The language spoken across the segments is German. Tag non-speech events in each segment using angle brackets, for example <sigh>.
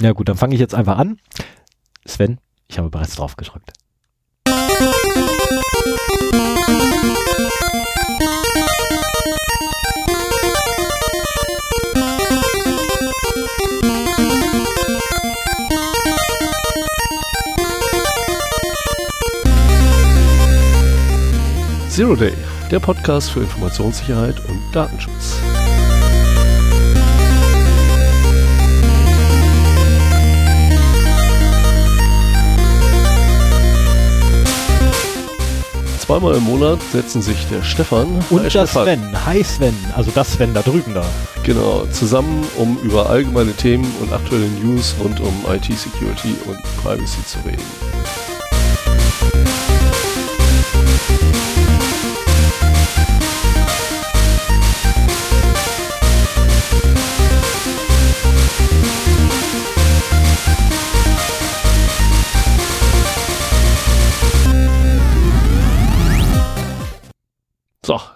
Ja gut, dann fange ich jetzt einfach an. Sven, ich habe bereits drauf gedrückt. Zero Day, der Podcast für Informationssicherheit und Datenschutz. Zweimal im Monat setzen sich der Stefan Und der Stefan, Sven. Hi Sven. Also das Sven da drüben da. Genau, zusammen, um über allgemeine Themen und aktuelle News rund um IT-Security und Privacy zu reden.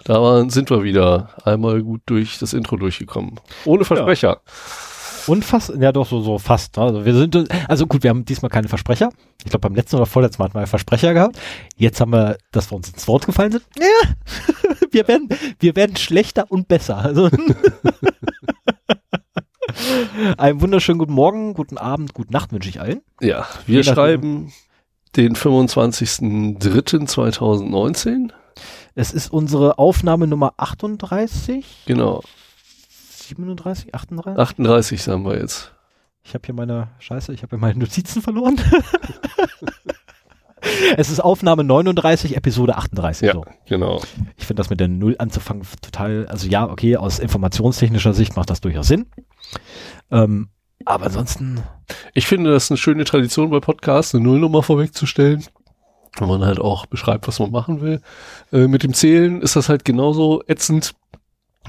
Da sind wir wieder einmal gut durch das Intro durchgekommen. Ohne Versprecher. Und fast, ja doch, so, so fast. ne? Also wir sind, also gut, wir haben diesmal keine Versprecher. Ich glaube, beim letzten oder vorletzten Mal hatten wir Versprecher gehabt. Jetzt haben wir, dass wir uns ins Wort gefallen sind. Ja, <laughs> wir werden, wir werden schlechter und besser. Also <laughs> einen wunderschönen guten Morgen, guten Abend, guten Nacht wünsche ich allen. Ja, wir schreiben den 25.03.2019. Es ist unsere Aufnahme Nummer 38, Genau, 37, 38. 38 sagen wir jetzt. Ich habe hier meine Scheiße, ich habe hier meine Notizen verloren. <laughs> es ist Aufnahme 39, Episode 38. Ja, So. genau. Ich finde das mit der Null anzufangen total, also ja, okay, aus informationstechnischer Sicht macht das durchaus Sinn. Ähm, aber ansonsten, Ich finde, das ist eine schöne Tradition bei Podcasts, eine Nullnummer vorwegzustellen. Wenn man halt auch beschreibt, was man machen will. Äh, mit dem Zählen ist das halt genauso ätzend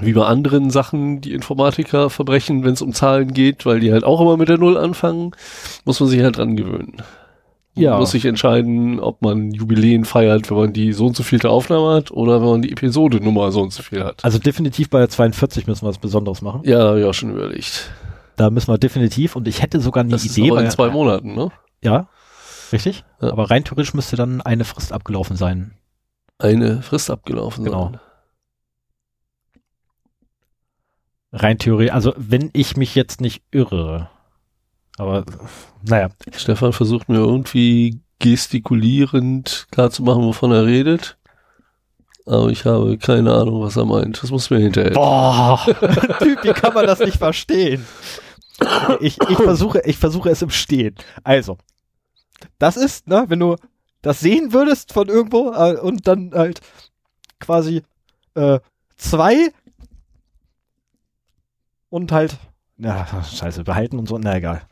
wie bei anderen Sachen, die Informatiker verbrechen, wenn es um Zahlen geht, weil die halt auch immer mit der Null anfangen, muss man sich halt dran gewöhnen. Man Ja. muss sich entscheiden, ob man Jubiläen feiert, wenn man die so und so vielte Aufnahme hat oder wenn man die Episodenummer so und so viel hat. also definitiv bei der 42 müssen wir was Besonderes machen. Ja, habe ich auch schon überlegt. Da müssen wir definitiv, und ich hätte sogar eine Das ist Idee. aber in zwei Monaten, ne? Ja, richtig. Ja. Aber rein theoretisch müsste dann eine Frist abgelaufen sein. Eine Frist abgelaufen Genau. sein. Rein theoretisch, also wenn ich mich jetzt nicht irre. Aber naja, Stefan versucht mir irgendwie gestikulierend klarzumachen, wovon er redet. Aber ich habe keine Ahnung, was er meint. Das muss mir hinterher. Boah, <laughs> Typ, wie kann man das nicht verstehen? Ich, ich, versuche, ich versuche es im Stehen. Also, das ist, ne, wenn du das sehen würdest von irgendwo äh, und dann halt quasi äh, zwei und halt, ja, scheiße, behalten und so, na egal.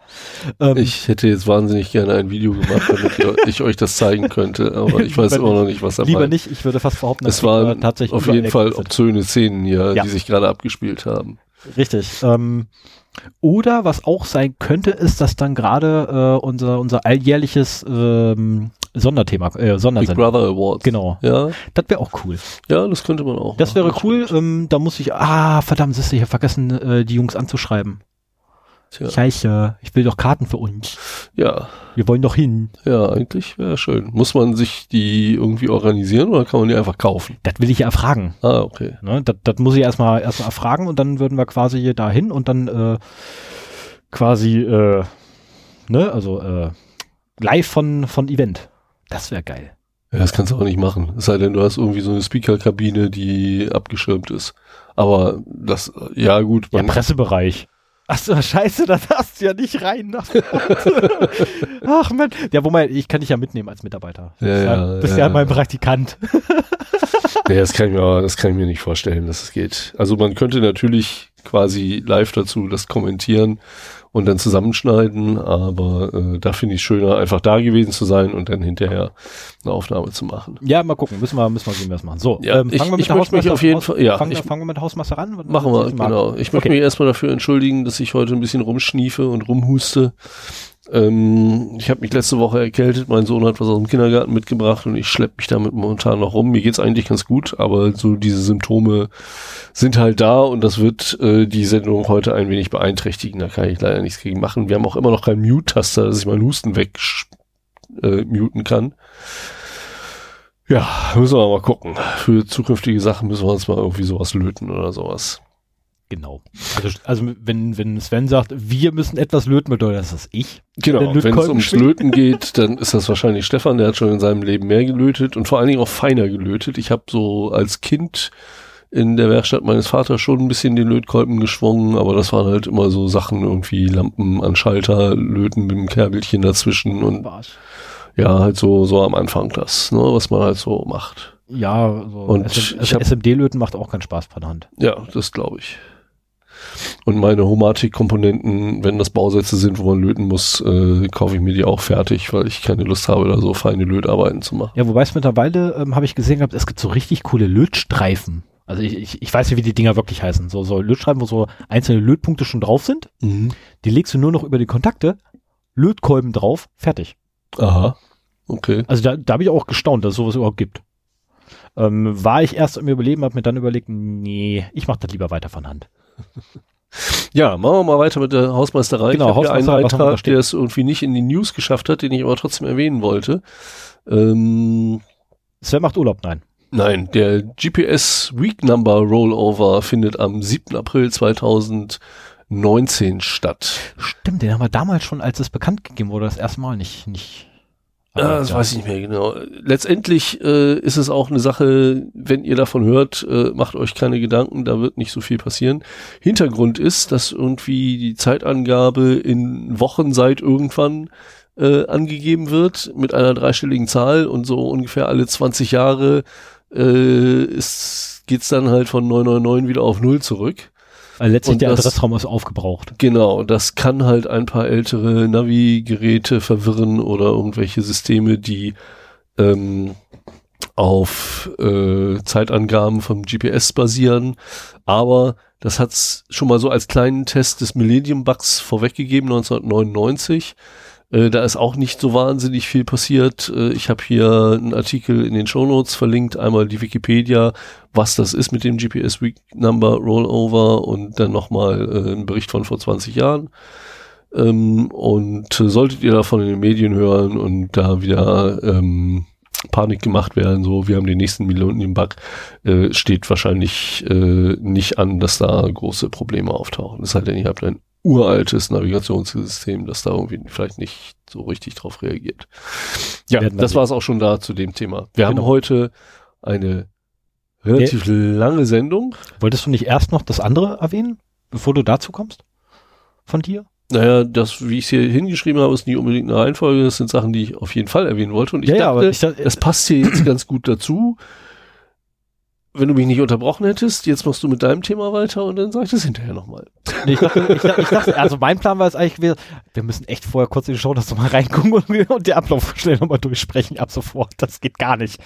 Ähm, Ich hätte jetzt wahnsinnig gerne ein Video gemacht, damit ihr- ich euch das zeigen könnte, aber ich weiß <laughs> Lieber immer noch nicht, was er lieber meint. nicht, ich würde fast behaupten, Es waren tatsächlich auf jeden Fall obszöne Szenen hier, Ja. die sich gerade abgespielt haben. Richtig. Ähm, oder was auch sein könnte, ist, dass dann gerade äh, unser, unser alljährliches ähm, Sonderthema, äh, Big Sondersendung. Brother Awards. Genau. Ja, Das wäre auch cool. ja, das könnte man auch. Das machen. wäre cool. Ähm, da muss ich, ah, verdammt, siehst du, ich habe vergessen, äh, die Jungs anzuschreiben. Tja. Scheiße, ich will doch Karten für uns. Ja, Wir wollen doch hin. ja, eigentlich wäre schön. Muss man sich die irgendwie organisieren oder kann man die einfach kaufen? Das will ich ja erfragen. Ah, okay. Ne? Das, das muss ich erstmal erstmal erfragen und dann würden wir quasi da hin und dann äh, quasi, äh, ne, also äh, live von, von Event. Das wäre geil. Ja, das kannst du auch nicht machen. Es sei denn, du hast irgendwie so eine Speakerkabine, die abgeschirmt ist. Aber das, ja gut, man, Pressebereich. Ach so, scheiße, da darfst du ja nicht rein. <laughs> Ach man. Ja, wo mal, ich kann dich ja mitnehmen als Mitarbeiter. Ja, bist ja, bist ja. ja, mein Praktikant. <laughs> nee, das kann ich mir, das kann ich mir nicht vorstellen, dass es geht. Also man könnte natürlich quasi live dazu das kommentieren und dann zusammenschneiden, aber äh, da finde ich schöner, einfach da gewesen zu sein und dann hinterher eine Aufnahme zu machen. Ja, mal gucken. Müssen wir, müssen wir sehen, das machen. So, Ja, ich- fangen wir mit ich der Hausmeister- auf jeden Fall- ja, fangen, ich- fangen wir mit der Hausmeister an. Was- Machen was wir, genau. Ich möchte Okay. mich erstmal dafür entschuldigen, dass ich heute ein bisschen rumschniefe und rumhuste. Ähm, ich habe mich letzte Woche erkältet, mein Sohn hat was aus dem Kindergarten mitgebracht und ich schleppe mich damit momentan noch rum. Mir geht's eigentlich ganz gut, aber so diese Symptome sind halt da und das wird äh, die Sendung heute ein wenig beeinträchtigen. Da kann ich leider nichts gegen machen. Wir haben auch immer noch keinen Mute-Taster, dass ich meinen Husten weg äh, muten kann. Ja, müssen wir mal gucken. Für zukünftige Sachen müssen wir uns mal irgendwie sowas löten oder sowas. Genau. Also, also wenn, wenn Sven sagt, wir müssen etwas löten, bedeutet das, dass ich. Genau, wenn es ums. Löten <laughs> geht, dann ist das wahrscheinlich Stefan, der hat schon in seinem Leben mehr gelötet und vor allen Dingen auch feiner gelötet. Ich habe so als Kind in der Werkstatt meines Vaters schon ein bisschen den Lötkolben geschwungen, aber das waren halt immer so Sachen, irgendwie Lampen an Schalter, Löten mit dem Kerbelchen dazwischen und Was? ja, halt so, so am Anfang das, ne, was man halt so macht. Ja, so und SM, also SMD-Löten macht auch keinen Spaß von Hand. Ja, das glaube ich. Und meine Homatik-Komponenten, wenn das Bausätze sind, wo man löten muss, äh, kaufe ich mir die auch fertig, weil ich keine Lust habe, da so feine Lötarbeiten zu machen. Ja, wobei es mittlerweile, ähm, habe ich gesehen gehabt, es gibt so richtig coole Lötstreifen. Also ich, ich, ich weiß nicht, wie die Dinger wirklich heißen. So, so Lötstreifen, wo so einzelne Lötpunkte schon drauf sind. Mhm. Die legst du nur noch über die Kontakte, Lötkolben drauf, fertig. Aha. Okay. Also da, da habe ich auch gestaunt, dass es sowas überhaupt gibt. Ähm, war ich erst im Überleben, habe mir dann überlegt, nee, ich mache das lieber weiter von Hand. <laughs> Ja, machen wir mal weiter mit der Hausmeisterei. Genau, ich Hausmeisterei, einen Beitrag, der es irgendwie nicht in die News geschafft hat, den ich aber trotzdem erwähnen wollte. Ähm, Sven macht Urlaub, nein. Nein, der GPS Week Number Rollover findet am 7. April 2019 statt. Stimmt, den haben wir damals schon, als es bekannt gegeben wurde, das erste Mal nicht, nicht ja, das weiß ich nicht mehr genau. Letztendlich äh, ist es auch eine Sache, wenn ihr davon hört, äh, macht euch keine Gedanken, da wird nicht so viel passieren. Hintergrund ist, dass irgendwie die Zeitangabe in Wochen seit irgendwann äh, angegeben wird mit einer dreistelligen Zahl und so ungefähr alle 20 Jahre äh, ist, geht's dann halt von 999 wieder auf Null zurück. Weil letztlich und der Adressraum ist aufgebraucht. Genau, das kann halt ein paar ältere Navi-Geräte verwirren oder irgendwelche Systeme, die ähm, auf äh, Zeitangaben vom GPS basieren. Aber das hat's schon mal so als kleinen Test des Millennium Bugs vorweggegeben, 1999. Äh, da ist auch nicht so wahnsinnig viel passiert. Äh, ich habe hier einen Artikel in den Show Notes verlinkt, einmal die Wikipedia, was das ist mit dem GPS Week Number Rollover und dann nochmal äh, ein Bericht von vor 20 Jahren. Ähm, und solltet ihr davon in den Medien hören und da wieder ähm, Panik gemacht werden, so wir haben den nächsten Millennium-Bug, äh, steht wahrscheinlich äh, nicht an, dass da große Probleme auftauchen. Das heißt, ihr habt ein uraltes Navigationssystem, das da irgendwie vielleicht nicht so richtig drauf reagiert. Ja, das war es auch schon da zu dem Thema. Wir genau. haben heute eine relativ nee. lange Sendung. Wolltest du nicht erst noch das andere erwähnen, bevor du dazu kommst? Von dir? Naja, das, wie ich es hier hingeschrieben habe, ist nicht unbedingt eine Reihenfolge. Das sind Sachen, die ich auf jeden Fall erwähnen wollte. Und ich ja, dachte, ja, ich dachte, das passt hier jetzt ganz gut dazu wenn du mich nicht unterbrochen hättest, jetzt machst du mit deinem Thema weiter und dann sag ich das hinterher nochmal. Nee, ich, dachte, ich, ich dachte, also mein Plan war es eigentlich gewesen, wir müssen echt vorher kurz in die Show das nochmal reingucken und, und den Ablauf schnell nochmal durchsprechen ab sofort. Das geht gar nicht.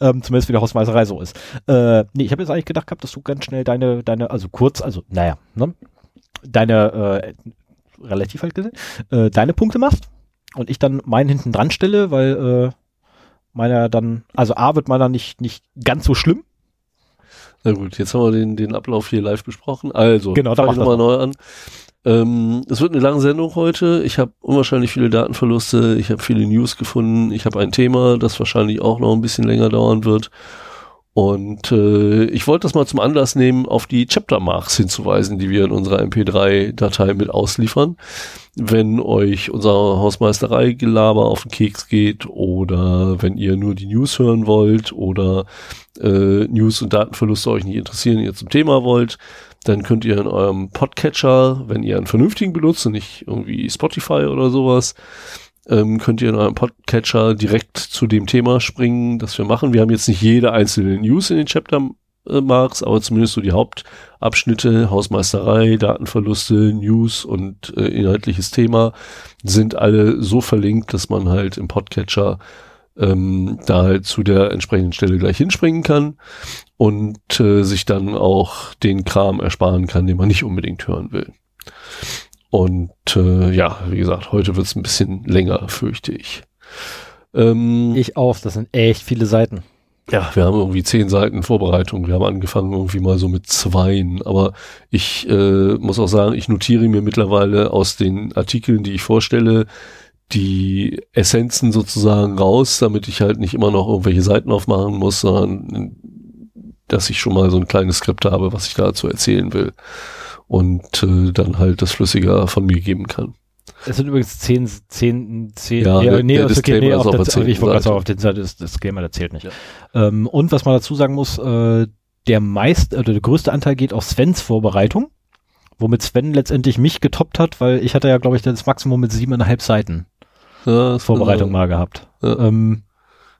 Ähm, zumindest wie der Hausmeisterei so ist. Äh, nee, ich habe jetzt eigentlich gedacht gehabt, dass du ganz schnell deine, deine, also kurz, also naja, ne? deine, äh, relativ halt gesehen, äh, deine Punkte machst und ich dann meinen hinten dran stelle, weil äh, meiner dann, also A wird meiner nicht, nicht ganz so schlimm na gut, jetzt haben wir den, den Ablauf hier live besprochen. Also, genau, fange ich nochmal neu an. Ähm, es wird eine lange Sendung heute. Ich habe unwahrscheinlich viele Datenverluste. Ich habe viele News gefunden. Ich habe ein Thema, das wahrscheinlich auch noch ein bisschen länger dauern wird. Und äh, ich wollte das mal zum Anlass nehmen, auf die Chapter Marks hinzuweisen, die wir in unserer MP3-Datei mit ausliefern. Wenn euch unser Hausmeisterei-Gelaber auf den Keks geht oder wenn ihr nur die News hören wollt oder äh, News und Datenverluste euch nicht interessieren, ihr zum Thema wollt, dann könnt ihr in eurem Podcatcher, wenn ihr einen vernünftigen benutzt und nicht irgendwie Spotify oder sowas, ähm, könnt ihr in eurem Podcatcher direkt zu dem Thema springen, das wir machen. Wir haben jetzt nicht jede einzelne News in den Chapter äh, Marks, aber zumindest so die Hauptabschnitte, Hausmeisterei, Datenverluste, News und äh, inhaltliches Thema sind alle so verlinkt, dass man halt im Podcatcher ähm, da halt zu der entsprechenden Stelle gleich hinspringen kann und äh, sich dann auch den Kram ersparen kann, den man nicht unbedingt hören will. Und äh, ja, wie gesagt, heute wird es ein bisschen länger, fürchte ich. Ähm, ich auch, das sind echt viele Seiten. Ja, wir haben irgendwie zehn Seiten Vorbereitung. Wir haben angefangen irgendwie mal so mit zweien. Aber ich äh, muss auch sagen, ich notiere mir mittlerweile aus den Artikeln, die ich vorstelle, die Essenzen sozusagen raus, damit ich halt nicht immer noch irgendwelche Seiten aufmachen muss, sondern dass ich schon mal so ein kleines Skript habe, was ich dazu erzählen will und äh, dann halt das flüssiger von mir geben kann. Es sind übrigens zehn, zehn, zehn, ja, ja, nee, der okay, nee, auf der, Seite. ich wollte auf der Seite ist das Disclaimer, der zählt nicht. Ja. Ähm, und was man dazu sagen muss, äh, der meist, oder der größte Anteil geht auf Svens Vorbereitung, womit Sven letztendlich mich getoppt hat, weil ich hatte ja, glaube ich, das Maximum mit siebeneinhalb Seiten ja, Vorbereitung genau. mal gehabt. Ja. Ähm,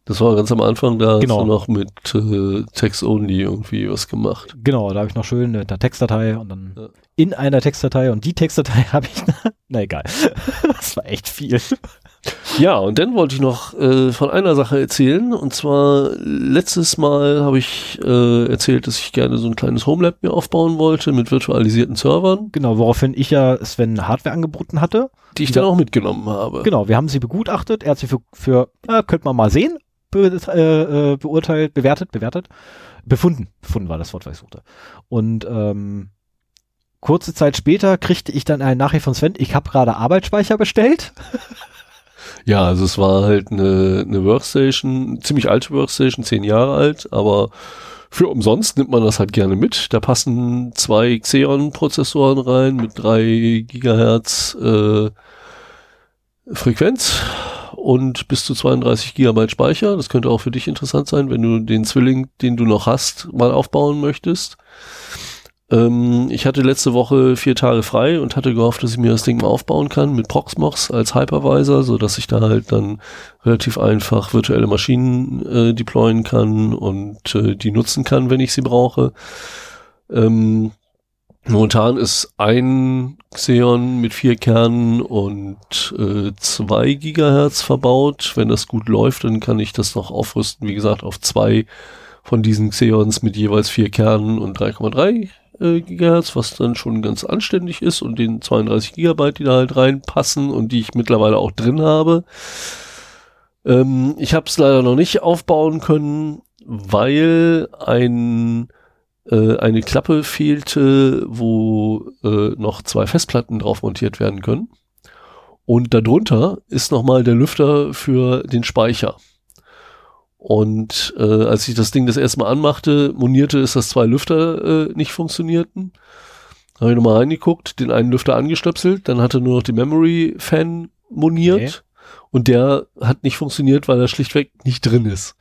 das war ganz am Anfang, da genau. hast du noch mit äh, Text-Only irgendwie was gemacht. Genau, da habe ich noch schön eine Textdatei und dann ja. in einer Textdatei und die Textdatei <laughs> habe ich, na egal, <laughs> das war echt viel. Ja, und dann wollte ich noch äh, von einer Sache erzählen. Und zwar letztes Mal habe ich äh, erzählt, dass ich gerne so ein kleines Homelab mir aufbauen wollte mit virtualisierten Servern. Genau, woraufhin ich ja Sven Hardware angeboten hatte. Die ich dann auch mitgenommen habe. Genau, wir haben sie begutachtet. Er hat sie für, für ja, könnte man mal sehen, be, äh, äh, beurteilt, bewertet, bewertet, befunden. Befunden war das Wort, was ich suchte. Und ähm, kurze Zeit später kriegte ich dann eine Nachricht von Sven, ich habe gerade Arbeitsspeicher bestellt. <laughs> Ja, also es war halt eine, eine Workstation, ziemlich alte Workstation, zehn Jahre alt, aber für umsonst nimmt man das halt gerne mit. Da passen zwei Xeon-Prozessoren rein mit drei Gigahertz äh, Frequenz und bis zu 32 Gigabyte Speicher. Das könnte auch für dich interessant sein, wenn du den Zwilling, den du noch hast, mal aufbauen möchtest. Ähm, ich hatte letzte Woche vier Tage frei und hatte gehofft, dass ich mir das Ding mal aufbauen kann mit Proxmox als Hypervisor, so dass ich da halt dann relativ einfach virtuelle Maschinen äh, deployen kann und äh, die nutzen kann, wenn ich sie brauche. Ähm, momentan ist ein Xeon mit vier Kernen und äh, zwei Gigahertz verbaut. Wenn das gut läuft, dann kann ich das noch aufrüsten, wie gesagt, auf zwei von diesen Xeons mit jeweils vier Kernen und 3,3 äh, Gigahertz, was dann schon ganz anständig ist und den 32 Gigabyte, die da halt reinpassen und die ich mittlerweile auch drin habe. Ähm, ich habe es leider noch nicht aufbauen können, weil ein äh, eine Klappe fehlte, wo äh, noch zwei Festplatten drauf montiert werden können. Und darunter ist nochmal der Lüfter für den Speicher. Und äh, als ich das Ding das erste Mal anmachte, monierte es, dass zwei Lüfter äh, nicht funktionierten. Habe ich nochmal reingeguckt, den einen Lüfter angestöpselt, dann hatte nur noch die Memory-Fan moniert okay. und der hat nicht funktioniert, weil er schlichtweg nicht drin ist.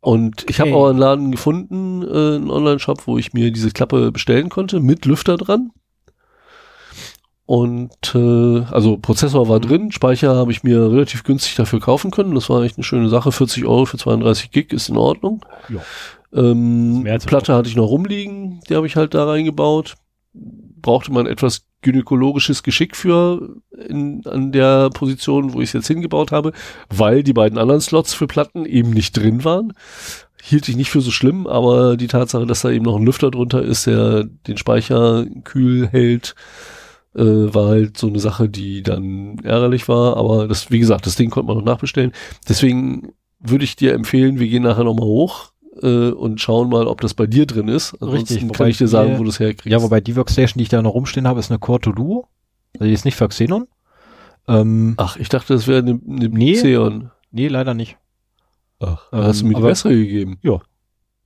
Und okay. ich habe auch einen Laden gefunden, äh, einen Online-Shop, wo ich mir diese Klappe bestellen konnte, mit Lüfter dran. Und äh, also Prozessor war mhm. drin, Speicher habe ich mir relativ günstig dafür kaufen können. Das war echt eine schöne Sache. 40 Euro für 32 Gig ist in Ordnung. Ja. Ähm, Platte hatte ich noch rumliegen, die habe ich halt da reingebaut. Brauchte man etwas gynäkologisches Geschick für in, an der Position, wo ich es jetzt hingebaut habe, weil die beiden anderen Slots für Platten eben nicht drin waren. Hielt ich nicht für so schlimm, aber die Tatsache, dass da eben noch ein Lüfter drunter ist, der den Speicher kühl hält, äh, war halt so eine Sache, die dann ärgerlich war. Aber das, wie gesagt, das Ding konnte man noch nachbestellen. Deswegen würde ich dir empfehlen, wir gehen nachher nochmal hoch äh, und schauen mal, ob das bei dir drin ist. Ansonsten Richtig, kann ich dir sagen, wo du es herkriegst. Ja, wobei die Workstation, die ich da noch rumstehen habe, ist eine Core to Duo. Also die ist nicht für Xenon. Ähm, Ach, ich dachte, das wäre eine, eine nee, Xeon. Nee, leider nicht. Ach, ähm, hast du mir die bessere gegeben? Ja.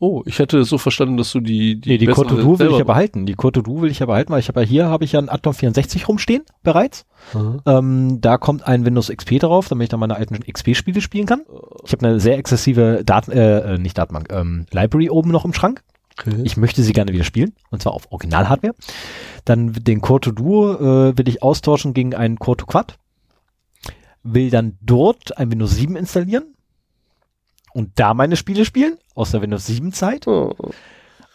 Oh, ich hätte so verstanden, dass du die die Nee, die Core Duo will ich ja behalten. Die Core Duo will ich ja behalten, weil ich habe ja hier habe ich ja einen Atom 64 rumstehen bereits. Ähm, da kommt ein Windows XP drauf, damit ich dann meine alten XP-Spiele spielen kann. Ich habe eine sehr exzessive Daten, äh, äh, nicht Datenbank, ähm, Library oben noch im Schrank. Okay. Ich möchte sie gerne wieder spielen, und zwar auf Original-Hardware. Dann den Core Duo äh, will ich austauschen gegen einen Core Quad. Will dann dort ein Windows 7 installieren und da meine Spiele spielen, aus der Windows 7 Zeit. Oh.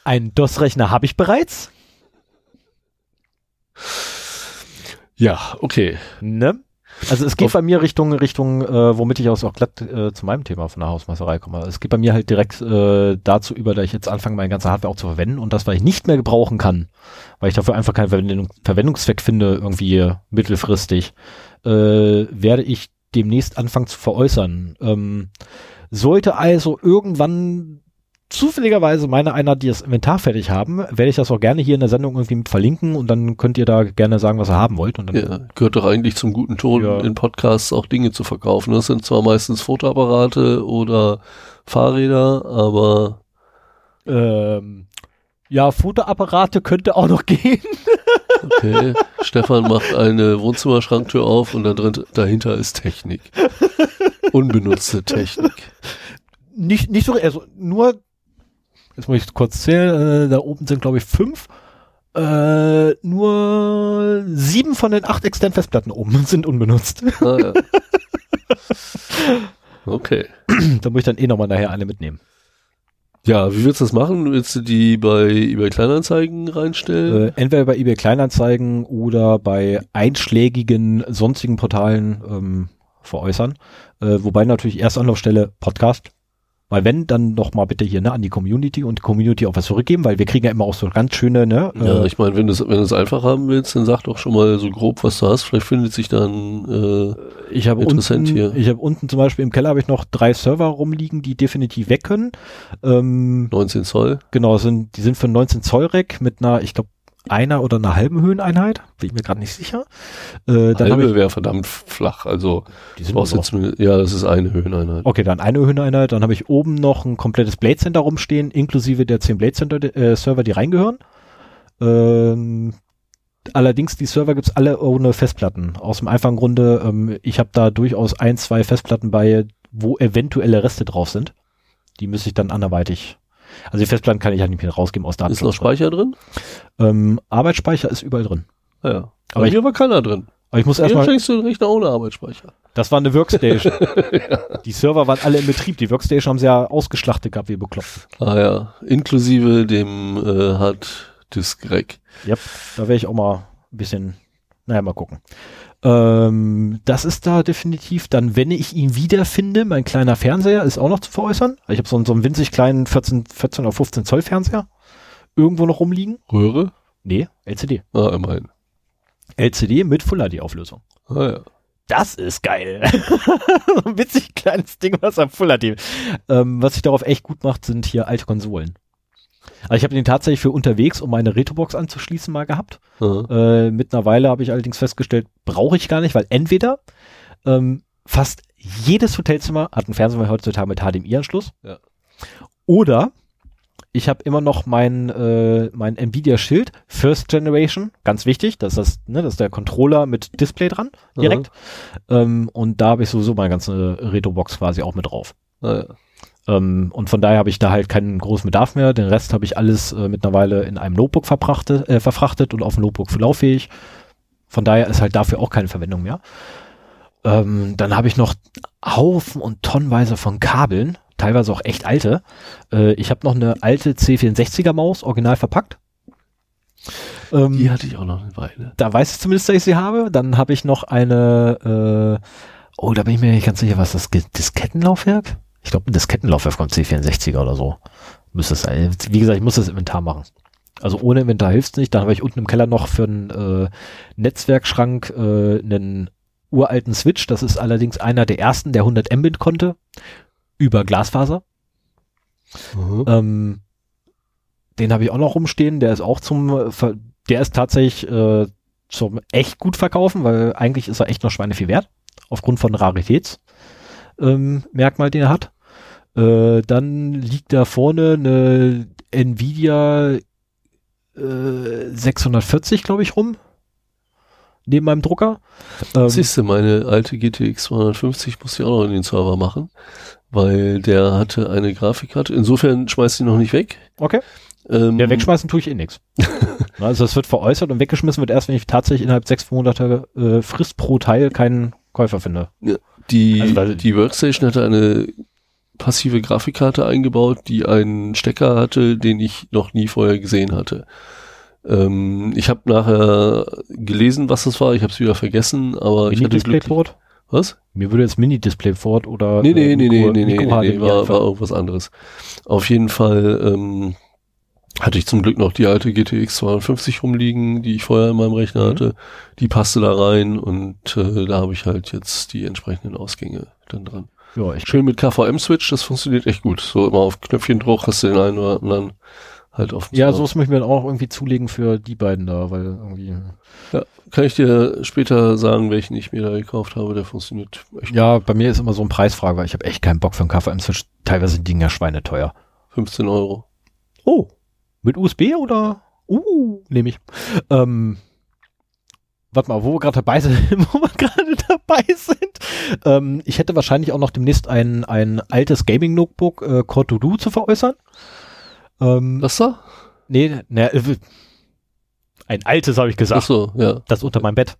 Einen DOS-Rechner habe ich bereits. Ja, okay. Ne? Also es geht Auf- bei mir Richtung, Richtung, äh, womit ich auch glatt äh, zu meinem Thema von der Hausmeisterei komme. Es geht bei mir halt direkt äh, dazu über, dass ich jetzt anfange, meine ganze Hardware auch zu verwenden und das, weil ich nicht mehr gebrauchen kann, weil ich dafür einfach keinen Verwendung, Verwendungszweck finde, irgendwie mittelfristig, äh, werde ich demnächst anfangen zu veräußern. Ähm, sollte also irgendwann zufälligerweise meine Einheit, die das Inventar fertig haben, werde ich das auch gerne hier in der Sendung irgendwie mit verlinken und dann könnt ihr da gerne sagen, was ihr haben wollt. Und dann Ja, gehört doch eigentlich zum guten Ton, Ja. in Podcasts auch Dinge zu verkaufen. Das sind zwar meistens Fotoapparate oder Fahrräder, aber Ähm, ja, Fotoapparate könnte auch noch <laughs> gehen. okay. Stefan macht eine Wohnzimmerschranktür auf und da drin, dahinter ist Technik. Unbenutzte Technik. <laughs> Nicht, nicht so, also nur, jetzt muss ich kurz zählen, äh, da oben sind glaube ich fünf. Äh, nur sieben von den acht externen Festplatten oben <laughs> sind unbenutzt. Ah, ja. <laughs> Okay. da muss ich dann eh nochmal nachher eine mitnehmen. Ja, wie willst du das machen? Willst du die bei eBay Kleinanzeigen reinstellen? Äh, entweder bei eBay Kleinanzeigen oder bei einschlägigen sonstigen Portalen ähm, veräußern. Äh, wobei natürlich erste Anlaufstelle Podcast. Weil wenn, dann noch mal bitte hier ne, an die Community und die Community auch was zurückgeben, weil wir kriegen ja immer auch so ganz schöne, ne? ja, äh, ich meine, wenn du es wenn du es einfach haben willst, dann sag doch schon mal so grob, was du hast. Vielleicht findet sich dann äh, ich habe interessant unten, hier. ich habe unten zum Beispiel im Keller habe ich noch drei Server rumliegen, die definitiv weg können. Ähm, 19 Zoll. genau, sind, die sind für 19 Zoll Rack mit einer, ich glaube, einer oder einer halben Höheneinheit. Bin ich mir gerade nicht sicher. Äh, dann Halbe wäre verdammt flach. Also die sind jetzt ja, das ist eine Höheneinheit. Okay, dann eine Höheneinheit. Dann habe ich oben noch ein komplettes Blade Center rumstehen, inklusive der 10 Blade Center äh, Server, die reingehören. Ähm, allerdings, die Server gibt's alle ohne Festplatten. Aus dem einfachen Grunde, ähm, ich habe da durchaus ein, zwei Festplatten bei, wo eventuelle Reste drauf sind. Die müsste ich dann anderweitig. Also die Festplatten kann ich halt nicht mehr rausgeben aus Ist noch. Speicher drin? Ähm, Arbeitsspeicher ist überall drin. Ja. Aber ich- hier war keiner drin. Aber ich muss Hier erstmal, schenkst du den Rechner ohne Arbeitsspeicher. das war eine Workstation. <laughs> Die Server waren alle in Betrieb. Die Workstation haben sie ja ausgeschlachtet gehabt, wie bekloppt. Ah ja, inklusive dem äh, Hard Disk Rack. Yep, da werde ich auch mal ein bisschen, naja, mal gucken. Ähm, das ist da definitiv. Dann, wenn ich ihn wiederfinde, mein kleiner Fernseher ist auch noch zu veräußern. Ich habe so, einen- so einen winzig kleinen 14, 14 oder 15 Zoll Fernseher irgendwo noch rumliegen. Röhre? Nee, LCD. Ah, immerhin. LCD mit Full HD Auflösung. Ah ja. Das ist geil. <laughs> so ein witzig kleines Ding, was am Full HD. Ähm, was sich darauf echt gut macht, sind hier alte Konsolen. Also ich habe den tatsächlich für unterwegs, um meine Retrobox anzuschließen, mal gehabt. Aha. Äh, mittlerweile habe ich allerdings festgestellt, brauche ich gar nicht, weil entweder ähm, fast jedes Hotelzimmer hat einen Fernseher heutzutage mit HDMI-Anschluss. Ja. Oder ich habe immer noch mein, äh, mein Nvidia-Schild, First Generation, ganz wichtig, das ist, das, ne, das ist der Controller mit Display dran, direkt. Ähm, und da habe ich sowieso meine ganze Retrobox quasi auch mit drauf. Ja. Ähm, und von daher habe ich da halt keinen großen Bedarf mehr. Den Rest habe ich alles äh, mittlerweile in einem Notebook verbrachtet, äh, verfrachtet und auf dem Notebook lauffähig. Von daher ist halt dafür auch keine Verwendung mehr. Ähm, dann habe ich noch Haufen und tonnenweise von Kabeln, teilweise auch echt alte. Äh, ich habe noch eine alte C64er Maus, original verpackt. Ähm, Die hatte ich auch noch eine Weile. da weiß ich zumindest, dass ich sie habe. Dann habe ich noch eine, äh, oh, da bin ich mir nicht ganz sicher, was das Diskettenlaufwerk? Ich glaube, ein Diskettenlaufwerk vom C64er oder so. Müsste es sein. Wie gesagt, ich muss das Inventar machen. Also ohne Inventar hilft's nicht. Dann habe ich unten im Keller noch für einen äh, Netzwerkschrank äh, einen uralten Switch. Das ist allerdings einer der ersten, der 100 Mbit konnte. Über Glasfaser. Mhm. Ähm, den habe ich auch noch rumstehen. Der ist auch zum, äh, der ist tatsächlich äh, zum echt gut verkaufen, weil eigentlich ist er echt noch Schweine viel wert. Aufgrund von Raritätsmerkmal, ähm, Merkmal, den er hat. Äh, dann liegt da vorne eine Nvidia äh, 640, glaube ich, rum. Neben meinem Drucker. Ähm, Siehst du, meine alte GTX 250 muss ich auch noch in den Server machen, weil der hatte eine Grafikkarte. Insofern schmeißt die noch nicht weg. okay. Ähm, Ja, wegschmeißen tue ich eh nix. <laughs> also es wird veräußert und weggeschmissen wird erst, wenn ich tatsächlich innerhalb sechs Monate äh, Frist pro Teil keinen Käufer finde. Die, Also, die Workstation hatte eine passive Grafikkarte eingebaut, die einen Stecker hatte, den ich noch nie vorher gesehen hatte. Ähm, ich habe nachher gelesen, was das war. Ich habe es wieder vergessen, aber ich hatte Glück. Was? Mir würde jetzt Mini-Displayport oder Nee, nee, äh, nee, nee, nee, nee, Micro nee, HDMI war, war irgendwas anderes. Auf jeden Fall ähm, hatte ich zum Glück noch die alte GTX 250 rumliegen, die ich vorher in meinem Rechner Mhm. hatte. Die passte da rein und äh, da habe ich halt jetzt die entsprechenden Ausgänge dann dran. Ja, ich Schön mit KVM-Switch, das funktioniert echt gut. So immer auf Knöpfchen drauf, hast du den einen oder anderen halt auf Ja, so möchte ich mir dann auch irgendwie zulegen für die beiden da, weil irgendwie. Kann ich dir später sagen, welchen ich mir da gekauft habe, der funktioniert echt Ja, bei mir ist immer so ein Preisfrage, weil ich habe echt keinen Bock für einen KVM-Switch. Teilweise sind die Dinger schweineteuer. 15 Euro. Oh. Mit USB oder? Uh, nehme ich. Ähm, warte mal, wo wir gerade dabei sind, <laughs> wo wir gerade dabei sind. Ähm, ich hätte wahrscheinlich auch noch demnächst ein, ein altes Gaming-Notebook äh, Core to Do zu veräußern. Ähm, Was da? nee, ne, ein altes habe ich gesagt. Ach so, ja. das unter meinem Bett.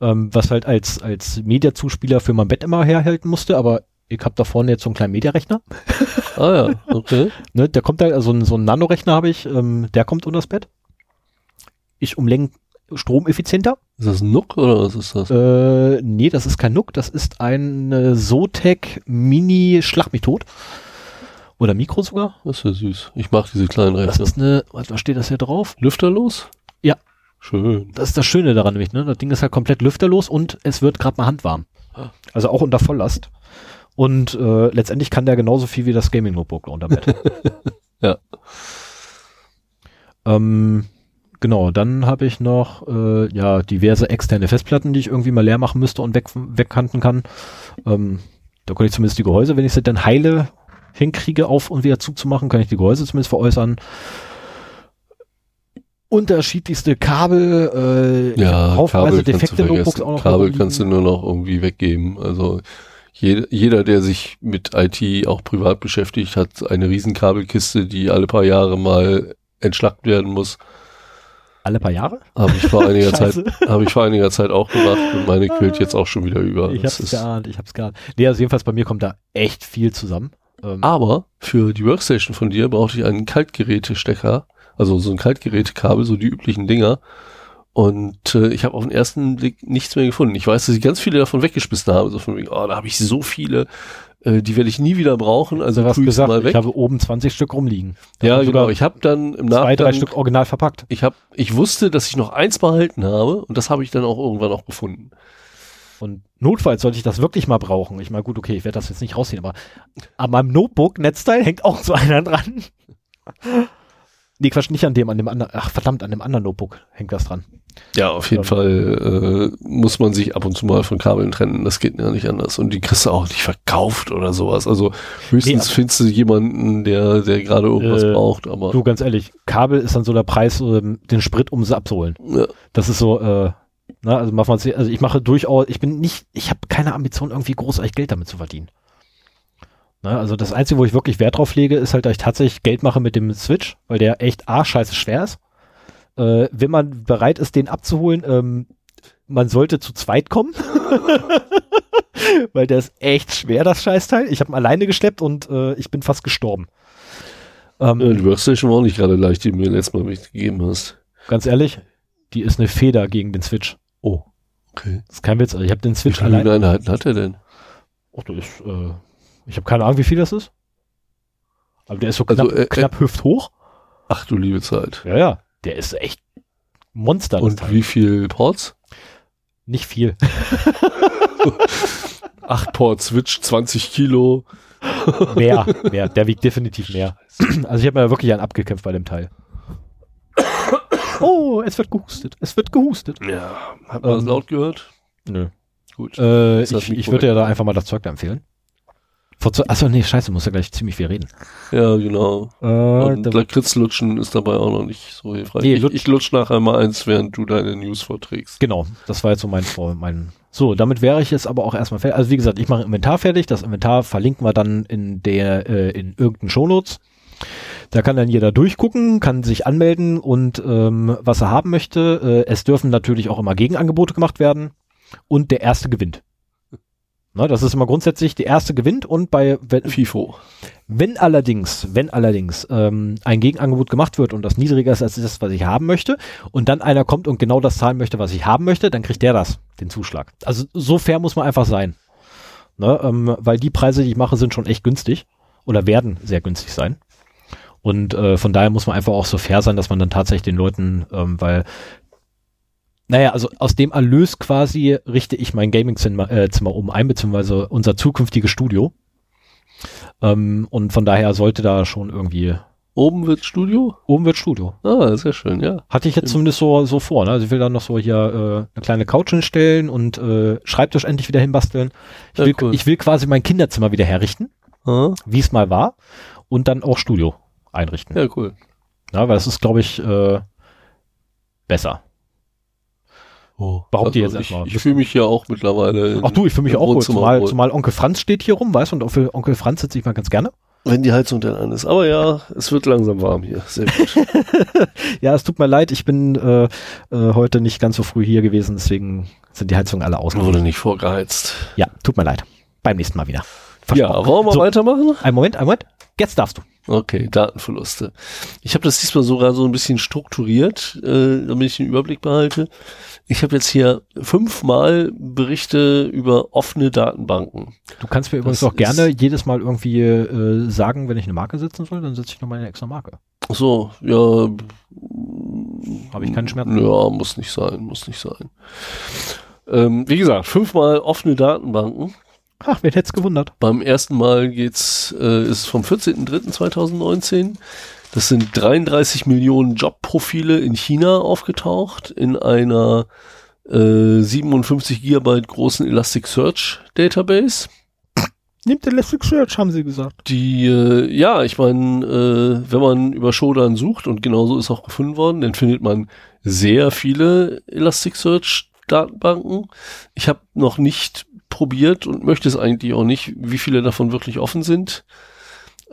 Ähm, was halt als, als Media-Zuspieler für mein Bett immer herhalten musste, aber ich habe da vorne jetzt so einen kleinen Media-Rechner. <laughs> Ah ja, okay. Ne, der kommt da, also so einen Nano-Rechner habe ich, ähm, der kommt unter das Bett. Ich umlenk stromeffizienter. Ist das ein Nook oder was ist das? Äh, nee, das ist kein NUC, das ist ein äh, Zotac Mini Schlag mich tot. Oder Mikro sogar. Das ist ja süß. Ich mag diese kleinen Das Rechner. ist eine, was, was steht das hier drauf? Lüfterlos? Ja. Schön. Das ist das Schöne daran nämlich, ne? Das Ding ist halt komplett lüfterlos und es wird gerade mal handwarm. Also auch unter Volllast. Und äh, letztendlich kann der genauso viel wie das Gaming Notebook unter Bett. <laughs> Ja. Ähm, genau, dann habe ich noch äh, ja diverse externe Festplatten, die ich irgendwie mal leer machen müsste und weg, wegkanten kann. Ähm, da kann ich zumindest die Gehäuse, wenn ich sie dann heile hinkriege, auf und wieder zuzumachen, kann ich die Gehäuse zumindest veräußern. Unterschiedlichste Kabel, äh, Ja, Kabel kannst du defekte Notebooks auch noch Kabel kannst du nur noch irgendwie weggeben. Also jeder, jeder, der sich mit IT auch privat beschäftigt, hat eine riesen Kabelkiste, die alle paar Jahre mal entschlackt werden muss. Alle paar Jahre. Habe ich vor <laughs> einiger Zeit, habe ich vor einiger Zeit auch gemacht und meine quillt jetzt auch schon wieder über. Ich hab's geahnt, ich hab's geahnt. Nee, also jedenfalls bei mir kommt da echt viel zusammen. Ähm, Aber für die Workstation von dir brauchte ich einen Kaltgerätestecker, also so ein Kaltgerätekabel, so die üblichen Dinger. Und äh, ich habe auf den ersten Blick nichts mehr gefunden. Ich weiß, dass ich ganz viele davon weggeschmissen habe. So von wegen, oh, da habe ich so viele, äh, die werde ich nie wieder brauchen. Also ich's gesagt, mal ich weg. habe oben 20 Stück rumliegen. Da Ja, genau. Ich habe dann im zwei, drei Stück original verpackt. ich habe, ich wusste, dass ich noch eins behalten habe und das habe ich dann auch irgendwann auch gefunden. Und notfalls sollte ich das wirklich mal brauchen. Ich meine, gut, okay, ich werde das jetzt nicht rausziehen, aber an meinem Notebook-Netzteil hängt auch so einer dran. Nee, Quatsch, nicht an dem, an dem anderen, ach verdammt, an dem anderen Notebook hängt das dran. Ja, auf jeden Ähm. Fall äh, muss man sich ab und zu mal von Kabeln trennen. Das geht ja nicht anders. Und die kriegst du auch nicht verkauft oder sowas. Also höchstens Nee, findest du jemanden, der, der gerade irgendwas Äh, braucht. Aber Du, ganz ehrlich, Kabel ist dann so der Preis, ähm, den Sprit, um sie abzuholen. ja, Das ist so, äh, na, also, wir uns- also ich mache durchaus, ich bin nicht, ich habe keine Ambition, irgendwie großartig Geld damit zu verdienen. Na, also das Einzige, wo ich wirklich Wert drauf lege, ist halt, dass ich tatsächlich Geld mache mit dem Switch, weil der echt A, scheiße schwer ist. Äh, wenn man bereit ist, den abzuholen, ähm, man sollte zu zweit kommen. <laughs> weil der ist echt schwer, das Scheißteil. Ich habe ihn alleine geschleppt und äh, ich bin fast gestorben. Ähm, äh, die Workstation war auch nicht gerade leicht, die du mir letztes Mal mitgegeben hast. Ganz ehrlich, die ist eine Feder gegen den Switch. Oh, okay. Das ist kein Witz. Also ich habe den Wie Switch viele allein. Einheiten hat er denn? Ach, das ist, äh, ich habe keine Ahnung, wie viel das ist. Aber der ist so Also, knapp, äh, knapp hüfthoch. Ach du liebe Zeit. Ja, ja. Der ist echt Monster. das Und wie viel Ports? Nicht viel. <laughs> 8 Port Switch, 20 Kilo. Mehr, mehr. Der wiegt definitiv mehr. Also ich habe mir wirklich einen abgekämpft bei dem Teil. Oh, es wird gehustet. Es wird gehustet. Ja, hat man das Ähm, laut gehört? Nö. Gut. Äh, das ich ich würde ja da einfach mal das Zeug da empfehlen. Vor zwei- Achso, nee, scheiße, muss ja gleich ziemlich viel reden. Ja, genau. Äh, Und Lakritzlutschen ist dabei auch noch nicht so hilfreich. Nee, ich, lutsch- ich lutsch nachher mal eins, während du deine News vorträgst. Genau, das war jetzt so mein, Vor- mein So, damit wäre ich jetzt aber auch erstmal fertig. Also wie gesagt, ich mache Inventar fertig. Das Inventar verlinken wir dann in der, äh, in irgendeinen Shownotes. Da kann dann jeder durchgucken, kann sich anmelden und ähm, was er haben möchte. Äh, es dürfen natürlich auch immer Gegenangebote gemacht werden und der erste gewinnt. Ne, das ist immer grundsätzlich die erste gewinnt und bei wenn, FIFO. wenn allerdings, wenn allerdings ähm, ein Gegenangebot gemacht wird und das niedriger ist als das, was ich haben möchte, und dann einer kommt und genau das zahlen möchte, was ich haben möchte, dann kriegt der das, den Zuschlag. Also so fair muss man einfach sein. Ne, ähm, weil die Preise, die ich mache, sind schon echt günstig oder werden sehr günstig sein. Und äh, von daher muss man einfach auch so fair sein, dass man dann tatsächlich den Leuten, ähm, weil naja, also aus dem Erlös quasi richte ich mein Gaming-Zimmer äh, Zimmer um ein, beziehungsweise unser zukünftiges Studio. Ähm, und von daher sollte da schon irgendwie, Oben wird Studio? oben wird Studio. Ah, sehr schön, ja. Hatte ich jetzt zumindest so, so vor. Ne? Also ich will dann noch so hier äh, eine kleine Couch hinstellen und äh, Schreibtisch endlich wieder hinbasteln. Ich, Ja, will, cool. ich will quasi mein Kinderzimmer wieder herrichten, Ah, wie es mal war, und dann auch Studio einrichten. ja, cool. Ja, weil das ist, glaube ich, äh, besser. Oh, Behaupte ich jetzt ich, erstmal. ich fühle mich ja auch mittlerweile. Ach du, ich fühle mich auch wohl. Zumal, zumal Onkel Franz steht hier rum, weißt du, und Onkel, Onkel Franz sitze ich mal ganz gerne. Wenn die Heizung dann an ist. Aber ja, es wird langsam warm hier. Sehr gut. <laughs> Ja, es tut mir leid, ich bin äh, äh, heute nicht ganz so früh hier gewesen, deswegen sind die Heizungen alle aus. Wurde nicht vorgeheizt. Ja, tut mir leid. Beim nächsten Mal wieder. Ja, wollen wir So. weitermachen? Ein Moment, ein Moment. Jetzt darfst du. Okay, Datenverluste. Ich habe das diesmal sogar so ein bisschen strukturiert, äh, damit ich den Überblick behalte. Ich habe jetzt hier fünfmal Berichte über offene Datenbanken. Du kannst mir übrigens Das auch gerne jedes Mal irgendwie äh, sagen, wenn ich eine Marke setzen soll, dann setze ich nochmal eine extra Marke. Ach So, ja. Habe ich keinen Schmerz. Ja, muss nicht sein, muss nicht sein. Ähm, wie gesagt, fünfmal offene Datenbanken. Ach, wer hätte es gewundert? Beim ersten Mal geht's, äh, ist vom 14.03.2019. Das sind 33 Millionen Jobprofile in China aufgetaucht in einer äh, 57 Gigabyte großen Elasticsearch Database. Nimmt Elasticsearch, haben sie gesagt. Die, äh, ja, ich meine, äh, wenn man über Shodan sucht und genauso ist auch gefunden worden, dann findet man sehr viele Elasticsearch-Datenbanken. Ich habe noch nicht probiert und möchte es eigentlich auch nicht, wie viele davon wirklich offen sind.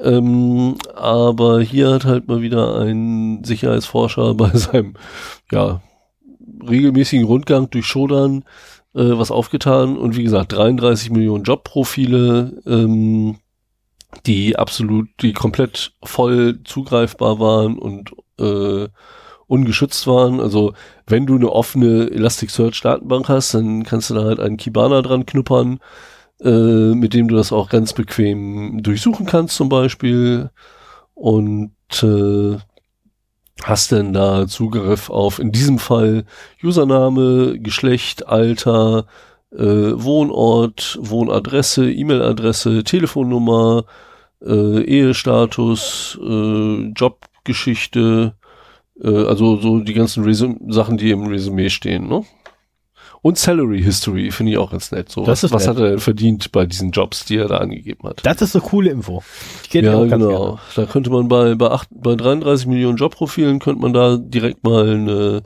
Ähm, aber hier hat halt mal wieder ein Sicherheitsforscher <laughs> bei seinem, ja, regelmäßigen Rundgang durch Shodan äh, was aufgetan und wie gesagt 33 Millionen Jobprofile, ähm, die absolut, die komplett voll zugreifbar waren und äh, ungeschützt waren. Also wenn du eine offene Elasticsearch Datenbank hast, dann kannst du da halt einen Kibana dran knuppern, äh, mit dem du das auch ganz bequem durchsuchen kannst zum Beispiel und äh, hast denn da Zugriff auf in diesem Fall Username, Geschlecht, Alter, äh, Wohnort, Wohnadresse, E-Mail-Adresse, Telefonnummer, äh, Ehestatus, äh, Jobgeschichte, äh, also so die ganzen Resum Sachen, die im Resümee stehen, ne? Und Salary History finde ich auch ganz nett. So, Das was, ist was nett. hat er denn verdient bei diesen Jobs, die er da angegeben hat? Das ist eine coole Info. Ich Ja, auch ganz genau. gerne. Da könnte man bei, bei, acht, bei 33 Millionen Jobprofilen könnte man da direkt mal eine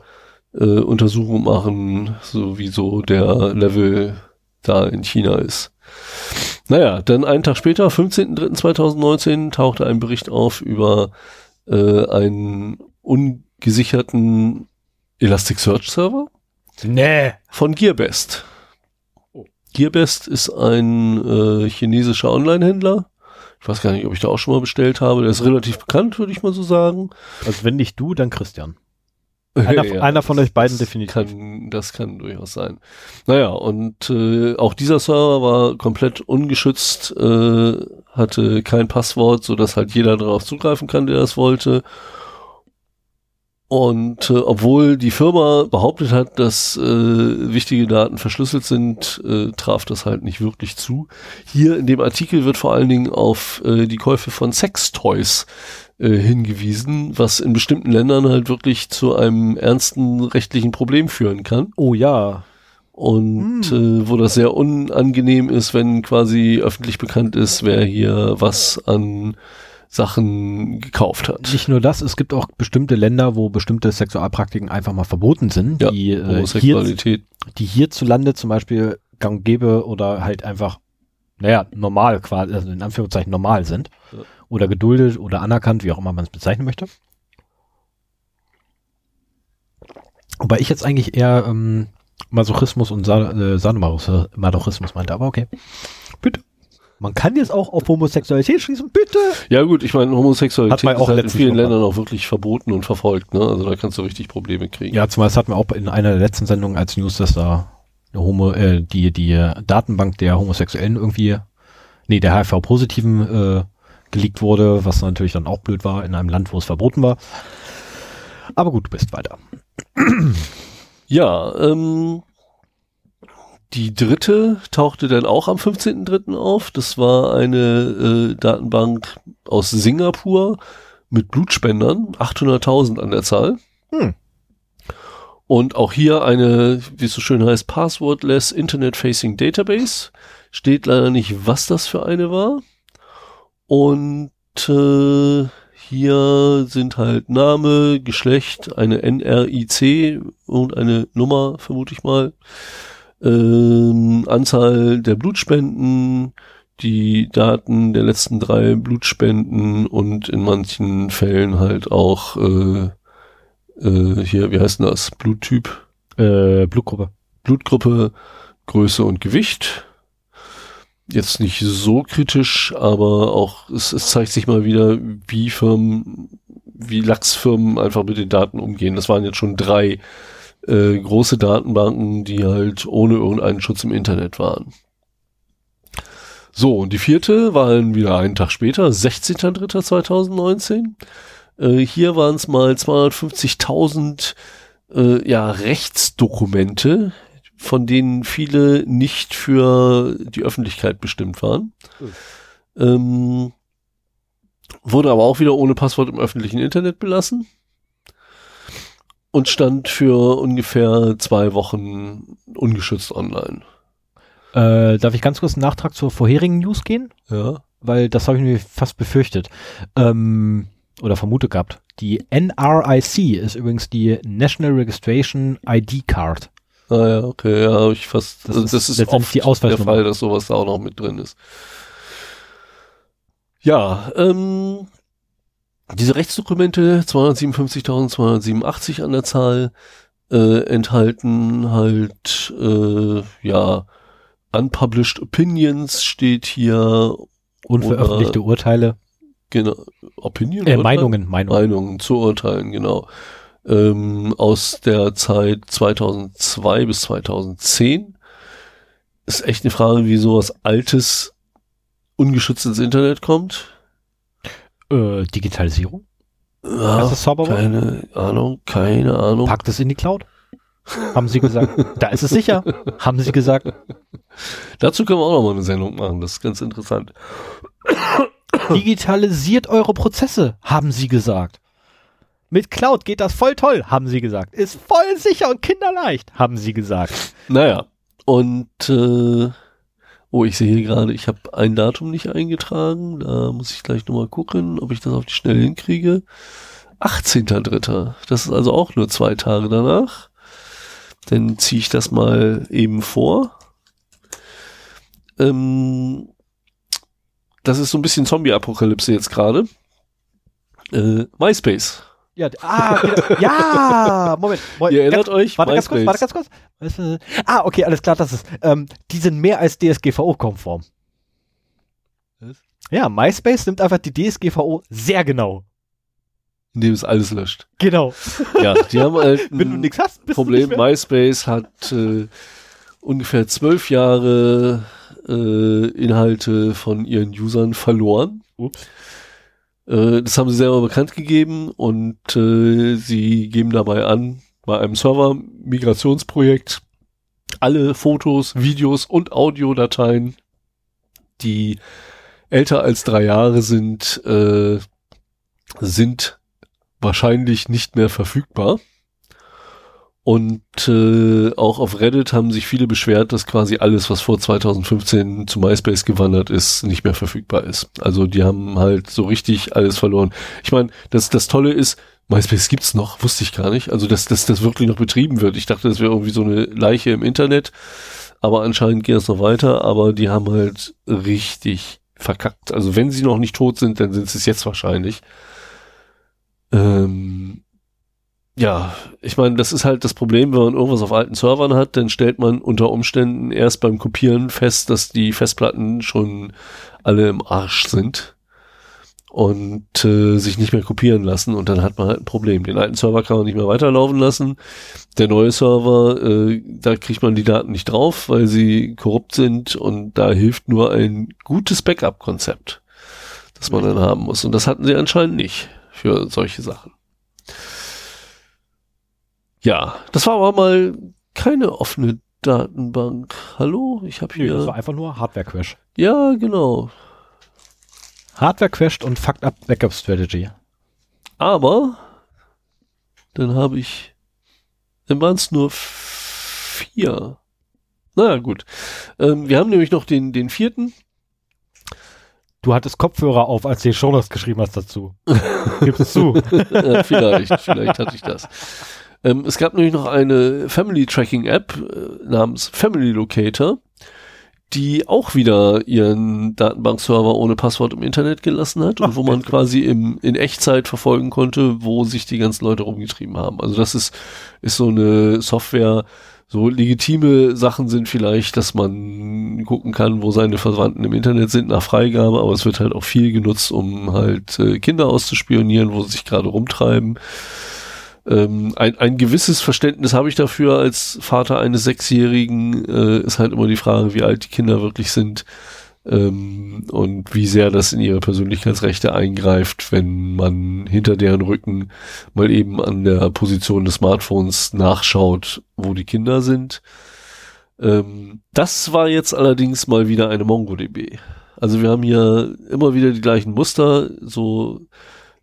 äh, Untersuchung machen, so wie so der Level da in China ist. Naja, dann einen Tag später, 15.03.2019, tauchte ein Bericht auf über äh, einen ungesicherten Elasticsearch-Server Nee. von Gearbest. Gearbest ist ein äh, chinesischer Online-Händler. Ich weiß gar nicht, ob ich da auch schon mal bestellt habe. Der ist relativ bekannt, würde ich mal so sagen. Also wenn nicht du, dann Christian. <laughs> Einer, Ja, einer von euch beiden definitiv. Kann, das kann durchaus sein. Naja, und äh, auch dieser Server war komplett ungeschützt, äh, hatte kein Passwort, so dass halt jeder darauf zugreifen kann, der das wollte. Und äh, obwohl die Firma behauptet hat, dass äh, wichtige Daten verschlüsselt sind, äh, traf das halt nicht wirklich zu. Hier in dem Artikel wird vor allen Dingen auf äh, die Käufe von Sextoys äh, hingewiesen, was in bestimmten Ländern halt wirklich zu einem ernsten rechtlichen Problem führen kann. Oh ja. Und äh, wo das sehr unangenehm ist, wenn quasi öffentlich bekannt ist, wer hier was an Sachen gekauft hat. Nicht nur das, es gibt auch bestimmte Länder, wo bestimmte Sexualpraktiken einfach mal verboten sind, Ja, die, äh, hier, die hierzulande zum Beispiel gang gäbe oder halt einfach, naja, normal quasi, also in Anführungszeichen normal sind. Ja. Oder geduldet oder anerkannt, wie auch immer man es bezeichnen möchte. Wobei ich jetzt eigentlich eher ähm, Masochismus und Sa äh, Sadomasochismus meinte, aber okay. Bitte. Man kann jetzt auch auf Homosexualität schließen, bitte. Ja gut, ich meine, Homosexualität Hat man ist auch halt in vielen Ländern auch wirklich verboten und verfolgt. Ne? Also da kannst du richtig Probleme kriegen. Ja, zumal das hatten wir auch in einer der letzten Sendungen als News, dass da eine Homo, äh, die, die Datenbank der Homosexuellen irgendwie, nee, der HIV-Positiven äh, geleakt wurde, was natürlich dann auch blöd war in einem Land, wo es verboten war. Aber gut, du bist weiter. Ja, ähm, die dritte tauchte dann auch am 15.03. auf. Das war eine äh, Datenbank aus Singapur mit Blutspendern, 800.000 an der Zahl. Hm. Und auch hier eine, wie es so schön heißt, Passwordless Internet Facing Database. Steht leider nicht, was das für eine war. Und äh, hier sind halt Name, Geschlecht, eine NRIC und eine Nummer, vermute ich mal. Ähm, Anzahl der Blutspenden, die Daten der letzten drei Blutspenden und in manchen Fällen halt auch äh, äh, hier, wie heißt denn das? Bluttyp, Äh, Blutgruppe. Blutgruppe, Größe und Gewicht. Jetzt nicht so kritisch, aber auch es, es zeigt sich mal wieder, wie Firmen, wie Lachsfirmen einfach mit den Daten umgehen. Das waren jetzt schon drei äh, große Datenbanken, die halt ohne irgendeinen Schutz im Internet waren. So, und die vierte war dann wieder einen Tag später, 16.03.2019. Äh, hier waren es mal 250.000 äh, ja, Rechtsdokumente, von denen viele nicht für die Öffentlichkeit bestimmt waren. Ähm, wurde aber auch wieder ohne Passwort im öffentlichen Internet belassen und stand für ungefähr zwei Wochen ungeschützt online. Äh, darf ich ganz kurz einen Nachtrag zur vorherigen News gehen? Ja. Weil das habe ich mir fast befürchtet. Ähm, oder vermutet gehabt. Die NRIC ist übrigens die National Registration ID Card. Ah ja, okay, ja, habe ich fast. Das Das, ist das ist letztendlich oft die der. Fall, dass sowas da auch noch mit drin ist. Ja, ähm, diese Rechtsdokumente, 257.287 an der Zahl, äh, enthalten halt, äh, ja, unpublished opinions steht hier, Unveröffentlichte Urteile. genau, Opinion? Äh? Meinungen, Meinungen. Meinungen zu urteilen, genau. Ähm, aus der Zeit 2002 bis 2010. Ist echt eine Frage, wie sowas Altes ungeschützt ins Internet kommt. Äh, Digitalisierung. Ja, Das ist Zauberwort. keine Ahnung, keine Ahnung. Packt es in die Cloud. Haben sie gesagt. da ist es sicher. Haben sie gesagt. Dazu können wir auch noch mal eine Sendung machen, das ist ganz interessant. Digitalisiert eure Prozesse, haben sie gesagt. Mit Cloud geht das voll toll, haben sie gesagt. Ist voll sicher und kinderleicht, haben sie gesagt. Naja, und äh, oh, ich sehe hier gerade, ich habe ein Datum nicht eingetragen. Da muss ich gleich nochmal gucken, ob ich das auf die Schnelle hinkriege. 18.3. Das ist also auch nur zwei Tage danach. Dann ziehe ich das mal eben vor. Ähm, das ist so ein bisschen Zombie-Apokalypse jetzt gerade. Äh, MySpace. Ja, ah, genau. ja, Moment. <laughs> Moment Ihr erinnert ganz, euch? Warte ganz kurz, warte ganz kurz. Äh, Ah, okay, alles klar, das ist. Ähm, die sind mehr als DSGVO-konform. Ja, MySpace nimmt einfach die DSGVO sehr genau. Indem es alles löscht. Genau. Ja, die haben halt <laughs> Wenn du nichts hast, bist Problem. du. MySpace hat äh, ungefähr zwölf Jahre äh, Inhalte von ihren Usern verloren. Ups. Äh, das haben sie selber bekannt gegeben und äh, sie geben dabei an, bei einem Server-Migrationsprojekt alle Fotos, Videos und Audiodateien, die älter als drei Jahre sind, äh, sind wahrscheinlich nicht mehr verfügbar. Und äh, auch auf Reddit haben sich viele beschwert, dass quasi alles, was vor 2015 zu MySpace gewandert ist, nicht mehr verfügbar ist. Also die haben halt so richtig alles verloren. Ich meine, das, das Tolle ist, MySpace gibt's noch, wusste ich gar nicht. Also dass, dass das wirklich noch betrieben wird. Ich dachte, das wäre irgendwie so eine Leiche im Internet. Aber anscheinend geht es noch weiter. Aber die haben halt richtig verkackt. Also wenn sie noch nicht tot sind, dann sind sie es jetzt wahrscheinlich. Ähm, ja, ich meine, das ist halt das Problem, wenn man irgendwas auf alten Servern hat, dann stellt man unter Umständen erst beim Kopieren fest, dass die Festplatten schon alle im Arsch sind und äh, sich nicht mehr kopieren lassen und dann hat man halt ein Problem. Den alten Server kann man nicht mehr weiterlaufen lassen. Der neue Server, äh, da kriegt man die Daten nicht drauf, weil sie korrupt sind und da hilft nur ein gutes Backup-Konzept, das man dann haben muss. Und das hatten sie anscheinend nicht für solche Sachen. Ja, das war aber mal keine offene Datenbank. Hallo, ich habe hier. das war einfach nur Hardware-Crash. Ja, genau. Hardware crashed und fucked up Backup Strategy. Aber dann habe ich, dann waren es nur vier. Naja, gut. Ähm, wir haben nämlich noch den, den vierten. Du hattest Kopfhörer auf, als du die Shownotes geschrieben hast dazu. Gib's zu. <laughs> ja, vielleicht, vielleicht hatte ich das. Ähm, es gab nämlich noch eine Family Tracking App äh, namens Family Locator die auch wieder ihren Datenbankserver ohne Passwort im Internet gelassen hat und Ach, wo man quasi im, in Echtzeit verfolgen konnte, wo sich die ganzen Leute rumgetrieben haben. Also das ist, ist so eine Software, so legitime Sachen sind vielleicht, dass man gucken kann, wo seine Verwandten im Internet sind nach Freigabe, aber es wird halt auch viel genutzt, um halt äh, Kinder auszuspionieren, wo sie sich gerade rumtreiben. Ähm, ein, ein gewisses Verständnis habe ich dafür als Vater eines Sechsjährigen. Äh, ist halt immer die Frage, wie alt die Kinder wirklich sind ähm, und wie sehr das in ihre Persönlichkeitsrechte eingreift, wenn man hinter deren Rücken mal eben an der Position des Smartphones nachschaut, wo die Kinder sind. Ähm, das war jetzt allerdings mal wieder eine MongoDB. Also wir haben hier immer wieder die gleichen Muster, so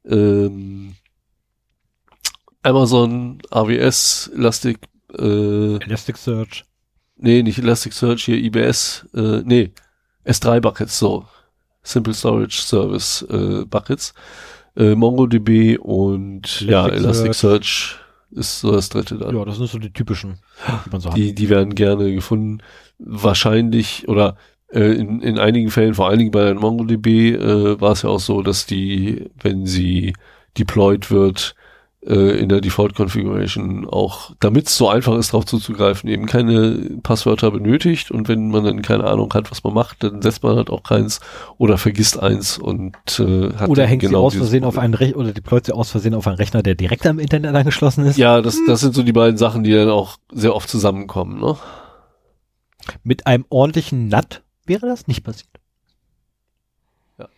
ähm, Amazon, AWS, Elastic, äh, Elasticsearch. Nee, nicht Elasticsearch, hier IBS, äh, nee, S3 Buckets, so. Simple Storage Service äh, Buckets. Äh, MongoDB und Elastic ja, Elasticsearch ist so das dritte da. Ja, das sind so die typischen, die man so hat. Die, die werden gerne gefunden. Wahrscheinlich oder äh, in, in einigen Fällen, vor allen Dingen bei MongoDB, äh, war es ja auch so, dass die, wenn sie deployed wird, äh, in der Default Configuration auch, damit es so einfach ist, darauf zuzugreifen, eben keine Passwörter benötigt und wenn man dann keine Ahnung hat, was man macht, dann setzt man halt auch keins oder vergisst eins und äh, hat oder hängt genau sie aus Versehen auf einen Rechner oder deployt sie aus Versehen auf einen Rechner, der direkt am Internet angeschlossen ist. Ja, das, das sind so die beiden Sachen, die dann auch sehr oft zusammenkommen. Ne? Mit einem ordentlichen NAT wäre das nicht passiert. Ja.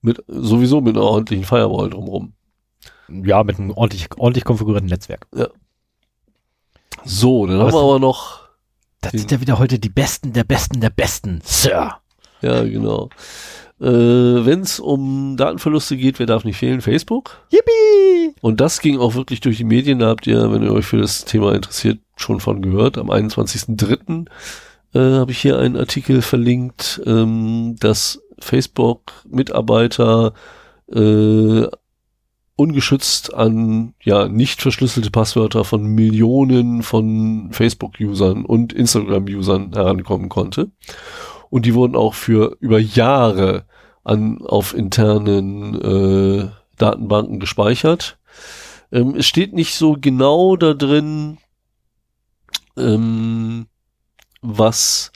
Mit, sowieso mit einer ordentlichen Firewall drumrum. Ja, mit einem ordentlich, ordentlich konfigurierten Netzwerk. Ja. So, dann aber haben wir aber noch. Das sind ja wieder heute die Besten der Besten der Besten, Sir. Ja, genau. Äh, Wenn es um Datenverluste geht, wer darf nicht fehlen? Facebook. Yippie! Und das ging auch wirklich durch die Medien. Da habt ihr, wenn ihr euch für das Thema interessiert, schon von gehört. Am 21.03. Äh, habe ich hier einen Artikel verlinkt, ähm, dass Facebook-Mitarbeiter äh, ungeschützt an ja nicht verschlüsselte Passwörter von Millionen von Facebook-Usern und Instagram-Usern herankommen konnte. Und die wurden auch für über Jahre an auf internen äh, Datenbanken gespeichert. Ähm, es steht nicht so genau da drin, ähm, was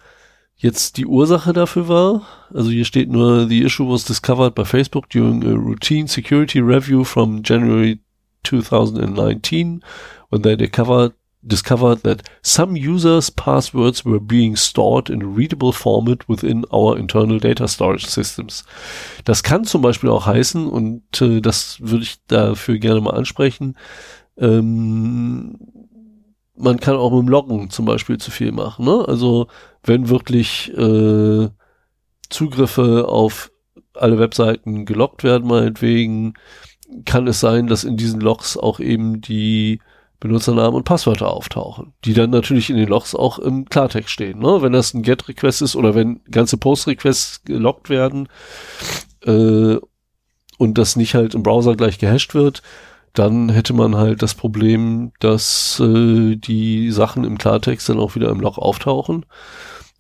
jetzt die Ursache dafür war. Also hier steht nur, the issue was discovered by Facebook during a routine security review from January 2019 when they discovered, discovered that some users' passwords were being stored in a readable format within our internal data storage systems. Das kann zum Beispiel auch heißen, und äh, das würde ich dafür gerne mal ansprechen, ähm, man kann auch mit dem Loggen zum Beispiel zu viel machen. Ne? Also wenn wirklich äh, Zugriffe auf alle Webseiten gelockt werden, meinetwegen, kann es sein, dass in diesen Logs auch eben die Benutzernamen und Passwörter auftauchen, die dann natürlich in den Logs auch im Klartext stehen. Ne? Wenn das ein GET-Request ist oder wenn ganze Post-Requests gelockt werden äh, und das nicht halt im Browser gleich gehasht wird, dann hätte man halt das Problem, dass äh, die Sachen im Klartext dann auch wieder im Log auftauchen.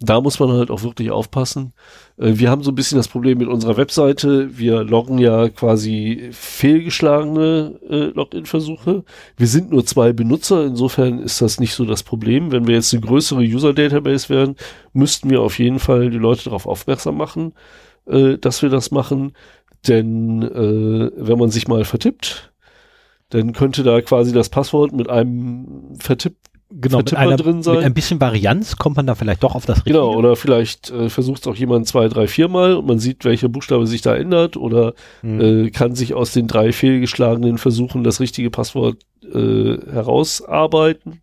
da muss man halt auch wirklich aufpassen. Äh, wir haben so ein bisschen das Problem mit unserer Webseite. Wir loggen ja quasi fehlgeschlagene äh, Login-Versuche. Wir sind nur zwei Benutzer, insofern ist das nicht so das Problem. Wenn wir jetzt eine größere User-Database wären, müssten wir auf jeden Fall die Leute darauf aufmerksam machen, äh, dass wir das machen. Denn äh, wenn man sich mal vertippt, dann könnte da quasi das Passwort mit einem Vertipp genau, mit, einer, drin sein. mit ein bisschen Varianz kommt man da vielleicht doch auf das Richtige. Genau, oder vielleicht äh, versucht es auch jemand zwei, drei, viermal und man sieht, welcher Buchstabe sich da ändert oder hm. äh, kann sich aus den drei fehlgeschlagenen Versuchen das richtige Passwort äh, herausarbeiten.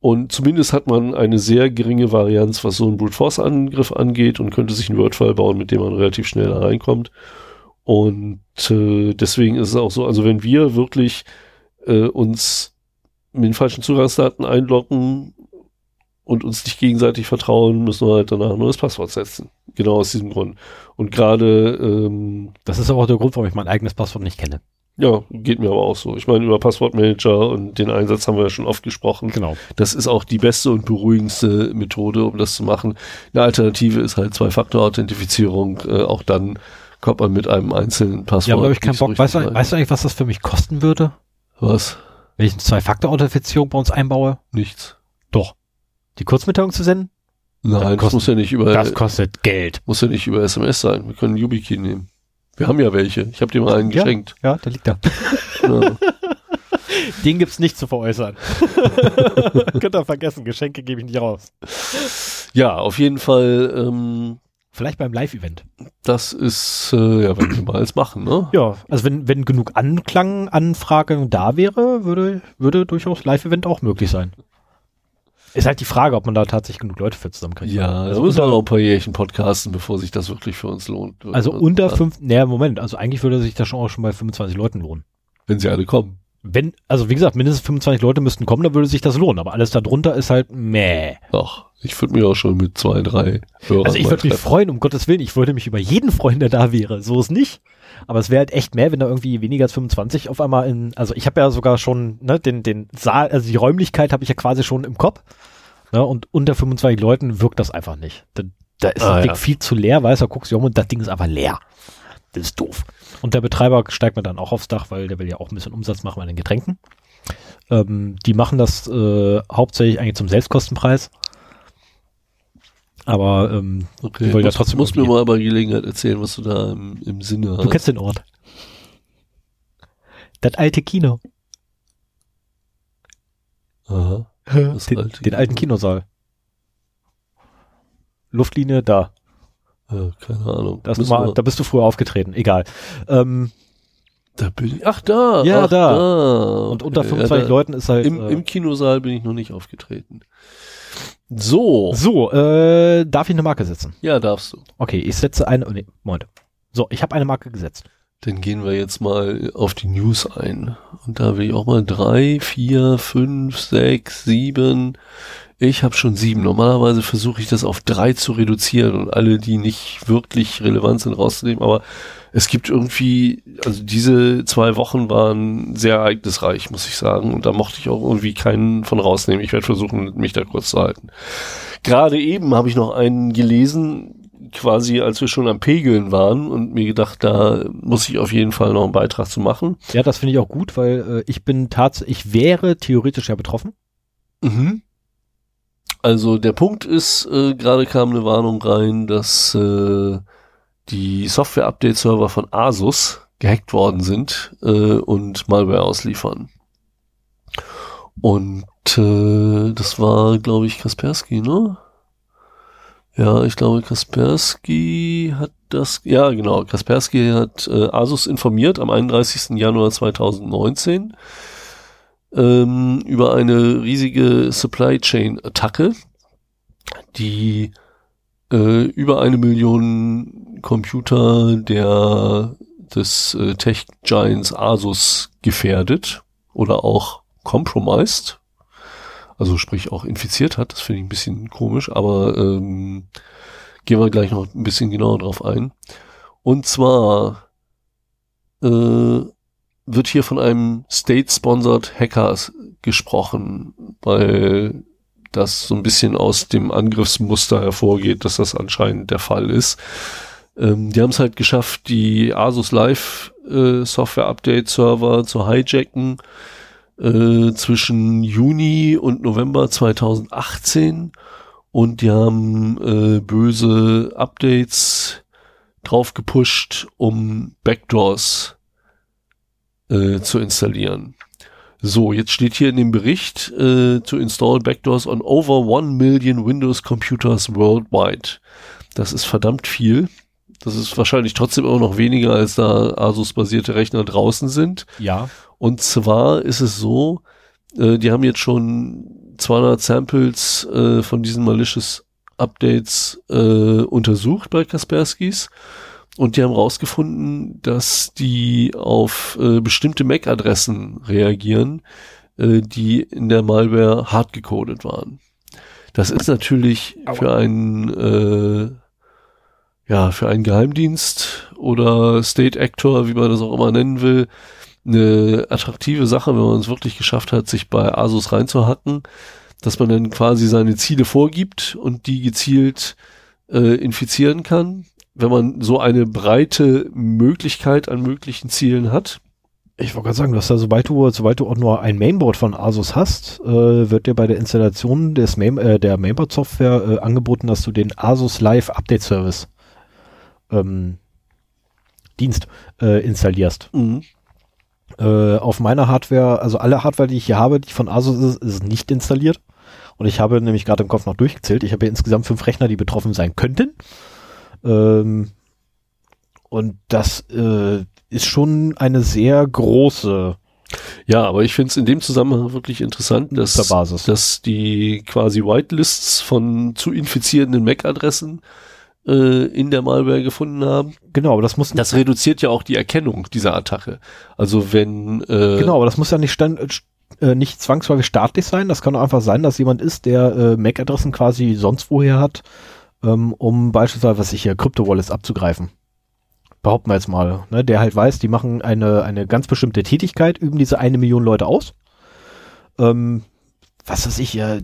Und zumindest hat man eine sehr geringe Varianz, was so einen Brute Force Angriff angeht und könnte sich einen Wordfile bauen, mit dem man relativ schnell reinkommt. Und äh, deswegen ist es auch so, also wenn wir wirklich äh, uns mit den falschen Zugangsdaten einloggen und uns nicht gegenseitig vertrauen, müssen wir halt danach nur das Passwort setzen. Genau aus diesem Grund. Und gerade ähm, Das ist aber auch der Grund, warum ich mein eigenes Passwort nicht kenne. Ja, geht mir aber auch so. Ich meine, über Passwortmanager und den Einsatz haben wir ja schon oft gesprochen. Genau. Das ist auch die beste und beruhigendste Methode, um das zu machen. Eine Alternative ist halt Zwei-Faktor-Authentifizierung. Äh, auch dann kommt man mit einem einzelnen Passwort. Ja, aber habe ich keinen Bock. Weißt du, weißt du eigentlich, was das für mich kosten würde? Was? Wenn ich eine Zwei-Faktor-Authentifizierung bei uns einbaue? Nichts. Doch. Die Kurzmitteilung zu senden? Nein, das, kostet, muss ja nicht über. Das kostet Geld. Muss ja nicht über SMS sein. Wir können YubiKey nehmen. Wir haben ja welche. Ich habe dir mal einen ja, geschenkt. Ja, der liegt da. Ja. <laughs> Den gibt's nicht zu veräußern. <laughs> Könnt ihr vergessen, Geschenke gebe ich nicht raus. Ja, auf jeden Fall. Ähm, Vielleicht beim Live-Event. Das ist, äh, ja, wenn wir mal alles machen, ne? Ja, also wenn, wenn genug Anklang, Anfrage da wäre, würde, würde durchaus Live-Event auch möglich sein. Ist halt die Frage, ob man da tatsächlich genug Leute für zusammenkriegt. Ja, also da müssen wir noch ein paar Jährchen podcasten, bevor sich das wirklich für uns lohnt. Also unter fünf, naja, Moment, also eigentlich würde sich das schon auch schon bei 25 Leuten lohnen. Wenn sie alle kommen. Wenn, also wie gesagt, mindestens 25 Leute müssten kommen, dann würde sich das lohnen, aber alles darunter ist halt meh. Doch. Ich würde mich auch schon mit zwei, drei Hörern Also ich würde mich freuen, um Gottes Willen. Ich würde mich über jeden freuen, der da wäre. So ist nicht. Aber es wäre halt echt mehr, wenn da irgendwie weniger als 25 auf einmal in, also ich habe ja sogar schon, ne, den, den Saal, also die Räumlichkeit habe ich ja quasi schon im Kopf. Ne, und unter 25 Leuten wirkt das einfach nicht. Da, da ist ah, das Ding ja. viel zu leer, weißt du, guckst du um und das Ding ist einfach leer. Das ist doof. Und der Betreiber steigt mir dann auch aufs Dach, weil der will ja auch ein bisschen Umsatz machen bei den Getränken. Ähm, die machen das äh, hauptsächlich eigentlich zum Selbstkostenpreis. Aber ähm, okay, wollen ja trotzdem. Du musst mir mal bei Gelegenheit erzählen, was du da im, im Sinne hast. Du kennst den Ort. Das alte Kino. Aha. Den, alte den alten Kinosaal. Luftlinie da. Ja, keine Ahnung. Mal, da bist du früher aufgetreten. Egal. Ähm, da bin ich. Ach da. Ja, ach, da. da. Und unter 25 ja, da, Leuten ist halt. Im, äh, Im Kinosaal bin ich noch nicht aufgetreten. So. So, äh, darf ich eine Marke setzen? Ja, darfst du. Okay, ich setze eine, oh nee, Moment. So, ich habe eine Marke gesetzt. Dann gehen wir jetzt mal auf die News ein. Und da will ich auch mal drei, vier, fünf, sechs, sieben. Ich habe schon sieben. Normalerweise versuche ich das auf drei zu reduzieren und alle, die nicht wirklich relevant sind, rauszunehmen. Aber es gibt irgendwie, also diese zwei Wochen waren sehr ereignisreich, muss ich sagen. Und da mochte ich auch irgendwie keinen von rausnehmen. Ich werde versuchen, mich da kurz zu halten. Gerade eben habe ich noch einen gelesen, quasi als wir schon am Pegeln waren und mir gedacht, da muss ich auf jeden Fall noch einen Beitrag zu machen. Ja, das finde ich auch gut, weil äh, ich bin tatsächlich, ich wäre theoretisch ja betroffen. Mhm. Also der Punkt ist, äh, gerade kam eine Warnung rein, dass äh, die Software-Update-Server von Asus gehackt worden sind äh, und Malware ausliefern. Und äh, das war, glaube ich, Kaspersky, ne? Ja, ich glaube, Kaspersky hat das, ja genau, Kaspersky hat äh, Asus informiert am 31. Januar 2019 ähm, über eine riesige Supply Chain Attacke, die äh, über eine Million Computer der des äh, Tech Giants Asus gefährdet oder auch compromised. Also sprich auch infiziert hat. Das finde ich ein bisschen komisch, aber ähm, gehen wir gleich noch ein bisschen genauer drauf ein. Und zwar äh, wird hier von einem State-Sponsored Hackers gesprochen, weil das so ein bisschen aus dem Angriffsmuster hervorgeht, dass das anscheinend der Fall ist. Ähm, die haben es halt geschafft, die Asus Live äh, Software Update Server zu hijacken äh, zwischen Juni und November 2018 und die haben äh, böse Updates drauf gepusht, um Backdoors äh, zu installieren. So, jetzt steht hier in dem Bericht äh, to install backdoors on over one million Windows Computers worldwide. Das ist verdammt viel. Das ist wahrscheinlich trotzdem immer noch weniger, als da Asus-basierte Rechner draußen sind. Ja. Und zwar ist es so, äh, die haben jetzt schon 200 Samples äh, von diesen malicious Updates äh, untersucht bei Kasperskis und die haben rausgefunden, dass die auf äh, bestimmte MAC-Adressen reagieren, äh, die in der Malware hart gecodet waren. Das ist natürlich Aua. für einen äh, ja für einen Geheimdienst oder State Actor, wie man das auch immer nennen will, eine attraktive Sache, wenn man es wirklich geschafft hat, sich bei Asus reinzuhacken, dass man dann quasi seine Ziele vorgibt und die gezielt äh, infizieren kann wenn man so eine breite Möglichkeit an möglichen Zielen hat. Ich wollte gerade sagen, dass da, sobald du, sobald du auch nur ein Mainboard von Asus hast, äh, wird dir bei der Installation des Main, äh, der Mainboard-Software äh, angeboten, dass du den Asus Live Update Service ähm, Dienst äh, installierst. Mhm. Äh, auf meiner Hardware, also alle Hardware, die ich hier habe, die von Asus ist, ist nicht installiert. Und ich habe nämlich gerade im Kopf noch durchgezählt. Ich habe hier insgesamt fünf Rechner, die betroffen sein könnten. Ähm, und das äh, ist schon eine sehr große ja, aber ich finde es in dem Zusammenhang wirklich interessant, dass, dass die quasi Whitelists von zu infizierenden MAC-Adressen äh, in der Malware gefunden haben. Genau, aber das muss das reduziert ja auch die Erkennung dieser Attacke. Also wenn äh, genau, aber das muss ja nicht stand, äh, nicht zwangsläufig staatlich sein. Das kann auch einfach sein, dass jemand ist, der äh, MAC-Adressen quasi sonst woher hat ähm, um beispielsweise, was ich hier, Krypto-Wallets abzugreifen. Behaupten wir jetzt mal, ne, der halt weiß, die machen eine, eine ganz bestimmte Tätigkeit, üben diese eine Million Leute aus. Ähm, was weiß ich, äh,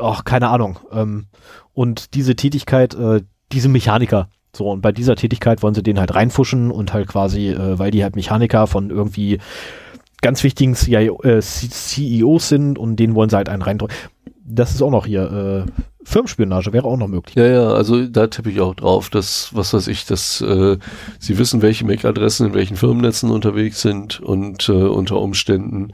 ach, keine Ahnung. Ähm, und diese Tätigkeit, äh, diese Mechaniker, so, und bei dieser Tätigkeit wollen sie den halt reinfuschen und halt quasi, äh, weil die halt Mechaniker von irgendwie ganz wichtigen CIO, äh, CEOs sind und denen wollen sie halt einen reindrücken. Das ist auch noch hier, äh, Firmenspionage wäre auch noch möglich. Ja, ja, also da tippe ich auch drauf, dass, was weiß ich, dass äh, sie wissen, welche MAC-Adressen in welchen Firmennetzen unterwegs sind und äh, unter Umständen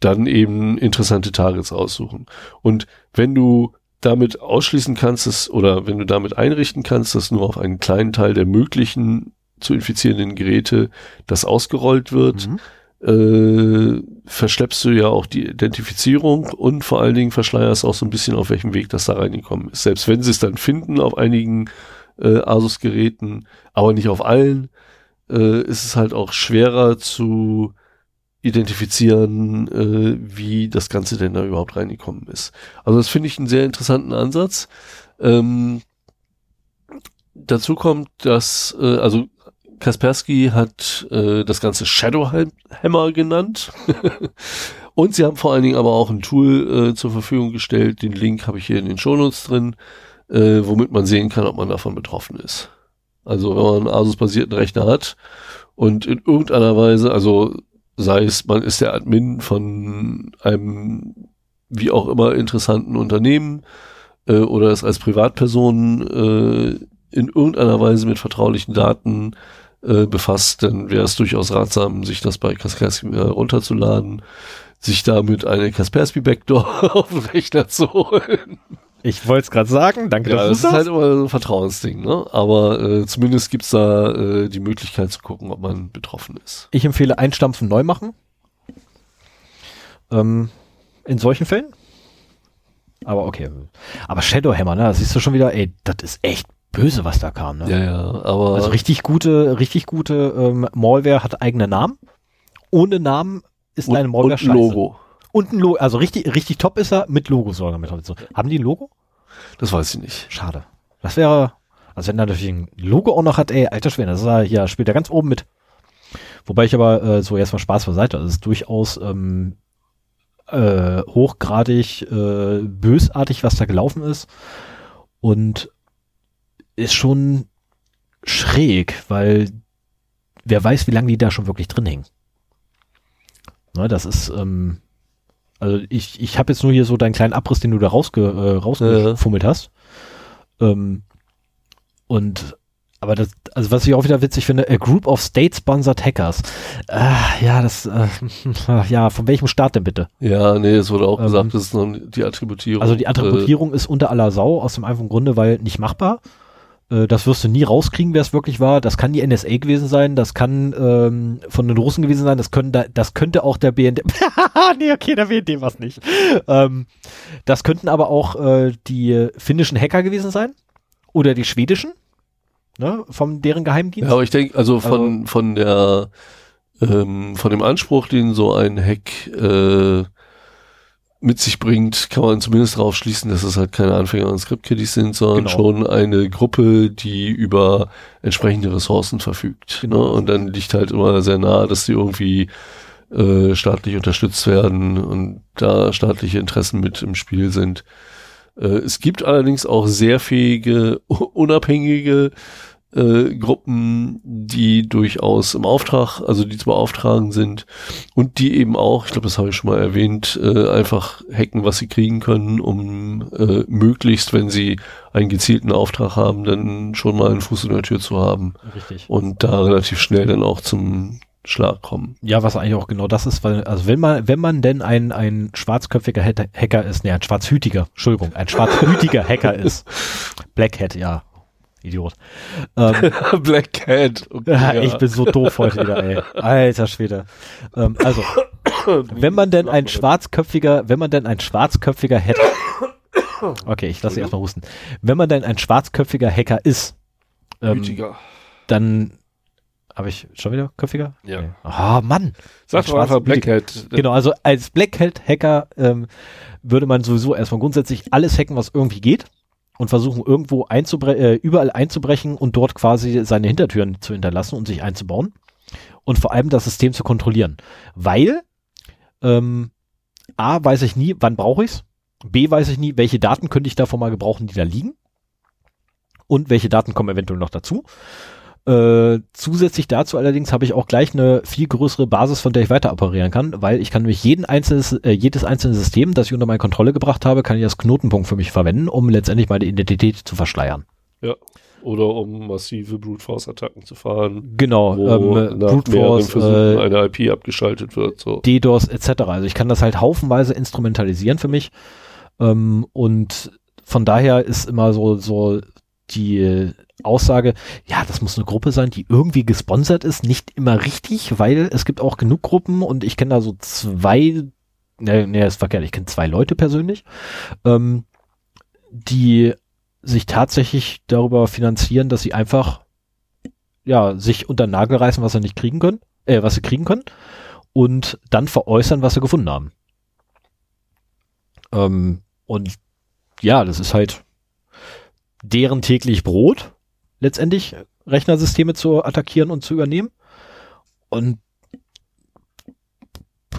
dann eben interessante Targets aussuchen. Und wenn du damit ausschließen kannst, dass, oder wenn du damit einrichten kannst, dass nur auf einen kleinen Teil der möglichen zu infizierenden Geräte das ausgerollt wird, mhm äh, verschleppst du ja auch die Identifizierung und vor allen Dingen verschleierst auch so ein bisschen, auf welchem Weg das da reingekommen ist. Selbst wenn sie es dann finden auf einigen äh, Asus-Geräten, aber nicht auf allen, äh, ist es halt auch schwerer zu identifizieren, äh, wie das Ganze denn da überhaupt reingekommen ist. Also das finde ich einen sehr interessanten Ansatz. Ähm, dazu kommt, dass, äh, also Kaspersky hat äh, das Ganze Shadowhammer genannt. <laughs> Und sie haben vor allen Dingen aber auch ein Tool äh, zur Verfügung gestellt. Den Link habe ich hier in den Shownotes drin, äh, womit man sehen kann, ob man davon betroffen ist. Also wenn man einen Asus-basierten Rechner hat und in irgendeiner Weise, also sei es, man ist der Admin von einem wie auch immer interessanten Unternehmen äh, oder ist als Privatperson äh, in irgendeiner Weise mit vertraulichen Daten äh, befasst, dann wäre es durchaus ratsam, sich das bei Kaspersky äh, runterzuladen, sich damit eine Kaspersky Backdoor <laughs> auf den Rechner zu holen. Ich wollte es gerade sagen, danke. Ja, das ist halt immer so ein Vertrauensding, ne? Aber äh, zumindest gibt's da äh, die Möglichkeit zu gucken, ob man betroffen ist. Ich empfehle einstampfen, neu machen. Ähm, in solchen Fällen. Aber okay. Aber Shadowhammer, ne? Das siehst du schon wieder, ey, das ist echt böse, was da kam. Ne? Ja, ja, aber. Also richtig gute, richtig gute ähm, Malware hat eigene Namen. Ohne Namen ist und, eine Malware und ein Logo. Und ein Logo. Also richtig, richtig top ist er mit Logo sogar mit. So. Haben die ein Logo? Das weiß ich nicht. Schade. Das wäre, also wenn er natürlich ein Logo auch noch hat, ey, alter Schwede, das ist er hier, spielt er ganz oben mit. Wobei ich aber äh, so erstmal Spaß beiseite. Also es ist durchaus ähm, äh, hochgradig äh, bösartig, was da gelaufen ist. Und ist schon schräg, weil wer weiß, wie lange die da schon wirklich drin hängen. Ne, das ist, ähm, also ich, ich habe jetzt nur hier so deinen kleinen Abriss, den du da rausge, äh, rausgefummelt hast. Ähm, und aber das, also was ich auch wieder witzig finde, a group of state-sponsored hackers. Ah, ja, das, äh, <laughs> ja, von welchem Staat denn bitte? Ja, nee, es wurde auch ähm, gesagt, das ist noch die Attributierung. Also die Attributierung äh, ist unter aller Sau, aus dem einfachen Grunde, weil nicht machbar. Äh, das wirst du nie rauskriegen, wer es wirklich war. Das kann die NSA gewesen sein, das kann ähm, von den Russen gewesen sein, das, können da, das könnte auch der BND. <laughs> nee, okay, der BND war es nicht. Ähm, das könnten aber auch äh, die finnischen Hacker gewesen sein oder die schwedischen ne, von deren Geheimdienst. Ja, aber ich denke, also von, also, von der, ähm, von dem Anspruch, den so ein Hack äh, mit sich bringt, kann man zumindest darauf schließen, dass es halt keine Anfänger und Script-Kiddies sind, sondern genau. schon eine Gruppe, die über entsprechende Ressourcen verfügt. Ne? Genau. Ne? Und dann liegt halt immer sehr nahe, dass die irgendwie äh, staatlich unterstützt werden und da staatliche Interessen mit im Spiel sind. Äh, es gibt allerdings auch sehr fähige, unabhängige äh, Gruppen, die durchaus im Auftrag, also die zu beauftragen sind und die eben auch, ich glaube, das habe ich schon mal erwähnt, äh, einfach hacken, was sie kriegen können, um äh, möglichst, wenn sie einen gezielten Auftrag haben, dann schon mal einen Fuß in der Tür zu haben. Richtig. Und da relativ schnell dann auch zum Schlag kommen. Ja, was eigentlich auch genau das ist, weil, also wenn man, wenn man denn ein, ein schwarzköpfiger Hacker ist, ne, ein schwarzhütiger, Entschuldigung, ein schwarzhütiger Hacker ist, <laughs> Black Hat, ja, Idiot. <laughs> Ähm, Black Hat. Okay, <laughs> ja. Ich bin so doof heute wieder, ey. Alter Schwede. Ähm, also, <coughs> wenn man denn ein schwarzköpfiger, wenn man denn ein schwarzköpfiger Hacker, <coughs> okay, ich lasse erstmal husten. Wenn man denn ein schwarzköpfiger Hacker ist, ähm, dann habe ich schon wieder köpfiger? Ja. Ah, oh, Mann. Sag doch einfach Black Hat. Genau, also als Black Hat Hacker ähm, würde man sowieso erstmal grundsätzlich alles hacken, was irgendwie geht und versuchen irgendwo einzubre äh, überall einzubrechen und dort quasi seine Hintertüren zu hinterlassen und sich einzubauen und vor allem das System zu kontrollieren. Weil ähm, A weiß ich nie, wann brauche ich's. B weiß ich nie, welche Daten könnte ich davon mal gebrauchen, die da liegen. Und welche Daten kommen eventuell noch dazu. Äh, zusätzlich dazu allerdings habe ich auch gleich eine viel größere Basis, von der ich weiter operieren kann, weil ich kann nämlich jeden einzelnes, äh, jedes einzelne System, das ich unter meine Kontrolle gebracht habe, kann ich als Knotenpunkt für mich verwenden, um letztendlich meine Identität zu verschleiern. Ja. Oder um massive Brute Force Attacken zu fahren. Genau, wo ähm, Brute Force, äh, eine IP abgeschaltet wird. So. DDoS etc. Also ich kann das halt haufenweise instrumentalisieren für mich. Ähm, und von daher ist immer so, so die Aussage, ja, das muss eine Gruppe sein, die irgendwie gesponsert ist, nicht immer richtig, weil es gibt auch genug Gruppen und ich kenne da so zwei, ne, ne, ist verkehrt, ich kenne zwei Leute persönlich, ähm, die sich tatsächlich darüber finanzieren, dass sie einfach ja sich unter den Nagel reißen, was sie nicht kriegen können, äh, was sie kriegen können und dann veräußern, was sie gefunden haben. Ähm, und ja, das ist halt deren täglich Brot letztendlich Rechnersysteme zu attackieren und zu übernehmen. Und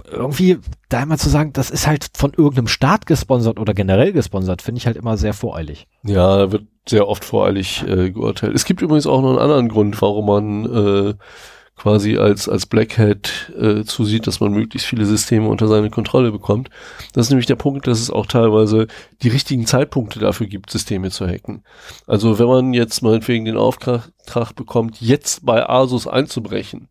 irgendwie da immer zu sagen, das ist halt von irgendeinem Staat gesponsert oder generell gesponsert, finde ich halt immer sehr voreilig. Ja, wird sehr oft voreilig äh, geurteilt. Es gibt übrigens auch noch einen anderen Grund, warum man äh, quasi als, als Black Hat äh, zusieht, dass man möglichst viele Systeme unter seine Kontrolle bekommt. Das ist nämlich der Punkt, dass es auch teilweise die richtigen Zeitpunkte dafür gibt, Systeme zu hacken. Also wenn man jetzt meinetwegen den Auftrag bekommt, jetzt bei Asus einzubrechen.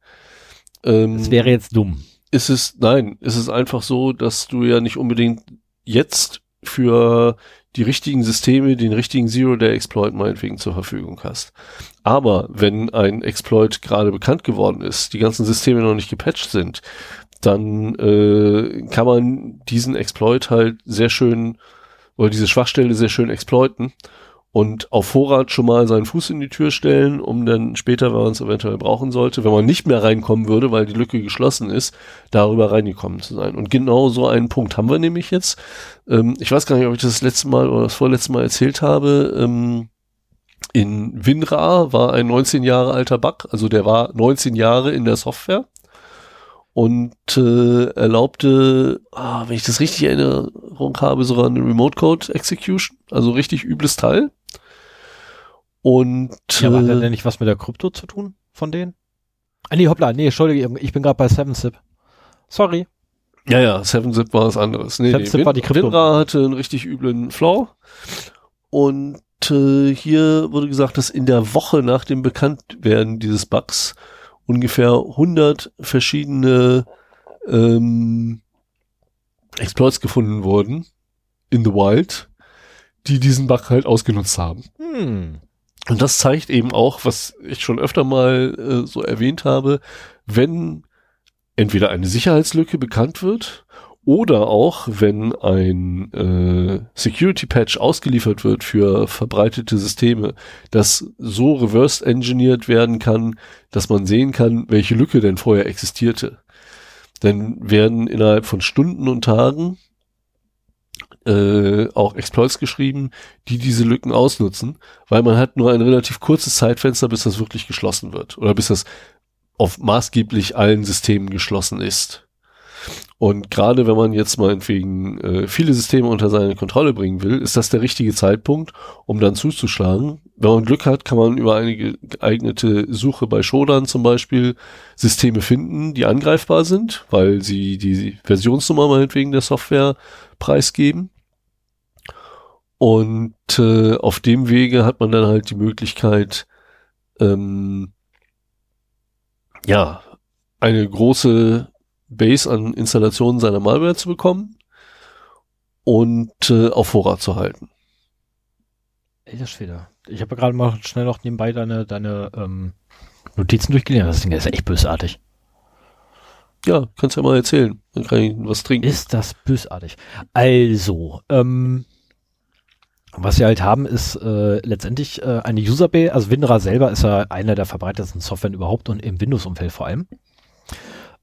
Ähm, das wäre jetzt dumm. Ist es, nein, ist es einfach so, dass du ja nicht unbedingt jetzt für die richtigen Systeme, den richtigen Zero-Day-Exploit meinetwegen zur Verfügung hast. Aber wenn ein Exploit gerade bekannt geworden ist, die ganzen Systeme noch nicht gepatcht sind, dann äh, kann man diesen Exploit halt sehr schön oder diese Schwachstelle sehr schön exploiten und auf Vorrat schon mal seinen Fuß in die Tür stellen, um dann später, wenn man es eventuell brauchen sollte, wenn man nicht mehr reinkommen würde, weil die Lücke geschlossen ist, darüber reingekommen zu sein. Und genau so einen Punkt haben wir nämlich jetzt. Ähm, ich weiß gar nicht, ob ich das, letzte Mal oder das vorletzte Mal erzählt habe. Ähm, in WinRAR war ein 19 Jahre alter Bug, also der war 19 Jahre in der Software. und äh, erlaubte, ah, wenn ich das richtig in Erinnerung habe, sogar eine Remote Code Execution, also richtig übles Teil. Und Ja, aber hat äh, der nicht was mit der Krypto zu tun von denen? Ah, nee, hoppla, nee, Entschuldige, ich bin gerade bei 7-Zip. Sorry. Ja, ja, 7-Zip war was anderes. Nee, 7-Zip nee, war die Krypto. Winra hatte einen richtig üblen Flaw. Und äh, hier wurde gesagt, dass in der Woche nach dem Bekanntwerden dieses Bugs ungefähr 100 verschiedene ähm, Exploits gefunden wurden in the wild, die diesen Bug halt ausgenutzt haben. Hm. Und das zeigt eben auch, was ich schon öfter mal äh, so erwähnt habe, wenn entweder eine Sicherheitslücke bekannt wird oder auch wenn ein äh, Security Patch ausgeliefert wird für verbreitete Systeme, das so reverse engineert werden kann, dass man sehen kann, welche Lücke denn vorher existierte. Dann werden innerhalb von Stunden und Tagen äh, auch Exploits geschrieben, die diese Lücken ausnutzen, weil man hat nur ein relativ kurzes Zeitfenster, bis das wirklich geschlossen wird oder bis das auf maßgeblich allen Systemen geschlossen ist. Und gerade wenn man jetzt meinetwegen äh, viele Systeme unter seine Kontrolle bringen will, ist das der richtige Zeitpunkt, um dann zuzuschlagen. Wenn man Glück hat, kann man über eine geeignete Suche bei Shodan zum Beispiel Systeme finden, die angreifbar sind, weil sie die Versionsnummer meinetwegen der Software preisgeben. Und äh, auf dem Wege hat man dann halt die Möglichkeit, ähm, ja, eine große Base an Installationen seiner Malware zu bekommen und äh, auf Vorrat zu halten. Ey, das Schwede. Ich habe gerade mal schnell noch nebenbei deine, deine ähm, Notizen durchgelesen. Das Ding ist echt bösartig. Ja, kannst ja mal erzählen. Dann kann ich was trinken. Ist das bösartig. Also, ähm, was wir halt haben, ist äh, letztendlich äh, eine Userbase, also WinRAR selber ist ja einer der verbreitetsten Softwaren überhaupt und im Windows-Umfeld vor allem.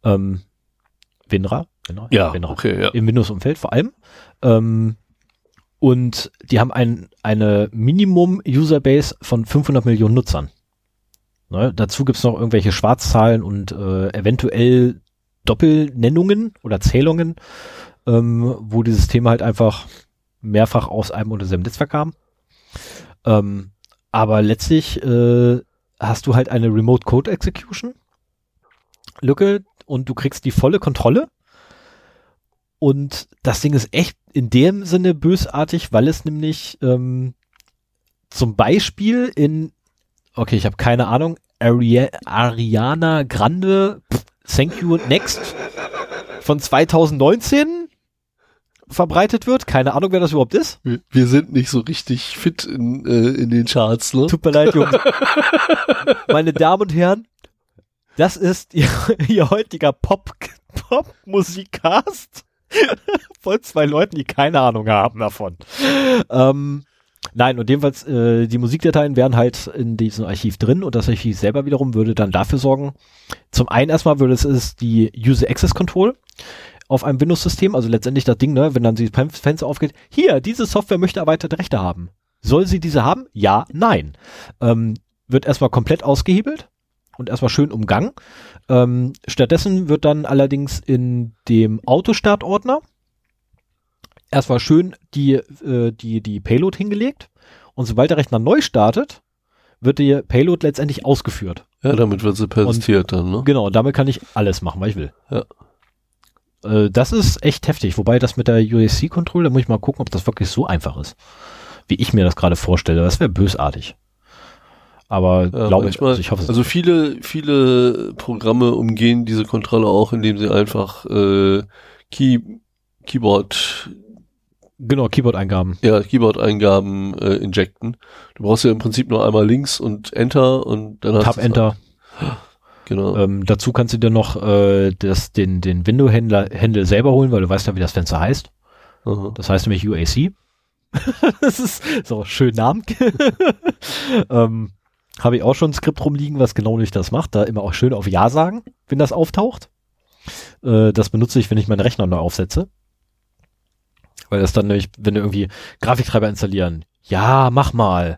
Ähm, WinRAR, genau. ja, WinRAR. okay, ja. Im Windows-Umfeld vor allem. Ähm, und die haben ein, eine Minimum-Userbase von 500 Millionen Nutzern. Ne, dazu gibt's noch irgendwelche Schwarzzahlen und äh, eventuell Doppelnennungen oder Zählungen, ähm, wo die Systeme halt einfach mehrfach aus einem oder demselben Netzwerk haben. Ähm, aber letztlich äh, hast du halt eine Remote Code Execution Lücke und du kriegst die volle Kontrolle. Und das Ding ist echt in dem Sinne bösartig, weil es nämlich ähm, zum Beispiel in, okay, ich habe keine Ahnung, Ari Ariana Grande, pff, Thank You Next von 2019 verbreitet wird. Keine Ahnung, wer das überhaupt ist. Wir, wir sind nicht so richtig fit in, äh, in den Charts, ne? Tut mir leid, Jungs. <laughs> Meine Damen und Herren, das ist <laughs> ihr, ihr heutiger Pop, Pop-Musikcast <laughs> von zwei Leuten, die keine Ahnung haben davon. Ähm, nein, und jedenfalls, äh, die Musikdateien wären halt in diesem Archiv drin und das Archiv selber wiederum würde dann dafür sorgen, zum einen erstmal würde es ist die User Access Control auf einem Windows-System, also letztendlich das Ding, ne, wenn dann Fen- Fenster aufgeht, hier, diese Software möchte erweiterte Rechte haben. Soll sie diese haben? Ja, nein. Ähm, wird erstmal komplett ausgehebelt und erstmal schön umgangen. Ähm, stattdessen wird dann allerdings in dem Autostart-Ordner erstmal schön die, äh, die, die Payload hingelegt und sobald der Rechner neu startet, wird die Payload letztendlich ausgeführt. Ja, damit wird sie persistiert dann, ne? Genau, damit kann ich alles machen, was ich will. Ja. Äh, das ist echt heftig, wobei das mit der UAC-Control, da muss ich mal gucken, ob das wirklich so einfach ist, wie ich mir das gerade vorstelle. Das wäre bösartig. Aber Ja, glaube ich, manchmal- also ich hoffe es. Also viele, viele Programme umgehen diese Kontrolle auch, indem sie einfach äh, Key, Keyboard, genau, Keyboard-Eingaben. ja, Keyboard-Eingaben äh, injecten. Du brauchst ja im Prinzip nur einmal links und Enter und dann hast Tab Enter. auch. Genau. Ähm, dazu kannst du dir noch äh, das, den, den Window-Händler Händel selber holen, weil du weißt ja, wie das Fenster heißt. Aha. Das heißt nämlich UAC. <laughs> das ist so schön Namen. <laughs> ähm, Habe ich auch schon ein Skript rumliegen, was genau nicht das macht. Da immer auch schön auf Ja sagen, wenn das auftaucht. Äh, das benutze ich, wenn ich meinen Rechner neu aufsetze. Weil das dann nämlich, wenn du irgendwie Grafiktreiber installieren, ja, mach mal.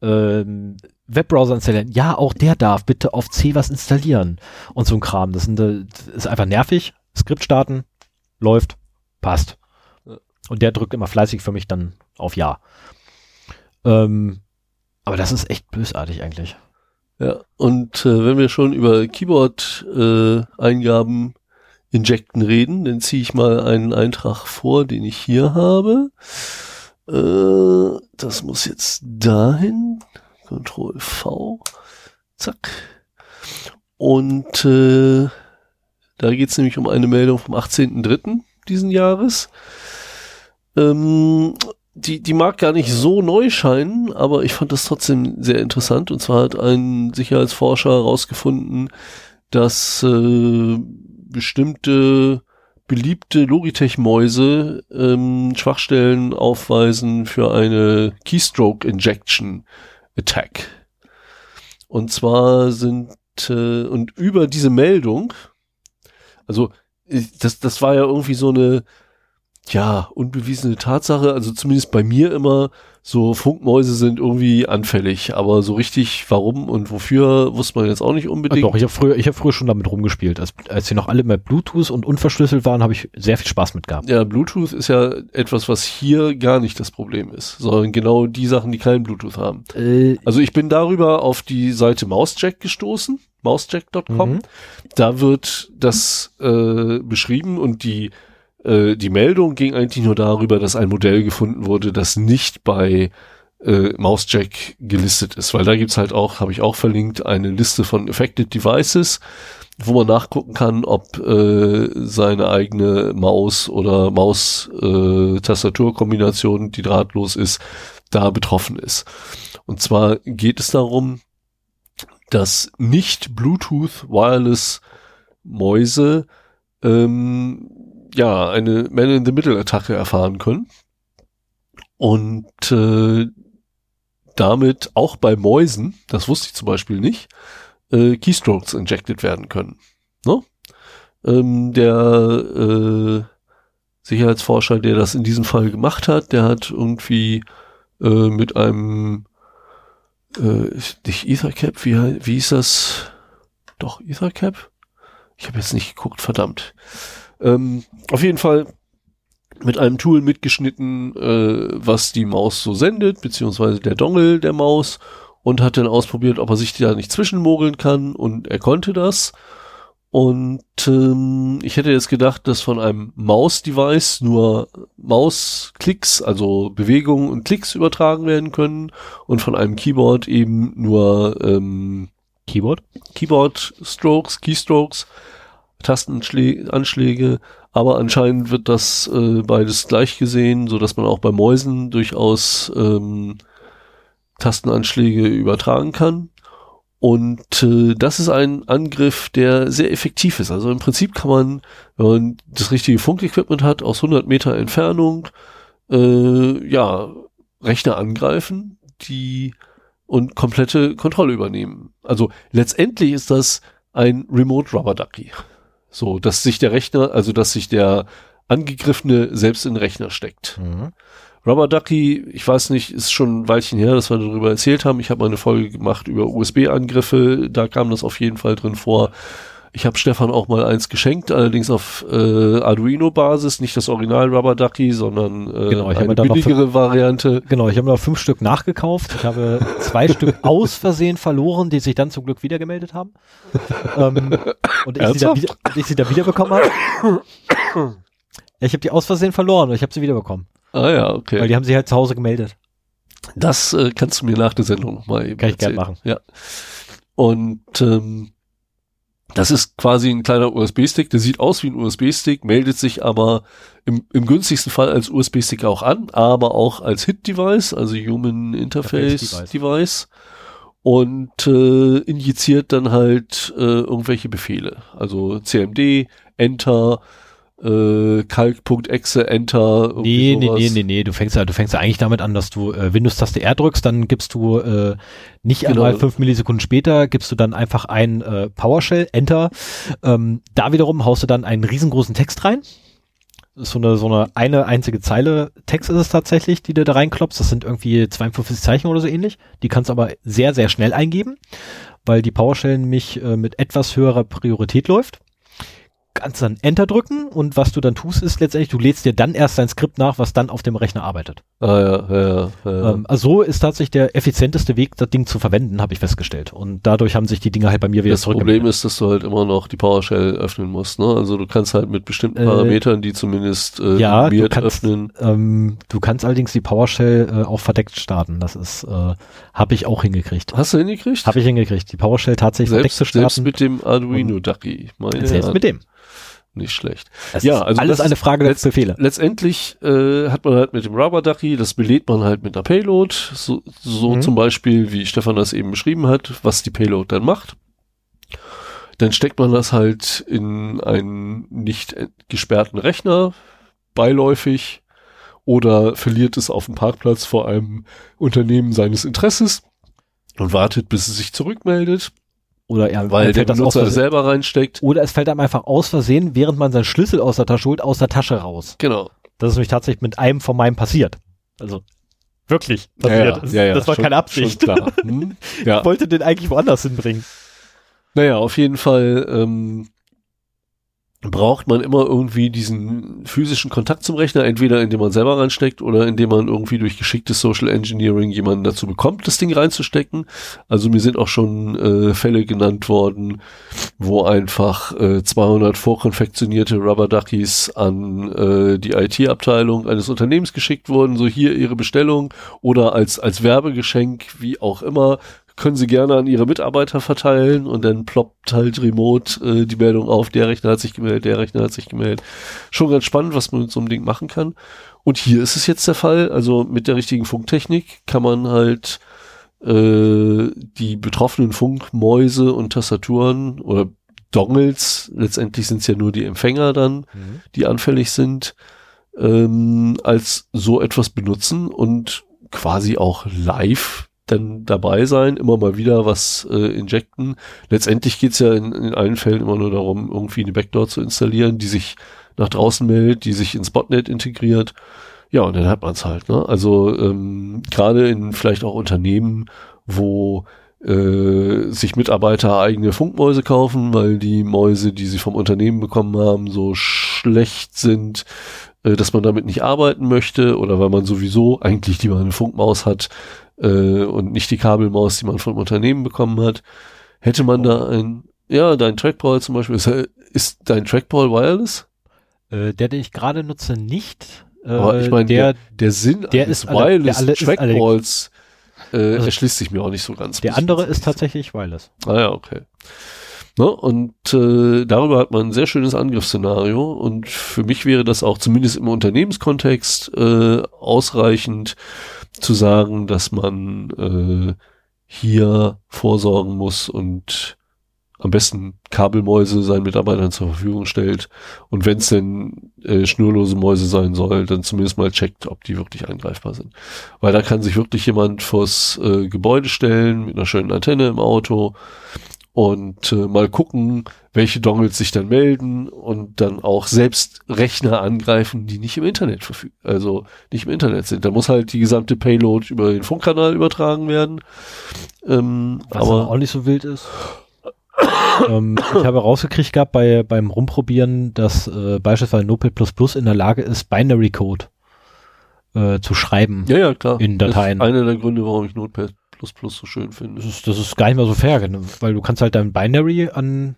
Ähm, Webbrowser installieren. Ja, auch der darf bitte auf C was installieren. Und so ein Kram. Das, sind, äh, das ist einfach nervig. Skript starten, läuft, passt. Und der drückt immer fleißig für mich dann auf Ja. Ähm, aber das ist echt bösartig eigentlich. Ja, und äh, wenn wir schon über Keyboard-Eingaben äh, injecten reden, dann ziehe ich mal einen Eintrag vor, den ich hier habe. Äh, das muss jetzt dahin. Ctrl V. Zack. Und äh, da geht es nämlich um eine Meldung vom 18.03. diesen Jahres. Ähm, die, die mag gar nicht so neu scheinen, aber ich fand das trotzdem sehr interessant. Und zwar hat ein Sicherheitsforscher herausgefunden, dass äh, bestimmte beliebte Logitech-Mäuse ähm, Schwachstellen aufweisen für eine Keystroke Injection Attack. Und zwar sind äh, und über diese Meldung, also das, das war ja irgendwie so eine ja, unbewiesene Tatsache, also zumindest bei mir immer, so Funkmäuse sind irgendwie anfällig, aber so richtig warum und wofür wusste man jetzt auch nicht unbedingt. Ja, doch, ich habe früher, ich habe früher schon damit rumgespielt. Als, als sie noch alle mit Bluetooth und unverschlüsselt waren, habe ich sehr viel Spaß mit gehabt. Ja, Bluetooth ist ja etwas, was hier gar nicht das Problem ist, sondern genau die Sachen, die keinen Bluetooth haben. Äh, also ich bin darüber auf die Seite Mousejack gestoßen, mousejack.com. Mhm. Da wird das äh, beschrieben und die äh, die Meldung ging eigentlich nur darüber, dass ein Modell gefunden wurde, das nicht bei äh, Mousejack gelistet ist, weil da gibt's halt auch, habe ich auch verlinkt, eine Liste von Affected Devices, wo man nachgucken kann, ob äh, seine eigene Maus oder Maus-Tastaturkombination, äh, die drahtlos ist, da betroffen ist. Und zwar geht es darum, dass nicht Bluetooth Wireless Mäuse ähm, ja, eine Man-in-the-Middle-Attacke erfahren können. Und äh, damit auch bei Mäusen, das wusste ich zum Beispiel nicht, äh, Keystrokes injected werden können. Ne? Ähm, der äh, Sicherheitsforscher, der das in diesem Fall gemacht hat, der hat irgendwie äh, mit einem äh, nicht Ethercap, wie, wie hieß das? Doch, Ethercap? Ich habe jetzt nicht geguckt, verdammt. Ähm, auf jeden Fall mit einem Tool mitgeschnitten, äh, was die Maus so sendet, beziehungsweise der Dongle der Maus und hat dann ausprobiert, ob er sich da nicht zwischenmogeln kann und er konnte das. Und ähm, ich hätte jetzt gedacht, dass von einem Maus-Device nur Mausklicks, also Bewegungen und Klicks übertragen werden können und von einem Keyboard eben nur ähm, Keyboard, Keyboard-Strokes, Keystrokes. Tastenanschläge, aber anscheinend wird das äh, beides gleich gesehen, so dass man auch bei Mäusen durchaus ähm, Tastenanschläge übertragen kann. Und äh, das ist ein Angriff, der sehr effektiv ist. Also im Prinzip kann man, wenn man das richtige Funkequipment hat, aus 100 Meter Entfernung, äh, ja, Rechner angreifen, die und komplette Kontrolle übernehmen. Also letztendlich ist das ein Remote Rubber Ducky. So, dass sich der Rechner, also dass sich der Angegriffene selbst in den Rechner steckt. Mhm. Rubber Ducky, ich weiß nicht, ist schon ein Weilchen her, dass wir darüber erzählt haben. Ich habe mal eine Folge gemacht über USB-Angriffe, da kam das auf jeden Fall drin vor. Ich habe Stefan auch mal eins geschenkt, allerdings auf äh, Arduino-Basis, nicht das Original Rubber Ducky, sondern äh, genau, eine billigere Variante. Genau, ich habe noch fünf Stück nachgekauft. Ich habe zwei Stück <laughs> aus Versehen verloren, die sich dann zum Glück wieder gemeldet haben. ähm, und, ich sie da wieder, ich sie da wiederbekommen habe. ich habe die aus Versehen verloren und ich habe sie wiederbekommen. Ah ja, okay. Weil die haben sich halt zu Hause gemeldet. Das äh, kannst du mir nach der Sendung nochmal eben Kann ich gerne machen. Ja. Und ähm, das ist quasi ein kleiner USB-Stick, der sieht aus wie ein USB-Stick, meldet sich aber im, im günstigsten Fall als USB-Stick auch an, aber auch als HIT-Device, also Human Interface, Device. Device und äh, injiziert dann halt äh, irgendwelche Befehle, also CMD, Enter, äh, Calc.exe, Enter. Nee, nee, nee, nee, nee, du fängst ja, du fängst ja eigentlich damit an, dass du äh, Windows-Taste R drückst, dann gibst du äh, nicht genau. einmal fünf Millisekunden später, gibst du dann einfach ein äh, PowerShell, Enter. Ähm, da wiederum haust du dann einen riesengroßen Text rein. ist so eine, so eine, eine einzige Zeile Text ist es tatsächlich, die du da reinklopfst. Das sind irgendwie 52 Zeichen oder so ähnlich. Die kannst du aber sehr, sehr schnell eingeben, weil die PowerShell nämlich äh, mit etwas höherer Priorität läuft kannst dann Enter drücken und was du dann tust, ist letztendlich, du lädst dir dann erst dein Skript nach, was dann auf dem Rechner arbeitet. Ah ja, ja, ja. Ähm, also so ist tatsächlich der effizienteste Weg, das Ding zu verwenden, habe ich festgestellt. Und dadurch haben sich die Dinge halt bei mir wieder Das Problem ist, dass du halt immer noch die PowerShell öffnen musst. Ne? Also du kannst halt mit bestimmten Parametern, die zumindest äh, ja, du kannst, öffnen. Ähm, du kannst allerdings die PowerShell äh, auch verdeckt starten. Das ist, äh, habe ich auch hingekriegt. Hast du hingekriegt? Habe ich hingekriegt. Die PowerShell tatsächlich selbst, verdeckt zu starten. Selbst mit dem Arduino Ducky. Selbst mit dem nicht schlecht. Das ja, also alles eine Frage der Befehle. Letztendlich äh, hat man halt mit dem Rubber Ducky, das belädt man halt mit einer Payload, so, so mhm. zum Beispiel, wie Stefan das eben beschrieben hat, was die Payload dann macht. Dann steckt man das halt in einen nicht gesperrten Rechner, beiläufig, oder verliert es auf dem Parkplatz vor einem Unternehmen seines Interesses und wartet, bis es sich zurückmeldet. Oder er, weil der das selber reinsteckt. Oder es fällt einem einfach aus Versehen, während man seinen Schlüssel aus der Tasche holt, aus der Tasche raus. Genau. Das ist nämlich tatsächlich mit einem von meinem passiert. Also wirklich passiert. Ja, ja, das, ja, ja, das war schon, keine Absicht. <laughs> Hm, ja. Ich wollte den eigentlich woanders hinbringen. Naja, auf jeden Fall ähm, braucht man immer irgendwie diesen physischen Kontakt zum Rechner, entweder indem man selber reinsteckt oder indem man irgendwie durch geschicktes Social Engineering jemanden dazu bekommt, das Ding reinzustecken. Also mir sind auch schon äh, Fälle genannt worden, wo einfach äh, 200 vorkonfektionierte Rubber Duckies an äh, die IT-Abteilung eines Unternehmens geschickt wurden, so hier ihre Bestellung oder als als Werbegeschenk, wie auch immer, können Sie gerne an Ihre Mitarbeiter verteilen und dann ploppt halt remote äh, die Meldung auf, der Rechner hat sich gemeldet, der Rechner hat sich gemeldet. Schon ganz spannend, was man mit so einem Ding machen kann. Und hier ist es jetzt der Fall, also mit der richtigen Funktechnik kann man halt äh, die betroffenen Funkmäuse und Tastaturen oder Dongles, letztendlich sind es ja nur die Empfänger dann, mhm. die anfällig sind, ähm, als so etwas benutzen und quasi auch live dann dabei sein, immer mal wieder was äh, injecten. Letztendlich geht's ja in, in allen Fällen immer nur darum, irgendwie eine Backdoor zu installieren, die sich nach draußen meldet, die sich ins Botnet integriert. Ja, und dann hat man's halt. Ne? Also ähm, gerade in vielleicht auch Unternehmen, wo äh, sich Mitarbeiter eigene Funkmäuse kaufen, weil die Mäuse, die sie vom Unternehmen bekommen haben, so schlecht sind, äh, dass man damit nicht arbeiten möchte oder weil man sowieso eigentlich lieber eine Funkmaus hat, äh, und nicht die Kabelmaus, die man vom Unternehmen bekommen hat. Hätte man da ein, ja, dein Trackball zum Beispiel, ist, ist dein Trackball wireless? Äh, der, den ich gerade nutze, nicht. Äh, Aber ich meine, der, der, der Sinn der eines ist wireless alle, Trackballs äh, also erschließt sich mir auch nicht so ganz. Der andere ist tatsächlich wireless. Ah ja, okay. Ne? Und äh, darüber hat man ein sehr schönes Angriffsszenario und für mich wäre das auch zumindest im Unternehmenskontext äh, ausreichend, zu sagen, dass man äh, hier vorsorgen muss und am besten Kabelmäuse seinen Mitarbeitern zur Verfügung stellt und wenn es denn äh, schnurlose Mäuse sein soll, dann zumindest mal checkt, ob die wirklich eingreifbar sind. Weil da kann sich wirklich jemand vors äh, Gebäude stellen mit einer schönen Antenne im Auto und äh, mal gucken, welche Dongles sich dann melden und dann auch selbst Rechner angreifen, die nicht im Internet verfügen, also nicht im Internet sind. Da muss halt die gesamte Payload über den Funkkanal übertragen werden. Ähm, Was aber auch nicht so wild ist. <coughs> ähm, ich habe rausgekriegt gehabt bei, beim Rumprobieren, dass äh, beispielsweise Notepad++ in der Lage ist, Binary Code äh, zu schreiben. Ja, ja, klar. In Dateien. Das ist einer der Gründe, warum ich Notepad so schön finde. Das ist, das ist gar nicht mal so fair, weil du kannst halt dein Binary an,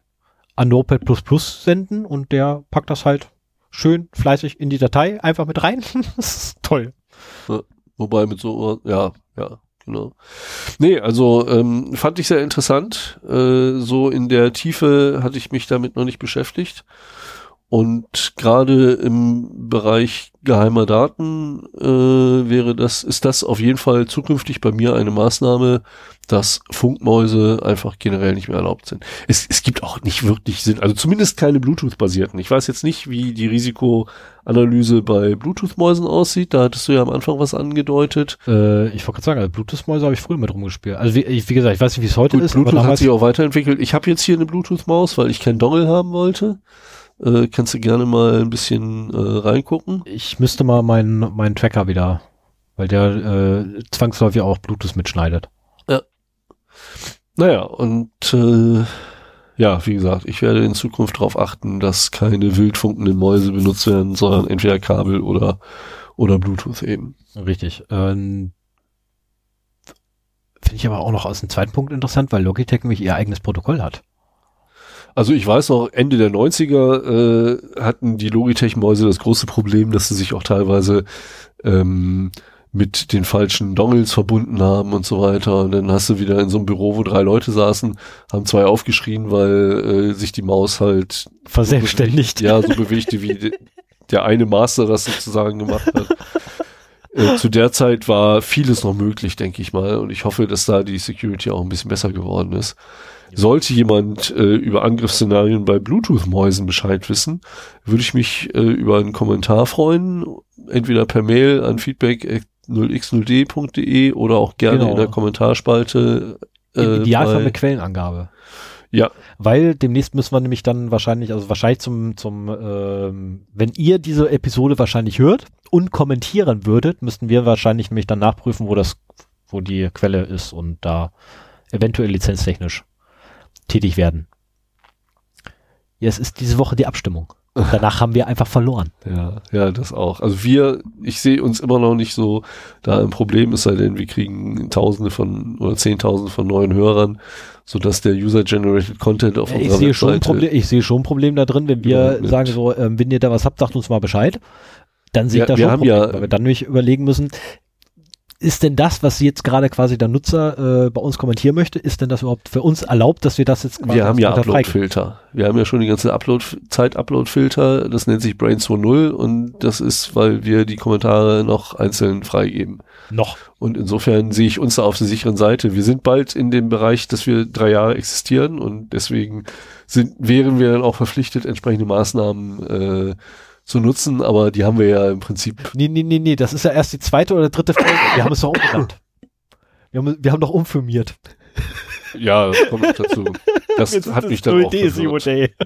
an Notepad senden und der packt das halt schön fleißig in die Datei einfach mit rein. <laughs> das ist toll. Ja, wobei mit so, ja, ja, genau. Nee, also ähm, fand ich sehr interessant. Äh, so in der Tiefe hatte ich mich damit noch nicht beschäftigt. Und gerade im Bereich geheimer Daten äh, wäre das, ist das auf jeden Fall zukünftig bei mir eine Maßnahme, dass Funkmäuse einfach generell nicht mehr erlaubt sind. Es, es gibt auch nicht wirklich Sinn, also zumindest keine Bluetooth-basierten. Ich weiß jetzt nicht, wie die Risikoanalyse bei Bluetooth-Mäusen aussieht. Da hattest du ja am Anfang was angedeutet. Äh, ich wollte gerade sagen, also Bluetooth-Mäuse habe ich früher mit rumgespielt. Also wie, wie, gesagt, ich weiß nicht, wie es heute Gut, ist. Bluetooth hat sich auch weiterentwickelt. Ich habe jetzt hier eine Bluetooth-Maus, weil ich kein Dongle haben wollte. Äh, kannst du gerne mal ein bisschen äh, reingucken. Ich müsste mal meinen meinen Tracker wieder, weil der äh, zwangsläufig auch Bluetooth mitschneidet. Naja, und äh, ja, wie gesagt, ich werde in Zukunft darauf achten, dass keine wildfunkenden Mäuse benutzt werden, sondern entweder Kabel oder, oder Bluetooth eben. Richtig. Ähm, Finde ich aber auch noch aus dem zweiten Punkt interessant, weil Logitech nämlich ihr eigenes Protokoll hat. Also ich weiß noch, Ende der 90er äh, hatten die Logitech-Mäuse das große Problem, dass sie sich auch teilweise ähm, mit den falschen Dongles verbunden haben und so weiter. Und dann hast du wieder in so einem Büro, wo drei Leute saßen, haben zwei aufgeschrien, weil äh, sich die Maus halt Verselbstständigt. So ja, so bewegte, wie de, der eine Master das sozusagen gemacht hat. äh, zu der Zeit war vieles noch möglich, denke ich mal. Und ich hoffe, dass da die Security auch ein bisschen besser geworden ist. Sollte jemand äh, über Angriffsszenarien bei Bluetooth-Mäusen Bescheid wissen, würde ich mich äh, über einen Kommentar freuen, entweder per Mail an feedback 0x0d.de oder auch gerne Genau. in der Kommentarspalte. Im äh, Idealfall bei- mit Quellenangabe. Ja, Weil demnächst müssen wir nämlich dann wahrscheinlich, also wahrscheinlich zum, zum, ähm, wenn ihr diese Episode wahrscheinlich hört und kommentieren würdet, müssten wir wahrscheinlich nämlich dann nachprüfen, wo das, wo die Quelle ist und da eventuell lizenztechnisch tätig werden. Ja, es ist diese Woche die Abstimmung. Und <laughs> danach haben wir einfach verloren. Ja, ja, das auch. Also wir, ich sehe uns immer noch nicht so da ein Problem, es sei denn, wir kriegen Tausende von oder Zehntausende von neuen Hörern, sodass der User-Generated Content auf Ich unserer sehe schon ein Webseite Problem, ich sehe schon ein Problem da drin, wenn wir Ja, sagen so, ähm, wenn ihr da was habt, sagt uns mal Bescheid. Dann sehe ich Wir- da wir schon ein Problem, ja- weil wir dann nämlich überlegen müssen, ist denn das, was jetzt gerade quasi der Nutzer äh, bei uns kommentieren möchte, ist denn das überhaupt für uns erlaubt, dass wir das jetzt quasi Wir haben ja? Upload-Filter. Wir haben ja schon die ganze Upload Zeit-Upload-Filter. Das nennt sich Brain 2.0 und das ist, weil wir die Kommentare noch einzeln freigeben. Noch. Und insofern sehe ich uns da auf der sicheren Seite. Wir sind bald in dem Bereich, dass wir drei Jahre existieren und deswegen sind, wären wir dann auch verpflichtet, entsprechende Maßnahmen äh, zu nutzen, aber die haben wir ja im Prinzip. Nee, nee, nee, nee, das ist ja erst die zweite oder dritte Folge. Wir haben es doch umgenannt. <laughs> Wir haben, wir haben doch umfirmiert. Ja, das kommt noch dazu. Das <laughs> hat mich dann auch verwirrt. <laughs>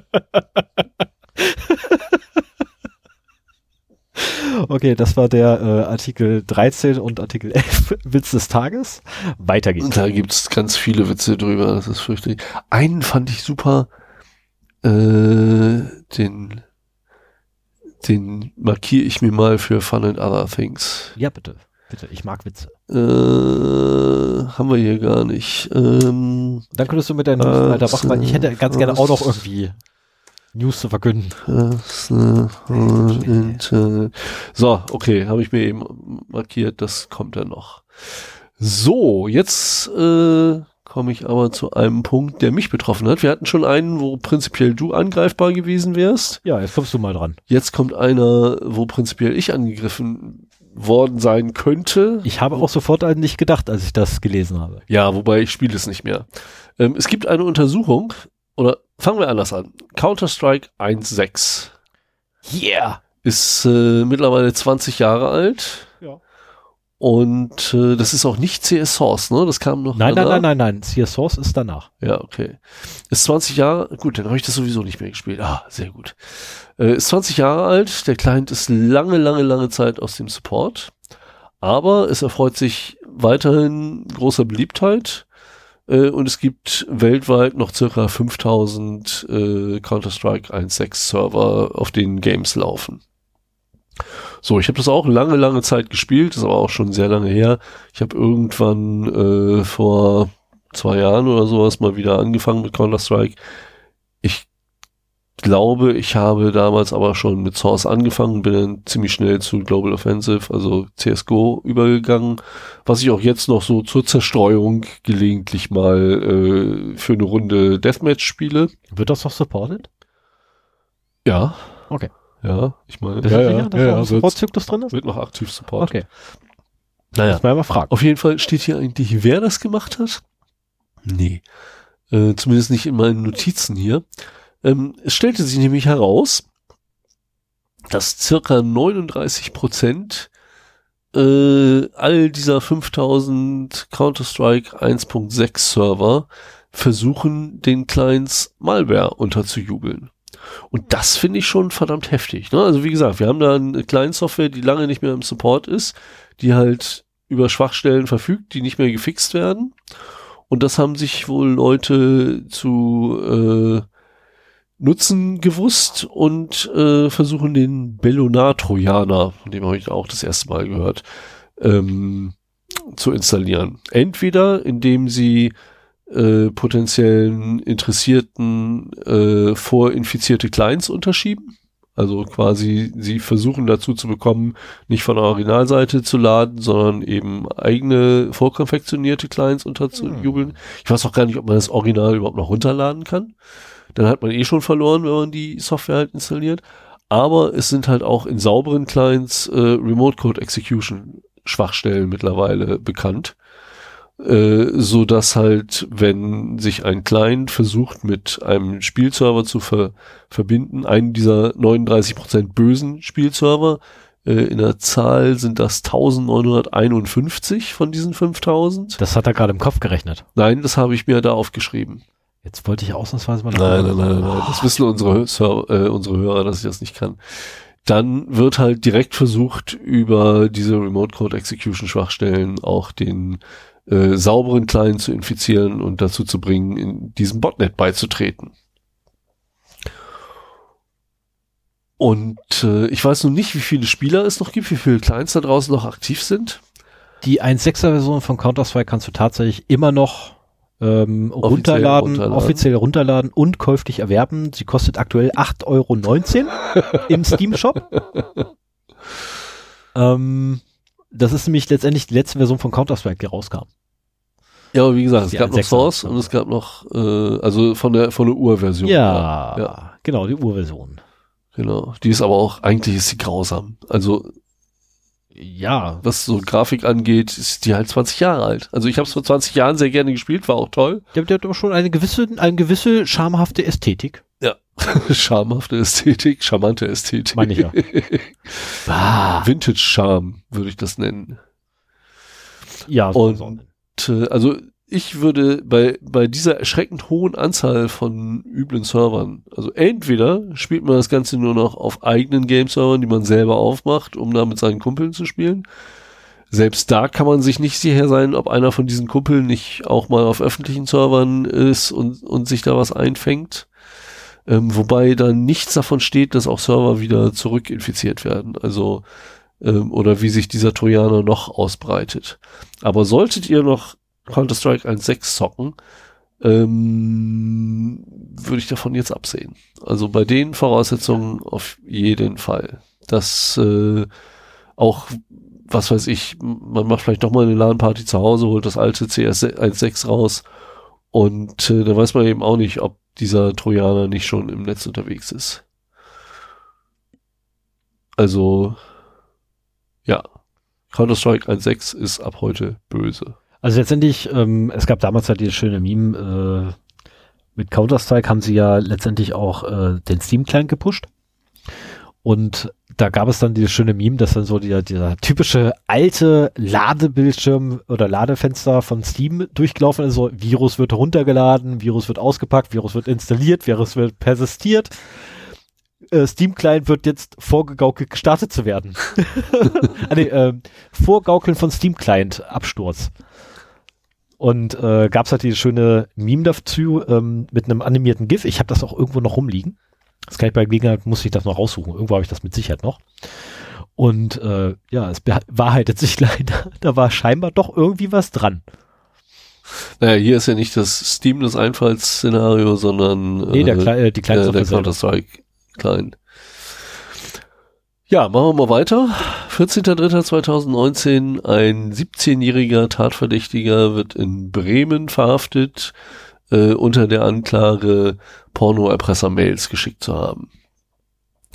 Okay, das war der äh, Artikel 13 und Artikel 11 Witz des Tages. Weiter geht's. Und da gibt's ganz viele Witze drüber, das ist fürchterlich. Einen fand ich super, äh, den, den markiere ich mir mal für Fun and Other Things. Ja, bitte. Bitte, ich mag Witze. Äh, haben wir hier gar nicht. Ähm, Dann könntest du mit deinen News Äh, weitermachen, weil ich hätte ganz gerne auch noch irgendwie News zu verkünden. So, okay, habe ich mir eben markiert, das kommt dann noch. So, jetzt äh, komme ich aber zu einem Punkt, der mich betroffen hat. Wir hatten schon einen, wo prinzipiell du angreifbar gewesen wärst. Ja, jetzt kommst du mal dran. Jetzt kommt einer, wo prinzipiell ich angegriffen worden sein könnte. Ich habe auch sofort an dich gedacht, als ich das gelesen habe. Ja, wobei ich spiele es nicht mehr. Ähm, es gibt eine Untersuchung, oder fangen wir anders an. Counter-Strike 1.6 Yeah! ist äh, mittlerweile 20 Jahre alt. Und äh, das ist auch nicht CS Source, ne? Das kam noch Nein, nein, danach. nein, nein, nein. CS Source ist danach. Ja, okay. Ist 20 Jahre, gut, dann habe ich das sowieso nicht mehr gespielt. Ah, sehr gut. Äh, ist 20 Jahre alt, der Client ist lange, lange, lange Zeit aus dem Support. Aber es erfreut sich weiterhin großer Beliebtheit. Äh, und es gibt weltweit noch circa 5000 äh, Counter-Strike 1.6 Server, auf denen Games laufen. So, ich habe das auch lange, lange Zeit gespielt, ist aber auch schon sehr lange her. Ich habe irgendwann äh, vor zwei Jahren oder sowas mal wieder angefangen mit Counter-Strike. Ich glaube, ich habe damals aber schon mit Source angefangen, bin dann ziemlich schnell zu Global Offensive, also CSGO, übergegangen, was ich auch jetzt noch so zur Zerstreuung gelegentlich mal äh, für eine Runde Deathmatch spiele. Wird das noch supported? Ja. Okay. Ja, ich meine, ja, ja, sicher, dass ja, da ja, Supportzyklus drin ist? wird noch aktiv Support. Okay. Naja. Muss man mal fragen. Auf jeden Fall steht hier eigentlich, wer das gemacht hat. Nee. Äh, zumindest nicht in meinen Notizen hier. Ähm, es stellte sich nämlich heraus, dass circa 39 Prozent äh, all dieser 5000 Counter-Strike 1.6 Server versuchen, den Clients Malware unterzujubeln. Und das finde ich schon verdammt heftig. Ne? Also wie gesagt, wir haben da eine kleine Software, die lange nicht mehr im Support ist, die halt über Schwachstellen verfügt, die nicht mehr gefixt werden. Und das haben sich wohl Leute zu äh, nutzen gewusst und äh, versuchen den Bellonar-Trojaner, von dem habe ich auch das erste Mal gehört, ähm, zu installieren. Entweder indem sie äh, potenziellen Interessierten äh, vorinfizierte Clients unterschieben. Also quasi sie versuchen dazu zu bekommen, nicht von der Originalseite zu laden, sondern eben eigene vorkonfektionierte Clients unterzujubeln. Hm. Ich weiß auch gar nicht, ob man das Original überhaupt noch runterladen kann. Dann hat man eh schon verloren, wenn man die Software halt installiert. Aber es sind halt auch in sauberen Clients äh, Remote Code Execution Schwachstellen mittlerweile bekannt so dass halt, wenn sich ein Client versucht, mit einem Spielserver zu ver verbinden, einen dieser 39% bösen Spielserver, äh, in der Zahl sind das 1951 von diesen 5000. Das hat er gerade im Kopf gerechnet. Nein, das habe ich mir da aufgeschrieben. Jetzt wollte ich ausnahmsweise mal Nein, nein, nein, nein, das wissen unsere, Server, äh, unsere Hörer, dass ich das nicht kann. Dann wird halt direkt versucht, über diese Remote Code Execution Schwachstellen auch den äh, sauberen Client zu infizieren und dazu zu bringen, in diesem Botnet beizutreten. Und äh, ich weiß nun nicht, wie viele Spieler es noch gibt, wie viele Clients da draußen noch aktiv sind. Die 1.6er Version von Counter-Strike kannst du tatsächlich immer noch ähm, runterladen, runterladen, offiziell runterladen und käuflich erwerben. Sie kostet aktuell 8,19 Euro <laughs> im Steam Shop. ähm, das ist nämlich letztendlich die letzte Version von Counter-Strike, die rauskam. Ja, aber wie gesagt, es gab noch Source und es gab noch, äh, also von der von der Urversion. Ja, ja, genau, die Urversion. Genau. Die ist aber auch, eigentlich ist sie grausam. Also ja. Was so Grafik angeht, ist die halt 20 Jahre alt. Also ich habe es vor 20 Jahren sehr gerne gespielt, war auch toll. Ja, der hat aber schon eine gewisse, eine gewisse schamhafte Ästhetik. Ja. <laughs> Schamhafte Ästhetik, charmante Ästhetik. Meine ich ja. <laughs> ah. Vintage Charm würde ich das nennen. Ja, so und äh, also ich würde bei, bei dieser erschreckend hohen Anzahl von üblen Servern, also entweder spielt man das Ganze nur noch auf eigenen Game-Servern, die man selber aufmacht, um da mit seinen Kumpeln zu spielen. Selbst da kann man sich nicht sicher sein, ob einer von diesen Kumpeln nicht auch mal auf öffentlichen Servern ist und, und sich da was einfängt. Ähm, wobei dann nichts davon steht, dass auch Server wieder zurückinfiziert werden. Also, ähm, oder wie sich dieser Trojaner noch ausbreitet. Aber solltet ihr noch Counter-Strike 1.6 zocken, ähm, würde ich davon jetzt absehen. Also bei den Voraussetzungen auf jeden Fall. Das äh, auch, was weiß ich, man macht vielleicht doch mal eine LAN-Party zu Hause, holt das alte CS 1.6 raus und äh, da weiß man eben auch nicht, ob dieser Trojaner nicht schon im Netz unterwegs ist. Also, ja, Counter-Strike 1.6 ist ab heute böse. Also letztendlich, ähm, es gab damals halt dieses schöne Meme, äh, mit Counter-Strike haben sie ja letztendlich auch äh, den Steam-Client gepusht. Und da gab es dann dieses schöne Meme, dass dann so dieser, dieser typische alte Ladebildschirm oder Ladefenster von Steam durchgelaufen ist. So, Virus wird heruntergeladen, Virus wird ausgepackt, Virus wird installiert, Virus wird persistiert. Äh, Steam Client wird jetzt vorgegaukelt gestartet zu werden. <laughs> <laughs> ah, nee, äh, Vorgaukeln von Steam Client Absturz. Und äh, gab es halt dieses schöne Meme dazu ähm, mit einem animierten GIF. Ich habe das auch irgendwo noch rumliegen. Das kann ich bei Gelegenheit, muss ich das noch raussuchen. Irgendwo habe ich das mit Sicherheit noch. Und äh, ja, es bewahrheitet sich <laughs> leider, da war scheinbar doch irgendwie was dran. Naja, hier ist ja nicht das Steam das Einfallsszenario, sondern nee, der, Kle äh, die kleine äh, der Counter-Strike Client. Ja, machen wir mal weiter. 14.03.2019, ein 17-jähriger Tatverdächtiger wird in Bremen verhaftet äh, unter der Anklage, Pornoerpresser-Mails geschickt zu haben.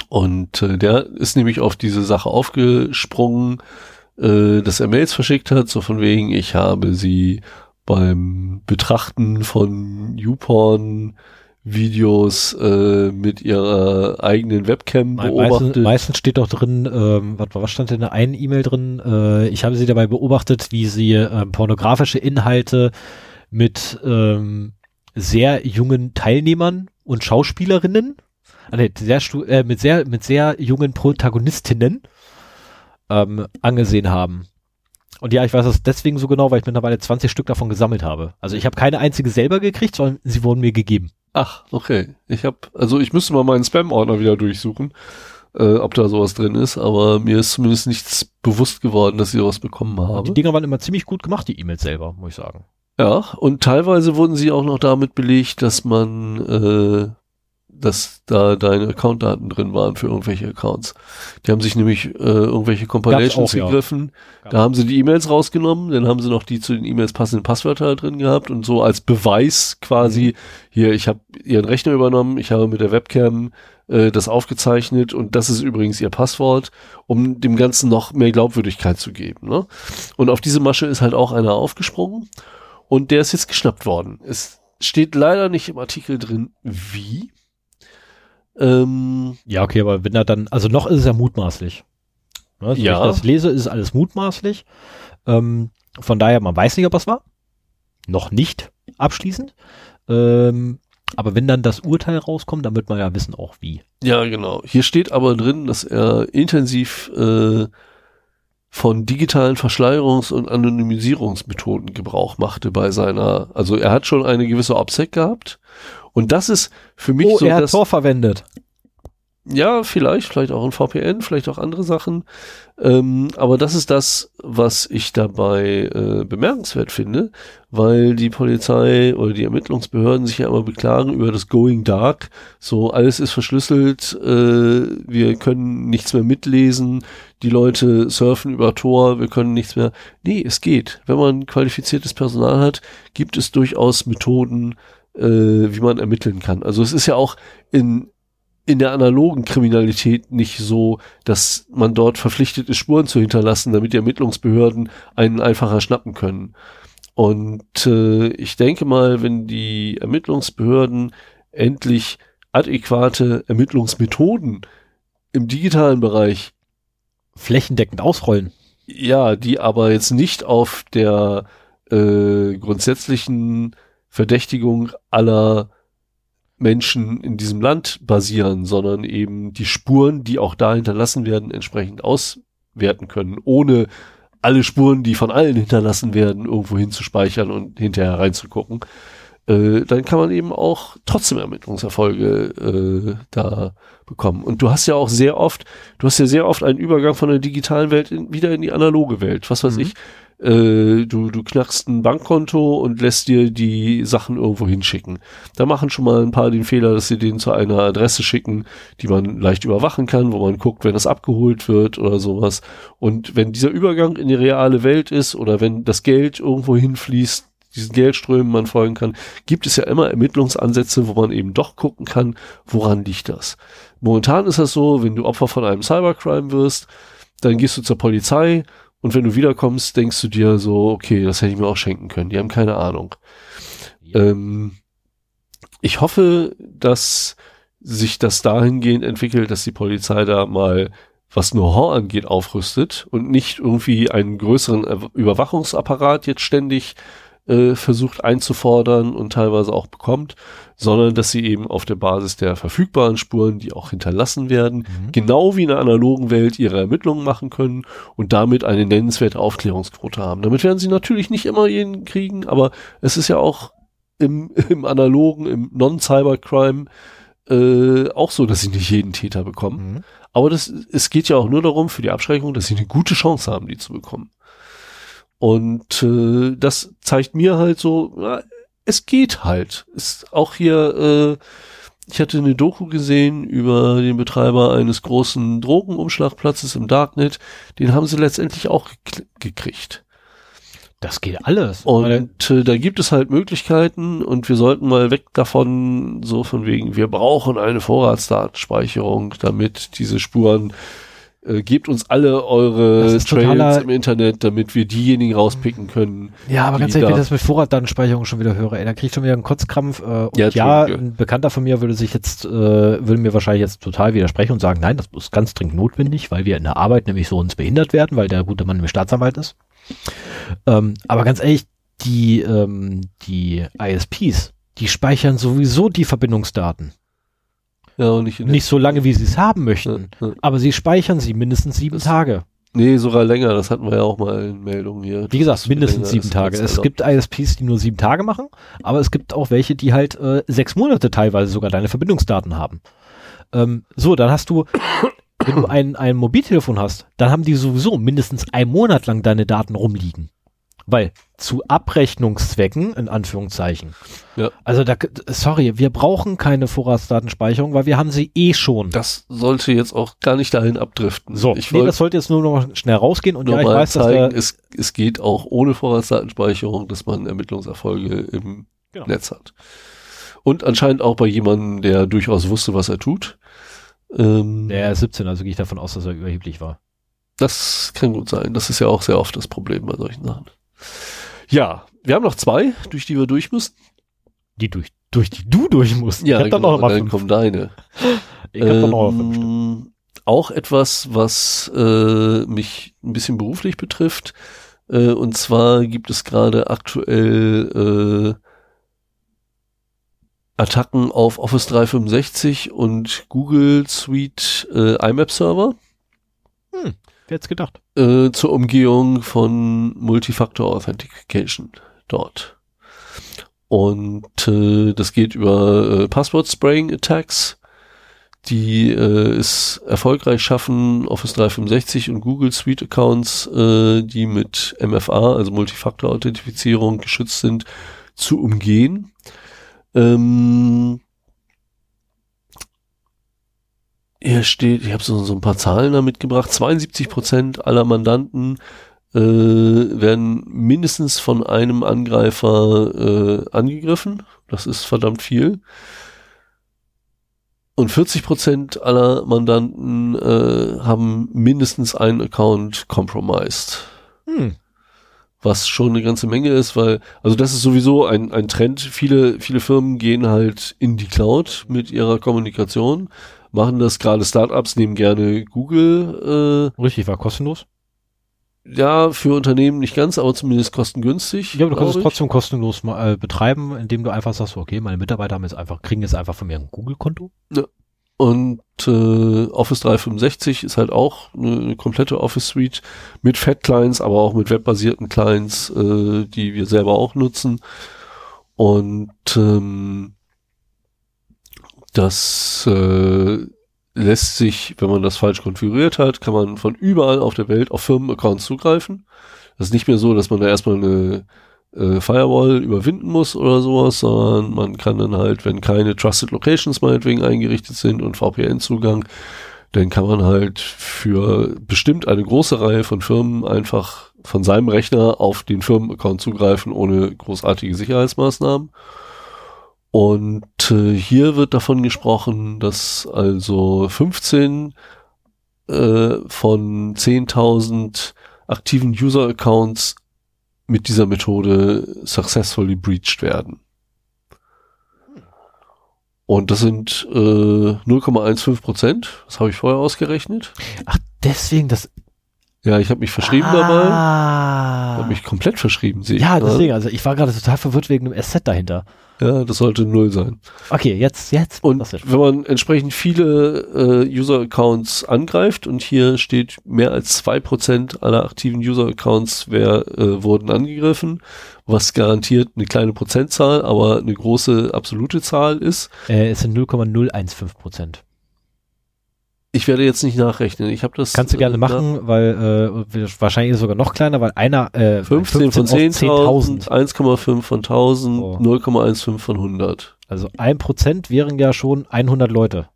Und äh, der ist nämlich auf diese Sache aufgesprungen, äh, dass er Mails verschickt hat, so von wegen, ich habe sie beim Betrachten von YouPorn Videos äh, mit ihrer eigenen Webcam beobachtet. Meistens, meistens steht doch drin, ähm, was, was stand in der einen E-Mail drin? Äh, ich habe sie dabei beobachtet, wie sie äh, pornografische Inhalte mit ähm, sehr jungen Teilnehmern und Schauspielerinnen, nee, sehr, äh, mit sehr, mit sehr jungen Protagonistinnen ähm, angesehen haben. Und ja, ich weiß das deswegen so genau, weil ich mittlerweile 20 Stück davon gesammelt habe. Also ich habe keine einzige selber gekriegt, sondern sie wurden mir gegeben. Ach, okay. Ich habe, also ich müsste mal meinen Spam-Ordner wieder durchsuchen, äh, ob da sowas drin ist, aber mir ist zumindest nichts bewusst geworden, dass ich sowas bekommen habe. Die Dinger waren immer ziemlich gut gemacht, die E-Mails selber, muss ich sagen. Ja, und teilweise wurden sie auch noch damit belegt, dass man äh, dass da deine Accountdaten drin waren für irgendwelche Accounts. Die haben sich nämlich äh, irgendwelche Compilations auch, gegriffen. Ja. Da haben sie die E-Mails rausgenommen, dann haben sie noch die zu den E-Mails passenden Passwörter drin gehabt und so als Beweis quasi, mhm. hier, ich habe ihren Rechner übernommen, ich habe mit der Webcam äh, das aufgezeichnet und das ist übrigens ihr Passwort, um dem Ganzen noch mehr Glaubwürdigkeit zu geben. Ne? Und auf diese Masche ist halt auch einer aufgesprungen und der ist jetzt geschnappt worden. Es steht leider nicht im Artikel drin, wie. Ähm, ja, okay, aber wenn er dann, also noch ist es ja mutmaßlich. Ne, also ja. Wenn ich das lese, ist alles mutmaßlich. Ähm, von daher, man weiß nicht, ob es war. Noch nicht abschließend. Ähm, aber wenn dann das Urteil rauskommt, dann wird man ja wissen auch wie. Ja, genau. Hier steht aber drin, dass er intensiv äh, von digitalen Verschleierungs- und Anonymisierungsmethoden Gebrauch machte bei seiner, also er hat schon eine gewisse OPSEC gehabt und das ist für mich oh, so. Er hat Tor verwendet. Ja, vielleicht, vielleicht auch ein VPN, vielleicht auch andere Sachen. Ähm, aber das ist das, was ich dabei äh, bemerkenswert finde, weil die Polizei oder die Ermittlungsbehörden sich ja immer beklagen über das Going Dark. So, alles ist verschlüsselt, äh, wir können nichts mehr mitlesen, die Leute surfen über Tor, wir können nichts mehr. Nee, es geht. Wenn man qualifiziertes Personal hat, gibt es durchaus Methoden, äh, wie man ermitteln kann. Also es ist ja auch in in der analogen Kriminalität nicht so, dass man dort verpflichtet ist, Spuren zu hinterlassen, damit die Ermittlungsbehörden einen einfacher schnappen können. Und äh, ich denke mal, wenn die Ermittlungsbehörden endlich adäquate Ermittlungsmethoden im digitalen Bereich flächendeckend ausrollen. Ja, die aber jetzt nicht auf der äh, grundsätzlichen Verdächtigung aller Menschen in diesem Land basieren, sondern eben die Spuren, die auch da hinterlassen werden, entsprechend auswerten können, ohne alle Spuren, die von allen hinterlassen werden, irgendwo hinzuspeichern und hinterher reinzugucken. Äh, dann kann man eben auch trotzdem Ermittlungserfolge äh, da bekommen. Und du hast ja auch sehr oft, du hast ja sehr oft einen Übergang von der digitalen Welt in, wieder in die analoge Welt. Was weiß mhm. ich, äh, du, du knackst ein Bankkonto und lässt dir die Sachen irgendwo hinschicken. Da machen schon mal ein paar den Fehler, dass sie den zu einer Adresse schicken, die man leicht überwachen kann, wo man guckt, wenn das abgeholt wird oder sowas. Und wenn dieser Übergang in die reale Welt ist oder wenn das Geld irgendwo hinfließt, diesen Geldströmen man folgen kann, gibt es ja immer Ermittlungsansätze, wo man eben doch gucken kann, woran liegt das. Momentan ist das so, wenn du Opfer von einem Cybercrime wirst, dann gehst du zur Polizei und wenn du wiederkommst, denkst du dir so, okay, das hätte ich mir auch schenken können. Die haben keine Ahnung. Ja. Ähm, ich hoffe, dass sich das dahingehend entwickelt, dass die Polizei da mal was Know-how angeht, aufrüstet und nicht irgendwie einen größeren Überwachungsapparat jetzt ständig äh, versucht einzufordern und teilweise auch bekommt, sondern dass sie eben auf der Basis der verfügbaren Spuren, die auch hinterlassen werden, mhm. genau wie in der analogen Welt ihre Ermittlungen machen können und damit eine nennenswerte Aufklärungsquote haben. Damit werden sie natürlich nicht immer jeden kriegen, aber es ist ja auch im, <laughs> im analogen, im Non-Cybercrime äh, auch so, dass sie nicht jeden Täter bekommen. Mhm. Aber das, es geht ja auch nur darum, für die Abschreckung, dass sie eine gute Chance haben, die zu bekommen. Und äh, das zeigt mir halt so, ja, es geht halt. Ist auch hier, äh, ich hatte eine Doku gesehen über den Betreiber eines großen Drogenumschlagplatzes im Darknet. Den haben sie letztendlich auch gekriegt. Das geht alles. Und äh, da gibt es halt Möglichkeiten und wir sollten mal weg davon, so von wegen, wir brauchen eine Vorratsdatenspeicherung, damit diese Spuren äh, gebt uns alle eure Trails im Internet, damit wir diejenigen rauspicken können. Ja, aber ganz ehrlich, wenn ich das mit Vorratdatenspeicherung schon wieder höre, ey, da krieg ich schon wieder einen Kotzkrampf. Äh, und ja, ja ein Bekannter von mir würde sich jetzt, äh, würde mir wahrscheinlich jetzt total widersprechen und sagen, nein, das ist ganz dringend notwendig, weil wir in der Arbeit nämlich so uns behindert werden, weil der gute Mann nämlich Staatsanwalt ist. Ähm, aber ganz ehrlich, die, ähm, die ISPs, die speichern sowieso die Verbindungsdaten. Ja, und nicht, Nicht so lange, wie sie es haben möchten. Ja, ja. Aber sie speichern sie mindestens sieben Das- Tage. Nee, sogar länger. Das hatten wir ja auch mal in Meldungen hier. Wie gesagt, mindestens sieben Tage. Es gibt ISPs, die nur sieben Tage machen, aber es gibt auch welche, die halt äh, sechs Monate teilweise sogar deine Verbindungsdaten haben. Ähm, so, dann hast du, wenn du ein, ein Mobiltelefon hast, dann haben die sowieso mindestens einen Monat lang deine Daten rumliegen. Weil zu Abrechnungszwecken, in Anführungszeichen. Ja. Also da, sorry, wir brauchen keine Vorratsdatenspeicherung, weil wir haben sie eh schon. Das sollte jetzt auch gar nicht dahin abdriften. so, ich nee, das sollte jetzt nur noch schnell rausgehen und ja, ich weiß, dass zeigen, wir, es, es geht auch ohne Vorratsdatenspeicherung, dass man Ermittlungserfolge im Genau. Netz hat. Und anscheinend auch bei jemandem, der durchaus wusste, was er tut. Ähm, der ist 17, also gehe ich davon aus, dass er überheblich war. Das kann gut sein. Das ist ja auch sehr oft das Problem bei solchen Sachen. Ja, wir haben noch zwei, durch die wir durch müssen. Die durch, durch die du durch musst. Ja, ich hab dann genau, noch mal dann fünf. kommen deine. Ich hab dann noch fünf. Stück. Ähm, auch etwas, was äh, mich ein bisschen beruflich betrifft. Äh, und zwar gibt es gerade aktuell äh, Attacken auf Office 365 und Google Suite äh, IMAP Server Wer hätte gedacht? äh, zur Umgehung von Multifactor Authentication dort. Und äh, das geht über äh, Passwort-Spraying-Attacks, die äh, es erfolgreich schaffen, Office 365 und Google Suite-Accounts, äh, die mit MFA, also Multifactor-Authentifizierung, geschützt sind, zu umgehen. Ähm, hier steht, ich habe so, so ein paar Zahlen da mitgebracht, 72 Prozent aller Mandanten äh, werden mindestens von einem Angreifer äh, angegriffen. Das ist verdammt viel. Und 40 Prozent aller Mandanten äh, haben mindestens einen Account compromised. Hm. Was schon eine ganze Menge ist, weil, also das ist sowieso ein, ein Trend. Viele, viele Firmen gehen halt in die Cloud mit ihrer Kommunikation, machen das gerade Startups, nehmen gerne Google, Richtig, war kostenlos. äh, ja, für Unternehmen nicht ganz, aber zumindest kostengünstig. Ja, aber du kannst es trotzdem kostenlos mal, äh, betreiben, indem du einfach sagst, okay, meine Mitarbeiter haben jetzt einfach, kriegen jetzt einfach von mir ein Google-Konto. Und äh, Office 365 ist halt auch eine, eine komplette Office Suite mit Fat-Clients, aber auch mit webbasierten Clients, äh, die wir selber auch nutzen. Und ähm, das äh, lässt sich, wenn man das falsch konfiguriert hat, kann man von überall auf der Welt auf Firmenaccounts zugreifen. Das ist nicht mehr so, dass man da erstmal eine äh, Firewall überwinden muss oder sowas, sondern man kann dann halt, wenn keine Trusted Locations meinetwegen eingerichtet sind und VPN-Zugang, dann kann man halt für bestimmt eine große Reihe von Firmen einfach von seinem Rechner auf den Firmenaccount zugreifen, ohne großartige Sicherheitsmaßnahmen. Und äh, hier wird davon gesprochen, dass also 15 äh, von 10.000 aktiven User-Accounts mit dieser Methode successfully breached werden. Und das sind äh, 0,15 Prozent. Das habe ich vorher ausgerechnet. Ach, deswegen das. Ja, ich habe mich verschrieben dabei. ah. Habe mich komplett verschrieben. Sehe ich Ja, deswegen, also ich war gerade total verwirrt wegen dem Asset dahinter. Ja, das sollte null sein. Okay, jetzt, jetzt. Und wenn man entsprechend viele äh, User-Accounts angreift und hier steht, mehr als zwei Prozent aller aktiven User-Accounts wer, äh, wurden angegriffen, was garantiert eine kleine Prozentzahl, aber eine große absolute Zahl ist. äh, es sind 0,015 Prozent. Ich werde jetzt nicht nachrechnen. Ich habe das. Kannst du gerne äh, machen, weil äh, wahrscheinlich ist es sogar noch kleiner, weil einer äh, 15 von aus 10.000, 1,5 von 1000, Oh. 0,15 von 100. Also ein Prozent wären ja schon 100 Leute.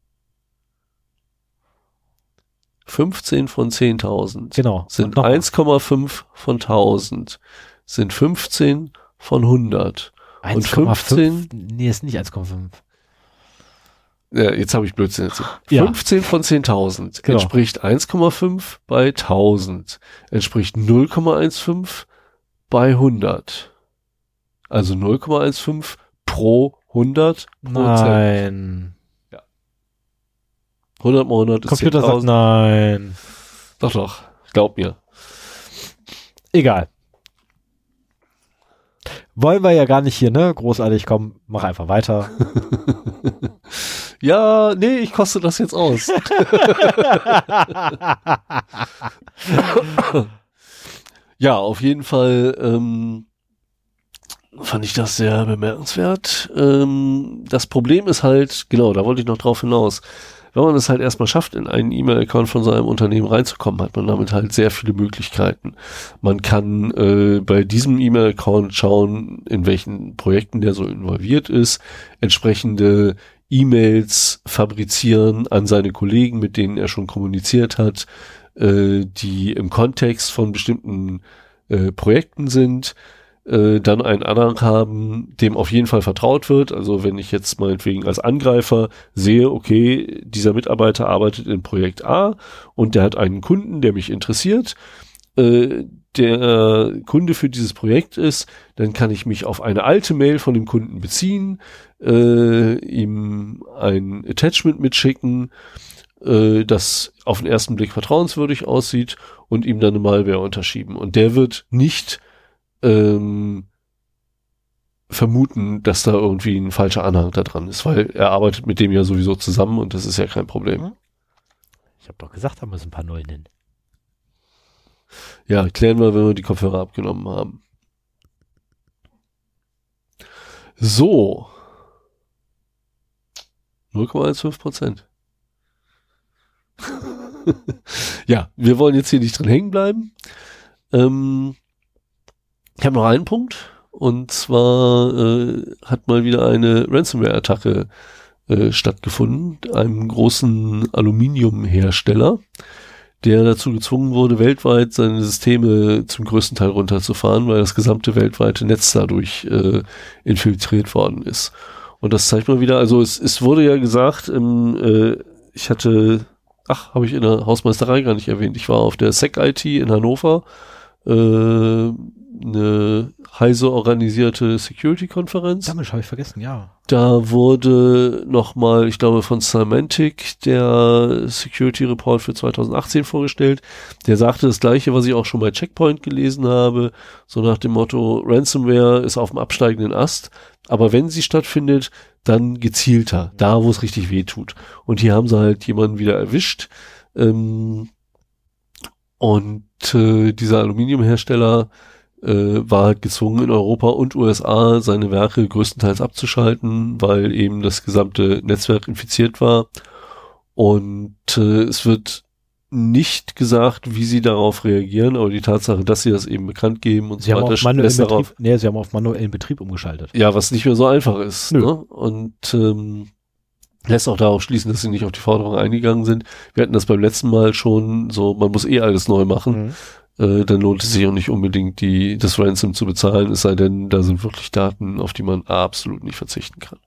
15 von 10.000 Genau. sind Und nochmal. 1,5 von 1000, sind 15 von 100. und 1,5? Nee, ist nicht 1,5. Ja, jetzt habe ich Blödsinn erzählt. Ja. 15 von 10.000 Genau. entspricht 1,5 bei 1000, entspricht 0,15 bei 100. Also 0,15 pro 100 Prozent. Nein. 100 mal 100 ist Computer sagt 10.000. nein. Doch, doch. Glaub mir. Egal. Wollen wir ja gar nicht hier, ne? Großartig, komm, mach einfach weiter. <laughs> Ja, nee, ich koste das jetzt aus. <laughs> ja, auf jeden Fall ähm, fand ich das sehr bemerkenswert. Ähm, das Problem ist halt, genau, da wollte ich noch drauf hinaus. Wenn man es halt erstmal schafft, in einen E-Mail-Account von seinem Unternehmen reinzukommen, hat man damit halt sehr viele Möglichkeiten. Man kann äh, bei diesem E-Mail-Account schauen, in welchen Projekten der so involviert ist, entsprechende E-Mails fabrizieren an seine Kollegen, mit denen er schon kommuniziert hat, äh, die im Kontext von bestimmten äh, Projekten sind äh, dann einen Anhang haben, dem auf jeden Fall vertraut wird. Also wenn ich jetzt meinetwegen als Angreifer sehe, okay, dieser Mitarbeiter arbeitet in Projekt A und der hat einen Kunden, der mich interessiert, äh, der Kunde für dieses Projekt ist, dann kann ich mich auf eine alte Mail von dem Kunden beziehen, äh, ihm ein Attachment mitschicken, äh, das auf den ersten Blick vertrauenswürdig aussieht und ihm dann eine Malware unterschieben. Und der wird nicht ähm, vermuten, dass da irgendwie ein falscher Anhang da dran ist, weil er arbeitet mit dem ja sowieso zusammen und das ist ja kein Problem. Mhm. Ich habe doch gesagt, da müssen ein paar neuen hin. Ja, klären wir, wenn wir die Kopfhörer abgenommen haben. So. 0,15 Prozent. <laughs> ja, wir wollen jetzt hier nicht drin hängen bleiben. Ähm, ich habe noch einen Punkt. Und zwar äh, hat mal wieder eine Ransomware-Attacke äh, stattgefunden, einem großen Aluminiumhersteller, der dazu gezwungen wurde, weltweit seine Systeme zum größten Teil runterzufahren, weil das gesamte weltweite Netz dadurch äh, infiltriert worden ist. Und das zeigt mal wieder, also es, es wurde ja gesagt, ähm, äh, ich hatte, ach, habe ich in der Hausmeisterei gar nicht erwähnt, ich war auf der SEC-IT in Hannover, äh, eine heise organisierte Security-Konferenz. Damit habe ich vergessen, ja. Da wurde nochmal, ich glaube, von Symantec der Security Report für 2018 vorgestellt. Der sagte das gleiche, was ich auch schon bei Checkpoint gelesen habe. So nach dem Motto, Ransomware ist auf dem absteigenden Ast. Aber wenn sie stattfindet, dann gezielter, da wo es richtig weh tut. Und hier haben sie halt jemanden wieder erwischt. Ähm, und äh, dieser Aluminiumhersteller äh, war halt gezwungen in Europa und USA seine Werke größtenteils abzuschalten, weil eben das gesamte Netzwerk infiziert war. Und äh, es wird nicht gesagt, wie sie darauf reagieren, aber die Tatsache, dass sie das eben bekannt geben und sie so haben weiter, auf manuellen Betrieb, darauf, nee, sie haben auf manuellen Betrieb umgeschaltet. ja, was nicht mehr so einfach ist. Nö. Ne? Und ähm, lässt auch darauf schließen, dass sie nicht auf die Forderung eingegangen sind. Wir hatten das beim letzten Mal schon, so man muss eh alles neu machen. Mhm. Äh, dann lohnt es sich auch nicht unbedingt, die, das Ransom zu bezahlen, es sei denn, da sind wirklich Daten, auf die man absolut nicht verzichten kann.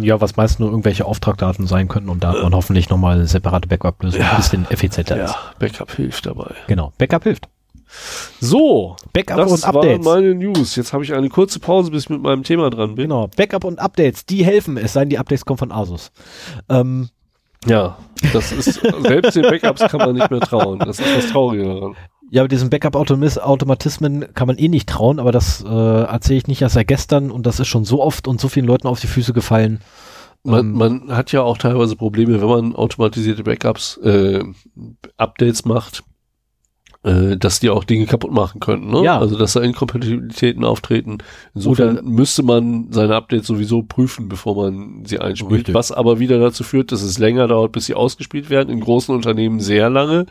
Ja, was meist nur irgendwelche Auftragdaten sein könnten und da hat man hoffentlich nochmal eine separate Backup-Lösung, Ja. ein bisschen effizienter ist. Ja, Backup hilft dabei. Genau, Backup hilft. So, Backup das und Updates. waren meine News. Jetzt habe ich eine kurze Pause, bis ich mit meinem Thema dran bin. Genau, Backup und Updates, die helfen, es seien die Updates kommen von Asus. Ähm, Ja, das ist, selbst den Backups kann man nicht mehr trauen. Das ist das Traurige daran. Ja, aber diesen Backup-Automatismen kann man eh nicht trauen, aber das äh, erzähle ich nicht erst seit gestern und das ist schon so oft und so vielen Leuten auf die Füße gefallen. Man, Ähm, man hat ja auch teilweise Probleme, wenn man automatisierte Backups, äh, Updates macht, äh, dass die auch Dinge kaputt machen können. Ne? Ja. Also dass da Inkompatibilitäten auftreten. Insofern Oder- müsste man seine Updates sowieso prüfen, bevor man sie einspielt. Richtig. Was aber wieder dazu führt, dass es länger dauert, bis sie ausgespielt werden. In großen Unternehmen sehr lange.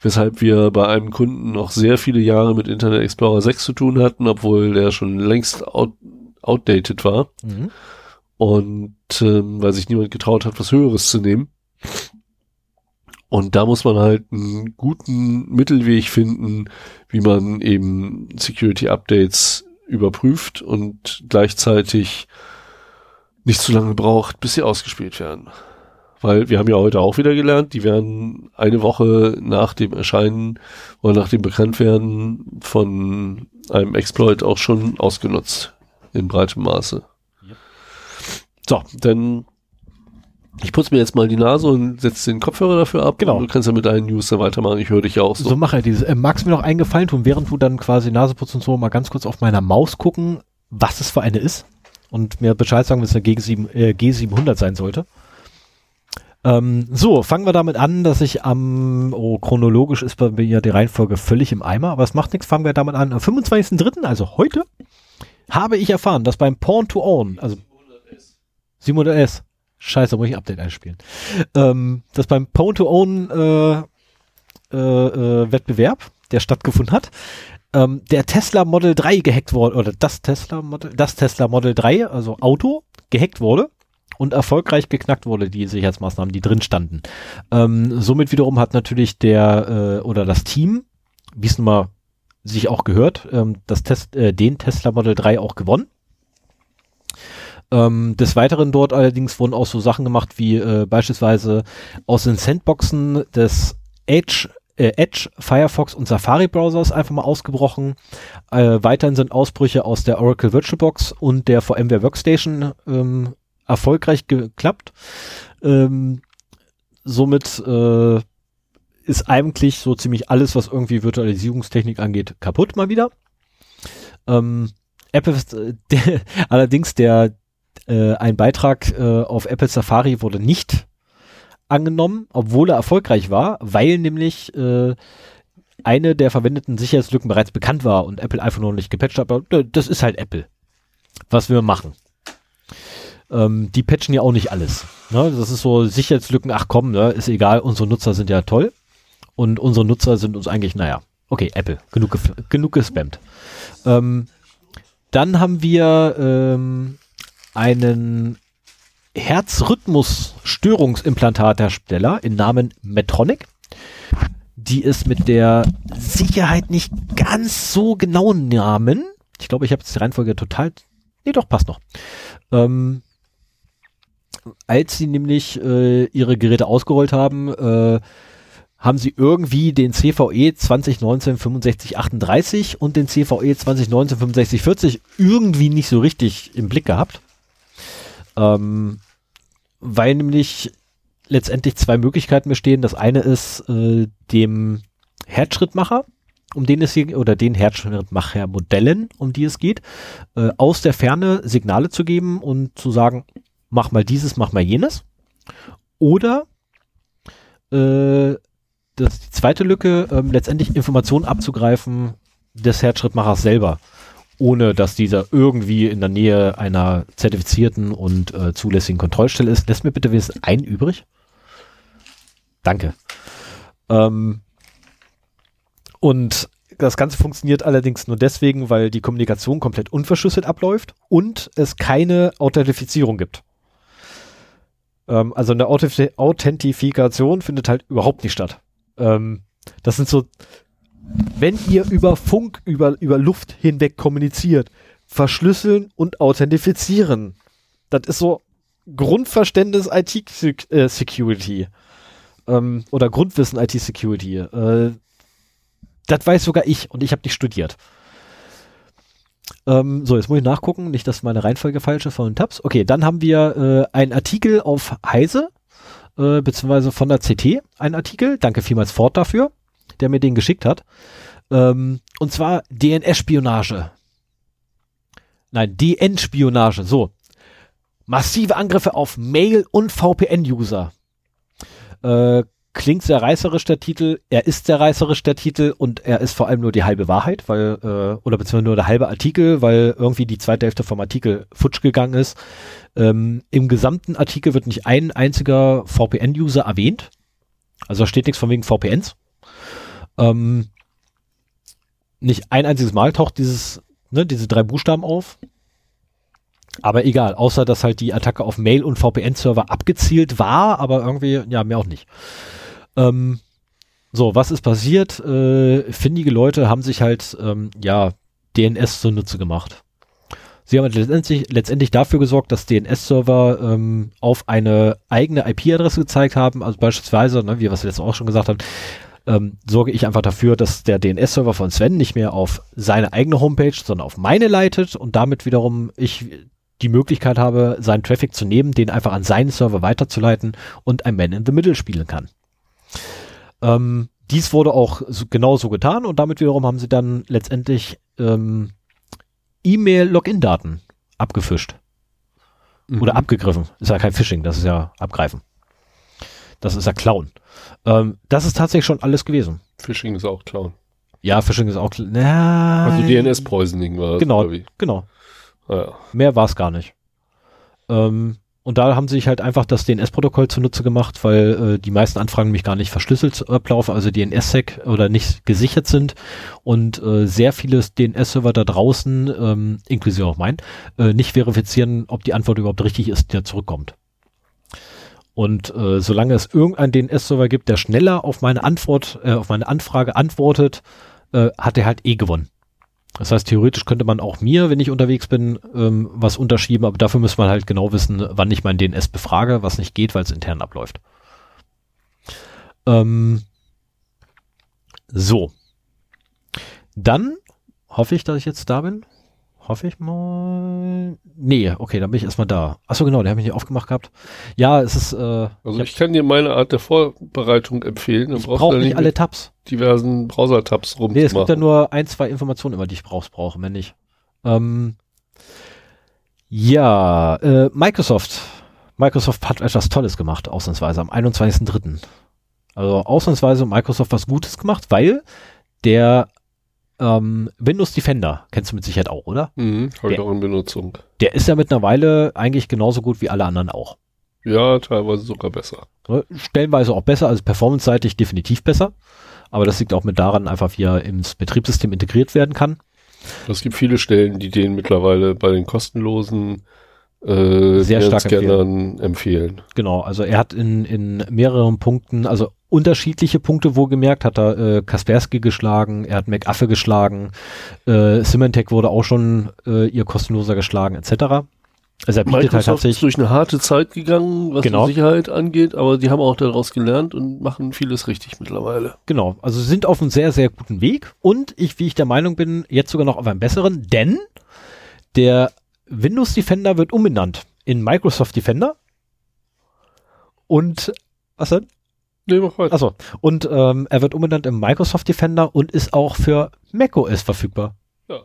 Weshalb wir bei einem Kunden noch sehr viele Jahre mit Internet Explorer 6 zu tun hatten, obwohl der schon längst out, outdated war. Mhm. Und ähm, weil sich niemand getraut hat, was Höheres zu nehmen. Und da muss man halt einen guten Mittelweg finden, wie man eben Security-Updates überprüft und gleichzeitig nicht zu lange braucht, bis sie ausgespielt werden. Weil wir haben ja heute auch wieder gelernt, die werden eine Woche nach dem Erscheinen oder nach dem Bekanntwerden von einem Exploit auch schon ausgenutzt. In breitem Maße. So, dann ich putze mir jetzt mal die Nase und setze den Kopfhörer dafür ab. Genau. Du kannst ja mit deinen News dann weitermachen. Ich höre dich ja auch so. So mache ich dieses. Äh, magst du mir noch einen Gefallen tun, während du dann quasi Nase putzt und so mal ganz kurz auf meiner Maus gucken, was es für eine ist? und mir Bescheid sagen, wenn es eine G7, äh, G700 sein sollte. Ähm, so, fangen wir damit an, dass ich am, oh, chronologisch ist bei mir die Reihenfolge völlig im Eimer, aber es macht nichts, fangen wir damit an. Am 25.03., also heute, habe ich erfahren, dass beim Porn to Own, also 700S, scheiße, muss ich ein Update einspielen, ähm, dass beim Porn to Own äh, äh, äh, Wettbewerb, der stattgefunden hat, ähm, der Tesla Model 3 gehackt wurde, oder das Tesla Model, das Tesla Model 3, also Auto, gehackt wurde und erfolgreich geknackt wurde, die Sicherheitsmaßnahmen, die drin standen. Ähm, somit wiederum hat natürlich der äh, oder das Team, wie es nun mal sich auch gehört, ähm, das Test, äh, den Tesla Model 3 auch gewonnen. Ähm, des Weiteren dort allerdings wurden auch so Sachen gemacht wie äh, beispielsweise aus den Sandboxen des Edge äh, Edge, Firefox und Safari Browsers einfach mal ausgebrochen. Äh, weiterhin sind Ausbrüche aus der Oracle VirtualBox und der VMware Workstation ähm, erfolgreich geklappt. Ähm, somit äh, ist eigentlich so ziemlich alles, was irgendwie Virtualisierungstechnik angeht, kaputt mal wieder. Ähm, Apple, äh, <laughs> der, allerdings der äh, ein Beitrag äh, auf Apple Safari wurde nicht angenommen, obwohl er erfolgreich war, weil nämlich äh, eine der verwendeten Sicherheitslücken bereits bekannt war und Apple einfach noch nicht gepatcht hat. Aber das ist halt Apple. Was wir machen. Ähm, die patchen ja auch nicht alles. Ne? Das ist so Sicherheitslücken, ach komm, ne? ist egal, unsere Nutzer sind ja toll. Und unsere Nutzer sind uns eigentlich, naja, okay, Apple, genug, genug gespammt. Ähm, dann haben wir ähm, einen Herzrhythmus-Störungsimplantathersteller in Namen Medtronic, die es mit der Sicherheit nicht ganz so genauen Namen, ich glaube, ich habe jetzt die Reihenfolge total, nee, doch, passt noch, ähm, als sie nämlich äh, ihre Geräte ausgerollt haben, äh, haben sie irgendwie den CVE 2019 6538 und den CVE 2019 6540 irgendwie nicht so richtig im Blick gehabt. Ähm, weil nämlich letztendlich zwei Möglichkeiten bestehen. Das eine ist äh, dem Herzschrittmacher, um den es hier, oder den Herzschrittmacher-Modellen, um die es geht, äh, aus der Ferne Signale zu geben und zu sagen, mach mal dieses, mach mal jenes. Oder äh, das ist die zweite Lücke, äh, letztendlich Informationen abzugreifen des Herzschrittmachers selber ohne dass dieser irgendwie in der Nähe einer zertifizierten und äh, zulässigen Kontrollstelle ist. Lässt mir bitte wenigstens ein übrig. Danke. Ähm, und das Ganze funktioniert allerdings nur deswegen, weil die Kommunikation komplett unverschlüsselt abläuft und es keine Authentifizierung gibt. Ähm, also eine Authentifikation findet halt überhaupt nicht statt. Ähm, das sind so wenn ihr über Funk, über, über Luft hinweg kommuniziert, verschlüsseln und authentifizieren. Das ist so Grundverständnis IT-Security. Ähm, oder Grundwissen IT-Security. Äh, das weiß sogar ich und ich habe nicht studiert. Ähm, so, jetzt muss ich nachgucken, nicht, dass meine Reihenfolge falsch ist von den Tabs. Okay, dann haben wir äh, einen Artikel auf Heise, äh, beziehungsweise von der CT, einen Artikel. Danke vielmals Ford dafür der mir den geschickt hat. Ähm, und zwar DNS-Spionage. Nein, DN-Spionage. So. Massive Angriffe auf Mail- und VPN-User. Äh, klingt sehr reißerisch der Titel. Er ist sehr reißerisch der Titel und er ist vor allem nur die halbe Wahrheit, weil, äh, oder beziehungsweise nur der halbe Artikel, weil irgendwie die zweite Hälfte vom Artikel futsch gegangen ist. Ähm, Im gesamten Artikel wird nicht ein einziger VPN-User erwähnt. Also da steht nichts von wegen VPNs. Ähm, nicht ein einziges Mal taucht dieses, ne, diese drei Buchstaben auf. Aber egal, außer dass halt die Attacke auf Mail- und VPN-Server abgezielt war, aber irgendwie, ja, mehr auch nicht. Ähm, so, was ist passiert? Äh, findige Leute haben sich halt, ähm, ja, DNS zunutze gemacht. Sie haben halt letztendlich, letztendlich dafür gesorgt, dass DNS-Server ähm, auf eine eigene IP-Adresse gezeigt haben, also beispielsweise, ne, wie was wir jetzt auch schon gesagt haben, ähm, sorge ich einfach dafür, dass der DNS-Server von Sven nicht mehr auf seine eigene Homepage, sondern auf meine leitet und damit wiederum ich die Möglichkeit habe, seinen Traffic zu nehmen, den einfach an seinen Server weiterzuleiten und ein Man in the Middle spielen kann. Ähm, dies wurde auch so, genauso getan und damit wiederum haben sie dann letztendlich ähm, E-Mail-Login-Daten abgefischt. Oder Mhm. abgegriffen. Ist ja kein Phishing, das ist ja abgreifen. Das ist ja Klauen. Ähm, das ist tatsächlich schon alles gewesen. Phishing ist auch Clown. Ja, Phishing ist auch. Na, Also DNS-Poisoning war das, Genau. oder? Genau. Ja. Mehr war es gar nicht. Ähm, und da haben sie sich halt einfach das DNS-Protokoll zunutze gemacht, weil äh, die meisten Anfragen nämlich gar nicht verschlüsselt ablaufen, also DNS-Sec oder nicht gesichert sind und äh, sehr viele DNS-Server da draußen, ähm, inklusive auch mein, äh, nicht verifizieren, ob die Antwort überhaupt richtig ist, die da zurückkommt. Und äh, solange es irgendeinen DNS-Server gibt, der schneller auf meine Antwort, äh, auf meine Anfrage antwortet, äh, hat er halt eh gewonnen. Das heißt, theoretisch könnte man auch mir, wenn ich unterwegs bin, ähm, was unterschieben, aber dafür muss man halt genau wissen, wann ich mein DNS befrage, was nicht geht, weil es intern abläuft. Ähm, so. Dann hoffe ich, dass ich jetzt da bin. Hoffe ich mal. Nee, okay, dann bin ich erstmal da. Achso, genau, der habe ich nicht aufgemacht gehabt. Ja, es ist, äh, Also ich, ich kann dir meine Art der Vorbereitung empfehlen. Dann ich brauchst brauche du nicht alle Tabs. diversen Browser-Tabs Nee, es gibt ja nur ein, zwei Informationen immer, die ich brauch's brauche, mehr nicht. Ähm, ja, äh, Microsoft. Microsoft hat etwas Tolles gemacht, ausnahmsweise, am 21.03. Also ausnahmsweise Microsoft was Gutes gemacht, weil der ähm, Windows Defender, kennst du mit Sicherheit auch, oder? Mhm, habe ich auch in Benutzung. Der ist ja mittlerweile eigentlich genauso gut wie alle anderen auch. Ja, teilweise sogar besser. Ne? Stellenweise auch besser, also performanceseitig definitiv besser. Aber das liegt auch mit daran, einfach wie er ins Betriebssystem integriert werden kann. Es gibt viele Stellen, die den mittlerweile bei den kostenlosen äh, Sehr stark Scannern empfehlen. Genau, also er hat in, in mehreren Punkten, also unterschiedliche Punkte wohlgemerkt, hat er äh, Kaspersky geschlagen, er hat McAfee geschlagen, äh, Symantec wurde auch schon äh, ihr kostenloser geschlagen, etc. Also er bietet halt Microsoft ist tatsächlich, durch eine harte Zeit gegangen, was Genau. die Sicherheit angeht, aber die haben auch daraus gelernt und machen vieles richtig mittlerweile. genau, also sind auf einem sehr, sehr guten Weg und ich, wie ich der Meinung bin, jetzt sogar noch auf einem besseren, denn der Windows Defender wird umbenannt in Microsoft Defender und was denn? Nee, mach weiter. Achso, und ähm, er wird umbenannt im Microsoft Defender und ist auch für macOS verfügbar. Ja.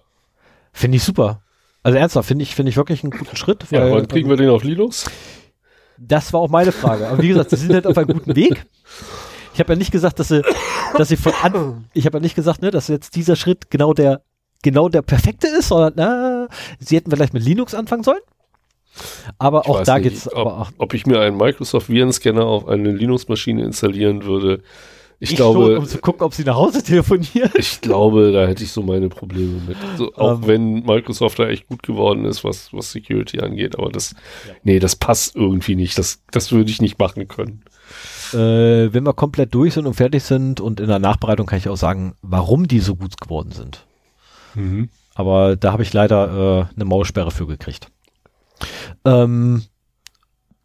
Finde ich super. Also ernsthaft, finde ich, finde ich wirklich einen guten Schritt. ja, Weil, wann kriegen wir den auf Linux? das war auch meine Frage. Aber wie gesagt, sie sind halt auf einem guten Weg. Ich habe ja nicht gesagt, dass sie, dass sie von an, ich habe ja nicht gesagt, ne, dass jetzt dieser Schritt genau der, genau der perfekte ist, sondern na, sie hätten vielleicht mit Linux anfangen sollen. Aber Ich auch da nicht, geht's, ob, auch, ob ich mir einen Microsoft Virenscanner auf eine Linux-Maschine installieren würde. Ich, ich glaube, schon, um zu gucken, ob sie nach Hause telefonieren. ich glaube, da hätte ich so meine Probleme mit. So, <laughs> auch Ähm. wenn Microsoft da echt gut geworden ist, was, was Security angeht, aber das, Ja. nee, das passt irgendwie nicht. Das, das würde ich nicht machen können. Äh, wenn wir komplett durch sind und fertig sind und in der Nachbereitung kann ich auch sagen, warum die so gut geworden sind. Aber da habe ich leider äh, eine Maulsperre für gekriegt. Ähm,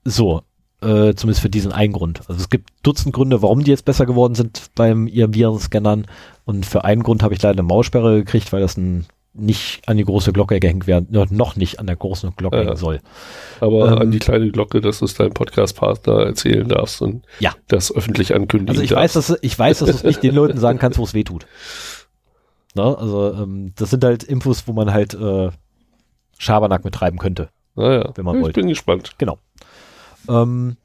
so, äh, zumindest für diesen einen Grund. Also es gibt Dutzend Gründe, warum die jetzt besser geworden sind beim ihren Virenscannern. Und für einen Grund habe ich leider eine Maulsperre gekriegt, weil das ein nicht an die große Glocke gehängt werden, noch nicht an der großen Glocke Ja. hängen soll. Aber Ähm. an die kleine Glocke, dass du es deinem Podcast-Partner erzählen darfst und Ja. das öffentlich ankündigen Also ich darfst. weiß, dass ich weiß, dass du es nicht den Leuten sagen kannst, wo es weh tut. Also ähm, das sind halt Infos, wo man halt äh, Schabernack mit treiben könnte. Naja, wenn man ich wollte. bin gespannt. Ähm,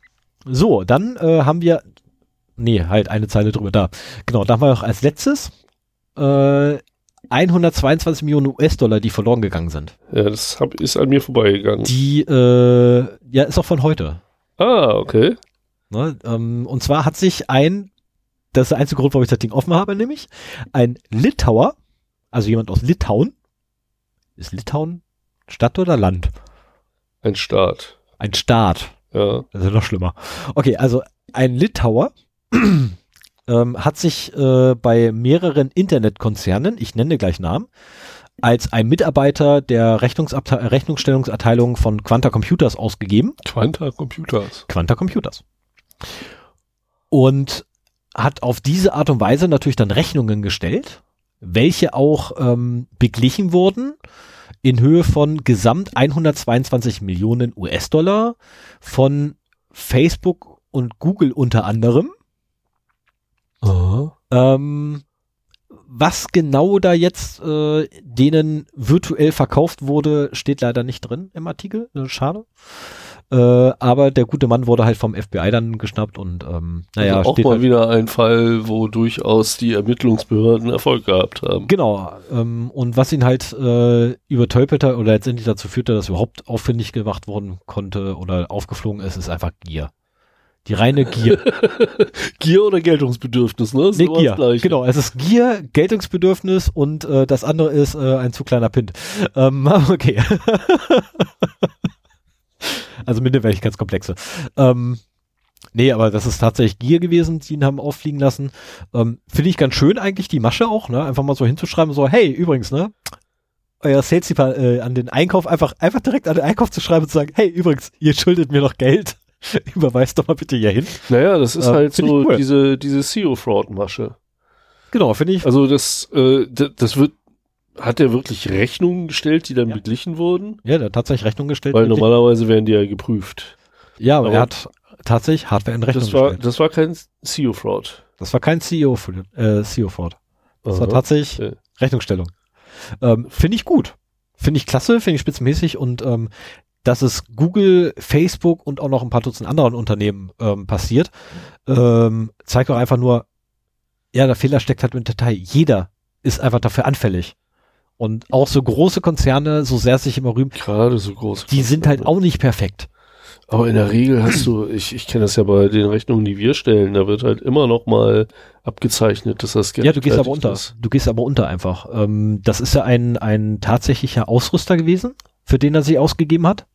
so, dann äh, haben wir, nee, halt eine Zeile drüber da. Genau, da haben wir noch als letztes äh, 122 Millionen US-Dollar, die verloren gegangen sind. Ja, das hab, ist an mir vorbeigegangen. Die, äh, ja, ist auch von heute. ah, okay. Ne? Ähm, und zwar hat sich ein, das ist der einzige Grund, warum ich das Ding offen habe, nämlich ein Litauer, also jemand aus Litauen, ist Litauen Stadt oder Land? Ein Start. Ein Staat. Ja. Das ist ja noch schlimmer. Okay, also ein Litauer <clears throat> ähm, hat sich äh, bei mehreren Internetkonzernen, ich nenne gleich Namen, als ein Mitarbeiter der Rechnungsabte Rechnungsstellungsabteilung von Quanta Computers ausgegeben. Quanta Computers. Quanta Computers. Und hat auf diese Art und Weise natürlich dann Rechnungen gestellt, welche auch ähm, beglichen wurden in Höhe von gesamt 122 Millionen US-Dollar von Facebook und Google unter anderem. Ähm, was genau da jetzt äh, denen virtuell verkauft wurde, steht leider nicht drin im Artikel. Schade. Äh, aber der gute Mann wurde halt vom FBI dann geschnappt und ähm, naja, also auch mal halt, wieder ein Fall, wo durchaus die Ermittlungsbehörden Erfolg gehabt haben. Genau, ähm, und was ihn halt äh, übertölpelte oder letztendlich dazu führte, dass überhaupt auffindig gemacht worden konnte oder aufgeflogen ist, ist einfach Gier. Die reine Gier. <laughs> Gier oder Geltungsbedürfnis, ne? Das nee, Gier. Genau, es ist Gier, Geltungsbedürfnis und äh, das andere ist äh, ein zu kleiner Pint. Ähm, <laughs> okay. <laughs> also minderwertig ganz komplexe. Ähm, nee, aber das ist tatsächlich Gier gewesen, die ihn haben auffliegen lassen. Ähm, Finde ich ganz schön eigentlich, die Masche auch, ne? Einfach mal so hinzuschreiben, so, hey, übrigens, ne? Euer Sales äh, an den Einkauf, einfach, einfach direkt an den Einkauf zu schreiben und zu sagen, hey, übrigens, ihr schuldet mir noch Geld. <laughs> Überweist doch mal bitte hier hin. Naja, das ist Äh, halt so cool. diese, diese CEO-Fraud-Masche. Genau, finde ich. Also das, äh, d- das wird, hat er wirklich Rechnungen gestellt, die dann Ja. beglichen wurden? Ja, der hat tatsächlich Rechnung gestellt. Weil normalerweise werden die ja geprüft. Ja, aber, aber- er hat tatsächlich Hardware in Rechnung Das war, gestellt. das war kein CEO-Fraud. Das war kein CEO, für, äh, CEO. Das war Aha. tatsächlich Okay. Rechnungsstellung. Ähm, finde ich gut. Finde ich klasse, finde ich spitzenmäßig und ähm, dass es Google, Facebook und auch noch ein paar Dutzend anderen Unternehmen ähm, passiert, ähm, zeigt auch einfach nur, ja, der Fehler steckt halt im Detail. Jeder ist einfach dafür anfällig. Und auch so große Konzerne, so sehr sich immer rühmen, Gerade so groß. die sind halt auch nicht perfekt. Aber in der Regel hast du, ich, ich kenne das ja bei den Rechnungen, die wir stellen, da wird halt immer noch mal abgezeichnet, dass das Ja, du gehst aber unter. ist. Du gehst aber unter einfach. Ähm, das ist ja ein, ein tatsächlicher Ausrüster gewesen, für den er sich ausgegeben hat.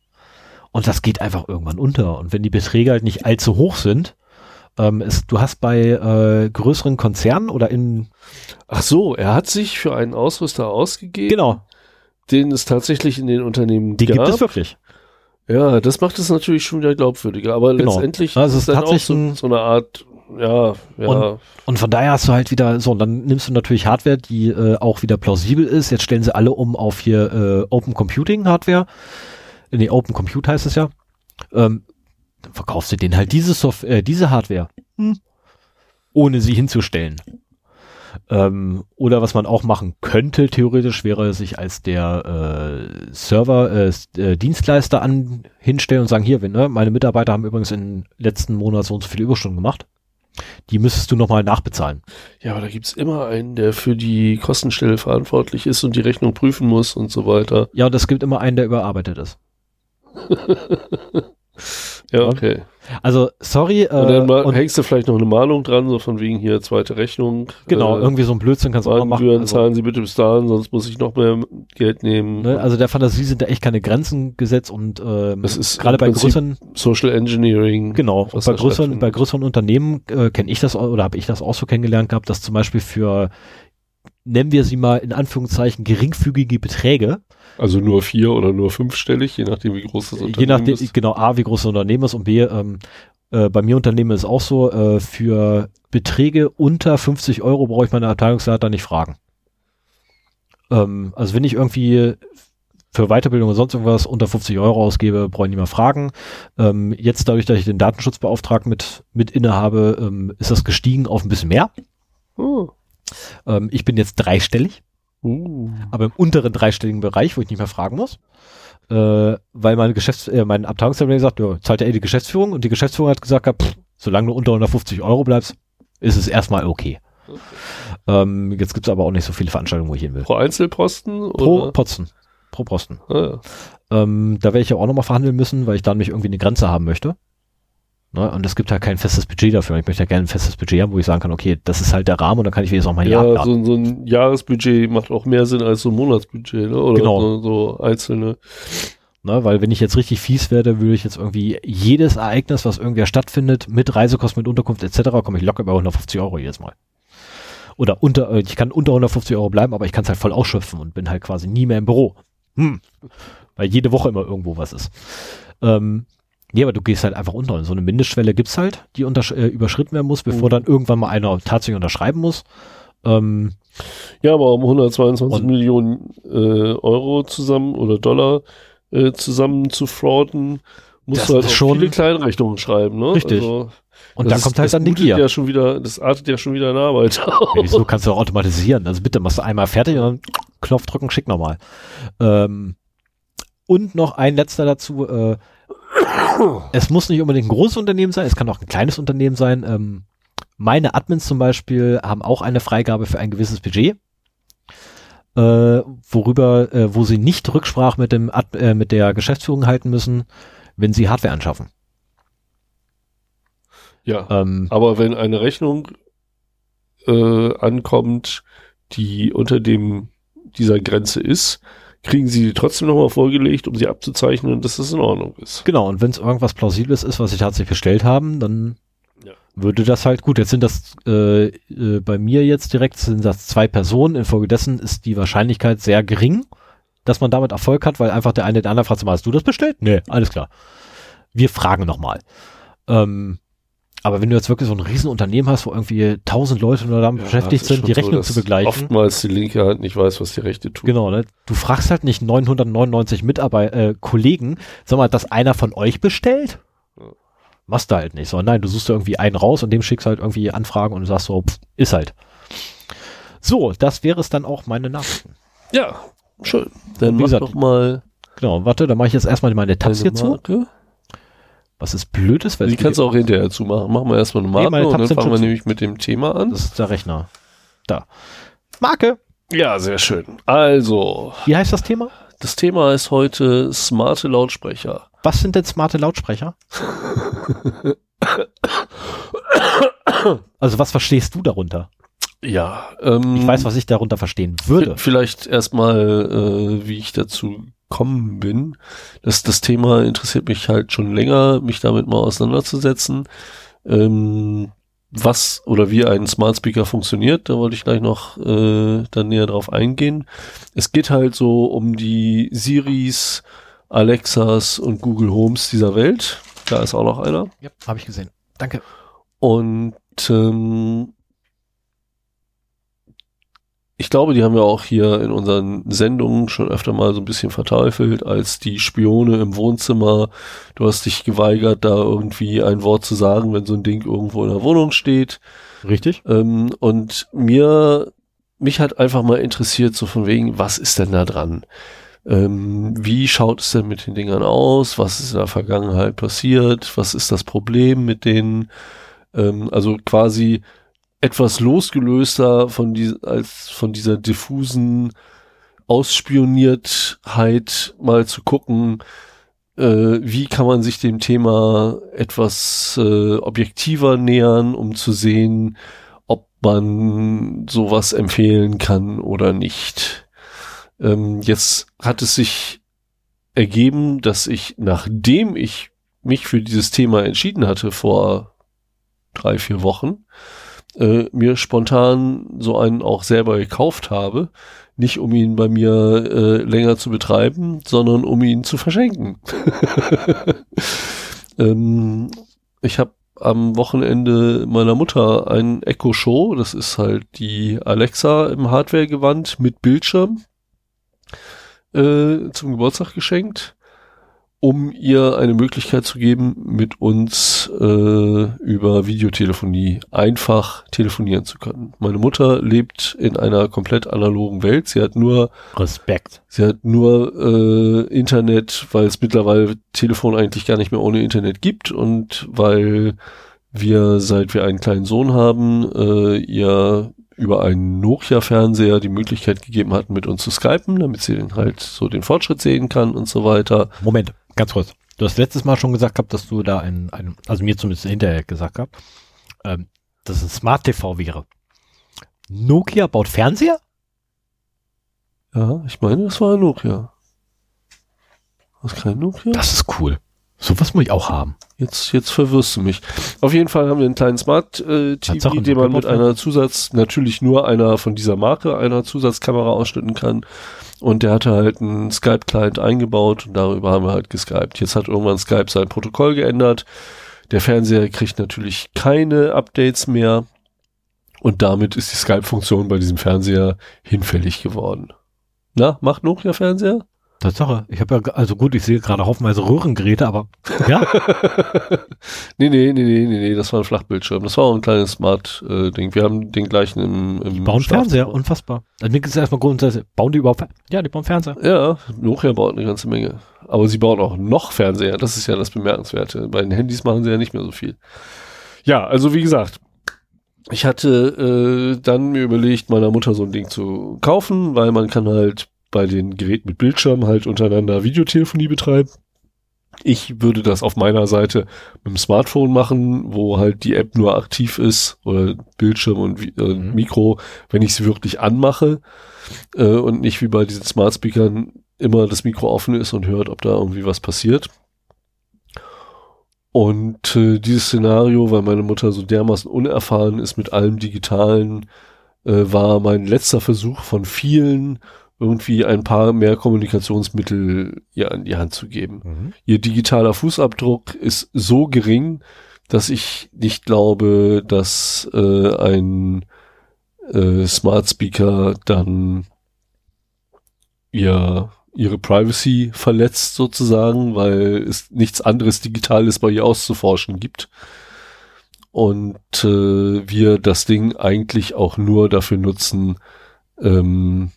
Und das geht einfach irgendwann unter. Und wenn die Beträge halt nicht allzu hoch sind, ähm, ist, du hast bei äh, größeren Konzernen oder in Ach so, er hat sich für einen Ausrüster ausgegeben, genau, den es tatsächlich in den Unternehmen die gab. gibt es wirklich. Ja, das macht es natürlich schon wieder glaubwürdiger. Aber Genau. letztendlich Also ist es ist dann auch so, so eine Art, ja, ja. Und von daher hast du halt wieder so, und dann nimmst du natürlich Hardware, die äh, auch wieder plausibel ist. Jetzt stellen sie alle um auf hier äh, Open Computing Hardware. Nee, Open Compute heißt es ja. Ähm, dann verkaufst du denen halt diese Software, äh, diese Hardware, hm. ohne sie hinzustellen. Ähm, oder was man auch machen könnte, theoretisch, wäre sich als der äh, Server, äh, äh, Dienstleister an hinstellen und sagen, hier, wenn, ne, meine Mitarbeiter haben übrigens im letzten Monat so und so viele Überstunden gemacht. Die müsstest du nochmal nachbezahlen. ja, aber da gibt's immer einen, der für die Kostenstelle verantwortlich ist und die Rechnung prüfen muss und so weiter. Ja, und es gibt immer einen, der überarbeitet ist. <laughs> Ja, okay. Also, sorry, äh, und dann mal, und hängst du vielleicht noch eine Mahnung dran, so von wegen hier zweite Rechnung. genau, äh, irgendwie so ein Blödsinn kannst du auch machen. Also, zahlen Sie bitte bis dahin, sonst muss ich noch mehr Geld nehmen. ne, also der Fantasie sind da echt keine Grenzen gesetzt und ähm, gerade bei größeren, Social Engineering. genau, und bei größeren, bei größeren Unternehmen äh, kenne ich das auch- oder habe ich das auch so kennengelernt gehabt, dass zum Beispiel für nennen wir sie mal in Anführungszeichen geringfügige Beträge, Also nur vier oder nur fünfstellig, je nachdem wie groß das Unternehmen je nachdem, ist. genau A, wie groß das Unternehmen ist und B, ähm, äh, bei mir Unternehmen ist es auch so, äh, für Beträge unter 50 Euro brauche ich meine Abteilungsleiter nicht fragen. Ähm, also wenn ich irgendwie für Weiterbildung oder sonst irgendwas unter 50 Euro ausgebe, brauche ich nicht mehr fragen. Ähm, jetzt dadurch, dass ich den Datenschutzbeauftragten mit, mit inne habe, ähm, ist das gestiegen auf ein bisschen mehr. Oh. Ähm, ich bin jetzt dreistellig, Uh. aber im unteren dreistelligen Bereich, wo ich nicht mehr fragen muss. Äh, weil meine Geschäfts äh, mein Abteilungsleiter gesagt, ja, zahlt ja eh die Geschäftsführung und die Geschäftsführung hat gesagt, gehabt, pff, solange du unter 150 Euro bleibst, ist es erstmal okay. Ähm, jetzt gibt's aber auch nicht so viele Veranstaltungen, wo ich hin will. Pro Einzelposten? Pro Oder? Potzen. Pro Posten. Ah, ja. Ähm, da werde ich ja auch nochmal verhandeln müssen, weil ich da nämlich irgendwie eine Grenze haben möchte. Ne? Und es gibt halt kein festes Budget dafür. Ich möchte ja gerne ein festes Budget haben, wo ich sagen kann, okay, das ist halt der Rahmen und dann kann ich wenigstens auch mein Jahr Ja, planen. so, so ein Jahresbudget macht auch mehr Sinn als so ein Monatsbudget, ne? Oder Genau. so, so einzelne. Ne? Weil wenn ich jetzt richtig fies werde, würde ich jetzt irgendwie jedes Ereignis, was irgendwer stattfindet, mit Reisekosten, mit Unterkunft etc., komme ich locker bei 150 Euro jedes Mal. Oder unter, äh, ich kann unter 150 Euro bleiben, aber ich kann es halt voll ausschöpfen und bin halt quasi nie mehr im Büro. Hm. Weil jede Woche immer irgendwo was ist. Ähm, nee, aber du gehst halt einfach unter. Und so eine Mindestschwelle gibt's halt, die äh, überschritten werden muss, bevor Mhm. dann irgendwann mal einer tatsächlich unterschreiben muss. Ähm, Ja, aber um 122 Und- Millionen äh, Euro zusammen oder Dollar äh, zusammen zu frauden, musst Das du halt schon- viele Kleinrechnungen schreiben, ne? Richtig. Also, und dann ist- kommt halt dann die Gier. Ja schon wieder, das artet ja schon wieder in Arbeit Ja, wieso <laughs> kannst du auch automatisieren? Also bitte machst du einmal fertig und dann Knopf drücken, schick nochmal. Ähm, und noch ein letzter dazu, äh, es muss nicht unbedingt ein großes Unternehmen sein, es kann auch ein kleines Unternehmen sein. Ähm, meine Admins zum Beispiel haben auch eine Freigabe für ein gewisses Budget, äh, worüber, äh, wo sie nicht Rücksprache mit dem Ad, äh, mit der Geschäftsführung halten müssen, wenn sie Hardware anschaffen. Ja. Ähm, aber wenn eine Rechnung äh, ankommt, die unter dem dieser Grenze ist, kriegen sie die trotzdem nochmal vorgelegt, um sie abzuzeichnen, dass das in Ordnung ist. Genau, und wenn es irgendwas Plausibles ist, was sie tatsächlich bestellt haben, dann ja. würde das halt, gut, jetzt sind das äh, äh, bei mir jetzt direkt, sind das zwei Personen, infolgedessen ist die Wahrscheinlichkeit sehr gering, dass man damit Erfolg hat, weil einfach der eine der andere fragt, hast du das bestellt? Nee, alles klar. Wir fragen nochmal. Ähm, aber wenn du jetzt wirklich so ein Riesenunternehmen hast, wo irgendwie tausend Leute nur damit ja, beschäftigt sind, die Rechnung so, zu begleichen. Oftmals die linke Hand nicht weiß, was die rechte tut. Genau, ne? Du fragst halt nicht 999 Mitarbeiter, äh, Kollegen, sag mal, dass einer von euch bestellt? Ja. Machst du halt nicht. So, nein, du suchst irgendwie einen raus und dem schickst halt irgendwie Anfragen und du sagst so, pff, ist halt. So, das wäre es dann auch meine Nachrichten. Ja, schön. Dann mach gesagt, doch mal. Genau, warte, dann mache ich jetzt erstmal meine Tabs hier zu. Was ist blöd ist, weil Die kannst du auch hinterher zumachen. Machen wir erstmal eine Marke nee, und dann fangen wir zu. nämlich mit dem Thema an. Das ist der Rechner. Da. Marke. Ja, sehr schön. Also. Wie heißt das Thema? Das Thema ist heute smarte Lautsprecher. Was sind denn smarte Lautsprecher? <coughs> also was verstehst du darunter? Ja, ähm, ich weiß, was ich darunter verstehen würde. Vielleicht erstmal, äh, wie ich dazu gekommen bin. Das, das Thema interessiert mich halt schon länger, mich damit mal auseinanderzusetzen. Ähm, was oder wie ein Smart Speaker funktioniert, da wollte ich gleich noch äh, dann näher drauf eingehen. Es geht halt so um die Siris, Alexas und Google Homes dieser Welt. Da ist auch noch einer. Ja, habe ich gesehen. Danke. Und ähm, ich glaube, die haben wir auch hier in unseren Sendungen schon öfter mal so ein bisschen verteufelt als die Spione im Wohnzimmer. Du hast dich geweigert, da irgendwie ein Wort zu sagen, wenn so ein Ding irgendwo in der Wohnung steht. Richtig. Ähm, und mir, mich hat einfach mal interessiert, so von wegen, was ist denn da dran? Ähm, wie schaut es denn mit den Dingern aus? Was ist in der Vergangenheit passiert? Was ist das Problem mit denen? Ähm, also quasi, etwas losgelöster von, die, als von dieser diffusen Ausspioniertheit mal zu gucken, äh, wie kann man sich dem Thema etwas äh, objektiver nähern, um zu sehen, ob man sowas empfehlen kann oder nicht. Ähm, jetzt hat es sich ergeben, dass ich, nachdem ich mich für dieses Thema entschieden hatte vor drei, vier Wochen, äh, mir spontan so einen auch selber gekauft habe. Nicht um ihn bei mir äh, länger zu betreiben, sondern um ihn zu verschenken. <laughs> ähm, ich habe am Wochenende meiner Mutter ein Echo Show, das ist halt die Alexa im Hardware-Gewand mit Bildschirm, äh, zum Geburtstag geschenkt um ihr eine Möglichkeit zu geben, mit uns äh, über Videotelefonie einfach telefonieren zu können. Meine Mutter lebt in einer komplett analogen Welt. Sie hat nur Respekt. Sie hat nur äh, Internet, weil es mittlerweile Telefon eigentlich gar nicht mehr ohne Internet gibt und weil wir, seit wir einen kleinen Sohn haben, äh, ihr über einen Nokia-Fernseher die Möglichkeit gegeben hatten, mit uns zu skypen, damit sie den halt so den Fortschritt sehen kann und so weiter. Moment, Ganz kurz. Du hast letztes Mal schon gesagt gehabt, dass du da ein, ein also mir zumindest hinterher gesagt gehabt, ähm, dass es Smart TV wäre. Nokia baut Fernseher? Ja, ich meine, das war ein Nokia. Was kein Nokia? Das ist cool. So was muss ich auch haben. Jetzt, jetzt verwirrst du mich. Auf jeden Fall haben wir einen kleinen Smart äh, TV, den man mit einer Zusatz, natürlich nur einer von dieser Marke, einer Zusatzkamera ausschnitten kann. Und der hatte halt einen Skype-Client eingebaut und darüber haben wir halt geskypt. Jetzt hat irgendwann Skype sein Protokoll geändert. Der Fernseher kriegt natürlich keine Updates mehr. Und damit ist die Skype-Funktion bei diesem Fernseher hinfällig geworden. Na, macht Nokia Fernseher? Tatsache. Ich habe ja, also gut, ich sehe gerade haufenweise Röhrengeräte, aber <laughs> ja. nee, nee, nee, nee, nee, nee, das war ein Flachbildschirm. Das war auch ein kleines Smart-Ding. Wir haben den gleichen im, im Die bauen Fernseher, unfassbar. Also mir geht es erstmal grundsätzlich, bauen die überhaupt, ja, die bauen Fernseher. Ja, Nokia baut eine ganze Menge. Aber sie bauen auch noch Fernseher. Das ist ja das Bemerkenswerte. Bei den Handys machen sie ja nicht mehr so viel. Ja, also wie gesagt, ich hatte äh, dann mir überlegt, meiner Mutter so ein Ding zu kaufen, weil man kann halt bei den Geräten mit Bildschirm halt untereinander Videotelefonie betreiben. Ich würde das auf meiner Seite mit dem Smartphone machen, wo halt die App nur aktiv ist oder Bildschirm und äh, Mhm. Mikro, wenn ich sie wirklich anmache äh, und nicht wie bei diesen Smart Speakern immer das Mikro offen ist und hört, ob da irgendwie was passiert. Und äh, dieses Szenario, weil meine Mutter so dermaßen unerfahren ist mit allem Digitalen, äh, war mein letzter Versuch von vielen, irgendwie ein paar mehr Kommunikationsmittel ihr an die Hand zu geben. Ihr digitaler Fußabdruck ist so gering, dass ich nicht glaube, dass äh, ein äh, Smart Speaker dann ihr, ihre Privacy verletzt sozusagen, weil es nichts anderes Digitales bei ihr auszuforschen gibt. Und äh, wir das Ding eigentlich auch nur dafür nutzen, ähm,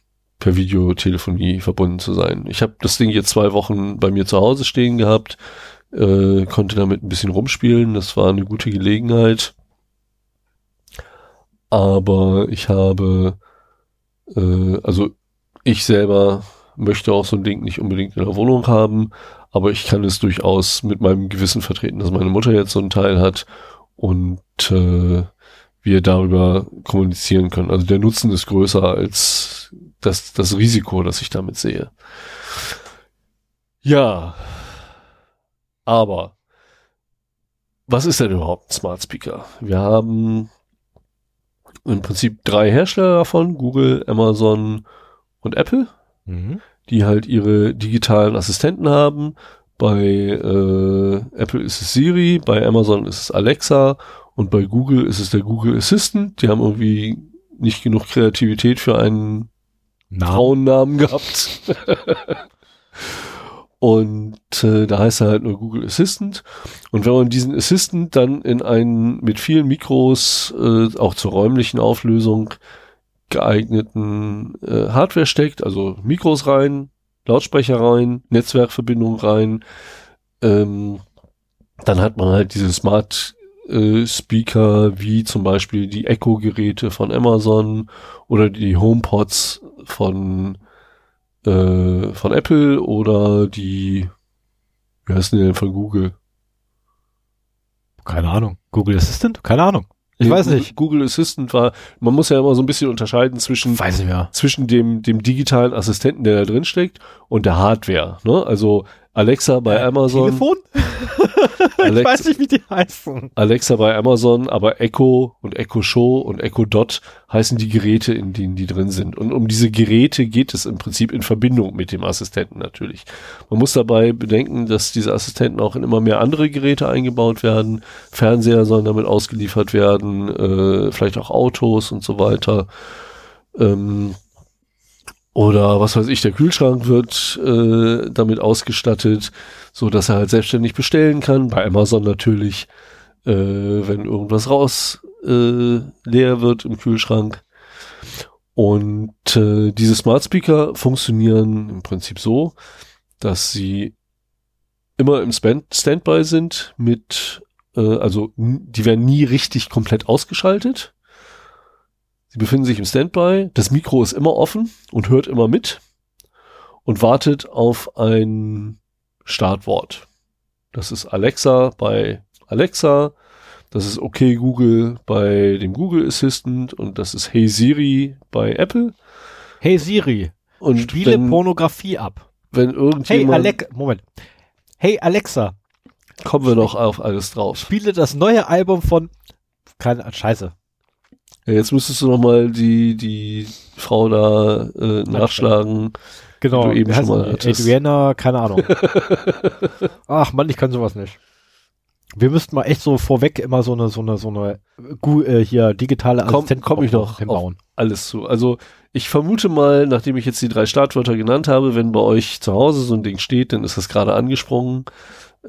per Videotelefonie verbunden zu sein. Ich habe das Ding jetzt zwei Wochen bei mir zu Hause stehen gehabt, äh, konnte damit ein bisschen rumspielen, das war eine gute Gelegenheit. Aber ich habe, äh, also ich selber möchte auch so ein Ding nicht unbedingt in der Wohnung haben, aber ich kann es durchaus mit meinem Gewissen vertreten, dass meine Mutter jetzt so ein Teil hat und äh, wir darüber kommunizieren können. Also der Nutzen ist größer als das, das Risiko, das ich damit sehe. Ja, aber was ist denn überhaupt ein Smart Speaker? Wir haben im Prinzip drei Hersteller davon, Google, Amazon und Apple, Mhm. die halt ihre digitalen Assistenten haben. Bei äh, Apple ist es Siri, bei Amazon ist es Alexa und bei Google ist es der Google Assistant. Die haben irgendwie nicht genug Kreativität für einen Namen. Frauennamen gehabt. Und äh, da heißt er halt nur Google Assistant. Und wenn man diesen Assistant dann in einen mit vielen Mikros, äh, auch zur räumlichen Auflösung geeigneten äh, Hardware steckt, also Mikros rein, Lautsprecher rein, Netzwerkverbindung rein, ähm, dann hat man halt diese Smart äh, Speaker wie zum Beispiel die Echo-Geräte von Amazon oder die HomePods von äh, von Apple oder die wie heißen die denn von Google? Keine Ahnung. Google Assistant? Keine Ahnung. Ich Nee, weiß nicht. Google Assistant war, man muss ja immer so ein bisschen unterscheiden zwischen zwischen dem, dem digitalen Assistenten, der da drin steckt, und der Hardware. Ne? Also Alexa bei Amazon, Telefon? <laughs> ich Alexa- weiß nicht, wie die heißen. Alexa bei Amazon, aber Echo und Echo Show und Echo Dot heißen die Geräte, in denen die drin sind. Und um diese Geräte geht es im Prinzip in Verbindung mit dem Assistenten natürlich. Man muss dabei bedenken, dass diese Assistenten auch in immer mehr andere Geräte eingebaut werden. Fernseher sollen damit ausgeliefert werden, äh, vielleicht auch Autos und so weiter. Ähm, oder was weiß ich, der Kühlschrank wird äh, damit ausgestattet, so dass er halt selbstständig bestellen kann. Bei Amazon natürlich, äh, wenn irgendwas raus äh, leer wird im Kühlschrank. Und äh, diese Smart Speaker funktionieren im Prinzip so, dass sie immer im Standby sind mit, äh, also die werden nie richtig komplett ausgeschaltet. Sie befinden sich im Standby, das Mikro ist immer offen und hört immer mit und wartet auf ein Startwort. Das ist Alexa bei Alexa, das ist OK Google bei dem Google Assistant und das ist Hey Siri bei Apple. Hey Siri, Und spiele wenn, Pornografie ab. wenn Hey irgendjemand, Alexa, Moment. Hey Alexa, kommen wir noch auf alles drauf. spiele das neue Album von keine Scheiße. Ja, jetzt müsstest du noch mal die, die Frau da äh, nachschlagen. Genau, du eben schon mal die? hattest. Adriana, keine Ahnung. <laughs> Ach Mann, ich kann sowas nicht. Wir müssten mal echt so vorweg immer so eine, so eine, so eine äh, hier digitale Komm, komm ich noch hinbauen. Alles zu. Also ich vermute mal, nachdem ich jetzt die drei Startwörter genannt habe, wenn bei euch zu Hause so ein Ding steht, dann ist das gerade angesprungen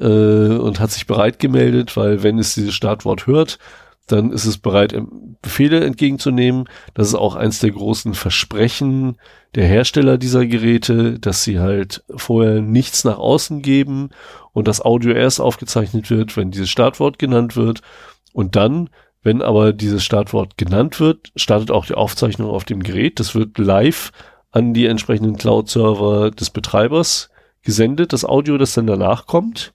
äh, und hat sich bereit gemeldet, weil wenn es dieses Startwort hört, dann ist es bereit, Befehle entgegenzunehmen. Das ist auch eins der großen Versprechen der Hersteller dieser Geräte, dass sie halt vorher nichts nach außen geben und das Audio erst aufgezeichnet wird, wenn dieses Startwort genannt wird. Und dann, wenn aber dieses Startwort genannt wird, startet auch die Aufzeichnung auf dem Gerät. Das wird live an die entsprechenden Cloud-Server des Betreibers gesendet, das Audio, das dann danach kommt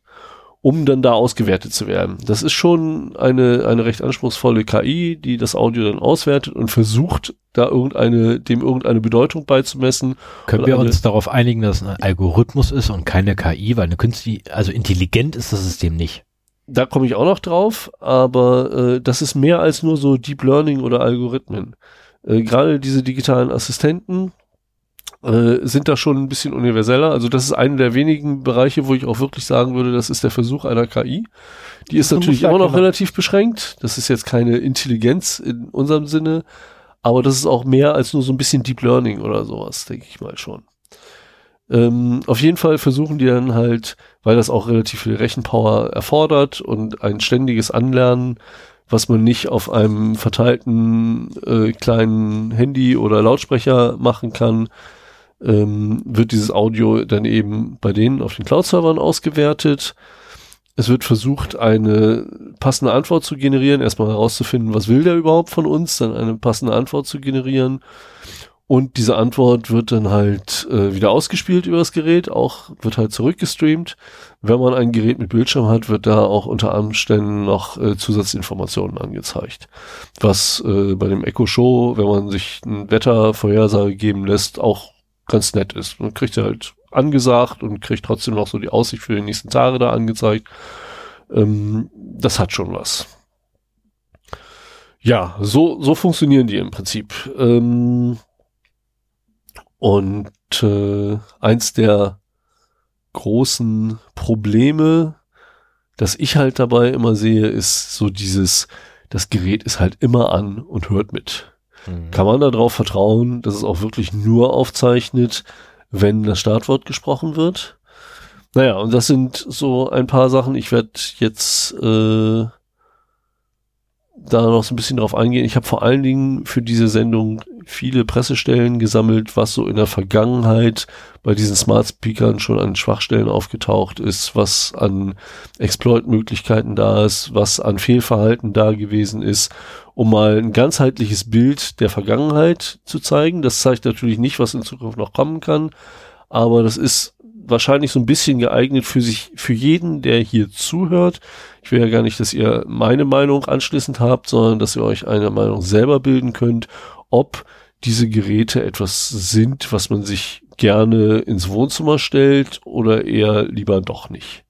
um dann da ausgewertet zu werden. Das ist schon eine, eine recht anspruchsvolle KI, die das Audio dann auswertet und versucht, da irgendeine, dem irgendeine Bedeutung beizumessen. Können wir uns darauf einigen, dass es ein Algorithmus ist und keine KI, weil eine künstliche, also intelligent ist das System nicht. Da komme ich auch noch drauf, aber äh, das ist mehr als nur so Deep Learning oder Algorithmen. Äh, Gerade diese digitalen Assistenten, äh, sind da schon ein bisschen universeller. Also das ist einer der wenigen Bereiche, wo ich auch wirklich sagen würde, das ist der Versuch einer KI. Die ist natürlich immer noch relativ beschränkt. Das ist jetzt keine Intelligenz in unserem Sinne, aber das ist auch mehr als nur so ein bisschen Deep Learning oder sowas, denke ich mal schon. Ähm, auf jeden Fall versuchen die dann halt, weil das auch relativ viel Rechenpower erfordert und ein ständiges Anlernen, was man nicht auf einem verteilten äh, kleinen Handy oder Lautsprecher machen kann, ähm, wird dieses Audio dann eben bei denen auf den Cloud-Servern ausgewertet. Es wird versucht, eine passende Antwort zu generieren, erstmal herauszufinden, was will der überhaupt von uns, dann eine passende Antwort zu generieren. Und diese Antwort wird dann halt äh, wieder ausgespielt über das Gerät, auch wird halt zurückgestreamt. Wenn man ein Gerät mit Bildschirm hat, wird da auch unter Umständen noch äh, Zusatzinformationen angezeigt. Was äh, bei dem Echo Show, wenn man sich ein Wettervorhersage geben lässt, auch ganz nett ist. Man kriegt ja halt angesagt und kriegt trotzdem noch so die Aussicht für die nächsten Tage da angezeigt. Ähm, das hat schon was. Ja, so, so funktionieren die im Prinzip. Ähm, und äh, eins der großen Probleme, das ich halt dabei immer sehe, ist so dieses, das Gerät ist halt immer an und hört mit. Mhm. Kann man darauf vertrauen, dass es auch wirklich nur aufzeichnet, wenn das Startwort gesprochen wird? Naja, und das sind so ein paar Sachen. Ich werde jetzt äh, da noch so ein bisschen drauf eingehen. Ich habe vor allen Dingen für diese Sendung viele Pressestellen gesammelt, was so in der Vergangenheit bei diesen Smart Speakern schon an Schwachstellen aufgetaucht ist, was an Exploit-Möglichkeiten da ist, was an Fehlverhalten da gewesen ist, um mal ein ganzheitliches Bild der Vergangenheit zu zeigen. Das zeigt natürlich nicht, was in Zukunft noch kommen kann, aber das ist wahrscheinlich so ein bisschen geeignet für sich, für jeden, der hier zuhört. Ich will ja gar nicht, dass ihr meine Meinung anschließend habt, sondern dass ihr euch eine Meinung selber bilden könnt, ob diese Geräte etwas sind, was man sich gerne ins Wohnzimmer stellt oder eher lieber doch nicht.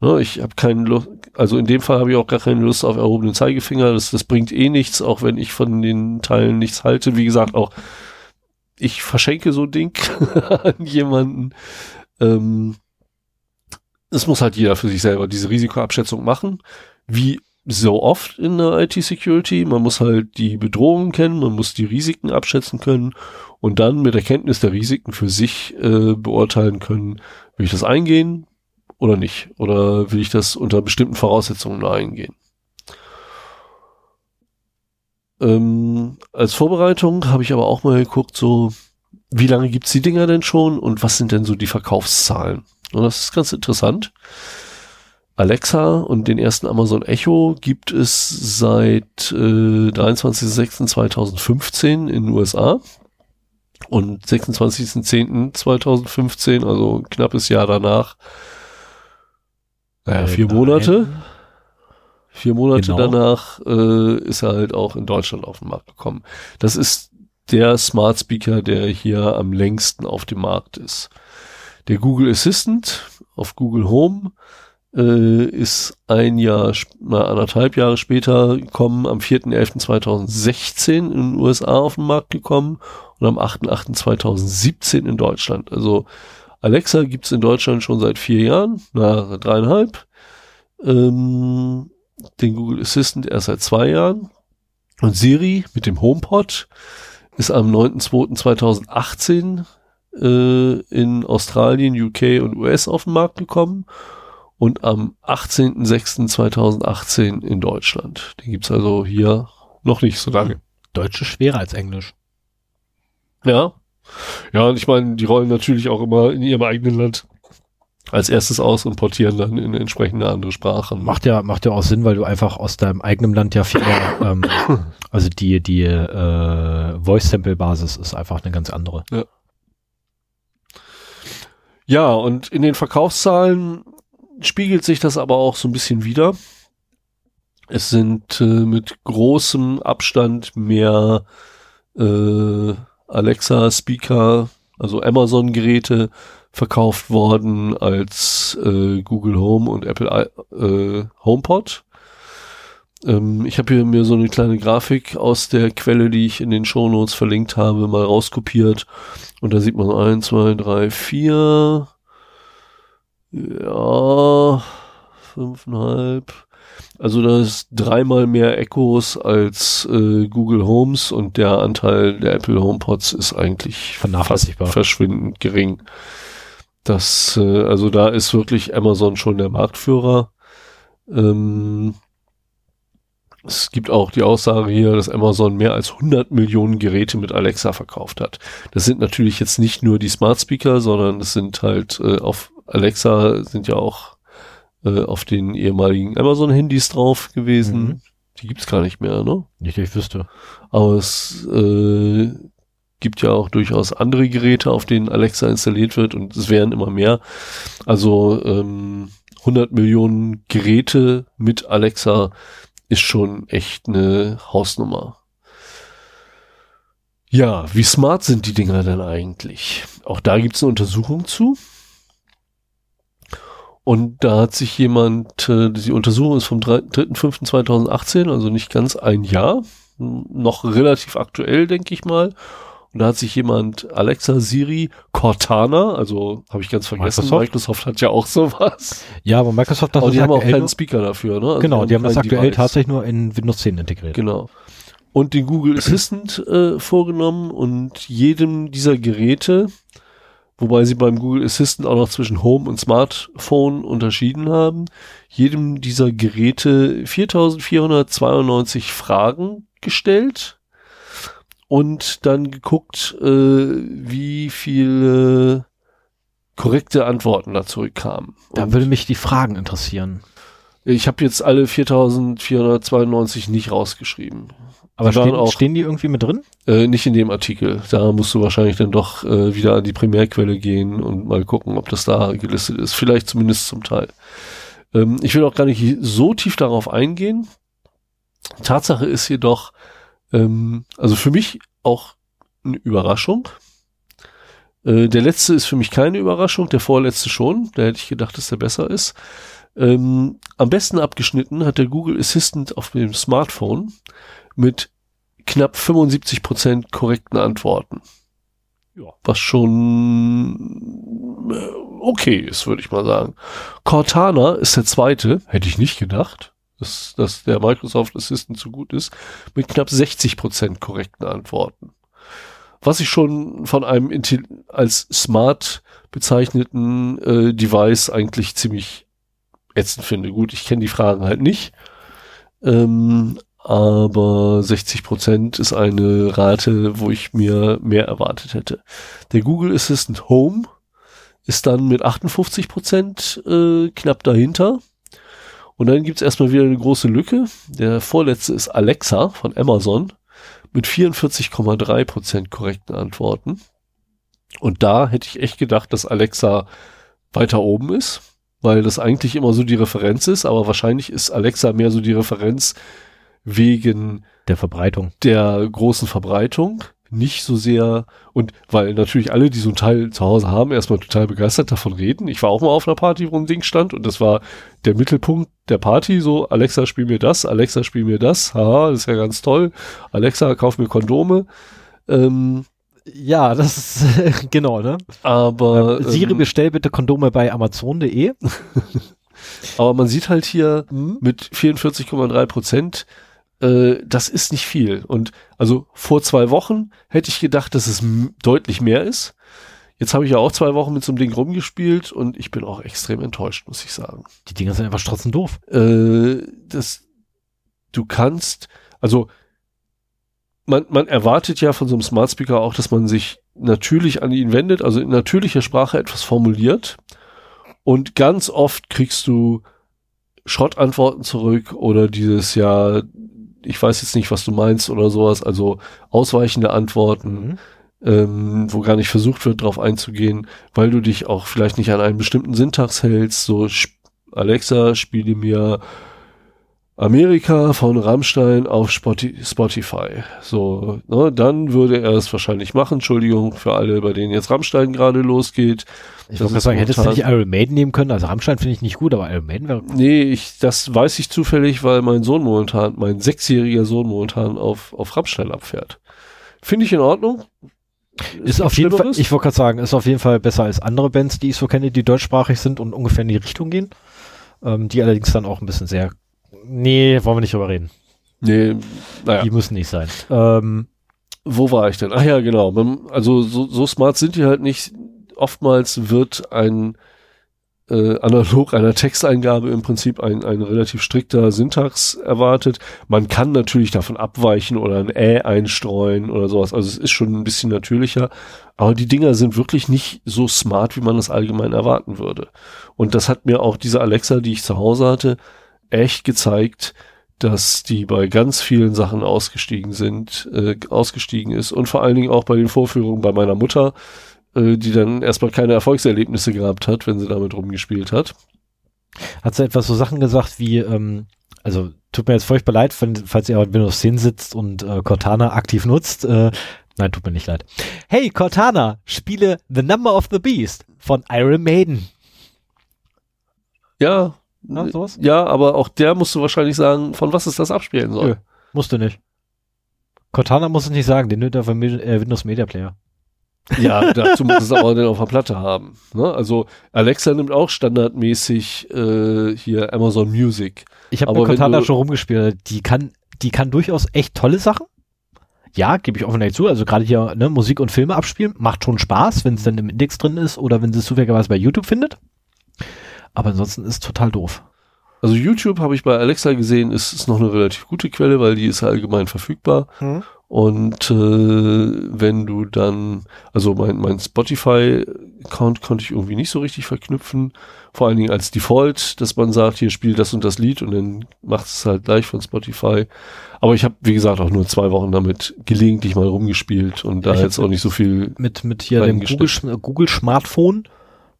Ne, ich habe keine Lust, also in dem Fall habe ich auch gar keine Lust auf erhobenen Zeigefinger. Das, das bringt eh nichts, auch wenn ich von den Teilen nichts halte. Wie gesagt, auch ich verschenke so ein Ding <laughs> an jemanden. Ähm, es muss halt jeder für sich selber diese Risikoabschätzung machen. Wie so oft in der IT-Security. Man muss halt die Bedrohungen kennen, man muss die Risiken abschätzen können und dann mit Erkenntnis der Risiken für sich äh, beurteilen können, will ich das eingehen oder nicht? Oder will ich das unter bestimmten Voraussetzungen eingehen? Ähm, als Vorbereitung habe ich aber auch mal geguckt, so wie lange gibt's die Dinger denn schon und was sind denn so die Verkaufszahlen? Und das ist ganz interessant. Alexa und den ersten Amazon Echo gibt es seit äh, 23.06.2015 in den USA und 26.10.2015, also knappes Jahr danach, naja, äh, vier Monate. Vier Monate genau. danach äh, ist er halt auch in Deutschland auf den Markt gekommen. Das ist der Smart Speaker, der hier am längsten auf dem Markt ist. Der Google Assistant auf Google Home äh, ist ein Jahr, na, anderthalb Jahre später gekommen, am 4.11.2016 in den USA auf den Markt gekommen und am 8.8.2017 in Deutschland. Also Alexa gibt's in Deutschland schon seit vier Jahren, na, dreieinhalb. ähm, den Google Assistant erst seit zwei Jahren. Und Siri mit dem HomePod ist am 9.2.2018 äh, in Australien, UK und US auf den Markt gekommen und am 18.06.2018 in Deutschland. Den gibt's also hier noch nicht so lange. Deutsch ist schwerer als Englisch. Ja. Ja, und ich meine, die rollen natürlich auch immer in ihrem eigenen Land als erstes aus und portieren dann in entsprechende andere Sprachen. Macht ja, macht ja auch Sinn, weil du einfach aus deinem eigenen Land ja viel mehr, <laughs> ähm, also die, die äh, Voice-Sample-Basis ist einfach eine ganz andere. Ja. Ja, und in den Verkaufszahlen spiegelt sich das aber auch so ein bisschen wieder. Es sind äh, mit großem Abstand mehr äh, Alexa-Speaker, also Amazon-Geräte verkauft worden als äh, Google Home und Apple äh, HomePod. Ähm, ich habe hier mir so eine kleine Grafik aus der Quelle, die ich in den Shownotes verlinkt habe, mal rauskopiert. Und da sieht man eins, zwei, drei, vier, ja, fünfeinhalb. Also da ist dreimal mehr Echos als äh, Google Homes und der Anteil der Apple HomePods ist eigentlich Vernachlässigbar. verschwindend gering. Das, äh, also da ist wirklich Amazon schon der Marktführer. Ähm, es gibt auch die Aussage hier, dass Amazon mehr als 100 Millionen Geräte mit Alexa verkauft hat. Das sind natürlich jetzt nicht nur die Smart Speaker, sondern es sind halt äh, auf Alexa sind ja auch äh, auf den ehemaligen Amazon-Handys drauf gewesen. Mhm. Die gibt's gar nicht mehr, ne? Nicht, ich wüsste. Aber es äh, gibt ja auch durchaus andere Geräte, auf denen Alexa installiert wird und es werden immer mehr. Also ähm, 100 Millionen Geräte mit Alexa ist schon echt eine Hausnummer. Ja, wie smart sind die Dinger denn eigentlich? Auch da gibt es eine Untersuchung zu. Und da hat sich jemand, äh, die Untersuchung ist vom 3.5.2018, also nicht ganz ein Jahr, noch relativ aktuell, denke ich mal. Und da hat sich jemand Alexa, Siri, Cortana, also habe ich ganz vergessen, Microsoft? Microsoft hat ja auch sowas. Ja, aber Microsoft hat Aber die haben auch keinen Speaker dafür, ne? Also Genau, die haben das aktuell Device. tatsächlich nur in Windows 10 integriert. Genau. Und den Google Assistant äh, vorgenommen und jedem dieser Geräte, wobei sie beim Google Assistant auch noch zwischen Home und Smartphone unterschieden haben, jedem dieser Geräte 4492 Fragen gestellt und dann geguckt, äh, wie viele korrekte Antworten da zurückkamen. Da Und würde mich die Fragen interessieren. ich habe jetzt alle 4492 nicht rausgeschrieben. Aber Die stehen, auch- stehen die irgendwie mit drin? Äh, nicht in dem Artikel. Da musst du wahrscheinlich dann doch äh, wieder an die Primärquelle gehen und mal gucken, ob das da gelistet ist. Vielleicht zumindest zum Teil. Ähm, ich will auch gar nicht so tief darauf eingehen. Tatsache ist jedoch, ähm, also für mich auch eine Überraschung. Äh, der letzte ist für mich keine Überraschung, der vorletzte schon. Da hätte ich gedacht, dass der besser ist. Ähm, am besten abgeschnitten hat der Google Assistant auf dem Smartphone mit knapp 75% korrekten Antworten. Ja. Was schon äh, okay ist, würde ich mal sagen. Cortana ist der zweite, hätte ich nicht gedacht, dass, dass der Microsoft Assistant so gut ist, mit knapp 60% korrekten Antworten. Was ich schon von einem Intel als smart bezeichneten äh, Device eigentlich ziemlich ätzend finde. Gut, ich kenne die Fragen halt nicht. Ähm, aber 60 Prozent ist eine Rate, wo ich mir mehr erwartet hätte. Der Google Assistant Home ist dann mit 58 Prozent äh, knapp dahinter. Und dann gibt's erstmal wieder eine große Lücke. Der vorletzte ist Alexa von Amazon mit 44,3 Prozent korrekten Antworten. Und da hätte ich echt gedacht, dass Alexa weiter oben ist, weil das eigentlich immer so die Referenz ist, aber wahrscheinlich ist Alexa mehr so die Referenz wegen Der Verbreitung. der großen Verbreitung, nicht so sehr und weil natürlich alle, die so ein Teil zu Hause haben, erstmal total begeistert davon reden. Ich war auch mal auf einer Party, wo ein Ding stand und das war der Mittelpunkt der Party, so Alexa, spiel mir das, Alexa, spiel mir das, haha, das ist ja ganz toll. Alexa, kauf mir Kondome. Ähm, Ja, das ist <laughs> genau, ne? aber Siri, ähm, bestell bitte Kondome bei Amazon.de. <laughs> Aber man sieht halt hier Mhm. mit 44,3 Prozent, äh, das ist nicht viel. Und also vor zwei Wochen hätte ich gedacht, dass es deutlich mehr ist. Jetzt habe ich ja auch zwei Wochen mit so einem Ding rumgespielt und ich bin auch extrem enttäuscht, muss ich sagen. Die Dinger sind einfach trotzdem doof. Äh, das, du kannst, also man, man erwartet ja von so einem Smart Speaker auch, dass man sich natürlich an ihn wendet, also in natürlicher Sprache etwas formuliert. Und ganz oft kriegst du Schrottantworten zurück oder dieses ja, ich weiß jetzt nicht, was du meinst oder sowas, also ausweichende Antworten Mhm. ähm, wo gar nicht versucht wird, darauf einzugehen, weil du dich auch vielleicht nicht an einen bestimmten Syntax hältst. So, Alexa, spiele mir Amerika von Rammstein auf Spoti- Spotify. So, ne, dann würde er es wahrscheinlich machen. Entschuldigung für alle, bei denen jetzt Rammstein gerade losgeht. Ich wollte ist sagen, hättest du nicht Iron Maiden nehmen können? Also Rammstein finde ich nicht gut, aber Iron Maiden wäre Nee, ich, das weiß ich zufällig, weil mein Sohn momentan, mein sechsjähriger Sohn momentan auf, auf Rammstein abfährt. Finde ich in Ordnung. Ist gibt auf jeden Fall, ich wollte gerade sagen, ist auf jeden Fall besser als andere Bands, die ich so kenne, die deutschsprachig sind und ungefähr in die Richtung gehen. Ähm, die allerdings dann auch ein bisschen sehr. Nee, wollen wir nicht drüber reden. Nee, naja. Die müssen nicht sein. Ähm, Wo war ich denn? Ach ja, genau. Also so, so smart sind die halt nicht. Oftmals wird ein äh, analog einer Texteingabe im Prinzip ein, ein relativ strikter Syntax erwartet. Man kann natürlich davon abweichen oder ein Ä einstreuen oder sowas. Also es ist schon ein bisschen natürlicher. Aber die Dinger sind wirklich nicht so smart, wie man es allgemein erwarten würde. Und das hat mir auch diese Alexa, die ich zu Hause hatte, echt gezeigt, dass die bei ganz vielen Sachen ausgestiegen sind, äh, ausgestiegen ist und vor allen Dingen auch bei den Vorführungen bei meiner Mutter, äh, die dann erstmal keine Erfolgserlebnisse gehabt hat, wenn sie damit rumgespielt hat. hat sie etwas so Sachen gesagt wie, ähm, also tut mir jetzt furchtbar leid, falls ihr auf Windows 10 sitzt und äh, Cortana aktiv nutzt. Äh, nein, tut mir nicht leid. Hey Cortana, spiele The Number of the Beast von Iron Maiden. Ja, Ja, sowas? ja, aber auch der musst du wahrscheinlich sagen, von was es das abspielen soll. Nö. Musst du nicht. Cortana muss es nicht sagen, den nimmt er Mi- äh, Windows Media Player. Ja, <laughs> dazu muss es aber dann auf der Platte haben. Ne? Also Alexa nimmt auch standardmäßig äh, hier Amazon Music. Ich habe Aber mit Cortana du- schon rumgespielt. Die kann, die kann durchaus echt tolle Sachen. Ja, gebe ich offen zu. Also gerade hier ne, Musik und Filme abspielen macht schon Spaß, wenn es dann im Index drin ist oder wenn sie es zufälligerweise bei YouTube findet. Aber ansonsten ist total doof. Also YouTube habe ich bei Alexa gesehen, ist, ist noch eine relativ gute Quelle, weil die ist allgemein verfügbar. Und äh, wenn du dann, also mein, mein Spotify-Account konnte ich irgendwie nicht so richtig verknüpfen, vor allen Dingen als Default, dass man sagt, hier spiel das und das Lied und dann macht es halt gleich von Spotify. Aber ich habe, wie gesagt, auch nur zwei Wochen damit gelegentlich mal rumgespielt und da Ich jetzt auch nicht so viel. Mit, mit hier dem Google. Google Smartphone.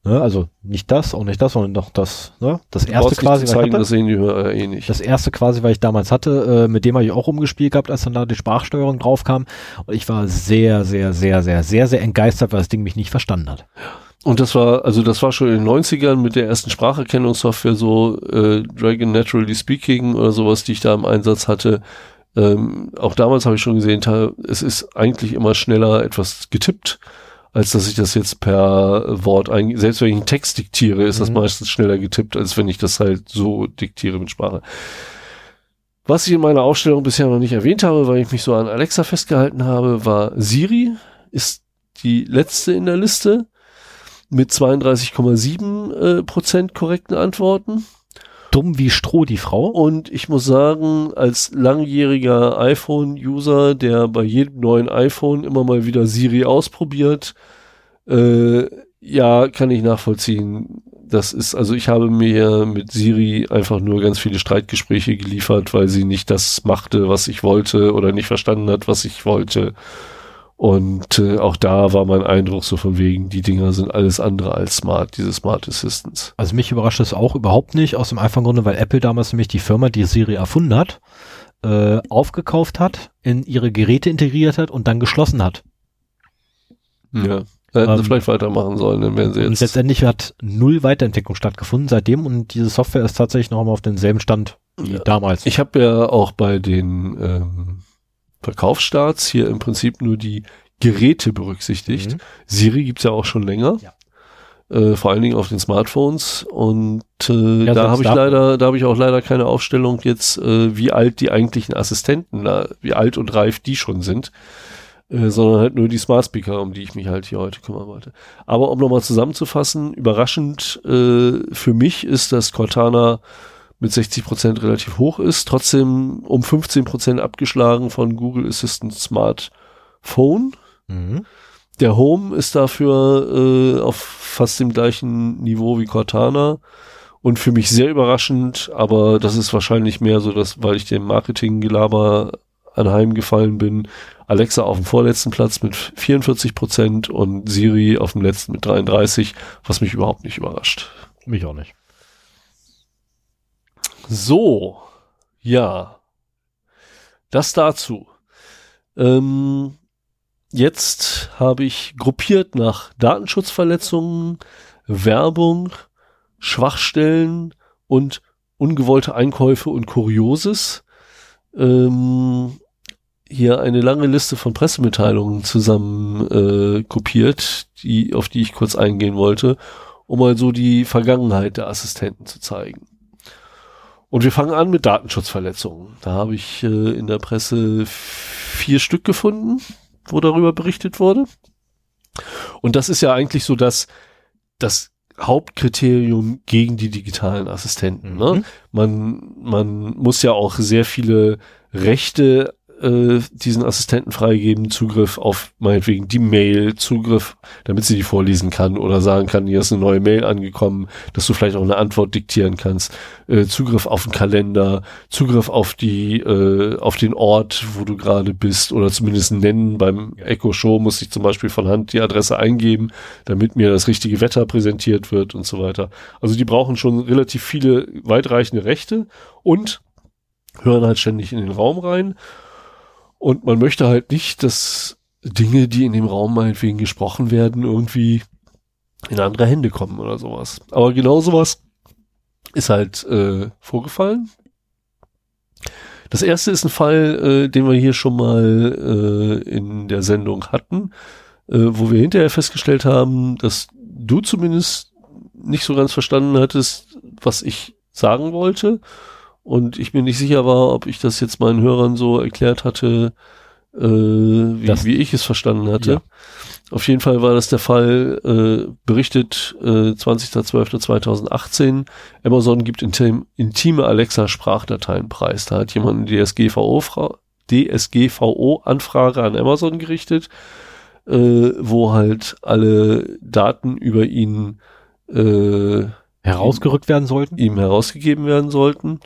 Ne, also nicht das, auch nicht das, sondern noch das, ne, das erste quasi, zu was ich zeigen, hatte. das sehen die Hörer eh nicht. Das erste quasi, was ich damals hatte, äh, mit dem habe ich auch rumgespielt gehabt, als dann da die Sprachsteuerung drauf kam. Und ich war sehr, sehr, sehr, sehr, sehr, sehr entgeistert, weil das Ding mich nicht verstanden hat. Und das war, also das war schon in den 90ern mit der ersten Spracherkennungssoftware so, äh, Dragon Naturally Speaking oder sowas, die ich da im Einsatz hatte. Ähm, auch damals habe ich schon gesehen, es ist eigentlich immer schneller etwas getippt, als dass ich das jetzt per Wort ein, selbst wenn ich einen Text diktiere, ist das Mhm. meistens schneller getippt, als wenn ich das halt so diktiere mit Sprache. Was ich in meiner Ausstellung bisher noch nicht erwähnt habe, weil ich mich so an Alexa festgehalten habe, war Siri, ist die letzte in der Liste mit 32,7 äh, Prozent korrekten Antworten. Dumm wie Stroh, die Frau. Und ich muss sagen, als langjähriger iPhone-User, der bei jedem neuen iPhone immer mal wieder Siri ausprobiert, äh, ja, kann ich nachvollziehen. Das ist, also ich habe mir mit Siri einfach nur ganz viele Streitgespräche geliefert, weil sie nicht das machte, was ich wollte oder nicht verstanden hat, was ich wollte. Und äh, auch da war mein Eindruck so von wegen, die Dinger sind alles andere als smart, diese Smart Assistants. Also mich überrascht das auch überhaupt nicht, aus dem einfachen Grunde, weil Apple damals nämlich die Firma, die Siri erfunden hat, äh, aufgekauft hat, in ihre Geräte integriert hat und dann geschlossen hat. Ja. Hätten sie Ähm, vielleicht weitermachen sollen, dann wären sie Und jetzt. letztendlich hat null Weiterentwicklung stattgefunden seitdem und diese Software ist tatsächlich noch einmal auf demselben Stand wie Ja. damals. Ich habe ja auch bei den ähm, Verkaufsstarts hier im Prinzip nur die Geräte berücksichtigt. Mhm. Siri gibt's ja auch schon länger. Ja. Äh, vor allen Dingen auf den Smartphones. Und äh, Ja, da habe ich leider, da habe ich auch leider keine Aufstellung jetzt, äh, wie alt die eigentlichen Assistenten, da, wie alt und reif die schon sind. Äh, sondern halt nur die Smart Speaker, um die ich mich halt hier heute kümmern wollte. Aber um nochmal zusammenzufassen, überraschend äh, für mich ist, dass Cortana mit 60% relativ hoch ist, trotzdem um 15% abgeschlagen von Google Assistant Smartphone. Mhm. Der Home ist dafür äh, auf fast dem gleichen Niveau wie Cortana und für mich sehr überraschend, aber das ist wahrscheinlich mehr so, dass, weil ich dem Marketinggelaber anheimgefallen bin, Alexa auf dem vorletzten Platz mit 44 Prozent und Siri auf dem letzten mit 33, was mich überhaupt nicht überrascht. Mich auch nicht. So, ja, das dazu. Ähm, jetzt habe ich gruppiert nach Datenschutzverletzungen, Werbung, Schwachstellen und ungewollte Einkäufe und Kurioses. Ähm, hier eine lange Liste von Pressemitteilungen zusammen äh, kopiert, die, auf die ich kurz eingehen wollte, um mal so die Vergangenheit der Assistenten zu zeigen. Und wir fangen an mit Datenschutzverletzungen. Da habe ich äh, in der Presse vier Stück gefunden, wo darüber berichtet wurde. Und das ist ja eigentlich so das, das Hauptkriterium gegen die digitalen Assistenten. Ne? Mhm. Man, man muss ja auch sehr viele Rechte äh, diesen Assistenten freigeben, Zugriff auf meinetwegen die Mail, Zugriff, damit sie die vorlesen kann oder sagen kann, hier ist eine neue Mail angekommen, dass du vielleicht auch eine Antwort diktieren kannst, äh, Zugriff auf den Kalender, Zugriff auf die, äh, auf den Ort, wo du gerade bist oder zumindest nennen. Beim Echo Show muss ich zum Beispiel von Hand die Adresse eingeben, damit mir das richtige Wetter präsentiert wird und so weiter. Also die brauchen schon relativ viele weitreichende Rechte und hören halt ständig in den Raum rein. Und man möchte halt nicht, dass Dinge, die in dem Raum meinetwegen gesprochen werden, irgendwie in andere Hände kommen oder sowas. Aber genau sowas ist halt äh, vorgefallen. Das erste ist ein Fall, äh, den wir hier schon mal äh, in der Sendung hatten, äh, wo wir hinterher festgestellt haben, dass du zumindest nicht so ganz verstanden hattest, was ich sagen wollte. Und ich mir nicht sicher war, ob ich das jetzt meinen Hörern so erklärt hatte, äh, wie, Das- wie ich es verstanden hatte. Ja. Auf jeden Fall war das der Fall, äh, berichtet äh, 20.12.2018, Amazon gibt intim, intime Alexa-Sprachdateien preis. Da hat jemand eine DSGVO fra- DSGVO-Anfrage an Amazon gerichtet, äh, wo halt alle Daten über ihn äh, Herausgerückt werden sollten? ihm herausgegeben werden sollten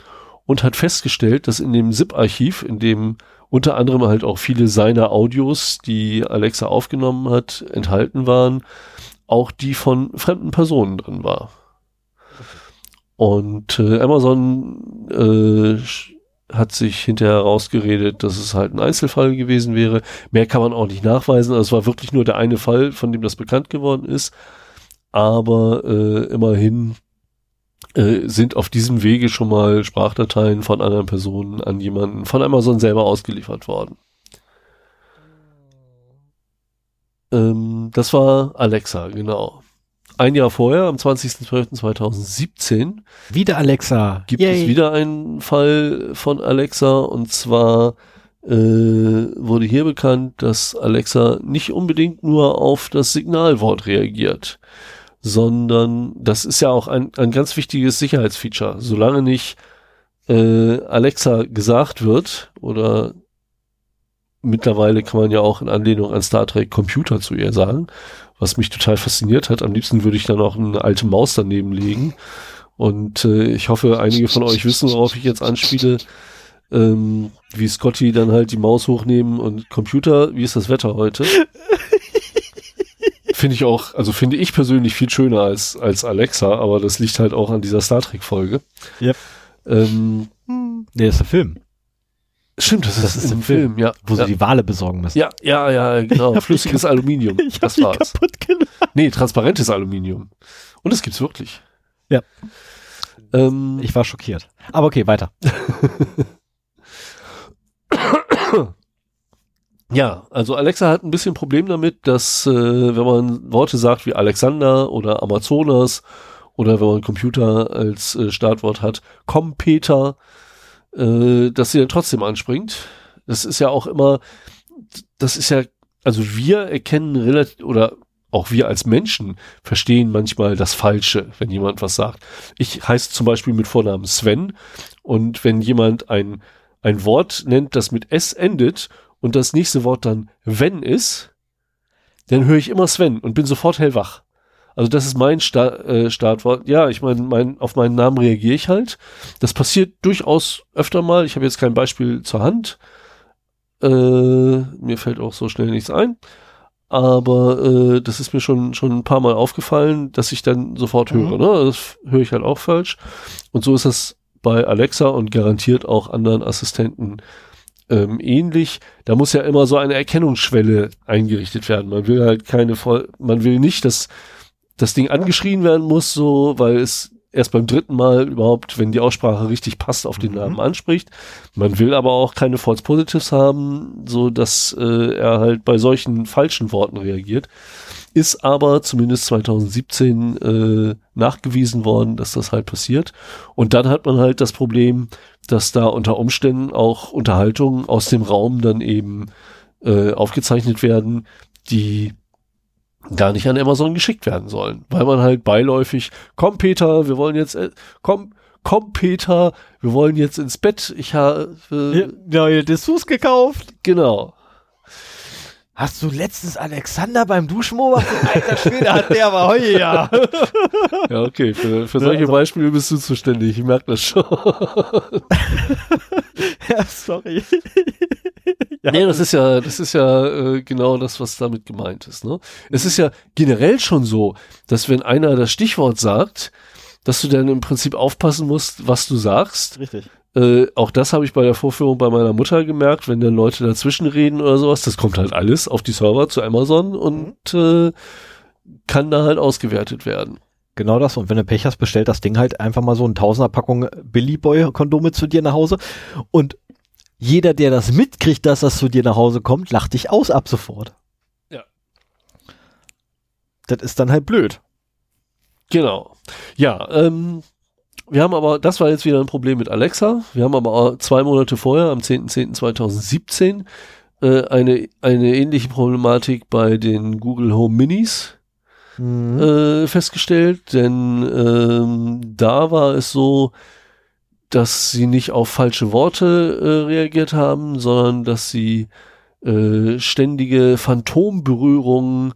und hat festgestellt, dass in dem ZIP-Archiv, in dem unter anderem halt auch viele seiner Audios, die Alexa aufgenommen hat, enthalten waren, auch die von fremden Personen drin war. Und äh, Amazon äh, hat sich hinterher herausgeredet, dass es halt ein Einzelfall gewesen wäre. Mehr kann man auch nicht nachweisen. Also es war wirklich nur der eine Fall, von dem das bekannt geworden ist. Aber äh, immerhin äh, sind auf diesem Wege schon mal Sprachdateien von anderen Personen an jemanden von Amazon selber ausgeliefert worden. Ähm, das war Alexa, genau. Ein Jahr vorher, am 20.12.2017, Wieder Alexa. gibt Yay. es wieder einen Fall von Alexa und zwar äh, wurde hier bekannt, dass Alexa nicht unbedingt nur auf das Signalwort reagiert, sondern das ist ja auch ein, ein ganz wichtiges Sicherheitsfeature. Solange nicht äh, Alexa gesagt wird oder mittlerweile kann man ja auch in Anlehnung an Star Trek Computer zu ihr sagen, was mich total fasziniert hat. Am liebsten würde ich dann auch eine alte Maus daneben legen. Und äh, ich hoffe, einige von euch wissen, worauf ich jetzt anspiele. Ähm, wie Scotty dann halt die Maus hochnehmen und Computer, wie ist das Wetter heute? <laughs> finde ich auch, also finde ich persönlich viel schöner als, als Alexa, aber das liegt halt auch an dieser Star Trek Folge. Yep. Ähm, Nee, das ist der Film, stimmt, das, Das ist, ist im Film, Film, ja. wo ja. sie die Wale besorgen müssen. ja, ja, ja, genau. <laughs> Flüssiges Aluminium. <laughs> Ich das war's. kaputt gelacht. Nee, transparentes Aluminium. Und das gibt's wirklich. Ja. Ähm, Ich war schockiert. Aber okay, weiter. <coughs> Ja, also Alexa hat ein bisschen Problem damit, dass äh, wenn man Worte sagt wie Alexander oder Amazonas oder wenn man Computer als äh, Startwort hat, Competer, äh, dass sie dann trotzdem anspringt. Das ist ja auch immer, das ist ja, also wir erkennen relativ, oder auch wir als Menschen verstehen manchmal das Falsche, wenn jemand was sagt. Ich heiße zum Beispiel mit Vornamen Sven und wenn jemand ein, ein Wort nennt, das mit S endet und das nächste Wort dann wenn ist, dann höre ich immer Sven und bin sofort hellwach. Also das ist mein Sta äh, Startwort. Ja, ich meine, mein, auf meinen Namen reagiere ich halt. Das passiert durchaus öfter mal. Ich habe jetzt kein Beispiel zur Hand. Äh, mir fällt auch so schnell nichts ein. Aber äh, das ist mir schon, schon ein paar Mal aufgefallen, dass ich dann sofort höre. Mhm. Ne? Das höre ich halt auch falsch. Und so ist das bei Alexa und garantiert auch anderen Assistenten ähm, ähnlich. Da muss ja immer so eine Erkennungsschwelle eingerichtet werden. Man will halt keine voll, man will nicht, dass das Ding angeschrien werden muss, so, weil es erst beim dritten Mal überhaupt, wenn die Aussprache richtig passt, auf den Mhm. Namen anspricht. Man will aber auch keine False Positives haben, so dass äh, er halt bei solchen falschen Worten reagiert. Ist aber zumindest 2017 äh, nachgewiesen worden, dass das halt passiert. Und dann hat man halt das Problem, dass da unter Umständen auch Unterhaltungen aus dem Raum dann eben äh, aufgezeichnet werden, die gar nicht an Amazon geschickt werden sollen, weil man halt beiläufig, komm Peter, wir wollen jetzt, äh, komm, komm Peter, wir wollen jetzt ins Bett, ich habe, äh, Neue Dessous gekauft. genau. Hast du letztens Alexander beim Duschen beobachtet? Alter Schwede, hat der aber heute ja. Ja, okay, für, für solche also- Beispiele bist du zuständig, ich merke das schon. <laughs> ja, sorry. <laughs> ja, Nee, das ist ja, das ist ja äh, genau das, was damit gemeint ist. Ne? Es ist ja generell schon so, dass wenn einer das Stichwort sagt, dass du dann im Prinzip aufpassen musst, was du sagst. richtig. Äh, auch das habe ich bei der Vorführung bei meiner Mutter gemerkt, wenn dann Leute dazwischen reden oder sowas, das kommt halt alles auf die Server zu Amazon und äh, kann da halt ausgewertet werden. Genau das. Und wenn du Pech hast, bestellt das Ding halt einfach mal so eine Tausender-Packung Billy Boy Kondome zu dir nach Hause. Und jeder, der das mitkriegt, dass das zu dir nach Hause kommt, lacht dich aus ab sofort. Ja. Das ist dann halt blöd. Genau. Ja, ähm, wir haben aber, das war jetzt wieder ein Problem mit Alexa. Wir haben aber auch zwei Monate vorher, am 10.10.2017, äh, eine, eine ähnliche Problematik bei den Google Home Minis Mhm. äh, festgestellt, denn ähm, da war es so, dass sie nicht auf falsche Worte äh, reagiert haben, sondern dass sie äh, ständige Phantomberührungen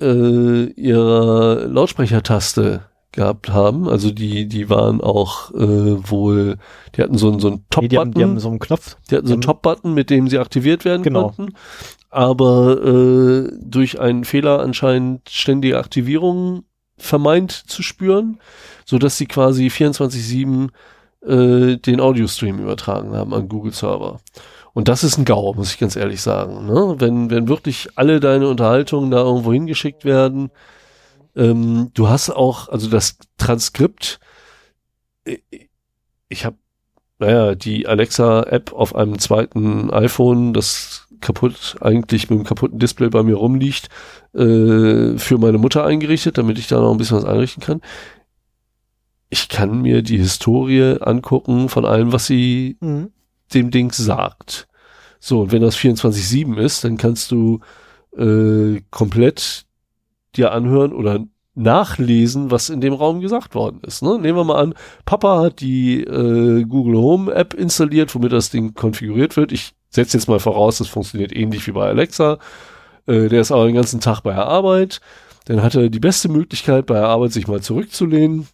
äh, ihrer Lautsprechertaste gehabt haben. Also die, die waren auch äh, wohl, die hatten so, einen- so einen Nee, die, haben, die haben Top-Button, so einen Knopf. die hatten so einen Top-Button, mit dem sie aktiviert werden Genau. konnten. Aber äh, durch einen Fehler anscheinend ständige Aktivierung vermeint zu spüren, so dass sie quasi 24/7 äh, den Audio-Stream übertragen haben an Google Server. Und das ist ein GAU, muss ich ganz ehrlich sagen. Ne? Wenn, wenn wirklich alle deine Unterhaltungen da irgendwo hingeschickt werden, ähm, du hast auch, also das Transkript, äh, ich habe, naja, die Alexa-App auf einem zweiten iPhone, das kaputt, eigentlich mit einem kaputten Display bei mir rumliegt, äh, für meine Mutter eingerichtet, damit ich da noch ein bisschen was einrichten kann. Ich kann mir die Historie angucken von allem, was sie Mhm. dem Ding sagt. So, und wenn das 24-7 ist, dann kannst du äh, komplett dir anhören oder nachlesen, was in dem Raum gesagt worden ist. Ne? Nehmen wir mal an, Papa hat die äh, Google Home App installiert, womit das Ding konfiguriert wird. Ich setze jetzt mal voraus, das funktioniert ähnlich wie bei Alexa. Äh, der ist aber den ganzen Tag bei der Arbeit. Dann hat er die beste Möglichkeit, bei der Arbeit sich mal zurückzulehnen,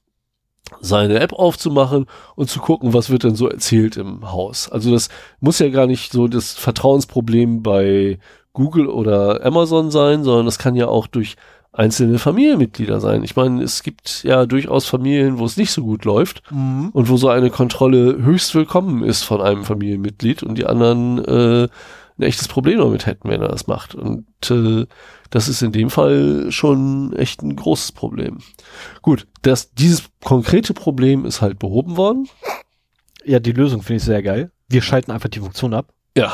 seine App aufzumachen und zu gucken, was wird denn so erzählt im Haus. Also das muss ja gar nicht so das Vertrauensproblem bei Google oder Amazon sein, sondern das kann ja auch durch einzelne Familienmitglieder sein. Ich meine, es gibt ja durchaus Familien, wo es nicht so gut läuft Mhm. und wo so eine Kontrolle höchst willkommen ist von einem Familienmitglied und die anderen äh, ein echtes Problem damit hätten, wenn er das macht. Und äh, das ist in dem Fall schon echt ein großes Problem. Gut, das, dieses konkrete Problem ist halt behoben worden. Ja, die Lösung finde ich sehr geil. Wir schalten einfach die Funktion ab. Ja.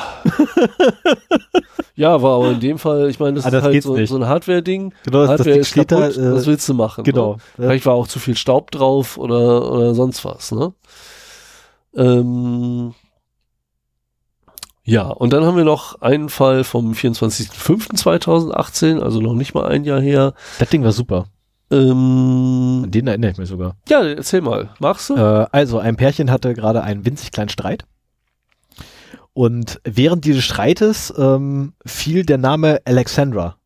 ja, war aber in dem Fall, ich meine, das Ah, ist das halt so, so ein Hardware-Ding. Genau, das, das Hardware Ding ist steht kaputt, da. Äh, was willst du machen? genau. Ne? Vielleicht war auch zu viel Staub drauf oder, oder sonst was, ne? Ähm, ja, und dann haben wir noch einen Fall vom 24.05.2018, also noch nicht mal ein Jahr her. Das Ding war super. Ähm, An den erinnere ich mich sogar. ja, erzähl mal. Magst du? Äh, also, ein Pärchen hatte gerade einen winzig kleinen Streit. Und während dieses Streites ähm, fiel der Name Alexandra.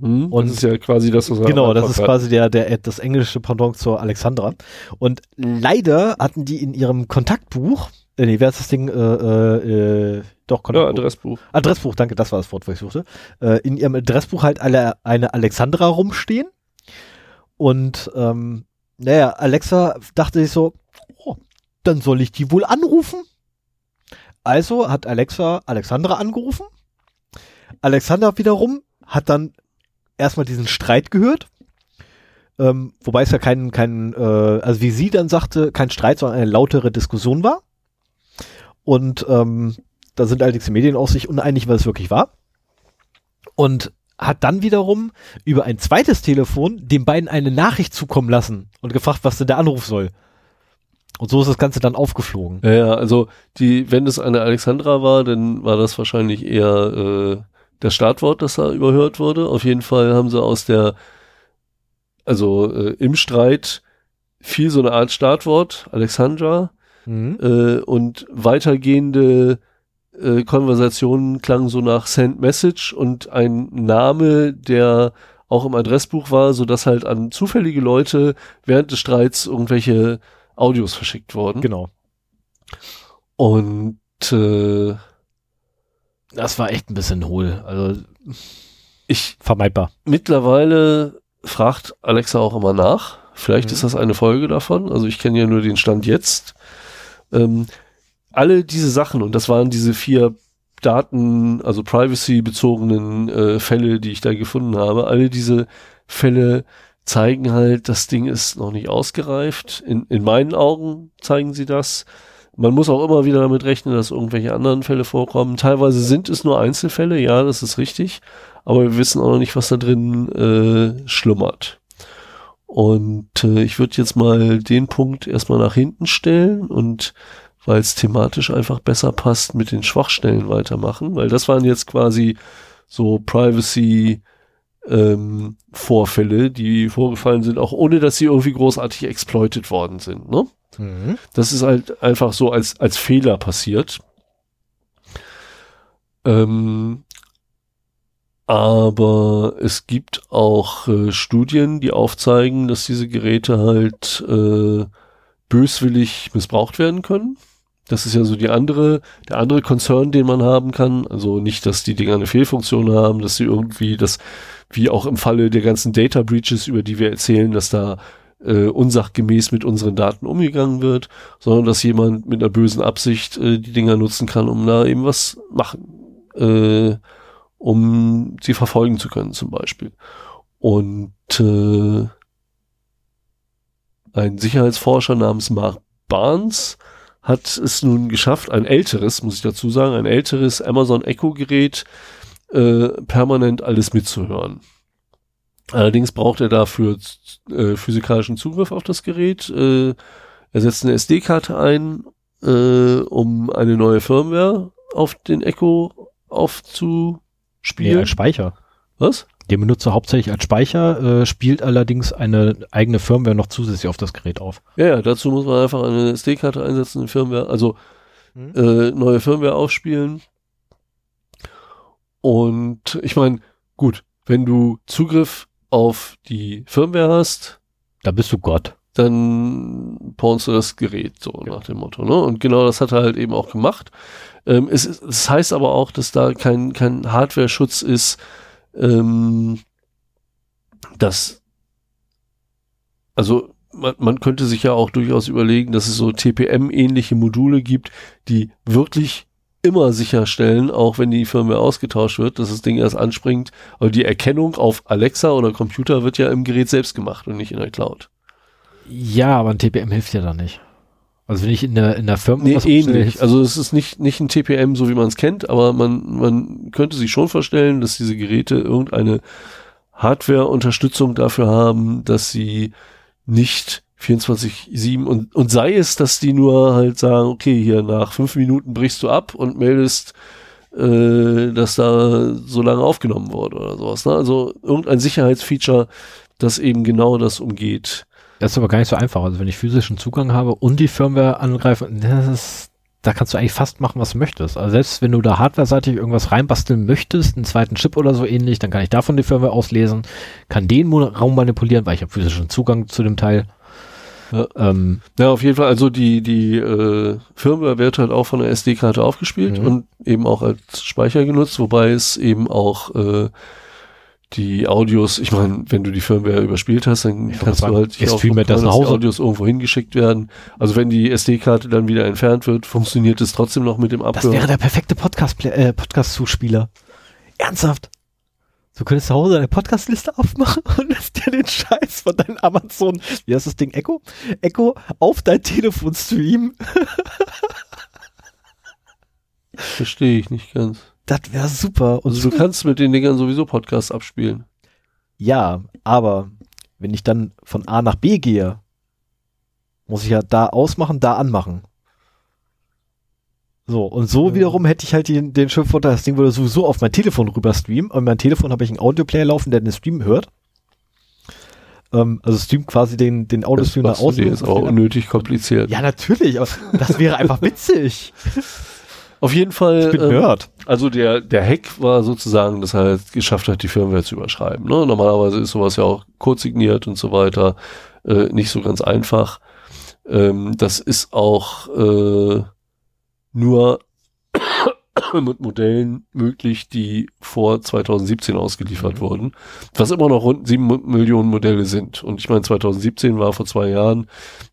Hm, und- das ist ja quasi das, was er Genau, das ist hat. quasi der, der, das englische Pendant zur Alexandra. Und leider hatten die in ihrem Kontaktbuch, äh, nee, wer ist das Ding? Äh, äh, äh, doch, Ja, Kontaktbuch. Adressbuch. Adressbuch, danke, das war das Wort, was ich suchte. Äh, in ihrem Adressbuch halt alle, eine Alexandra rumstehen. Und ähm, naja, Alexa dachte sich so, oh, dann soll ich die wohl anrufen. Also hat Alexa Alexandra angerufen. Alexandra wiederum hat dann erstmal diesen Streit gehört. Ähm, wobei es ja kein, kein äh, also wie sie dann sagte, kein Streit, sondern eine lautere Diskussion war. Und ähm, da sind allerdings die Medien auch sich uneinig, was es wirklich war. Und hat dann wiederum über ein zweites Telefon den beiden eine Nachricht zukommen lassen und gefragt, was denn der Anruf soll. Und so ist das Ganze dann aufgeflogen. Ja, ja, also die, wenn es eine Alexandra war, dann war das wahrscheinlich eher äh, das Startwort, das da überhört wurde. Auf jeden Fall haben sie aus der, also äh, im Streit fiel so eine Art Startwort, Alexandra, Mhm. äh, und weitergehende äh, Konversationen klangen so nach Send Message und ein Name, der auch im Adressbuch war, so dass halt an zufällige Leute während des Streits irgendwelche Audios verschickt wurden. Genau. Und äh, Das war echt ein bisschen hohl. Also ich vermeidbar. mittlerweile fragt Alexa auch immer nach. Vielleicht Mhm. ist das eine Folge davon. Also ich kenne ja nur den Stand jetzt. Ähm, alle diese Sachen, und das waren diese vier Daten, also privacy-bezogenen äh, Fälle, die ich da gefunden habe, alle diese Fälle zeigen halt, das Ding ist noch nicht ausgereift. In, in meinen Augen zeigen sie das. Man muss auch immer wieder damit rechnen, dass irgendwelche anderen Fälle vorkommen. Teilweise sind es nur Einzelfälle, ja, das ist richtig. Aber wir wissen auch noch nicht, was da drin äh, schlummert. Und äh, ich würde jetzt mal den Punkt erstmal nach hinten stellen und weil es thematisch einfach besser passt, mit den Schwachstellen weitermachen, weil das waren jetzt quasi so Privacy ähm, Vorfälle, die vorgefallen sind, auch ohne dass sie irgendwie großartig exploited worden sind. Ne? Mhm. Das ist halt einfach so als, als Fehler passiert. Ähm, aber es gibt auch äh, Studien, die aufzeigen, dass diese Geräte halt äh, böswillig missbraucht werden können. Das ist ja so die andere, der andere Konzern, den man haben kann. Also nicht, dass die Dinger eine Fehlfunktion haben, dass sie irgendwie das, wie auch im Falle der ganzen Data Breaches, über die wir erzählen, dass da äh, unsachgemäß mit unseren Daten umgegangen wird, sondern dass jemand mit einer bösen Absicht äh, die Dinger nutzen kann, um da eben was machen, äh, um sie verfolgen zu können zum Beispiel. Und äh, ein Sicherheitsforscher namens Mark Barnes hat es nun geschafft, ein älteres, muss ich dazu sagen, ein älteres Amazon Echo Gerät äh, permanent alles mitzuhören. Allerdings braucht er dafür äh, physikalischen Zugriff auf das Gerät. Äh, er setzt eine SD-Karte ein, äh, um eine neue Firmware auf den Echo Nee, aufzuspielen. als Speicher. Was? Den benutzt er hauptsächlich als Speicher, äh, spielt allerdings eine eigene Firmware noch zusätzlich auf das Gerät auf. Ja, ja, dazu muss man einfach eine SD-Karte einsetzen, eine Firmware, also Mhm. äh, neue Firmware aufspielen. Und ich meine, gut, wenn du Zugriff auf die Firmware hast, Da bist du Gott. dann pornst du das Gerät, so nach dem Motto. Ne? Und genau das hat er halt eben auch gemacht. Ähm, es, es heißt aber auch, dass da kein, kein Hardware-Schutz ist, ähm, dass, also man, man könnte sich ja auch durchaus überlegen, dass es so TPM-ähnliche Module gibt, die wirklich immer sicherstellen, auch wenn die Firmware ausgetauscht wird, dass das Ding erst anspringt. Aber die Erkennung auf Alexa oder Computer wird ja im Gerät selbst gemacht und nicht in der Cloud. Ja, aber ein TPM hilft ja da nicht. Also wenn ich in der, in der Firma Nee, was ähnlich. umstelle, Also es ist nicht, nicht ein TPM, so wie man es kennt, aber man, man könnte sich schon vorstellen, dass diese Geräte irgendeine Hardware-Unterstützung dafür haben, dass sie nicht 24-7 und, und sei es, dass die nur halt sagen, okay, hier nach fünf Minuten brichst du ab und meldest, äh, dass da so lange aufgenommen wurde oder sowas. Ne? Also irgendein Sicherheitsfeature, das eben genau das umgeht. Das ist aber gar nicht so einfach. Also wenn ich physischen Zugang habe und die Firmware angreife, das ist, da kannst du eigentlich fast machen, was du möchtest. Also selbst wenn du da hardwareseitig irgendwas reinbasteln möchtest, einen zweiten Chip oder so ähnlich, dann kann ich davon die Firmware auslesen, kann den Raum manipulieren, weil ich habe physischen Zugang zu dem Teil. Ja. Ähm, Ja, auf jeden Fall. Also die, die äh, Firmware wird halt auch von der SD-Karte aufgespielt Mhm. und eben auch als Speicher genutzt, wobei es eben auch äh, die Audios, ich meine, wenn du die Firmware überspielt hast, dann Ich kannst du halt ihr auch streamt das dass nach Hause. Audios irgendwo hingeschickt werden. Also wenn die SD-Karte dann wieder entfernt wird, funktioniert es trotzdem noch mit dem das Abhören. wäre der perfekte Podcast, äh, Podcast-Zuspieler. Ernsthaft. Du könntest zu Hause eine Podcast-Liste aufmachen <laughs> und lässt dir den Scheiß von deinem Amazon, wie heißt das Ding, Echo? Echo auf dein Telefon streamen. <laughs> Verstehe ich nicht ganz. Das wäre super. Und Also du kannst mit den Dingern sowieso Podcasts abspielen. Ja, aber wenn ich dann von A nach B gehe, muss ich ja da ausmachen, da anmachen. So, und so Ja. wiederum hätte ich halt den, den schönen Vorteil, das Ding würde sowieso auf mein Telefon rüber streamen. Und mein Telefon habe ich einen Audioplayer laufen, der den Stream hört. Ähm, also streamt quasi den, den Audiostream Das nach außen. dir jetzt auch unnötig kompliziert. Ja, natürlich, aber das wäre einfach <laughs> witzig. Auf jeden Fall. Ich bin ähm, Nerd. Also der, der Hack war sozusagen, dass er halt geschafft hat, die Firmware zu überschreiben. Ne? Normalerweise ist sowas ja auch kurz signiert und so weiter. Äh, nicht so ganz einfach. Ähm, das ist auch äh, nur mit Modellen möglich, die vor 2017 ausgeliefert Mhm. wurden. Was immer noch rund sieben Millionen Modelle sind. Und ich meine, 2017 war vor zwei Jahren.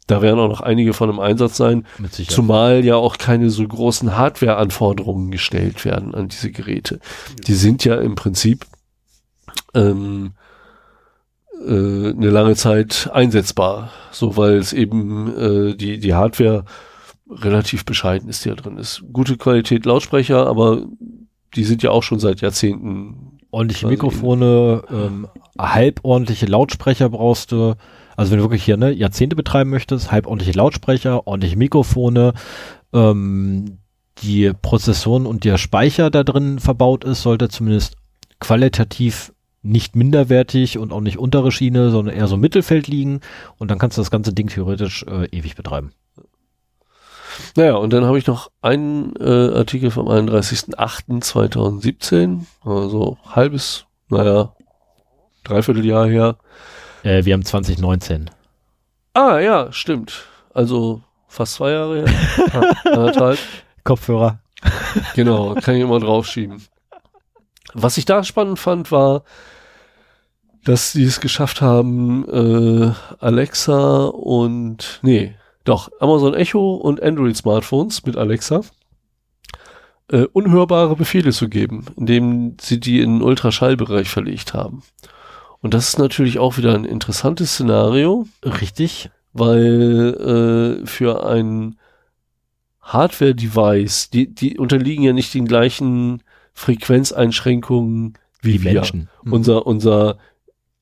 Da werden auch noch einige von im Einsatz sein. Zumal ja auch keine so großen Hardware-Anforderungen gestellt werden an diese Geräte. Die sind ja im Prinzip ähm, äh, eine lange Zeit einsetzbar, so weil es eben äh, die, die Hardware relativ bescheiden ist, die da drin ist. Gute Qualität Lautsprecher, aber die sind ja auch schon seit Jahrzehnten. ordentliche Mikrofone, ähm, halbordentliche Lautsprecher brauchst du. Also wenn du wirklich hier ne, Jahrzehnte betreiben möchtest, halbordentliche Lautsprecher, ordentliche Mikrofone, ähm, die Prozessoren und der Speicher da drin verbaut ist, sollte zumindest qualitativ nicht minderwertig und auch nicht untere Schiene, sondern eher so im Mittelfeld liegen und dann kannst du das ganze Ding theoretisch äh, ewig betreiben. Naja, und dann habe ich noch einen äh, Artikel vom 31.08.2017, also halbes, naja, Dreivierteljahr her. Äh, wir haben 2019. Ah, ja, stimmt. Also fast zwei Jahre her. Ja, <laughs> anderthalb. Kopfhörer. Genau, kann ich immer draufschieben. Was ich da spannend fand, war, dass sie es geschafft haben, äh, Alexa und, nee, doch, Amazon Echo und Android-Smartphones mit Alexa äh, unhörbare Befehle zu geben, indem sie die in den Ultraschallbereich verlegt haben. Und das ist natürlich auch wieder ein interessantes Szenario, Richtig. weil äh, für ein Hardware-Device, die, die unterliegen ja nicht den gleichen Frequenzeinschränkungen wie Die wir. Menschen. Mhm. Unser, unser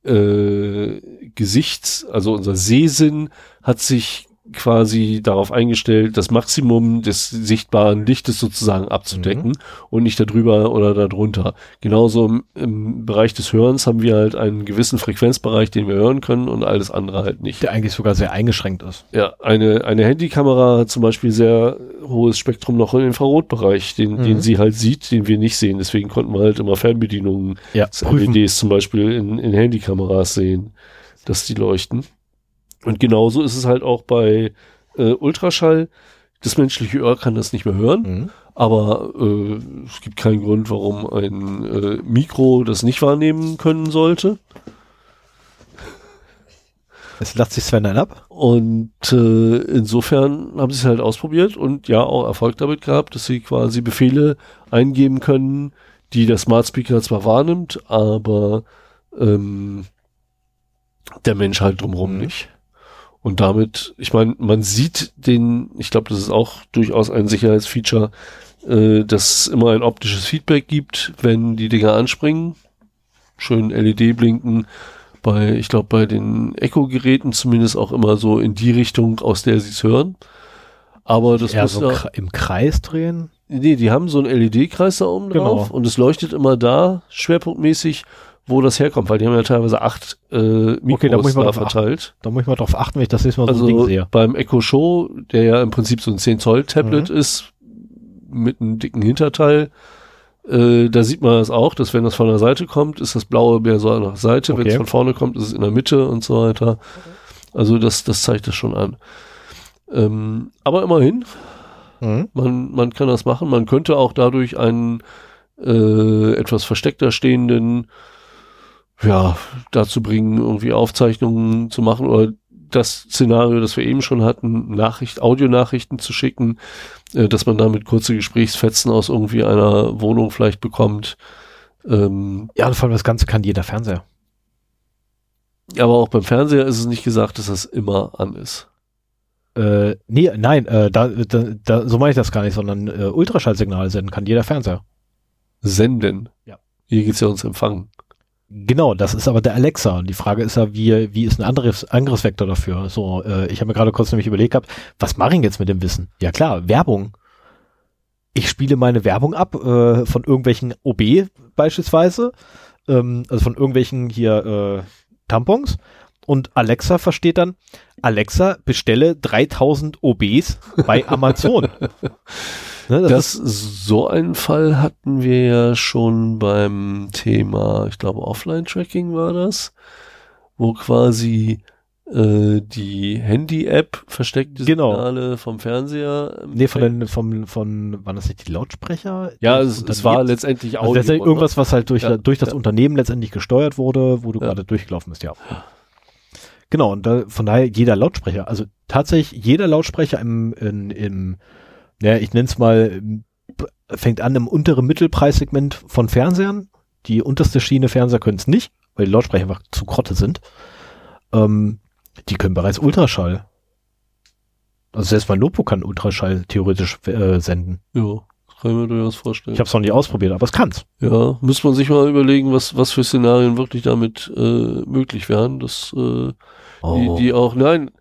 äh, Gesichts, also unser Sehsinn hat sich quasi darauf eingestellt, das Maximum des sichtbaren Lichtes sozusagen abzudecken und nicht darüber oder darunter. Genauso im, im Bereich des Hörens haben wir halt einen gewissen Frequenzbereich, den wir hören können und alles andere halt nicht. Der eigentlich sogar sehr eingeschränkt ist. Ja, eine, eine Handykamera hat zum Beispiel sehr hohes Spektrum noch im Infrarotbereich, den, Mhm. den sie halt sieht, den wir nicht sehen. Deswegen konnten wir halt immer Fernbedienungen Ja, LEDs zum Beispiel in, in Handykameras sehen, dass die leuchten. Und genauso ist es halt auch bei äh, Ultraschall. Das menschliche Ohr kann das nicht mehr hören, Mhm. aber äh, es gibt keinen Grund, warum ein äh, Mikro das nicht wahrnehmen können sollte. Es lacht sich Sven ein ab. Und äh, insofern haben sie es halt ausprobiert und ja auch Erfolg damit gehabt, dass sie quasi Befehle eingeben können, die der Smart Speaker zwar wahrnimmt, aber ähm, der Mensch halt drumherum Mhm. nicht. Und damit, ich meine, man sieht den, ich glaube, das ist auch durchaus ein Sicherheitsfeature, äh, dass es immer ein optisches Feedback gibt, wenn die Dinger anspringen. Schön LED blinken. Bei, ich glaube, bei den Echo-Geräten zumindest auch immer so in die Richtung, aus der sie es hören. Aber das Eher muss so ja, im Kreis drehen. Nee, die haben so einen LED-Kreis da oben Genau. drauf und es leuchtet immer da schwerpunktmäßig, wo das herkommt, weil die haben ja teilweise acht äh, Mikros Okay, da muss ich mal da drauf achten. verteilt. Da muss ich mal drauf achten, wenn ich das nächste Mal so ein Ding Also sehe. beim Echo Show, der ja im Prinzip so ein 10 Zoll Tablet Mhm. ist, mit einem dicken Hinterteil, äh, da sieht man das auch, dass wenn das von der Seite kommt, ist das blaue mehr so nach Seite, wenn es Okay. von vorne kommt, ist es in der Mitte und so weiter. Also das, das zeigt das schon an. Ähm, aber immerhin, Mhm. man, man kann das machen. Man könnte auch dadurch einen äh, etwas versteckter stehenden, ja, dazu bringen, irgendwie Aufzeichnungen zu machen oder das Szenario, das wir eben schon hatten, Nachricht, Audionachrichten zu schicken, äh, dass man damit kurze Gesprächsfetzen aus irgendwie einer Wohnung vielleicht bekommt. Ähm, Ja, vor allem das Ganze kann jeder Fernseher. aber auch beim Fernseher ist es nicht gesagt, dass das immer an ist. Äh, nee, nein, äh, da, da, da, so meine ich das gar nicht, sondern äh, Ultraschallsignale senden kann jeder Fernseher. Senden. Ja. Hier geht's ja ums Empfangen. Genau, das ist aber der Alexa. Und die Frage ist ja, wie, wie ist ein anderes Angriffsvektor dafür? So, äh, ich habe mir gerade kurz nämlich überlegt gehabt, was mache ich jetzt mit dem Wissen? Ja klar, Werbung. Ich spiele meine Werbung ab äh, von irgendwelchen OB beispielsweise, ähm, also von irgendwelchen hier äh, Tampons. Und Alexa versteht dann, Alexa, bestelle 3000 OBs bei Amazon. <laughs> ne, das Das, ist, so einen Fall hatten wir ja schon beim Thema, ich glaube Offline-Tracking war das, wo quasi äh, die Handy-App versteckte Genau. Signale vom Fernseher. nee, von den, von, von, waren das nicht die Lautsprecher? ja, es, es war letztendlich Also Audio. letztendlich irgendwas, was halt durch, Ja, durch das ja. Unternehmen letztendlich gesteuert wurde, wo du Ja. gerade durchgelaufen bist, ja. Genau, und da, von daher jeder Lautsprecher, also tatsächlich jeder Lautsprecher im, in, im ja, ich nenne es mal, im- fängt an im unteren Mittelpreissegment von Fernsehern. Die unterste Schiene Fernseher können es nicht, weil die Lautsprecher einfach zu Krotte sind. Ähm, die können bereits Ultraschall. Also selbst mein Notebook kann Ultraschall theoretisch äh, senden. Ja, das kann ich mir durchaus vorstellen. Ich habe es noch nie ausprobiert, aber es kann's. Ja, müsste man sich mal überlegen, was, was für Szenarien wirklich damit äh, möglich wären. Das, äh, die, die auch, nein.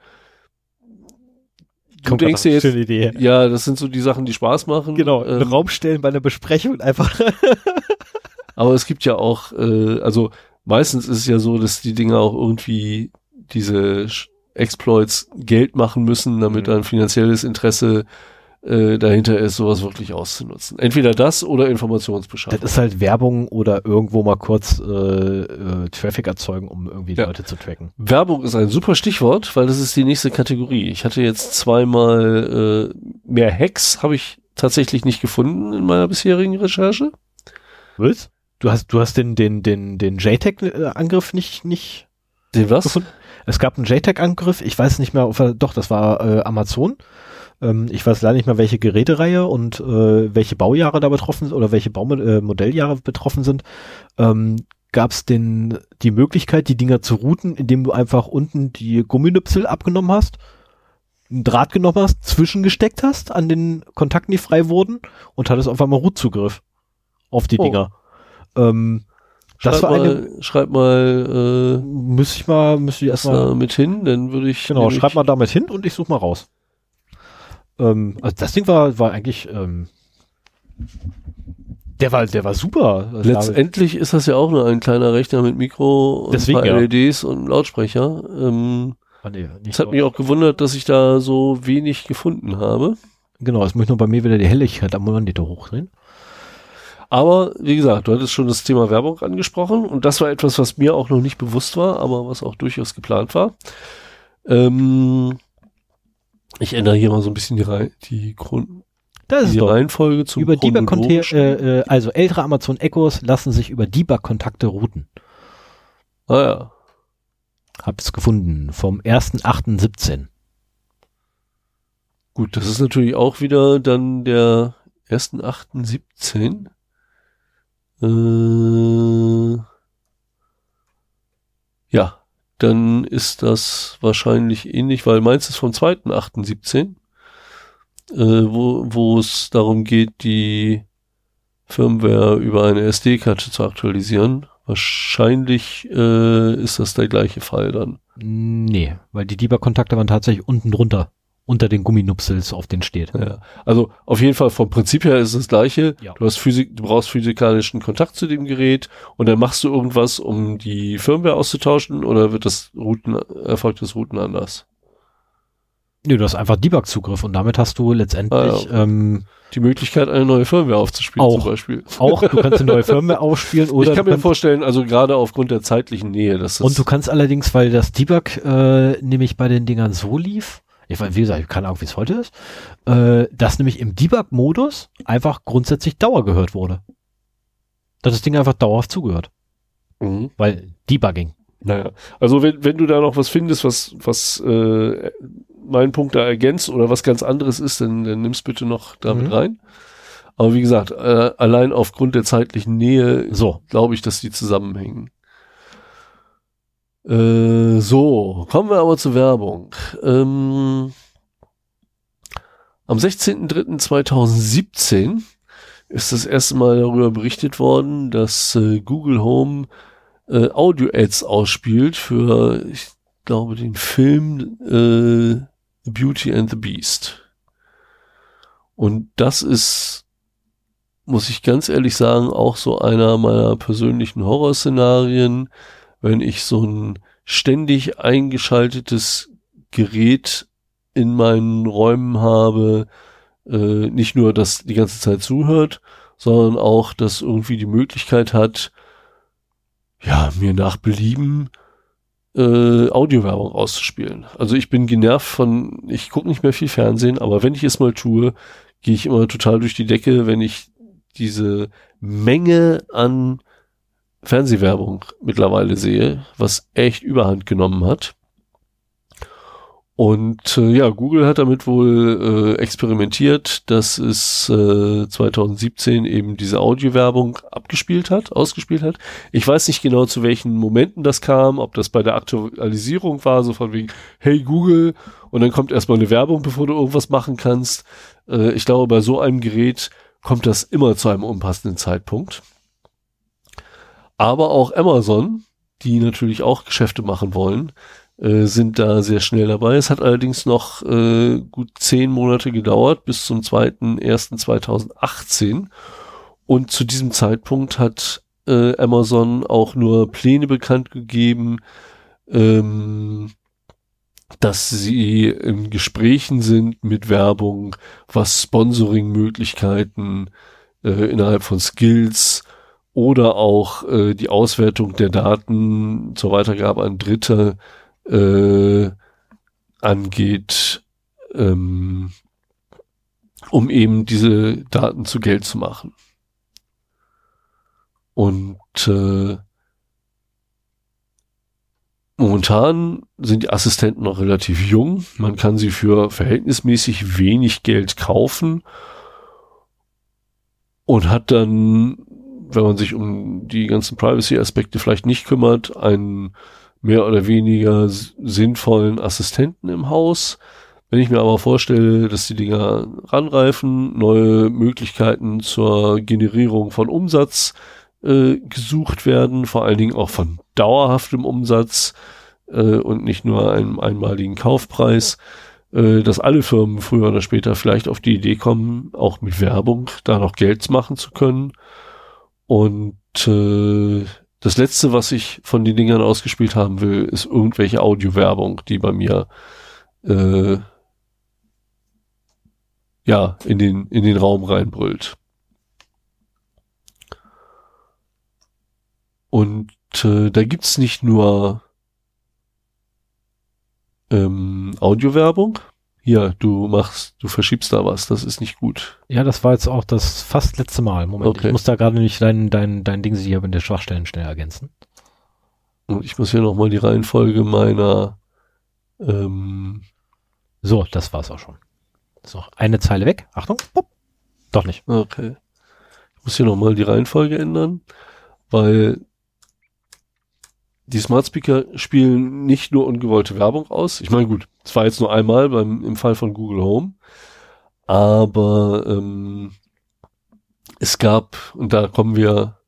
Du denkst dir jetzt, Idee. ja, das sind so die Sachen, die Spaß machen. Genau, Ähm, Raum stellen bei einer Besprechung einfach. <laughs> aber es gibt ja auch, äh, also meistens ist es ja so, dass die Dinger auch irgendwie diese Exploits Geld machen müssen, damit Mhm. ein finanzielles Interesse äh, dahinter ist, sowas wirklich auszunutzen. Entweder das oder das Informationsbeschaffung. ist halt Werbung oder irgendwo mal kurz äh, äh, Traffic erzeugen, um irgendwie Ja. Leute zu tracken. Werbung ist ein super Stichwort, weil das ist die nächste Kategorie. Ich hatte jetzt zweimal äh, mehr Hacks, habe ich tatsächlich nicht gefunden in meiner bisherigen Recherche. Was? Du hast, du hast den, den, den, den JTAG-Angriff nicht, nicht Den was? gefunden? Es gab einen JTAG-Angriff, ich weiß nicht mehr, ob er, doch, das war äh, Amazon. Ähm, ich weiß leider nicht mehr, welche Gerätereihe und äh, welche Baujahre da betroffen sind oder welche Baumodell äh, Modelljahre betroffen sind. Ähm, gab es den die Möglichkeit, die Dinger zu routen, indem du einfach unten die Gumminüpsel abgenommen hast, einen Draht genommen hast, zwischengesteckt hast an den Kontakten, die frei wurden und hattest auf einmal Root-Zugriff auf die Oh. Dinger. Ähm, das schreib war eine, mal, schreib mal äh, müsste ich mal, müsste ich erstmal mit hin, dann würde ich. Genau, schreib mal damit hin und ich suche mal raus. Ähm, also das Ding war, war eigentlich, ähm, der war, der war super. Also Letztendlich ist das ja auch nur ein kleiner Rechner mit Mikro und Deswegen, ein paar ja. LEDs und Lautsprecher. Ähm, Ah, nee, das hat mich auch gewundert, dass ich da so wenig gefunden habe. Genau, jetzt muss ich bei mir wieder die Helligkeit am Monitor hochdrehen. Aber wie gesagt, du hattest schon das Thema Werbung angesprochen und das war etwas, was mir auch noch nicht bewusst war, aber was auch durchaus geplant war. Ähm, ich ändere hier mal so ein bisschen die, Rei die, Grund Da ist es die. Reihenfolge zum Über Debug äh, äh, also ältere Amazon Echos lassen sich über Debug-Kontakte routen. Ah ja, Hab's gefunden. Vom 1.8.17. gut, das ist natürlich auch wieder dann der 1.8.17. Äh, dann ist das wahrscheinlich ähnlich, weil meins ist vom 2.8.17, äh, wo, es darum geht, die Firmware über eine SD-Karte zu aktualisieren. Wahrscheinlich äh, ist das der gleiche Fall dann. Nee, weil die Debug-Kontakte waren tatsächlich unten drunter, unter den Gumminupsels, auf denen steht. Ja. Also auf jeden Fall vom Prinzip her ist es das gleiche. Ja. Du hast Physik, du brauchst physikalischen Kontakt zu dem Gerät und dann machst du irgendwas, um die Firmware auszutauschen oder wird das Routen, erfolgt das Routen anders? Nee, du hast einfach Debug-Zugriff und damit hast du letztendlich Ah, ähm, Die Möglichkeit, eine neue Firmware aufzuspielen Auch. zum Beispiel. auch, du kannst eine neue Firmware ausspielen <laughs> oder ich kann mir vorstellen, also gerade aufgrund der zeitlichen Nähe, dass das und du kannst allerdings, weil das Debug äh, nämlich bei den Dingern so lief, ich weiß, wie gesagt, ich keine Ahnung, wie es heute ist, äh, dass nämlich im Debug-Modus einfach grundsätzlich Dauer gehört wurde. Dass das Ding einfach dauerhaft zugehört. Mhm. Weil Debugging. Naja, also wenn, wenn du da noch was findest, was, was äh, meinen Punkt da ergänzt oder was ganz anderes ist, dann, dann nimm's bitte noch damit Mhm. rein. Aber wie gesagt, äh, allein aufgrund der zeitlichen Nähe So. glaube ich, dass die zusammenhängen. Äh, so, kommen wir aber zur Werbung. Ähm, am 16.03.2017 ist das erste Mal darüber berichtet worden, dass äh, Google Home äh, Audio-Ads ausspielt für, ich glaube, den Film äh, The Beauty and the Beast. Und das ist, muss ich ganz ehrlich sagen, auch so einer meiner persönlichen Horrorszenarien, wenn ich so ein ständig eingeschaltetes Gerät in meinen Räumen habe, äh, nicht nur, dass die ganze Zeit zuhört, sondern auch, dass irgendwie die Möglichkeit hat, ja, mir nach Belieben äh, Audiowerbung auszuspielen. Also ich bin genervt von, ich gucke nicht mehr viel Fernsehen, aber wenn ich es mal tue, gehe ich immer total durch die Decke, wenn ich diese Menge an Fernsehwerbung mittlerweile sehe, was echt überhand genommen hat. Und äh, ja, Google hat damit wohl äh, experimentiert, dass es äh, 2017 eben diese Audiowerbung abgespielt hat, ausgespielt hat. Ich weiß nicht genau, zu welchen Momenten das kam, ob das bei der Aktualisierung war, so von wegen, hey Google, und dann kommt erstmal eine Werbung, bevor du irgendwas machen kannst. Äh, ich glaube, bei so einem Gerät kommt das immer zu einem unpassenden Zeitpunkt. Aber auch Amazon, die natürlich auch Geschäfte machen wollen, äh, sind da sehr schnell dabei. Es hat allerdings noch äh, gut zehn Monate gedauert bis zum 2.1.2018. Und zu diesem Zeitpunkt hat äh, Amazon auch nur Pläne bekannt gegeben, ähm, dass sie in Gesprächen sind mit Werbung, was Sponsoring-Möglichkeiten äh, innerhalb von Skills oder auch äh, die Auswertung der Daten zur Weitergabe an Dritte äh, angeht, ähm, um eben diese Daten zu Geld zu machen. Und äh, momentan sind die Assistenten noch relativ jung. Man kann sie für verhältnismäßig wenig Geld kaufen und hat dann, wenn man sich um die ganzen Privacy-Aspekte vielleicht nicht kümmert, einen mehr oder weniger sinnvollen Assistenten im Haus. Wenn ich mir aber vorstelle, dass die Dinger ranreifen, neue Möglichkeiten zur Generierung von Umsatz äh, gesucht werden, vor allen Dingen auch von dauerhaftem Umsatz äh, und nicht nur einem einmaligen Kaufpreis, äh, dass alle Firmen früher oder später vielleicht auf die Idee kommen, auch mit Werbung da noch Geld machen zu können. Und äh, das letzte, was ich von den Dingern ausgespielt haben will, ist irgendwelche Audiowerbung, die bei mir äh, ja in den in den Raum reinbrüllt. Und äh, da gibt's nicht nur ähm, Audiowerbung. Hier, du machst, du verschiebst da was, das ist nicht gut. Ja, das war jetzt auch das fast letzte Mal. Moment, Okay. ich muss da gerade nicht dein, dein, dein Ding hier mit den Schwachstellen schnell ergänzen. Und ich muss hier nochmal die Reihenfolge meiner ähm, So, das war's auch schon. So, eine Zeile weg. Achtung. Pop. Doch nicht. Okay. Ich muss hier nochmal die Reihenfolge ändern, weil die Smart Speaker spielen nicht nur ungewollte Werbung aus. Ich meine, gut, es war jetzt nur einmal beim, im Fall von Google Home. Aber ähm, es gab, und da kommen wir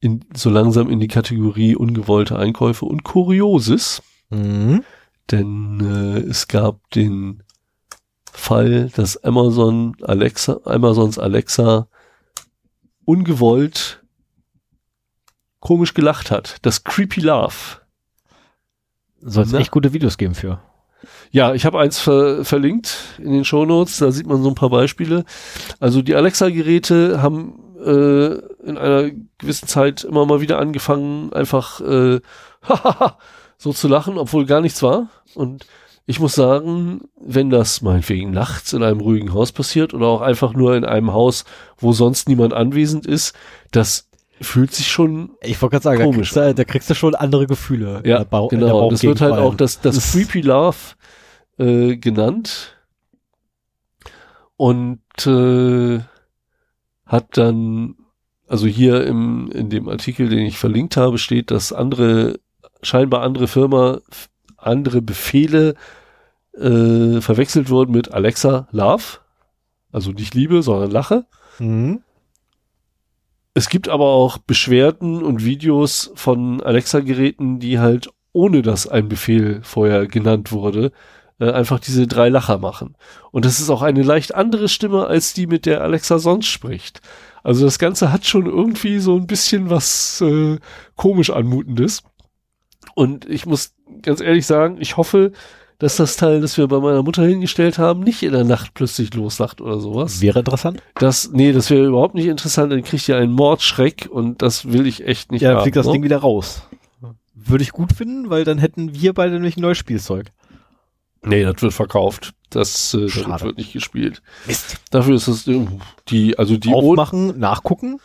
in, so langsam in die Kategorie ungewollte Einkäufe und Kurioses. Mhm. Denn äh, es gab den Fall, dass Amazon Alexa, Amazons Alexa ungewollt komisch gelacht hat. Das Creepy Laugh. Soll es Na. echt gute Videos geben für. Ja, ich habe eins ver verlinkt in den Shownotes, da sieht man so ein paar Beispiele. Also die Alexa-Geräte haben äh, in einer gewissen Zeit immer mal wieder angefangen, einfach äh, <laughs> so zu lachen, obwohl gar nichts war. Und ich muss sagen, wenn das meinetwegen nachts in einem ruhigen Haus passiert oder auch einfach nur in einem Haus, wo sonst niemand anwesend ist, das fühlt sich schon Ich wollte gerade sagen, da Komisch. kriegst, du, da kriegst du schon andere Gefühle. Ja, in der Bau- in der genau. Das wird halt auch das, das Das- Creepy Love äh, genannt. Und äh, hat dann, also hier im, in dem Artikel, den ich verlinkt habe, steht, dass andere, scheinbar andere Firma, andere Befehle äh, verwechselt wurden mit Alexa Love. Also nicht Liebe, sondern Lache. Mhm. Es gibt aber auch Beschwerden und Videos von Alexa-Geräten, die halt ohne dass ein Befehl vorher genannt wurde, äh, einfach diese drei Lacher machen. Und das ist auch eine leicht andere Stimme als die, mit der Alexa sonst spricht. Also das Ganze hat schon irgendwie so ein bisschen was äh, komisch anmutendes. Und ich muss ganz ehrlich sagen, ich hoffe, dass das Teil, das wir bei meiner Mutter hingestellt haben, nicht in der Nacht plötzlich loslacht oder sowas. Wäre interessant. Das, nee, das wäre überhaupt nicht interessant, dann kriegt ihr einen Mordschreck und das will ich echt nicht Ja, dann fliegt das ne? Ding wieder raus. Würde ich gut finden, weil dann hätten wir beide nämlich ein neues Spielzeug. Nee, das wird verkauft. Das, äh, das wird nicht gespielt. Mist. Dafür ist es äh, die, also die, Aufmachen, nachgucken.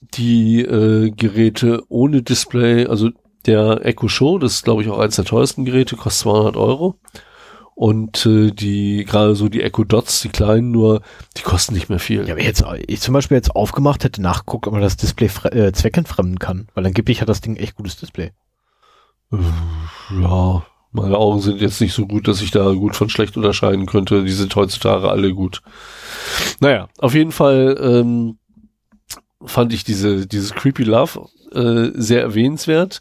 die äh, Geräte ohne Display, also der Echo Show, das ist glaube ich auch eins der teuersten Geräte, kostet 200 Euro. Und äh, die, gerade so die Echo Dots, die kleinen nur, die kosten nicht mehr viel. Ja, aber jetzt, ich zum Beispiel jetzt aufgemacht hätte, nachgeguckt, ob man das Display äh, zweckentfremden kann. Weil angeblich hat das Ding echt gutes Display. Ja, meine Augen sind jetzt nicht so gut, dass ich da gut von schlecht unterscheiden könnte. Die sind heutzutage alle gut. Naja, auf jeden Fall ähm, fand ich diese, dieses Creepy Love äh, sehr erwähnenswert.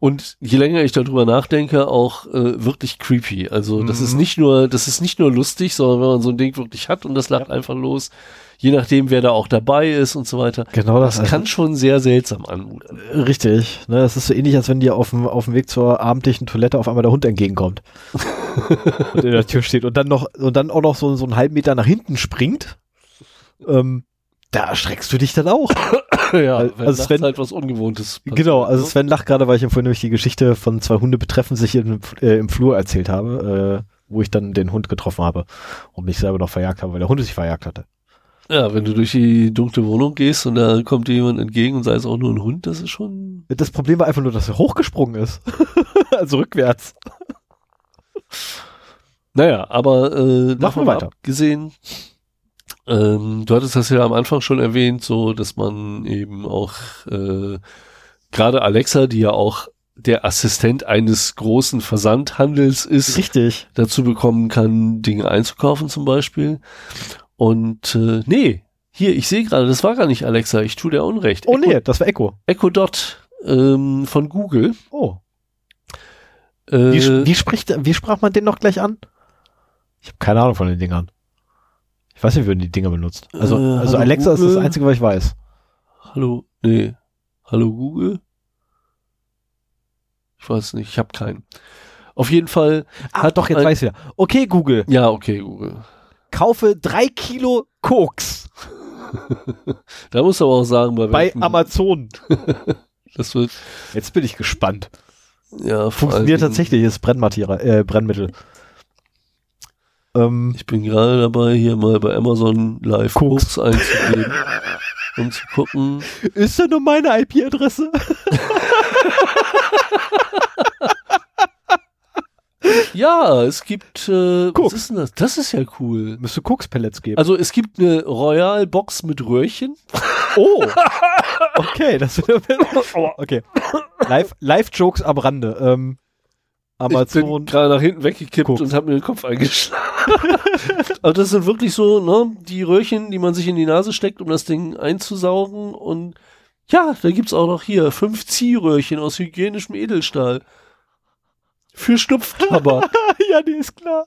Und je länger ich darüber nachdenke, auch äh, wirklich creepy. Also das Mhm. ist nicht nur, das ist nicht nur lustig, sondern wenn man so ein Ding wirklich hat und das lacht einfach los, je nachdem, wer da auch dabei ist und so weiter. Genau Das kann schon sehr seltsam anmuten. Richtig. Ne, das ist so ähnlich, als wenn dir auf dem, auf dem Weg zur abendlichen Toilette auf einmal der Hund entgegenkommt. <laughs> und in der Tür steht und dann noch, und dann auch noch so, so einen halben Meter nach hinten springt. Ähm, da erschreckst du dich dann auch. <coughs> <laughs> ja, Also nachts nachts halt was Ungewohntes passiert, Genau, also ne? Sven lacht gerade, weil ich ihm vorhin nämlich die Geschichte von zwei Hunde betreffen sich in, äh, im Flur erzählt habe, äh, wo ich dann den Hund getroffen habe und mich selber noch verjagt habe, weil der Hund sich verjagt hatte. Ja, wenn du durch die dunkle Wohnung gehst und da kommt dir jemand entgegen und sei es auch nur ein Hund, das ist schon. Das Problem war einfach nur, dass er hochgesprungen ist. <laughs> also rückwärts. Naja, aber äh, Machen wir weiter. abgesehen, ähm, du hattest das ja am Anfang schon erwähnt, so dass man eben auch äh, gerade Alexa, die ja auch der Assistent eines großen Versandhandels ist, Richtig. dazu bekommen kann, Dinge einzukaufen zum Beispiel. Und äh, nee, hier, ich sehe gerade, das war gar nicht Alexa, ich tue dir Unrecht. Oh Echo, nee, das war Echo. Echo Dot ähm, von Google. Oh. Äh, Wie, wie, spricht, wie sprach man den noch gleich an? Ich habe keine Ahnung von den Dingern. Ich weiß nicht, wie man die Dinger benutzt. Also, Äh, also Alexa ist das Google? Einzige, was ich weiß. Hallo, nee. Hallo Google? Ich weiß nicht, ich habe keinen. Auf jeden Fall. Ah, Hat doch, jetzt ein- weiß ich wieder. Okay, Google, Ja, okay, Google. kaufe drei Kilo Koks <laughs> Da muss aber auch sagen, bei, bei welchen- Amazon. <laughs> das wird Jetzt bin ich gespannt. ja Funktioniert tatsächlich, ist Brennmaterial, äh, Brennmittel. Ähm, Ich bin gerade dabei, hier mal bei Amazon Live Koks. Koks einzugeben, <laughs> um zu gucken. ist denn nur meine IP-Adresse? <laughs> Ja, es gibt. Äh, was Koks. ist denn das? Das ist ja cool. Müsste Koks-Pellets geben. Also es gibt eine Royal Box mit Röhrchen. <laughs> Oh. Okay, das okay. Live, Live Jokes am Rande. Ähm, Amazon. Ich bin gerade nach hinten weggekippt Guckt. und habe mir den Kopf eingeschlagen. Aber <laughs> das sind wirklich so, ne, die Röhrchen, die man sich in die Nase steckt, um das Ding einzusaugen. Und ja, da gibt's auch noch hier fünf Ziehröhrchen aus hygienischem Edelstahl. Für Schnupftabak. <laughs> ja, die ist klar.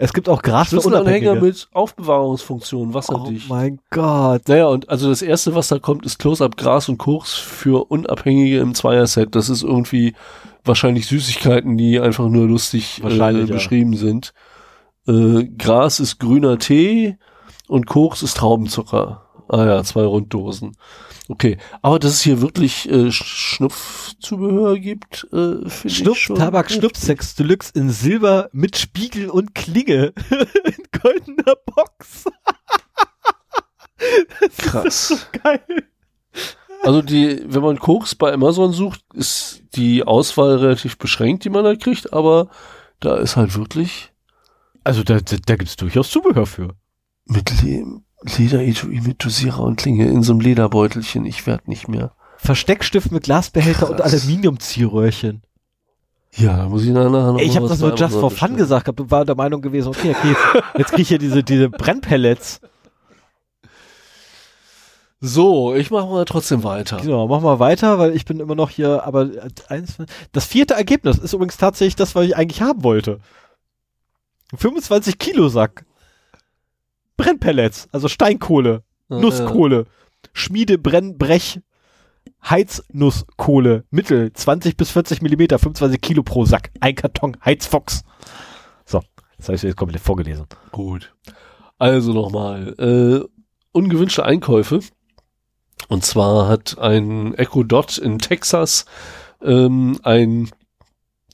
Es gibt auch Gras Schlüsselanhänger mit Aufbewahrungsfunktion, wasserdicht. Oh mein Gott. Naja, und also das erste, was da kommt, ist Close-Up Gras und Koks für Unabhängige im Zweierset. Das ist irgendwie wahrscheinlich Süßigkeiten, die einfach nur lustig äh, beschrieben ja. sind. Äh, Gras ist grüner Tee und Koks ist Traubenzucker. Ah ja, zwei Runddosen. Okay, aber dass es hier wirklich äh, Schnupfzubehör gibt, äh, finde ich schon. Tabak, Schnupfsex Deluxe in Silber mit Spiegel und Klinge <laughs> in goldener Box. <laughs> Krass. so geil. Also die, wenn man Koks bei Amazon sucht, ist die Auswahl relativ beschränkt, die man da kriegt, aber da ist halt wirklich. Also da, da, da gibt es durchaus Zubehör für. Mit Leben. Lederetui mit Dosierer und Klinge in so einem Lederbeutelchen. Ich werd nicht mehr. Versteckstift mit Glasbehälter Krass. und Aluminiumziehröhrchen. Ja, muss ich nachher noch Ich habe das nur just for fun gesagt, hab, war der Meinung gewesen, okay, okay, jetzt, <laughs> jetzt krieg ich hier diese, diese Brennpellets. So, ich mache mal trotzdem weiter. Genau, mach mal weiter, weil ich bin immer noch hier, aber eins, das vierte Ergebnis ist übrigens tatsächlich das, was ich eigentlich haben wollte. 25 Kilo Sack. Brennpellets, also Steinkohle, ja, Nusskohle, ja. Schmiede, Brenn, Brech, Heiznusskohle, Mittel, 20 bis 40 Millimeter, 25 Kilo pro Sack, ein Karton Heizfox. So, das habe ich jetzt komplett vorgelesen. Gut. Also nochmal, äh, ungewünschte Einkäufe. Und zwar hat ein Echo Dot in Texas ähm, ein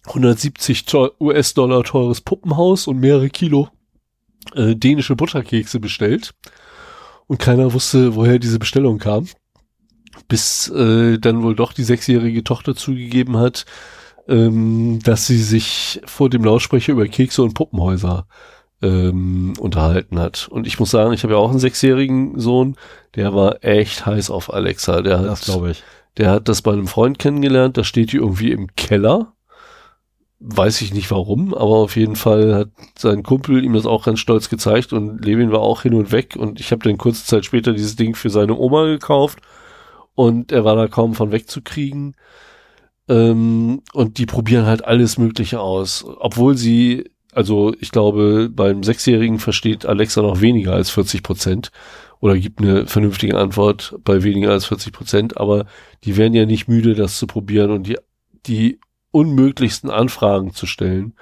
170 US-Dollar teures Puppenhaus und mehrere Kilo äh, dänische Butterkekse bestellt und keiner wusste, woher diese Bestellung kam. Bis äh, dann wohl doch die sechsjährige Tochter zugegeben hat, ähm, dass sie sich vor dem Lautsprecher über Kekse und Puppenhäuser ähm, unterhalten hat. Und ich muss sagen, ich habe ja auch einen sechsjährigen Sohn, der war echt heiß auf Alexa. Der hat, das glaube ich. Der hat das bei einem Freund kennengelernt, da steht die irgendwie im Keller Weiß ich nicht warum, aber auf jeden Fall hat sein Kumpel ihm das auch ganz stolz gezeigt und Levin war auch hin und weg und ich habe dann kurze Zeit später dieses Ding für seine Oma gekauft und er war da kaum von wegzukriegen. Ähm, und die probieren halt alles Mögliche aus, obwohl sie, also ich glaube, beim Sechsjährigen versteht Alexa noch weniger als 40 Prozent oder gibt eine vernünftige Antwort bei weniger als 40 Prozent, aber die werden ja nicht müde, das zu probieren und die, die unmöglichsten Anfragen zu stellen.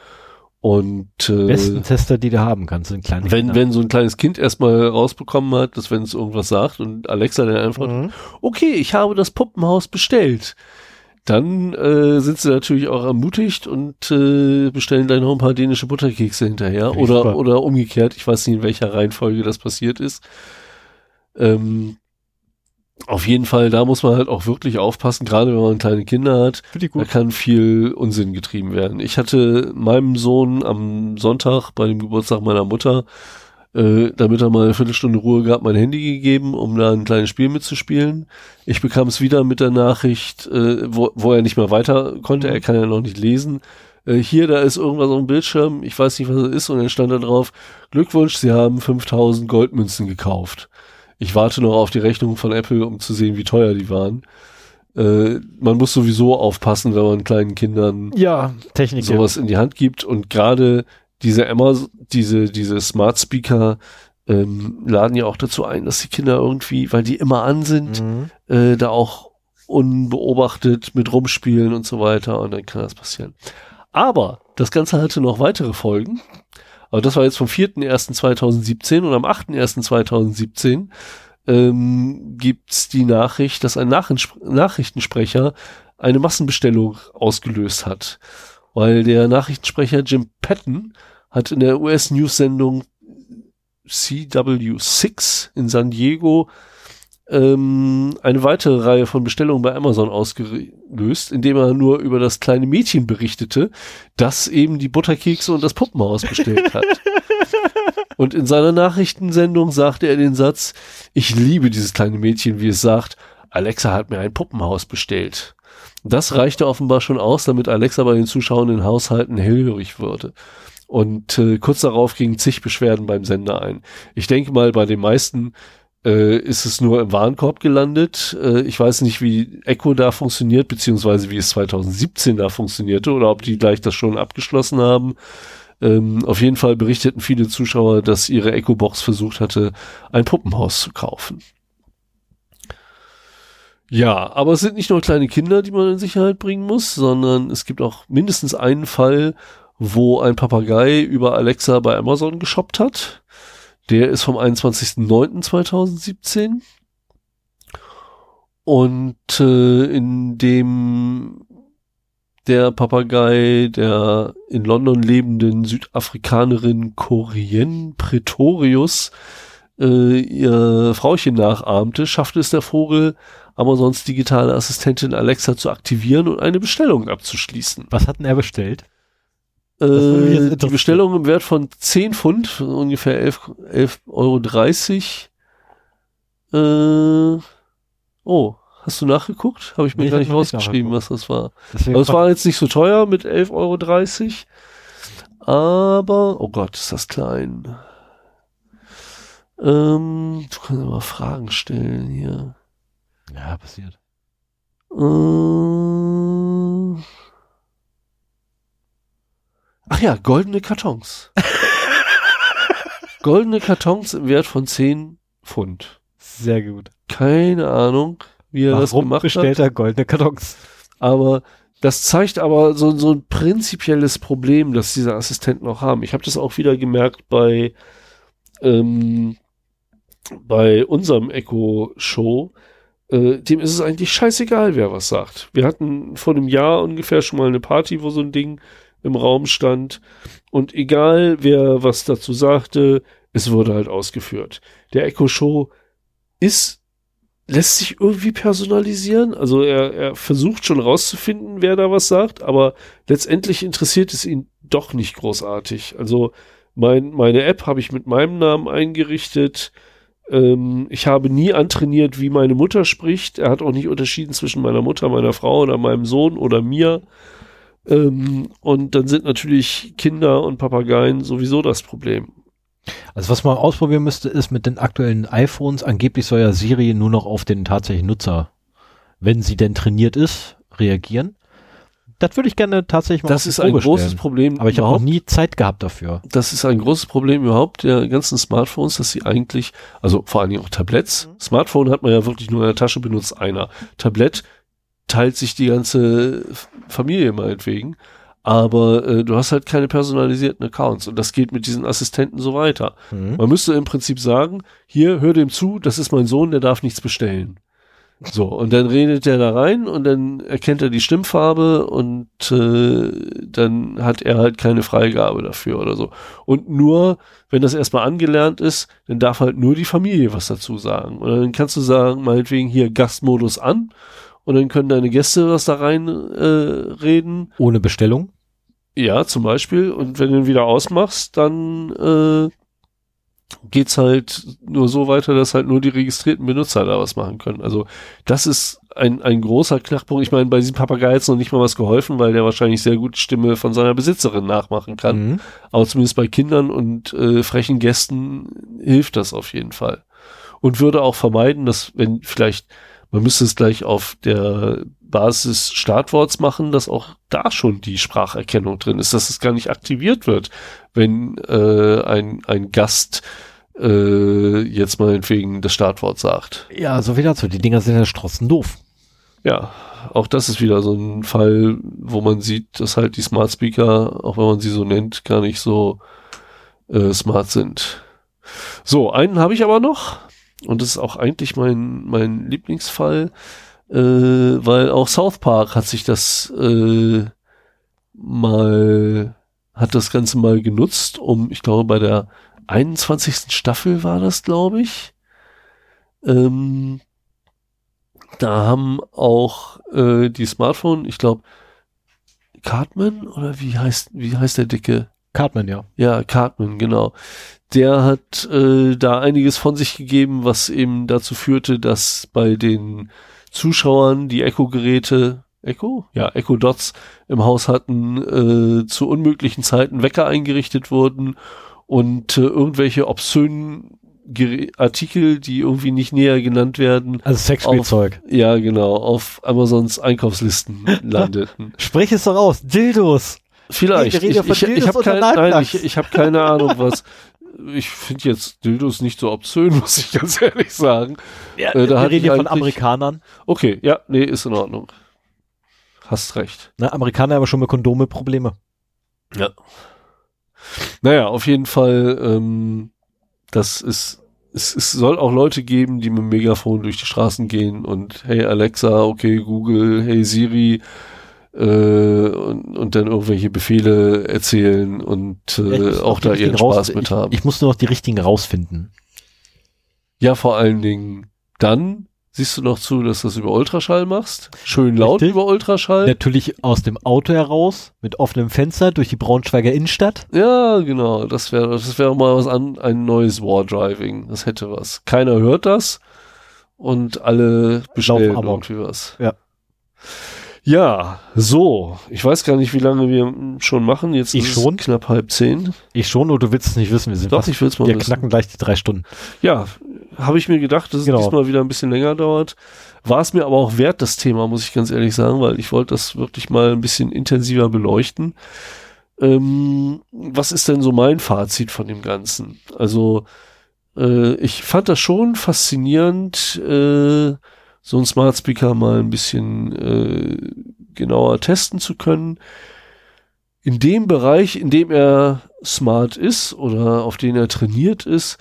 Und äh, besten Tester, die du haben kannst, sind kleine wenn Kinder. wenn so ein kleines Kind erstmal rausbekommen hat, dass wenn es irgendwas sagt und Alexa dann einfach, mhm. okay, ich habe das Puppenhaus bestellt, dann äh, sind sie natürlich auch ermutigt und äh, bestellen gleich noch ein paar dänische Butterkekse hinterher oder oder umgekehrt. Ich weiß nicht in welcher Reihenfolge das passiert ist. Ähm, auf jeden Fall, da muss man halt auch wirklich aufpassen, gerade wenn man kleine Kinder hat. Da kann viel Unsinn getrieben werden. Ich hatte meinem Sohn am Sonntag bei dem Geburtstag meiner Mutter, äh, damit er mal eine Viertelstunde Ruhe gab, mein Handy gegeben, um da ein kleines Spiel mitzuspielen. Ich bekam es wieder mit der Nachricht, äh, wo, wo er nicht mehr weiter konnte. Er kann ja noch nicht lesen. Äh, hier, da ist irgendwas auf dem Bildschirm. Ich weiß nicht, was es ist. Und dann stand da drauf, Glückwunsch, Sie haben 5000 Goldmünzen gekauft. Ich warte noch auf die Rechnung von Apple, um zu sehen, wie teuer die waren. Äh, man muss sowieso aufpassen, wenn man kleinen Kindern ja, Technik sowas in die Hand gibt. Und gerade diese Emma, diese, diese Smart Speaker ähm, laden ja auch dazu ein, dass die Kinder irgendwie, weil die immer an sind, mhm. äh, da auch unbeobachtet mit rumspielen und so weiter. Und dann kann das passieren. Aber das Ganze hatte noch weitere Folgen. Aber das war jetzt vom 4.1.2017 und am 8.1.2017 ähm, gibt's die Nachricht, dass ein Nachrichtensprecher eine Massenbestellung ausgelöst hat. Weil der Nachrichtensprecher Jim Patton hat in der US-News-Sendung CW6 in San Diego ähm, eine weitere Reihe von Bestellungen bei Amazon ausgelöst, indem er nur über das kleine Mädchen berichtete, das eben die Butterkekse und das Puppenhaus bestellt hat. <laughs> Und in seiner Nachrichtensendung sagte er den Satz, ich liebe dieses kleine Mädchen, wie es sagt, Alexa hat mir ein Puppenhaus bestellt. Das reichte offenbar schon aus, damit Alexa bei den Zuschauern in Haushalten hellhörig würde. Und äh, kurz darauf gingen zig Beschwerden beim Sender ein. Ich denke mal, bei den meisten äh, ist es nur im Warenkorb gelandet. Äh, ich weiß nicht, wie Echo da funktioniert, beziehungsweise wie es 2017 da funktionierte oder ob die gleich das schon abgeschlossen haben. Ähm, auf jeden Fall berichteten viele Zuschauer, dass ihre Echo-Box versucht hatte, ein Puppenhaus zu kaufen. Ja, aber es sind nicht nur kleine Kinder, die man in Sicherheit bringen muss, sondern es gibt auch mindestens einen Fall, wo ein Papagei über Alexa bei Amazon geshoppt hat. Der ist vom 21.09.2017. Und äh, in dem der Papagei der in London lebenden Südafrikanerin Corien Pretorius äh, ihr Frauchen nachahmte, schaffte es der Vogel, Amazons digitale Assistentin Alexa zu aktivieren und eine Bestellung abzuschließen. Was hat denn er bestellt? Äh, die Bestellung im Wert von 10 Pfund, ungefähr 11,30 Euro. Äh, oh, hast du nachgeguckt? Habe ich mir nee, gar nicht rausgeschrieben, was das war. Also es war jetzt nicht so teuer mit 11,30 Euro. Aber, oh Gott, ist das klein. Ähm, du kannst mal Fragen stellen hier. Ja, passiert. Äh, ach ja, goldene Kartons. <laughs> goldene Kartons im Wert von 10 Pfund. Sehr gut. Keine Ahnung, wie er Warum das gemacht bestellt hat. er goldene Kartons? Aber das zeigt aber so, so ein prinzipielles Problem, das diese Assistenten auch haben. Ich habe das auch wieder gemerkt bei ähm, bei unserem Echo Show äh, dem ist es eigentlich scheißegal, wer was sagt. Wir hatten vor einem Jahr ungefähr schon mal eine Party, wo so ein Ding im Raum stand. Und egal, wer was dazu sagte, es wurde halt ausgeführt. Der Echo Show ist lässt sich irgendwie personalisieren. Also er, er versucht schon rauszufinden, wer da was sagt, aber letztendlich interessiert es ihn doch nicht großartig. Also mein, meine App habe ich mit meinem Namen eingerichtet. Ähm, ich habe nie antrainiert, wie meine Mutter spricht. Er hat auch nicht unterschieden zwischen meiner Mutter, meiner Frau oder meinem Sohn oder mir. Ähm, und dann sind natürlich Kinder und Papageien sowieso das Problem. Also was man ausprobieren müsste, ist mit den aktuellen iPhones, angeblich soll ja Siri nur noch auf den tatsächlichen Nutzer, wenn sie denn trainiert ist, reagieren. Das würde ich gerne tatsächlich mal Das ist ein großes stellen. Problem. Aber ich habe auch nie Zeit gehabt dafür. Das ist ein großes Problem überhaupt der ganzen Smartphones, dass sie eigentlich, also vor allen Dingen auch Tablets. Mhm. Smartphone hat man ja wirklich nur in der Tasche, benutzt einer. Tablett teilt sich die ganze Familie meinetwegen. Aber äh, du hast halt keine personalisierten Accounts und das geht mit diesen Assistenten so weiter. Mhm. Man müsste im Prinzip sagen, hier, hör dem zu, das ist mein Sohn, der darf nichts bestellen. So, und dann redet er da rein und dann erkennt er die Stimmfarbe und äh, dann hat er halt keine Freigabe dafür oder so. Und nur, wenn das erstmal angelernt ist, dann darf halt nur die Familie was dazu sagen. Und dann kannst du sagen, meinetwegen hier Gastmodus an und dann können deine Gäste was da rein äh, reden. Ohne Bestellung? Ja, zum Beispiel. Und wenn du ihn wieder ausmachst, dann äh, geht's halt nur so weiter, dass halt nur die registrierten Benutzer da was machen können. Also das ist ein, ein großer Knackpunkt. Ich meine, bei diesem Papagei ist noch nicht mal was geholfen, weil der wahrscheinlich sehr gut die Stimme von seiner Besitzerin nachmachen kann. Mhm. Aber zumindest bei Kindern und äh, frechen Gästen hilft das auf jeden Fall. Und würde auch vermeiden, dass wenn vielleicht, man müsste es gleich auf der Basis Startworts machen, dass auch da schon die Spracherkennung drin ist, dass es gar nicht aktiviert wird, wenn äh, ein, ein Gast äh, jetzt meinetwegen das Startwort sagt. Ja, so viel dazu. Die Dinger sind ja strotzen doof. Ja, auch das ist wieder so ein Fall, wo man sieht, dass halt die Smart Speaker, auch wenn man sie so nennt, gar nicht so äh, smart sind. So, einen habe ich aber noch. Und das ist auch eigentlich mein, mein Lieblingsfall, äh, weil auch South Park hat sich das äh, mal, hat das Ganze mal genutzt, um, ich glaube, bei der 21. Staffel war das, glaube ich. Ähm, da haben auch äh, die Smartphone, ich glaube, Cartman oder wie heißt, wie heißt der Dicke? Cartman, ja. Ja, Cartman, genau. Der hat äh, da einiges von sich gegeben, was eben dazu führte, dass bei den Zuschauern die Echo-Geräte, Echo? Ja, Echo Dots im Haus hatten, äh, zu unmöglichen Zeiten Wecker eingerichtet wurden und äh, irgendwelche obszönen Gere Artikel, die irgendwie nicht näher genannt werden. Also Sexspielzeug. Auf, ja, genau, auf Amazons Einkaufslisten landeten. <laughs> Sprich es doch aus. Dildos. Vielleicht. Ja ich ich, ich habe kein, nein, ich, ich hab keine Ahnung, was. Ich finde jetzt Dildos nicht so obszön, <laughs> muss ich ganz ehrlich sagen. Ja, Äh, da wir reden ja von Amerikanern. Okay, ja, nee, ist in Ordnung. Hast recht. Ne, Amerikaner haben schon mit Kondome Probleme. Ja. Naja, auf jeden Fall, ähm, das ist, es, es soll auch Leute geben, die mit dem Megafon durch die Straßen gehen und hey Alexa, okay Google, hey Siri, äh, und, und dann irgendwelche Befehle erzählen und äh, auch da ihren raus- Spaß mit ich, haben. Ich muss nur noch die richtigen rausfinden. Ja, vor allen Dingen dann siehst du noch zu, dass du das über Ultraschall machst. Schön laut Richtig. über Ultraschall. Natürlich aus dem Auto heraus, mit offenem Fenster durch die Braunschweiger Innenstadt. Ja, genau. Das wäre das wäre mal was an, ein neues War Driving. Das hätte was. Keiner hört das und alle bestellen irgendwie was. Ja. Ja, so. Ich weiß gar nicht, wie lange wir schon machen. Jetzt Ich ist schon. es knapp halb zehn. Ich schon, nur du willst es nicht wissen. Wir sind Doch, fast, ich will's mal wir wissen. knacken gleich die drei Stunden. Ja, habe ich mir gedacht, dass es Genau. diesmal wieder ein bisschen länger dauert. War es mir aber auch wert, das Thema, muss ich ganz ehrlich sagen, weil ich wollte das wirklich mal ein bisschen intensiver beleuchten. Ähm, was ist denn so mein Fazit von dem Ganzen? Also, äh, ich fand das schon faszinierend, äh, so ein Smart Speaker mal ein bisschen äh, genauer testen zu können. In dem Bereich, in dem er smart ist oder auf den er trainiert ist,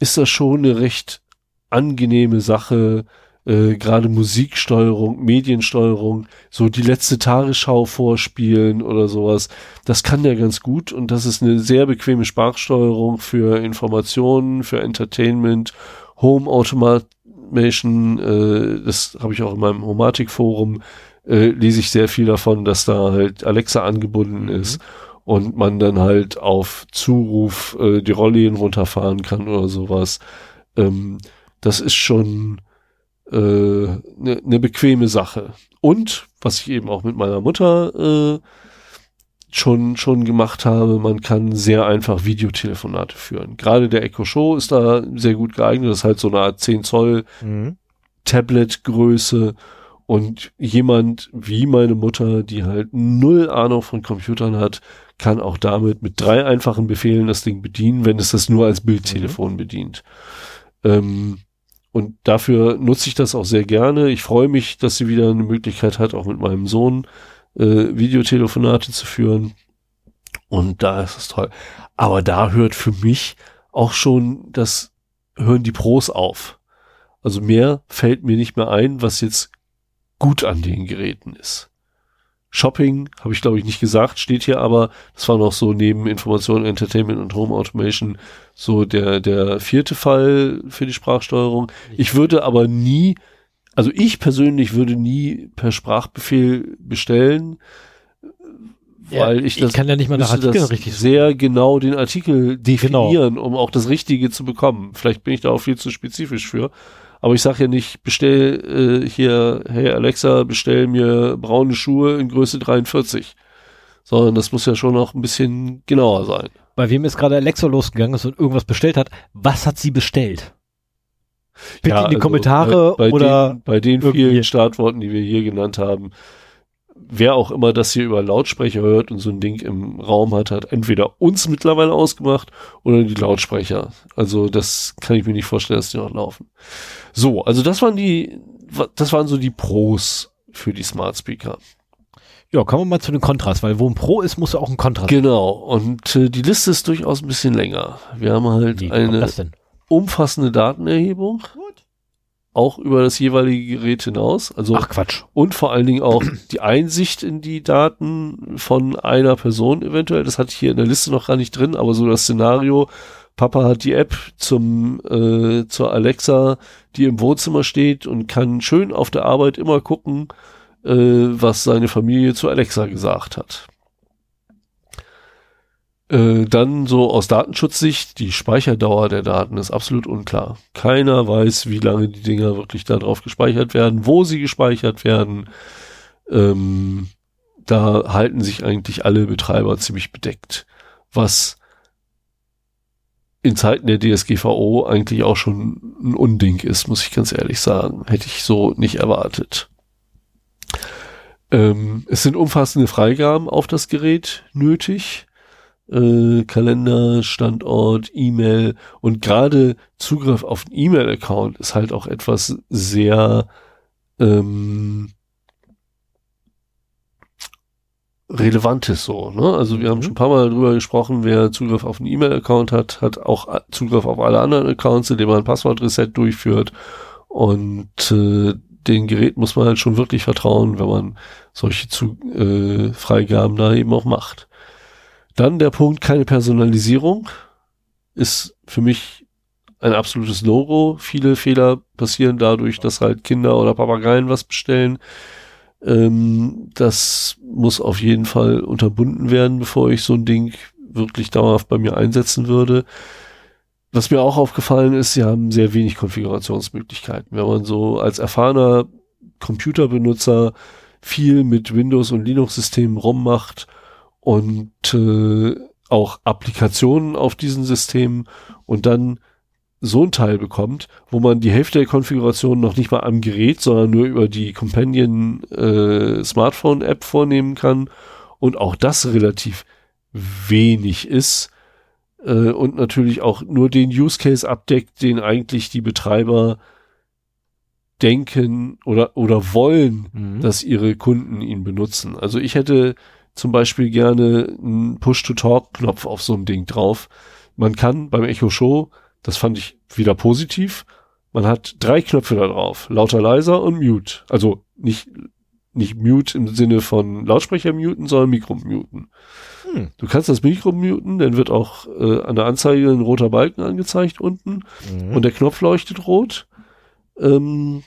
ist das schon eine recht angenehme Sache. Äh, Gerade Musiksteuerung, Mediensteuerung, so die letzte Tagesschau vorspielen oder sowas. Das kann der ganz gut und das ist eine sehr bequeme Sprachsteuerung für Informationen, für Entertainment, Home Automation. Äh, das habe ich auch in meinem Homatik-Forum äh, lese ich sehr viel davon, dass da halt Alexa angebunden ist und man dann halt auf Zuruf äh, die Rollläden runterfahren kann oder sowas. Ähm, das ist schon eine ne ne bequeme Sache. Und was ich eben auch mit meiner Mutter äh, schon schon gemacht habe, man kann sehr einfach Videotelefonate führen. Gerade der Echo Show ist da sehr gut geeignet. Das ist halt so eine Art 10 Zoll Mhm. Tablet-Größe und jemand wie meine Mutter, die halt null Ahnung von Computern hat, kann auch damit mit drei einfachen Befehlen das Ding bedienen, wenn es das nur als Bildtelefon bedient. Ähm, und dafür nutze ich das auch sehr gerne. Ich freue mich, dass sie wieder eine Möglichkeit hat, auch mit meinem Sohn äh, Videotelefonate zu führen. Und da ist es toll. Aber da hört für mich auch schon das, hören die Pros auf. Also mehr fällt mir nicht mehr ein, was jetzt gut an den Geräten ist. Shopping, habe ich glaube ich nicht gesagt, steht hier aber, das war noch so neben Information, Entertainment und Home Automation so der, der vierte Fall für die Sprachsteuerung. Ich würde aber nie, also ich persönlich würde nie per Sprachbefehl bestellen, Ja, weil ich ich das kann ja nicht mal nach das richtig- sehr genau den Artikel definieren, um auch das Richtige zu bekommen. Vielleicht bin ich da auch viel zu spezifisch für. Aber ich sage ja nicht, bestell äh, hier, hey Alexa, bestell mir braune Schuhe in Größe 43. Sondern das muss ja schon noch ein bisschen genauer sein. Bei wem ist gerade Alexa losgegangen ist und irgendwas bestellt hat, was hat sie bestellt? Bitte in die also Kommentare bei, bei oder den, bei den irgendwie- vielen Startworten, die wir hier genannt haben, wer auch immer das hier über Lautsprecher hört und so ein Ding im Raum hat, hat entweder uns mittlerweile ausgemacht oder die Lautsprecher. Also das kann ich mir nicht vorstellen, dass die noch laufen. So, also das waren die, das waren so die Pros für die Smart Speaker. ja, kommen wir mal zu den Kontras, weil wo ein Pro ist, muss auch ein Kontras. Genau. Und äh, die Liste ist durchaus ein bisschen länger. Wir haben halt Wie eine das denn? Umfassende Datenerhebung. Auch über das jeweilige Gerät hinaus. Also Ach Quatsch. und vor allen Dingen auch die Einsicht in die Daten von einer Person eventuell. Das hatte ich hier in der Liste noch gar nicht drin, aber so das Szenario, Papa hat die App zum äh, zur Alexa, die im Wohnzimmer steht und kann schön auf der Arbeit immer gucken, äh, was seine Familie zu Alexa gesagt hat. Äh, dann so aus Datenschutzsicht, die Speicherdauer der Daten ist absolut unklar. Keiner weiß, wie lange die Dinger wirklich da drauf gespeichert werden, wo sie gespeichert werden. Ähm, da halten sich eigentlich alle Betreiber ziemlich bedeckt, was in Zeiten der DSGVO eigentlich auch schon ein Unding ist, muss ich ganz ehrlich sagen. Hätte ich so nicht erwartet. Ähm, es sind umfassende Freigaben auf das Gerät nötig. Äh, Kalender, Standort, E-Mail und gerade Zugriff auf einen E-Mail-Account ist halt auch etwas sehr ähm, Relevantes so. Ne? Also wir haben mhm. schon ein paar Mal darüber gesprochen, wer Zugriff auf einen E-Mail-Account hat, hat auch Zugriff auf alle anderen Accounts, indem man ein Passwort-Reset durchführt. Und äh, den Gerät muss man halt schon wirklich vertrauen, wenn man solche Zu äh, Freigaben da eben auch macht. Dann der Punkt, keine Personalisierung ist für mich ein absolutes Logo. Viele Fehler passieren dadurch, dass halt Kinder oder Papageien was bestellen ähm, das muss auf jeden Fall unterbunden werden, bevor ich so ein Ding wirklich dauerhaft bei mir einsetzen würde. Was mir auch aufgefallen ist, sie haben sehr wenig Konfigurationsmöglichkeiten. Wenn man so als erfahrener Computerbenutzer viel mit Windows und Linux-Systemen rummacht und äh, auch Applikationen auf diesen Systemen und dann so ein Teil bekommt, wo man die Hälfte der Konfiguration noch nicht mal am Gerät, sondern nur über die Companion äh, Smartphone App vornehmen kann und auch das relativ wenig ist äh, und natürlich auch nur den Use Case abdeckt, den eigentlich die Betreiber denken oder oder wollen, mhm. dass ihre Kunden ihn benutzen. Also ich hätte zum Beispiel gerne einen Push-to-Talk-Knopf auf so einem Ding drauf. Man kann beim Echo Show das fand ich wieder positiv. Man hat drei Knöpfe da drauf. Lauter, leiser und Mute. Also nicht, nicht Mute im Sinne von Lautsprecher muten, sondern Mikro muten. Hm. Du kannst das Mikro muten, dann wird auch äh, an der Anzeige ein roter Balken angezeigt unten mhm. und der Knopf leuchtet rot. Ähm,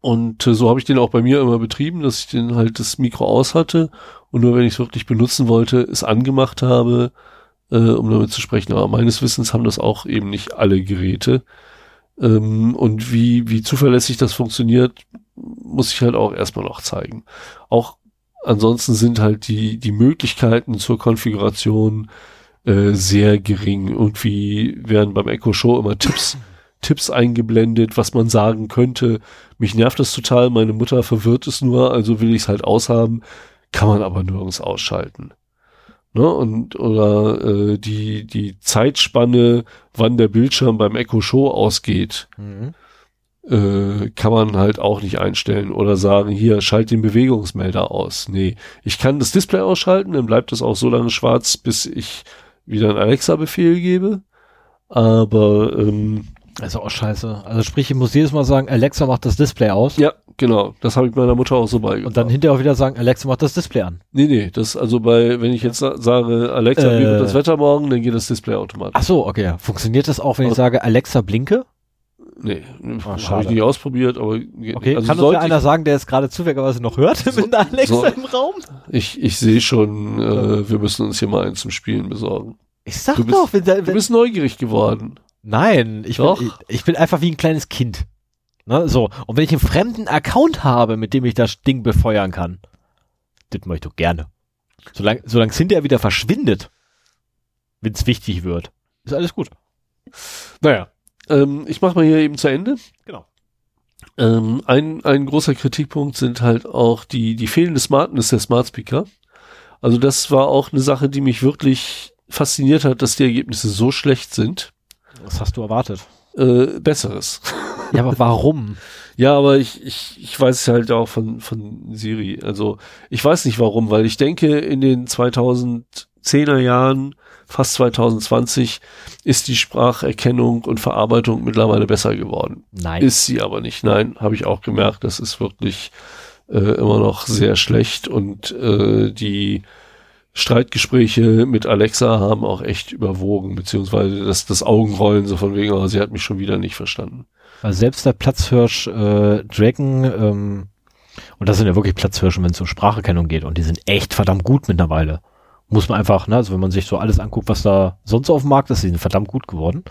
und äh, so habe ich den auch bei mir immer betrieben, dass ich den halt das Mikro aus hatte und nur wenn ich es wirklich benutzen wollte, es angemacht habe äh, um damit zu sprechen. Aber meines Wissens haben das auch eben nicht alle Geräte. Ähm, und wie, wie zuverlässig das funktioniert, muss ich halt auch erstmal noch zeigen. Auch ansonsten sind halt die, die Möglichkeiten zur Konfiguration äh, sehr gering. Irgendwie werden beim Echo Show immer Tipps, <clears throat> Tipps eingeblendet, was man sagen könnte. Mich nervt das total, meine Mutter verwirrt es nur, also will ich es halt aushaben, kann man aber nirgends ausschalten ne? Und oder äh, die die Zeitspanne, wann der Bildschirm beim Echo Show ausgeht, mhm. äh, kann man halt auch nicht einstellen oder sagen, hier schalt den Bewegungsmelder aus. Nee, ich kann das Display ausschalten, dann bleibt es auch so lange schwarz, bis ich wieder einen Alexa-Befehl gebe. Aber ähm, also auch scheiße. Also sprich, ich muss jedes Mal sagen, Alexa macht das Display aus. Ja, genau. Das habe ich meiner Mutter auch so beigebracht. Und dann hinterher auch wieder sagen, Alexa macht das Display an. Nee, nee, das also bei, wenn ich jetzt sage, Alexa, äh, wie wird das Wetter morgen, dann geht das Display automatisch. Ach so, okay. Funktioniert das auch, wenn ich sage, Alexa blinke? Nee, oh, habe ich nicht ausprobiert, aber okay. Also kann uns ja einer sagen, der jetzt gerade zufälligerweise noch hört so, mit einer Alexa so, im Raum? Ich, ich sehe schon, äh, wir müssen uns hier mal eins zum Spielen besorgen. Ich sag du bist, doch, wenn, wenn, du bist neugierig geworden. Nein, ich bin, ich, ich, bin einfach wie ein kleines Kind. Ne, so. Und wenn ich einen fremden Account habe, mit dem ich das Ding befeuern kann, das möchte ich gerne. Solange solange es hinterher wieder verschwindet, wenn es wichtig wird, ist alles gut. Naja, ähm, ich mache mal hier eben zu Ende. Genau. Ähm, ein, ein großer Kritikpunkt sind halt auch die, die fehlende Smartness der Smart Speaker. Also das war auch eine Sache, die mich wirklich fasziniert hat, dass die Ergebnisse so schlecht sind. Was hast du erwartet? Äh, Besseres. <laughs> Ja, aber warum? ja, aber ich, ich, ich weiß es halt auch von, von Siri. Also ich weiß nicht warum, weil ich denke, in den 2010er Jahren, fast 2020, ist die Spracherkennung und Verarbeitung mittlerweile besser geworden. Nein. Ist sie aber nicht. Nein, habe ich auch gemerkt, das ist wirklich äh, immer noch sehr schlecht und äh, die Streitgespräche mit Alexa haben auch echt überwogen, beziehungsweise das, das Augenrollen so von wegen, aber oh, sie hat mich schon wieder nicht verstanden. Also selbst der Platzhirsch äh, Dragon, ähm, und das sind ja wirklich Platzhirsche, wenn es um Spracherkennung geht, und die sind echt verdammt gut mittlerweile. Muss man einfach, ne, also wenn man sich so alles anguckt, was da sonst auf dem Markt ist, die sind verdammt gut geworden.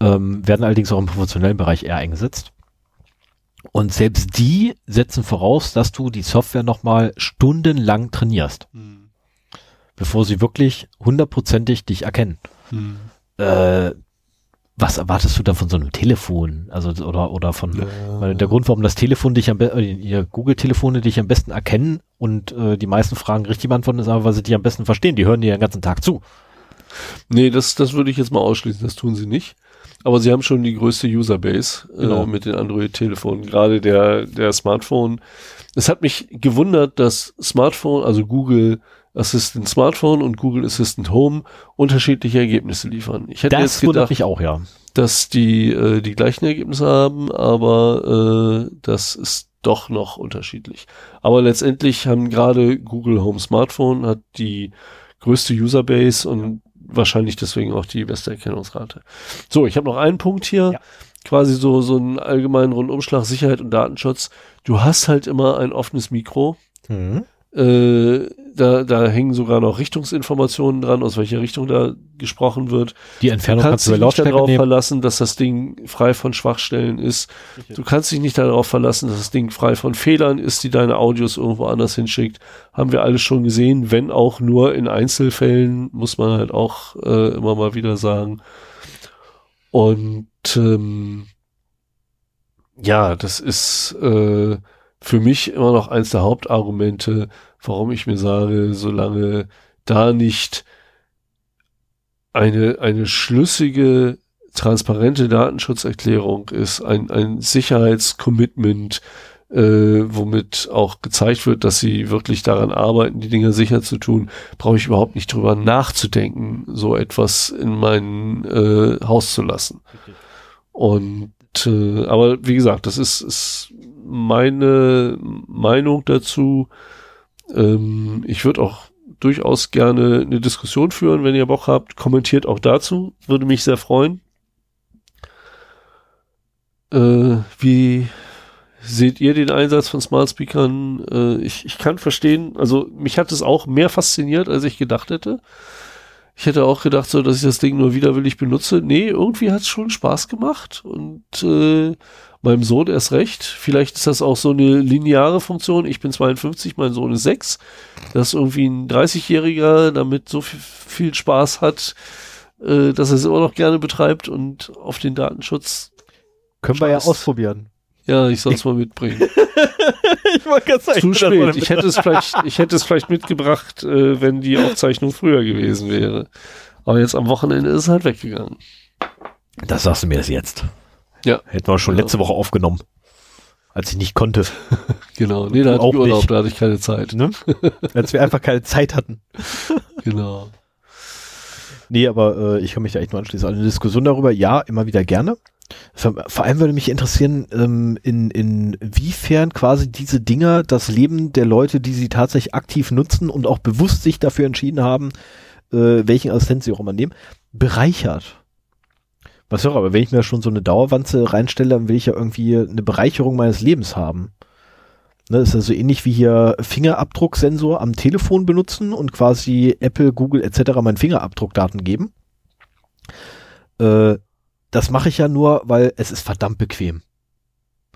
Ähm, werden allerdings auch im professionellen Bereich eher eingesetzt. Und selbst die setzen voraus, dass du die Software nochmal stundenlang trainierst, Hm. Bevor sie wirklich hundertprozentig dich erkennen. Hm. Äh, was erwartest du dann von so einem Telefon? Also, oder, oder von, weil der Grund, warum das Telefon dich am besten, äh, Google-Telefone dich am besten erkennen und äh, die meisten Fragen richtig beantworten, ist aber, weil sie dich am besten verstehen. Die hören dir den ganzen Tag zu. Nee, das, das würde ich jetzt mal ausschließen, das tun sie nicht. Aber sie haben schon die größte Userbase Genau. äh, mit den Android-Telefonen, gerade der, der Smartphone. Es hat mich gewundert, dass Smartphone, also Google Assistant Smartphone und Google Assistant Home unterschiedliche Ergebnisse liefern. Ich hätte Das jetzt gedacht, mich auch, ja. dass die äh, die gleichen Ergebnisse haben, aber äh, das ist doch noch unterschiedlich. Aber letztendlich haben gerade Google Home Smartphone hat die größte Userbase und wahrscheinlich deswegen auch die beste Erkennungsrate. So, ich habe noch einen Punkt hier, Ja. quasi so so einen allgemeinen Rundumschlag Sicherheit und Datenschutz. Du hast halt immer ein offenes Mikro. Mhm. Äh, da, da hängen sogar noch Richtungsinformationen dran, aus welcher Richtung da gesprochen wird. Die Du Entfernung kannst kannst du dich nicht darauf nehmen. verlassen, dass das Ding frei von Schwachstellen ist. Du kannst dich nicht darauf verlassen, dass das Ding frei von Fehlern ist, die deine Audios irgendwo anders hinschickt. Haben wir alles schon gesehen, wenn auch nur in Einzelfällen, muss man halt auch äh, immer mal wieder sagen. Und ähm, ja, das ist äh, für mich immer noch eins der Hauptargumente, warum ich mir sage, solange da nicht eine, eine schlüssige, transparente Datenschutzerklärung ist, ein, ein Sicherheitscommitment, äh, womit auch gezeigt wird, dass sie wirklich daran arbeiten, die Dinge sicher zu tun, brauche ich überhaupt nicht drüber nachzudenken, so etwas in mein äh, Haus zu lassen. Und äh, aber wie gesagt, das ist, ist meine Meinung dazu. Ähm, ich würde auch durchaus gerne eine Diskussion führen, wenn ihr Bock habt. Kommentiert auch dazu, würde mich sehr freuen. Äh, wie seht ihr den Einsatz von Smart Speakern? Äh, ich, ich kann verstehen, also mich hat es auch mehr fasziniert, als ich gedacht hätte. Ich hätte auch gedacht, so, dass ich das Ding nur widerwillig benutze. Nee, irgendwie hat es schon Spaß gemacht und äh, meinem Sohn erst recht. Vielleicht ist das auch so eine lineare Funktion. Ich bin 52, mein Sohn ist 6. Dass irgendwie ein 30-Jähriger damit so viel, viel Spaß hat, äh, dass er es immer noch gerne betreibt und auf den Datenschutz, Können wir ja ausprobieren. Ja, ich soll es mal mitbringen. <laughs> ich wollte gerade sagen, Zu spät. Ich hätte es vielleicht, <laughs> ich hätte es vielleicht mitgebracht, äh, wenn die Aufzeichnung früher gewesen wäre. Aber jetzt am Wochenende ist es halt weggegangen. Das sagst du mir das jetzt. Ja. Hätten wir schon Ja. letzte Woche aufgenommen. Als ich nicht konnte. <laughs> Genau. Nee, da hatte Auch ich Urlaub, nicht. da hatte ich keine Zeit. Ne? Als wir einfach keine Zeit hatten. Genau. Nee, aber äh, ich kann mich da echt nur anschließen. Also eine Diskussion darüber, ja, immer wieder gerne. Vor, allem würde mich interessieren, ähm, in, inwiefern quasi diese Dinger das Leben der Leute, die sie tatsächlich aktiv nutzen und auch bewusst sich dafür entschieden haben, äh, welchen Assistent sie auch immer nehmen, bereichert. Was auch, aber wenn ich mir schon so eine Dauerwanze reinstelle, dann will ich ja irgendwie eine Bereicherung meines Lebens haben. Ne, ist so ähnlich wie hier Fingerabdrucksensor am Telefon benutzen und quasi Apple, Google etc. meinen Fingerabdruckdaten geben. Äh, das mache ich ja nur, weil es ist verdammt bequem.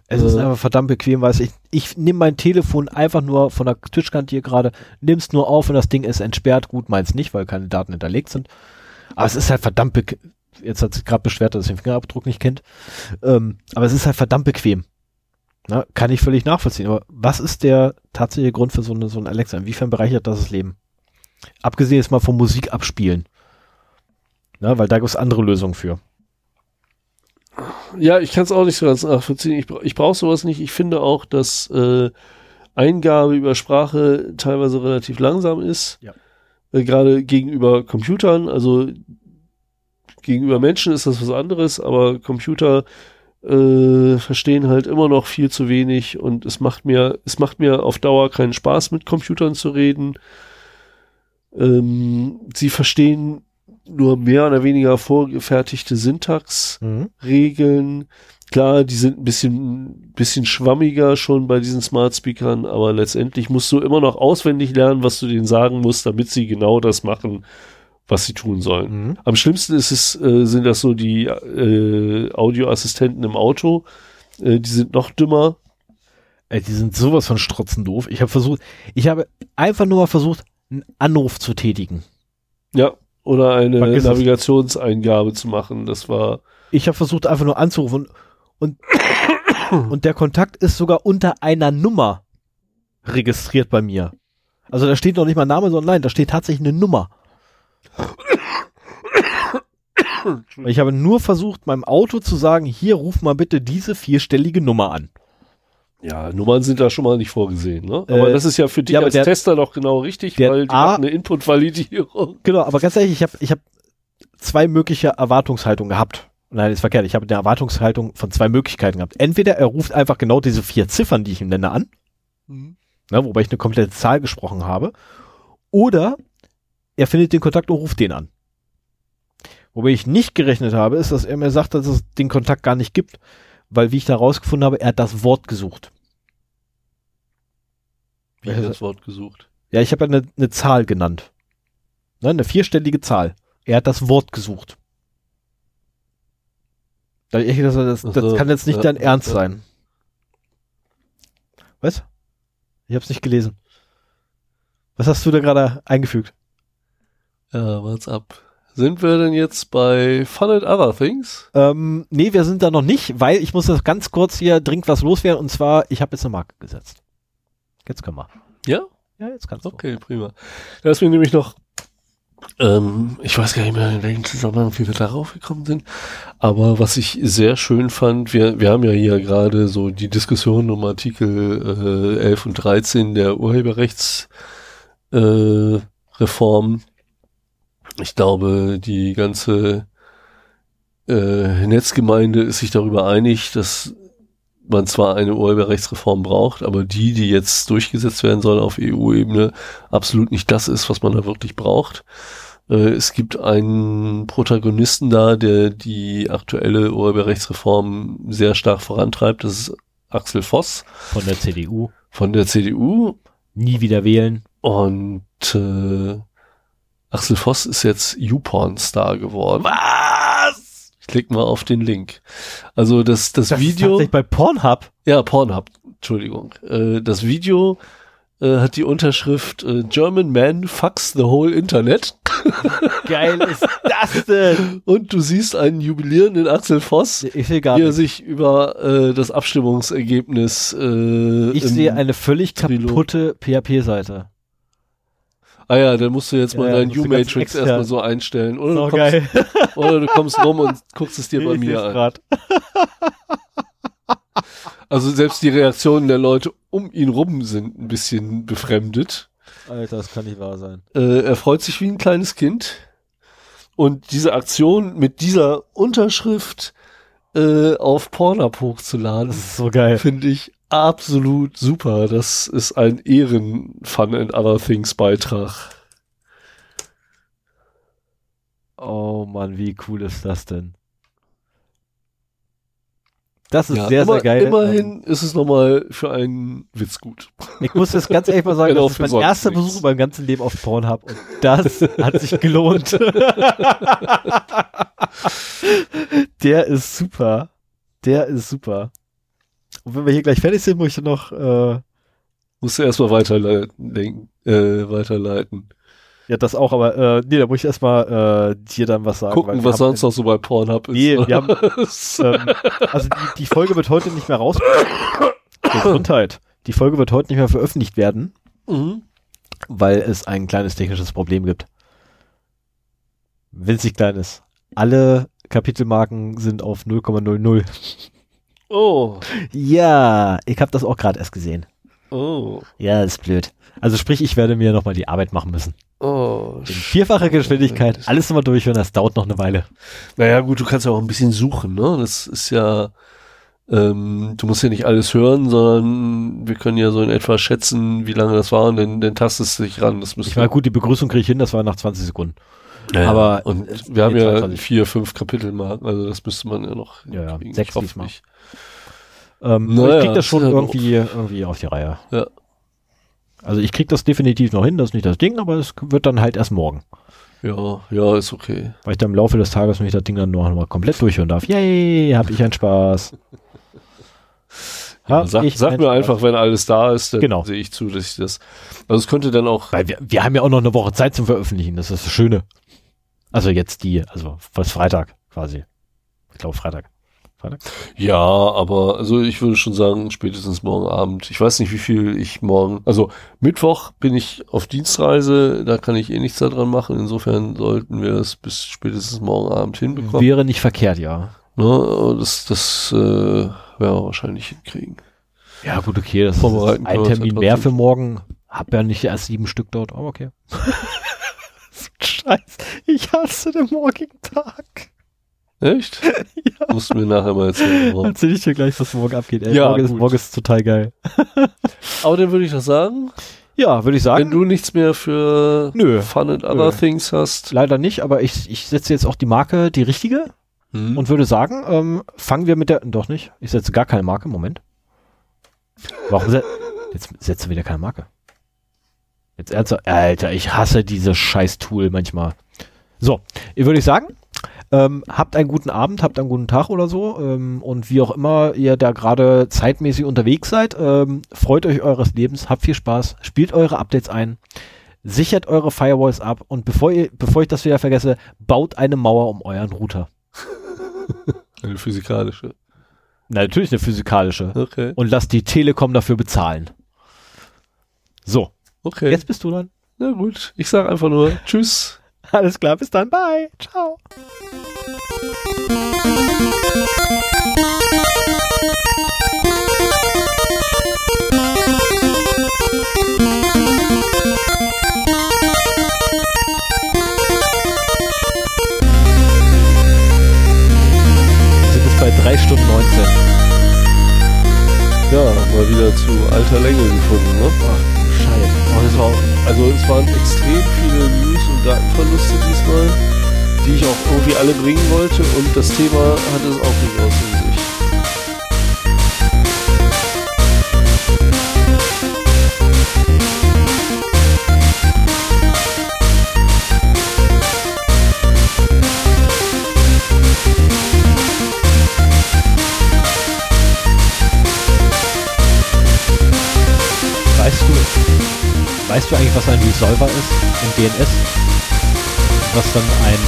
Es ist Äh. einfach verdammt bequem, weil ich, ich nehme mein Telefon einfach nur von der Tischkante hier gerade, nimm's nur auf und das Ding ist entsperrt. Gut, meins nicht, weil keine Daten hinterlegt sind. Aber es ist halt verdammt bequem. Jetzt hat sich gerade beschwert, dass er den Fingerabdruck nicht kennt. Ähm, aber es ist halt verdammt bequem. Na, kann ich völlig nachvollziehen. Aber was ist der tatsächliche Grund für so eine, so ein Alexa? Inwiefern bereichert das das Leben? Abgesehen jetzt mal vom Musik abspielen. Na, weil da gibt es andere Lösungen für. Ja, ich kann es auch nicht so ganz nachvollziehen. Ich, ich brauche sowas nicht. Ich finde auch, dass äh, Eingabe über Sprache teilweise relativ langsam ist. Ja. Äh, Gerade gegenüber Computern. Also gegenüber Menschen ist das was anderes, aber Computer äh, verstehen halt immer noch viel zu wenig und es macht mir, es macht mir auf Dauer keinen Spaß, mit Computern zu reden. Ähm, sie verstehen nur mehr oder weniger vorgefertigte Syntax. Mhm. Klar, die sind ein bisschen, bisschen schwammiger schon bei diesen Smart Speakern, aber letztendlich musst du immer noch auswendig lernen, was du denen sagen musst, damit sie genau das machen, was sie tun sollen. Mhm. Am schlimmsten ist es, äh, sind das so die äh, Audioassistenten im Auto. Äh, die sind noch dümmer. Ey, die sind sowas von strotzendoof. Ich habe versucht, ich habe einfach nur mal versucht, einen Anruf zu tätigen. Ja. Oder eine Vergiss. Navigationseingabe zu machen. Das war. Ich habe versucht, einfach nur anzurufen und, und der Kontakt ist sogar unter einer Nummer registriert bei mir. Also da steht noch nicht mal Name, sondern nein, da steht tatsächlich eine Nummer. <coughs> Ich habe nur versucht, meinem Auto zu sagen, hier ruf mal bitte diese vierstellige Nummer an. Ja, Nummern sind da schon mal nicht vorgesehen, ne? Aber Äh, das ist ja für dich ja, als der- Tester doch genau richtig, der weil die A- machen eine Input-Validierung. <laughs> Genau, aber ganz ehrlich, ich habe ich hab zwei mögliche Erwartungshaltungen gehabt. Nein, ist verkehrt. Ich habe eine Erwartungshaltung von zwei Möglichkeiten gehabt. Entweder er ruft einfach genau diese vier Ziffern, die ich ihm nenne, an, ne, wobei ich eine komplette Zahl gesprochen habe, oder er findet den Kontakt und ruft den an. Wobei ich nicht gerechnet habe, ist, dass er mir sagt, dass es den Kontakt gar nicht gibt, weil, wie ich da rausgefunden habe, er hat das Wort gesucht. Wie hat das Wort gesucht? Ja, ich habe ja eine, eine Zahl genannt. Ne, eine vierstellige Zahl. Er hat das Wort gesucht. Das, das Ach so, kann jetzt nicht ja, dein Ernst ja. sein. Was? Ich hab's nicht gelesen. Was hast du da gerade eingefügt? Ja, what's up? Sind wir denn jetzt bei Fun and Other Things? Ähm, nee, wir sind da noch nicht, weil ich muss das ganz kurz hier dringend was loswerden und zwar, ich habe jetzt eine Marke gesetzt. Jetzt können wir. Ja? Ja, jetzt kannst du. Okay, prima. Da ist mir nämlich noch, ähm, ich weiß gar nicht mehr, in welchem Zusammenhang wie wir darauf gekommen sind, aber was ich sehr schön fand, wir, wir haben ja hier gerade so die Diskussion um Artikel äh, 11 und 13 der Urheberrechts äh, Reform. Ich glaube, die ganze äh, Netzgemeinde ist sich darüber einig, dass man zwar eine Urheberrechtsreform braucht, aber die, die jetzt durchgesetzt werden soll auf EU-Ebene, absolut nicht das ist, was man da wirklich braucht. Äh, es gibt einen Protagonisten da, der die aktuelle Urheberrechtsreform sehr stark vorantreibt. Das ist Axel Voss Von der CDU. von der CDU. Nie wieder wählen. Und äh, Axel Voss ist jetzt YouPorn-Star geworden. Was? Ich klick mal auf den Link. Also das, das, Das ist Video. tatsächlich bei Pornhub. Ja, Pornhub, Entschuldigung. Äh, das Video äh, hat die Unterschrift äh, German Man fucks the whole Internet. <laughs> Geil ist das denn? Und du siehst einen jubilierenden Axel Voss, Ich sehe gar wie er sich über äh, das Abstimmungsergebnis äh, Ich sehe eine völlig Trilog. kaputte PHP-Seite. Ah ja, dann musst du jetzt mal Ja, dein musst du ganz U-Matrix erstmal so einstellen. Oder, So du kommst, <laughs> oder du kommst rum und guckst es dir bei Ich mir an. grad. <laughs> Also selbst die Reaktionen der Leute um ihn rum sind ein bisschen befremdet. Alter, das kann nicht wahr sein. Äh, er freut sich wie ein kleines Kind. Und diese Aktion mit dieser Unterschrift äh, auf Pornhub hochzuladen, Das ist so geil. finde ich absolut super. Das ist ein Ehren-Fun and Other Things Beitrag. Oh Mann, wie cool ist das denn? Das ist Ja, sehr, immer, sehr geil. Ähm, Immerhin ist es nochmal für einen Witz gut. Ich muss das ganz ehrlich mal sagen, Genau, das ist mein erster nichts. Besuch in meinem ganzen Leben auf Pornhub und das <laughs> hat sich gelohnt. <laughs> Der ist super. Der ist super. Und wenn wir hier gleich fertig sind, muss ich noch, äh, Musst du erstmal weiterleiten. Äh, weiterleiten. ja, das auch, aber äh, nee, da muss ich erstmal äh, dir dann was sagen. Gucken, was sonst noch so bei Pornhub ist. Nee, wir haben, <laughs> ähm, also die, die Folge wird heute nicht mehr raus. <laughs> Gesundheit. Die Folge wird heute nicht mehr veröffentlicht werden, mhm. weil es ein kleines technisches Problem gibt. Winzig kleines. Alle Kapitelmarken sind auf 0,00. Oh, Ja, ich habe das auch gerade erst gesehen. oh, Ja, ist blöd. Also sprich, ich werde mir nochmal die Arbeit machen müssen. oh. In vierfacher Geschwindigkeit, alles nochmal durchhören, das dauert noch eine Weile. Naja, gut, du kannst ja auch ein bisschen suchen, ne? Das ist ja, ähm, du musst ja nicht alles hören, sondern wir können ja so in etwa schätzen, wie lange das war und dann, dann tastest du dich ran. Das Ich meine, gut, die Begrüßung kriege ich hin, das war nach 20 Sekunden. Aber und wir haben ja 22. vier, fünf Kapitelmarken, also das müsste man ja noch Ja, ja, sechs Ich nicht. Ähm, Naja, ich krieg das schon ja irgendwie, irgendwie auf die Reihe. Ja. Also ich krieg das definitiv noch hin, das ist nicht das Ding, aber es wird dann halt erst morgen. Ja, ja, ist okay. Weil ich dann im Laufe des Tages, wenn ich das Ding dann noch mal komplett durchhören darf. Yay, hab ich einen Spaß. Ja, sag ich sag mir einfach, wenn alles da ist, dann Genau. sehe ich zu, dass ich das. Also es könnte dann auch. Weil wir, wir haben ja auch noch eine Woche Zeit zum Veröffentlichen, das ist das Schöne. Also jetzt die, also was Freitag quasi. Ich glaube Freitag. Freitag? Ja, aber also ich würde schon sagen, spätestens morgen Abend. Ich weiß nicht, wie viel ich morgen. Also Mittwoch bin ich auf Dienstreise, da kann ich eh nichts daran machen. Insofern sollten wir es bis spätestens morgen Abend hinbekommen. Wäre nicht verkehrt, ja. Ne, das, das äh, werden wir wahrscheinlich hinkriegen. Ja, gut, okay, das ist ein Termin mehr für morgen. Hab ja nicht erst sieben Stück dort, aber okay. <laughs> <laughs> Scheiße, ich hasse den morgigen Tag. Echt? <laughs> ja. Musst du mir nachher mal erzählen. warum. Erzähl ich dir gleich, was morgen abgeht. Ey, Ja, morgen, ist, morgen ist total geil. <laughs> Aber dann würde ich doch sagen, Ja, würde ich wenn sagen. du nichts mehr für Nö. Fun and Other Nö. Things hast. Leider nicht, aber ich, ich setze jetzt auch die Marke, die richtige, Hm. und würde sagen, ähm, fangen wir mit der. Doch nicht. Ich setze gar keine Marke. Moment. Warum se Jetzt setze wieder keine Marke. Jetzt ernsthaft. Alter, ich hasse dieses scheiß Tool manchmal. So, würde ich sagen, ähm, habt einen guten Abend, habt einen guten Tag oder so. Ähm, und wie auch immer ihr da gerade zeitmäßig unterwegs seid, ähm, freut euch eures Lebens, habt viel Spaß, spielt eure Updates ein, sichert eure Firewalls ab und bevor ihr, bevor ich das wieder vergesse, baut eine Mauer um euren Router. <laughs> Eine physikalische. Na, natürlich eine physikalische. Okay. Und lasst die Telekom dafür bezahlen. So, Okay. jetzt bist du dran. Na gut. Ich sage einfach nur Tschüss. <laughs> Alles klar, bis dann, bye, ciao. Wir sind jetzt bei 3 Stunden 19. Ja, mal wieder zu alter Länge gefunden, ne? Scheiße. Es also es waren extrem viele News und Datenverluste diesmal, die ich auch irgendwie alle bringen wollte und das Thema hatte es auch durchaus in sich. Weißt du eigentlich, was ein Resolver ist im DNS? Was dann ein,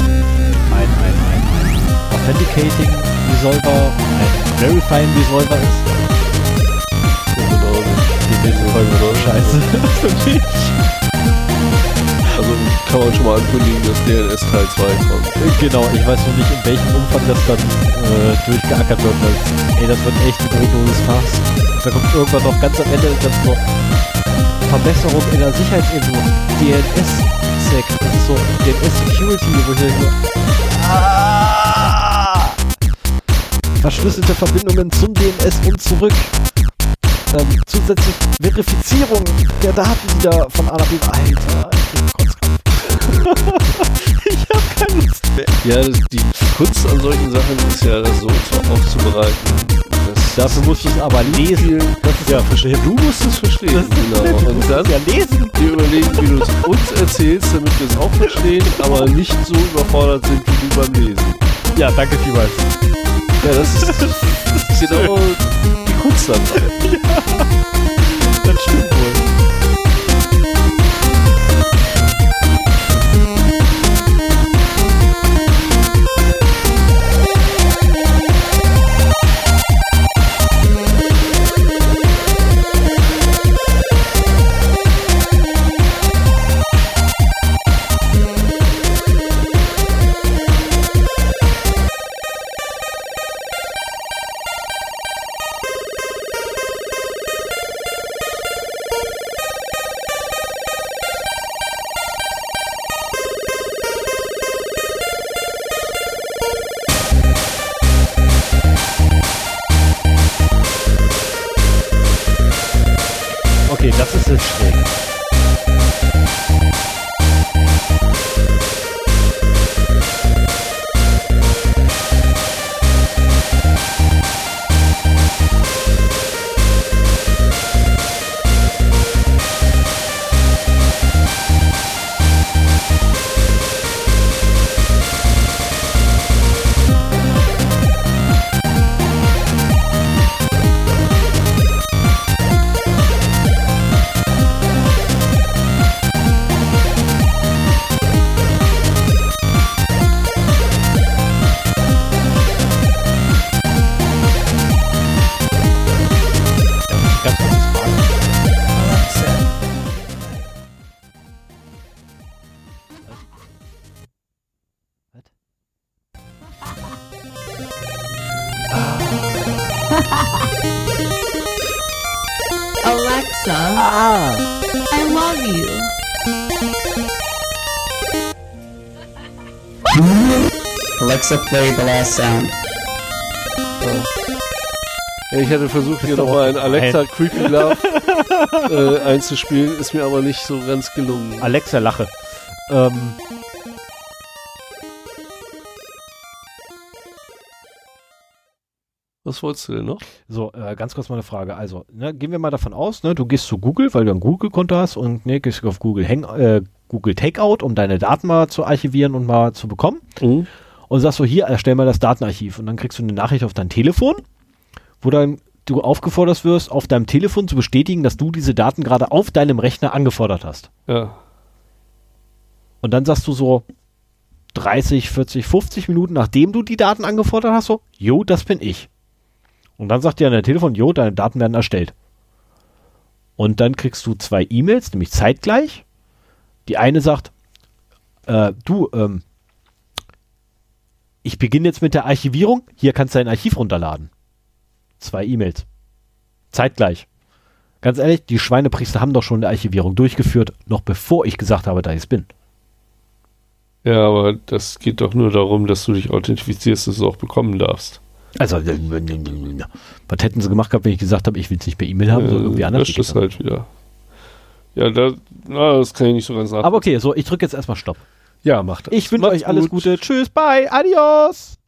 ähm, ein, ein, ein, ein Authenticating Resolver, ein Verifying Resolver ist? Genau, Die nächste Folge wird scheiße. <laughs> Also kann man schon mal ankündigen, dass DNS Teil 2 kommt. Genau, ich weiß nur nicht, in welchem Umfang das dann äh, durchgeackert wird. Weil, ey, das wird echt ein brotloses Fass. Da kommt irgendwann noch ganz am Ende ganz so Verbesserung in der Sicherheitsebene. DNS-Sec, das ist so DNS-Security, wo ich denke, ah! Verschlüsselte Verbindungen zum DNS und zurück. Ähm, zusätzlich Verifizierung der Daten, die da von A nach B. Alter, ich bin <laughs> ich hab keine Lust mehr. Ja, die Kunst an solchen Sachen ist ja, das so zu, aufzubereiten. Das Dafür musst du es aber lesen. Das ist ja verstehen. Du musst es verstehen, Das ist genau. du musst dann es ja lesen. dir überlegen, wie du es uns erzählst, damit wir es auch verstehen, aber nicht so überfordert sind wie du beim Lesen. Ja, danke vielmals. Ja, das ist <laughs> genau die Kunst dann. Das stimmt wohl. Last sound. Ja, ich hatte versucht, hier nochmal ein Alexa Creepy Love äh, einzuspielen, ist mir aber nicht so ganz gelungen. Alexa lache. Ähm, Was wolltest du denn noch? so, äh, ganz kurz mal eine Frage. Also, ne, gehen wir mal davon aus, ne, du gehst zu Google, weil du ein Google-Konto hast und ne, gehst auf Google Hang, äh, Google Takeout, um deine Daten mal zu archivieren und mal zu bekommen. Mhm. Und sagst so, hier, erstell mal das Datenarchiv. Und dann kriegst du eine Nachricht auf dein Telefon, wo dann du aufgefordert wirst, auf deinem Telefon zu bestätigen, dass du diese Daten gerade auf deinem Rechner angefordert hast. Ja. Und dann sagst du so 30, 40, 50 Minuten, nachdem du die Daten angefordert hast, so, jo, das bin ich. Und dann sagt dir an der Telefon, jo, deine Daten werden erstellt. Und dann kriegst du zwei E-Mails, nämlich zeitgleich. Die eine sagt, äh, du, ähm, ich beginne jetzt mit der Archivierung, hier kannst du dein Archiv runterladen. Zwei E-Mails. Zeitgleich. Ganz ehrlich, die Schweinepriester haben doch schon eine Archivierung durchgeführt, noch bevor ich gesagt habe, da ich es bin. Ja, aber das geht doch nur darum, dass du dich authentifizierst, dass du es auch bekommen darfst. Also, was hätten sie gemacht gehabt, wenn ich gesagt habe, ich will es nicht per E-Mail haben, so irgendwie Äh, anders? löscht es halt wieder. Ja, da, na, das kann ich nicht so ganz nach. Aber okay, so, ich drücke jetzt erstmal Stopp. Ja, macht das. Ich wünsche euch alles gut. Gute. Tschüss, bye, adios.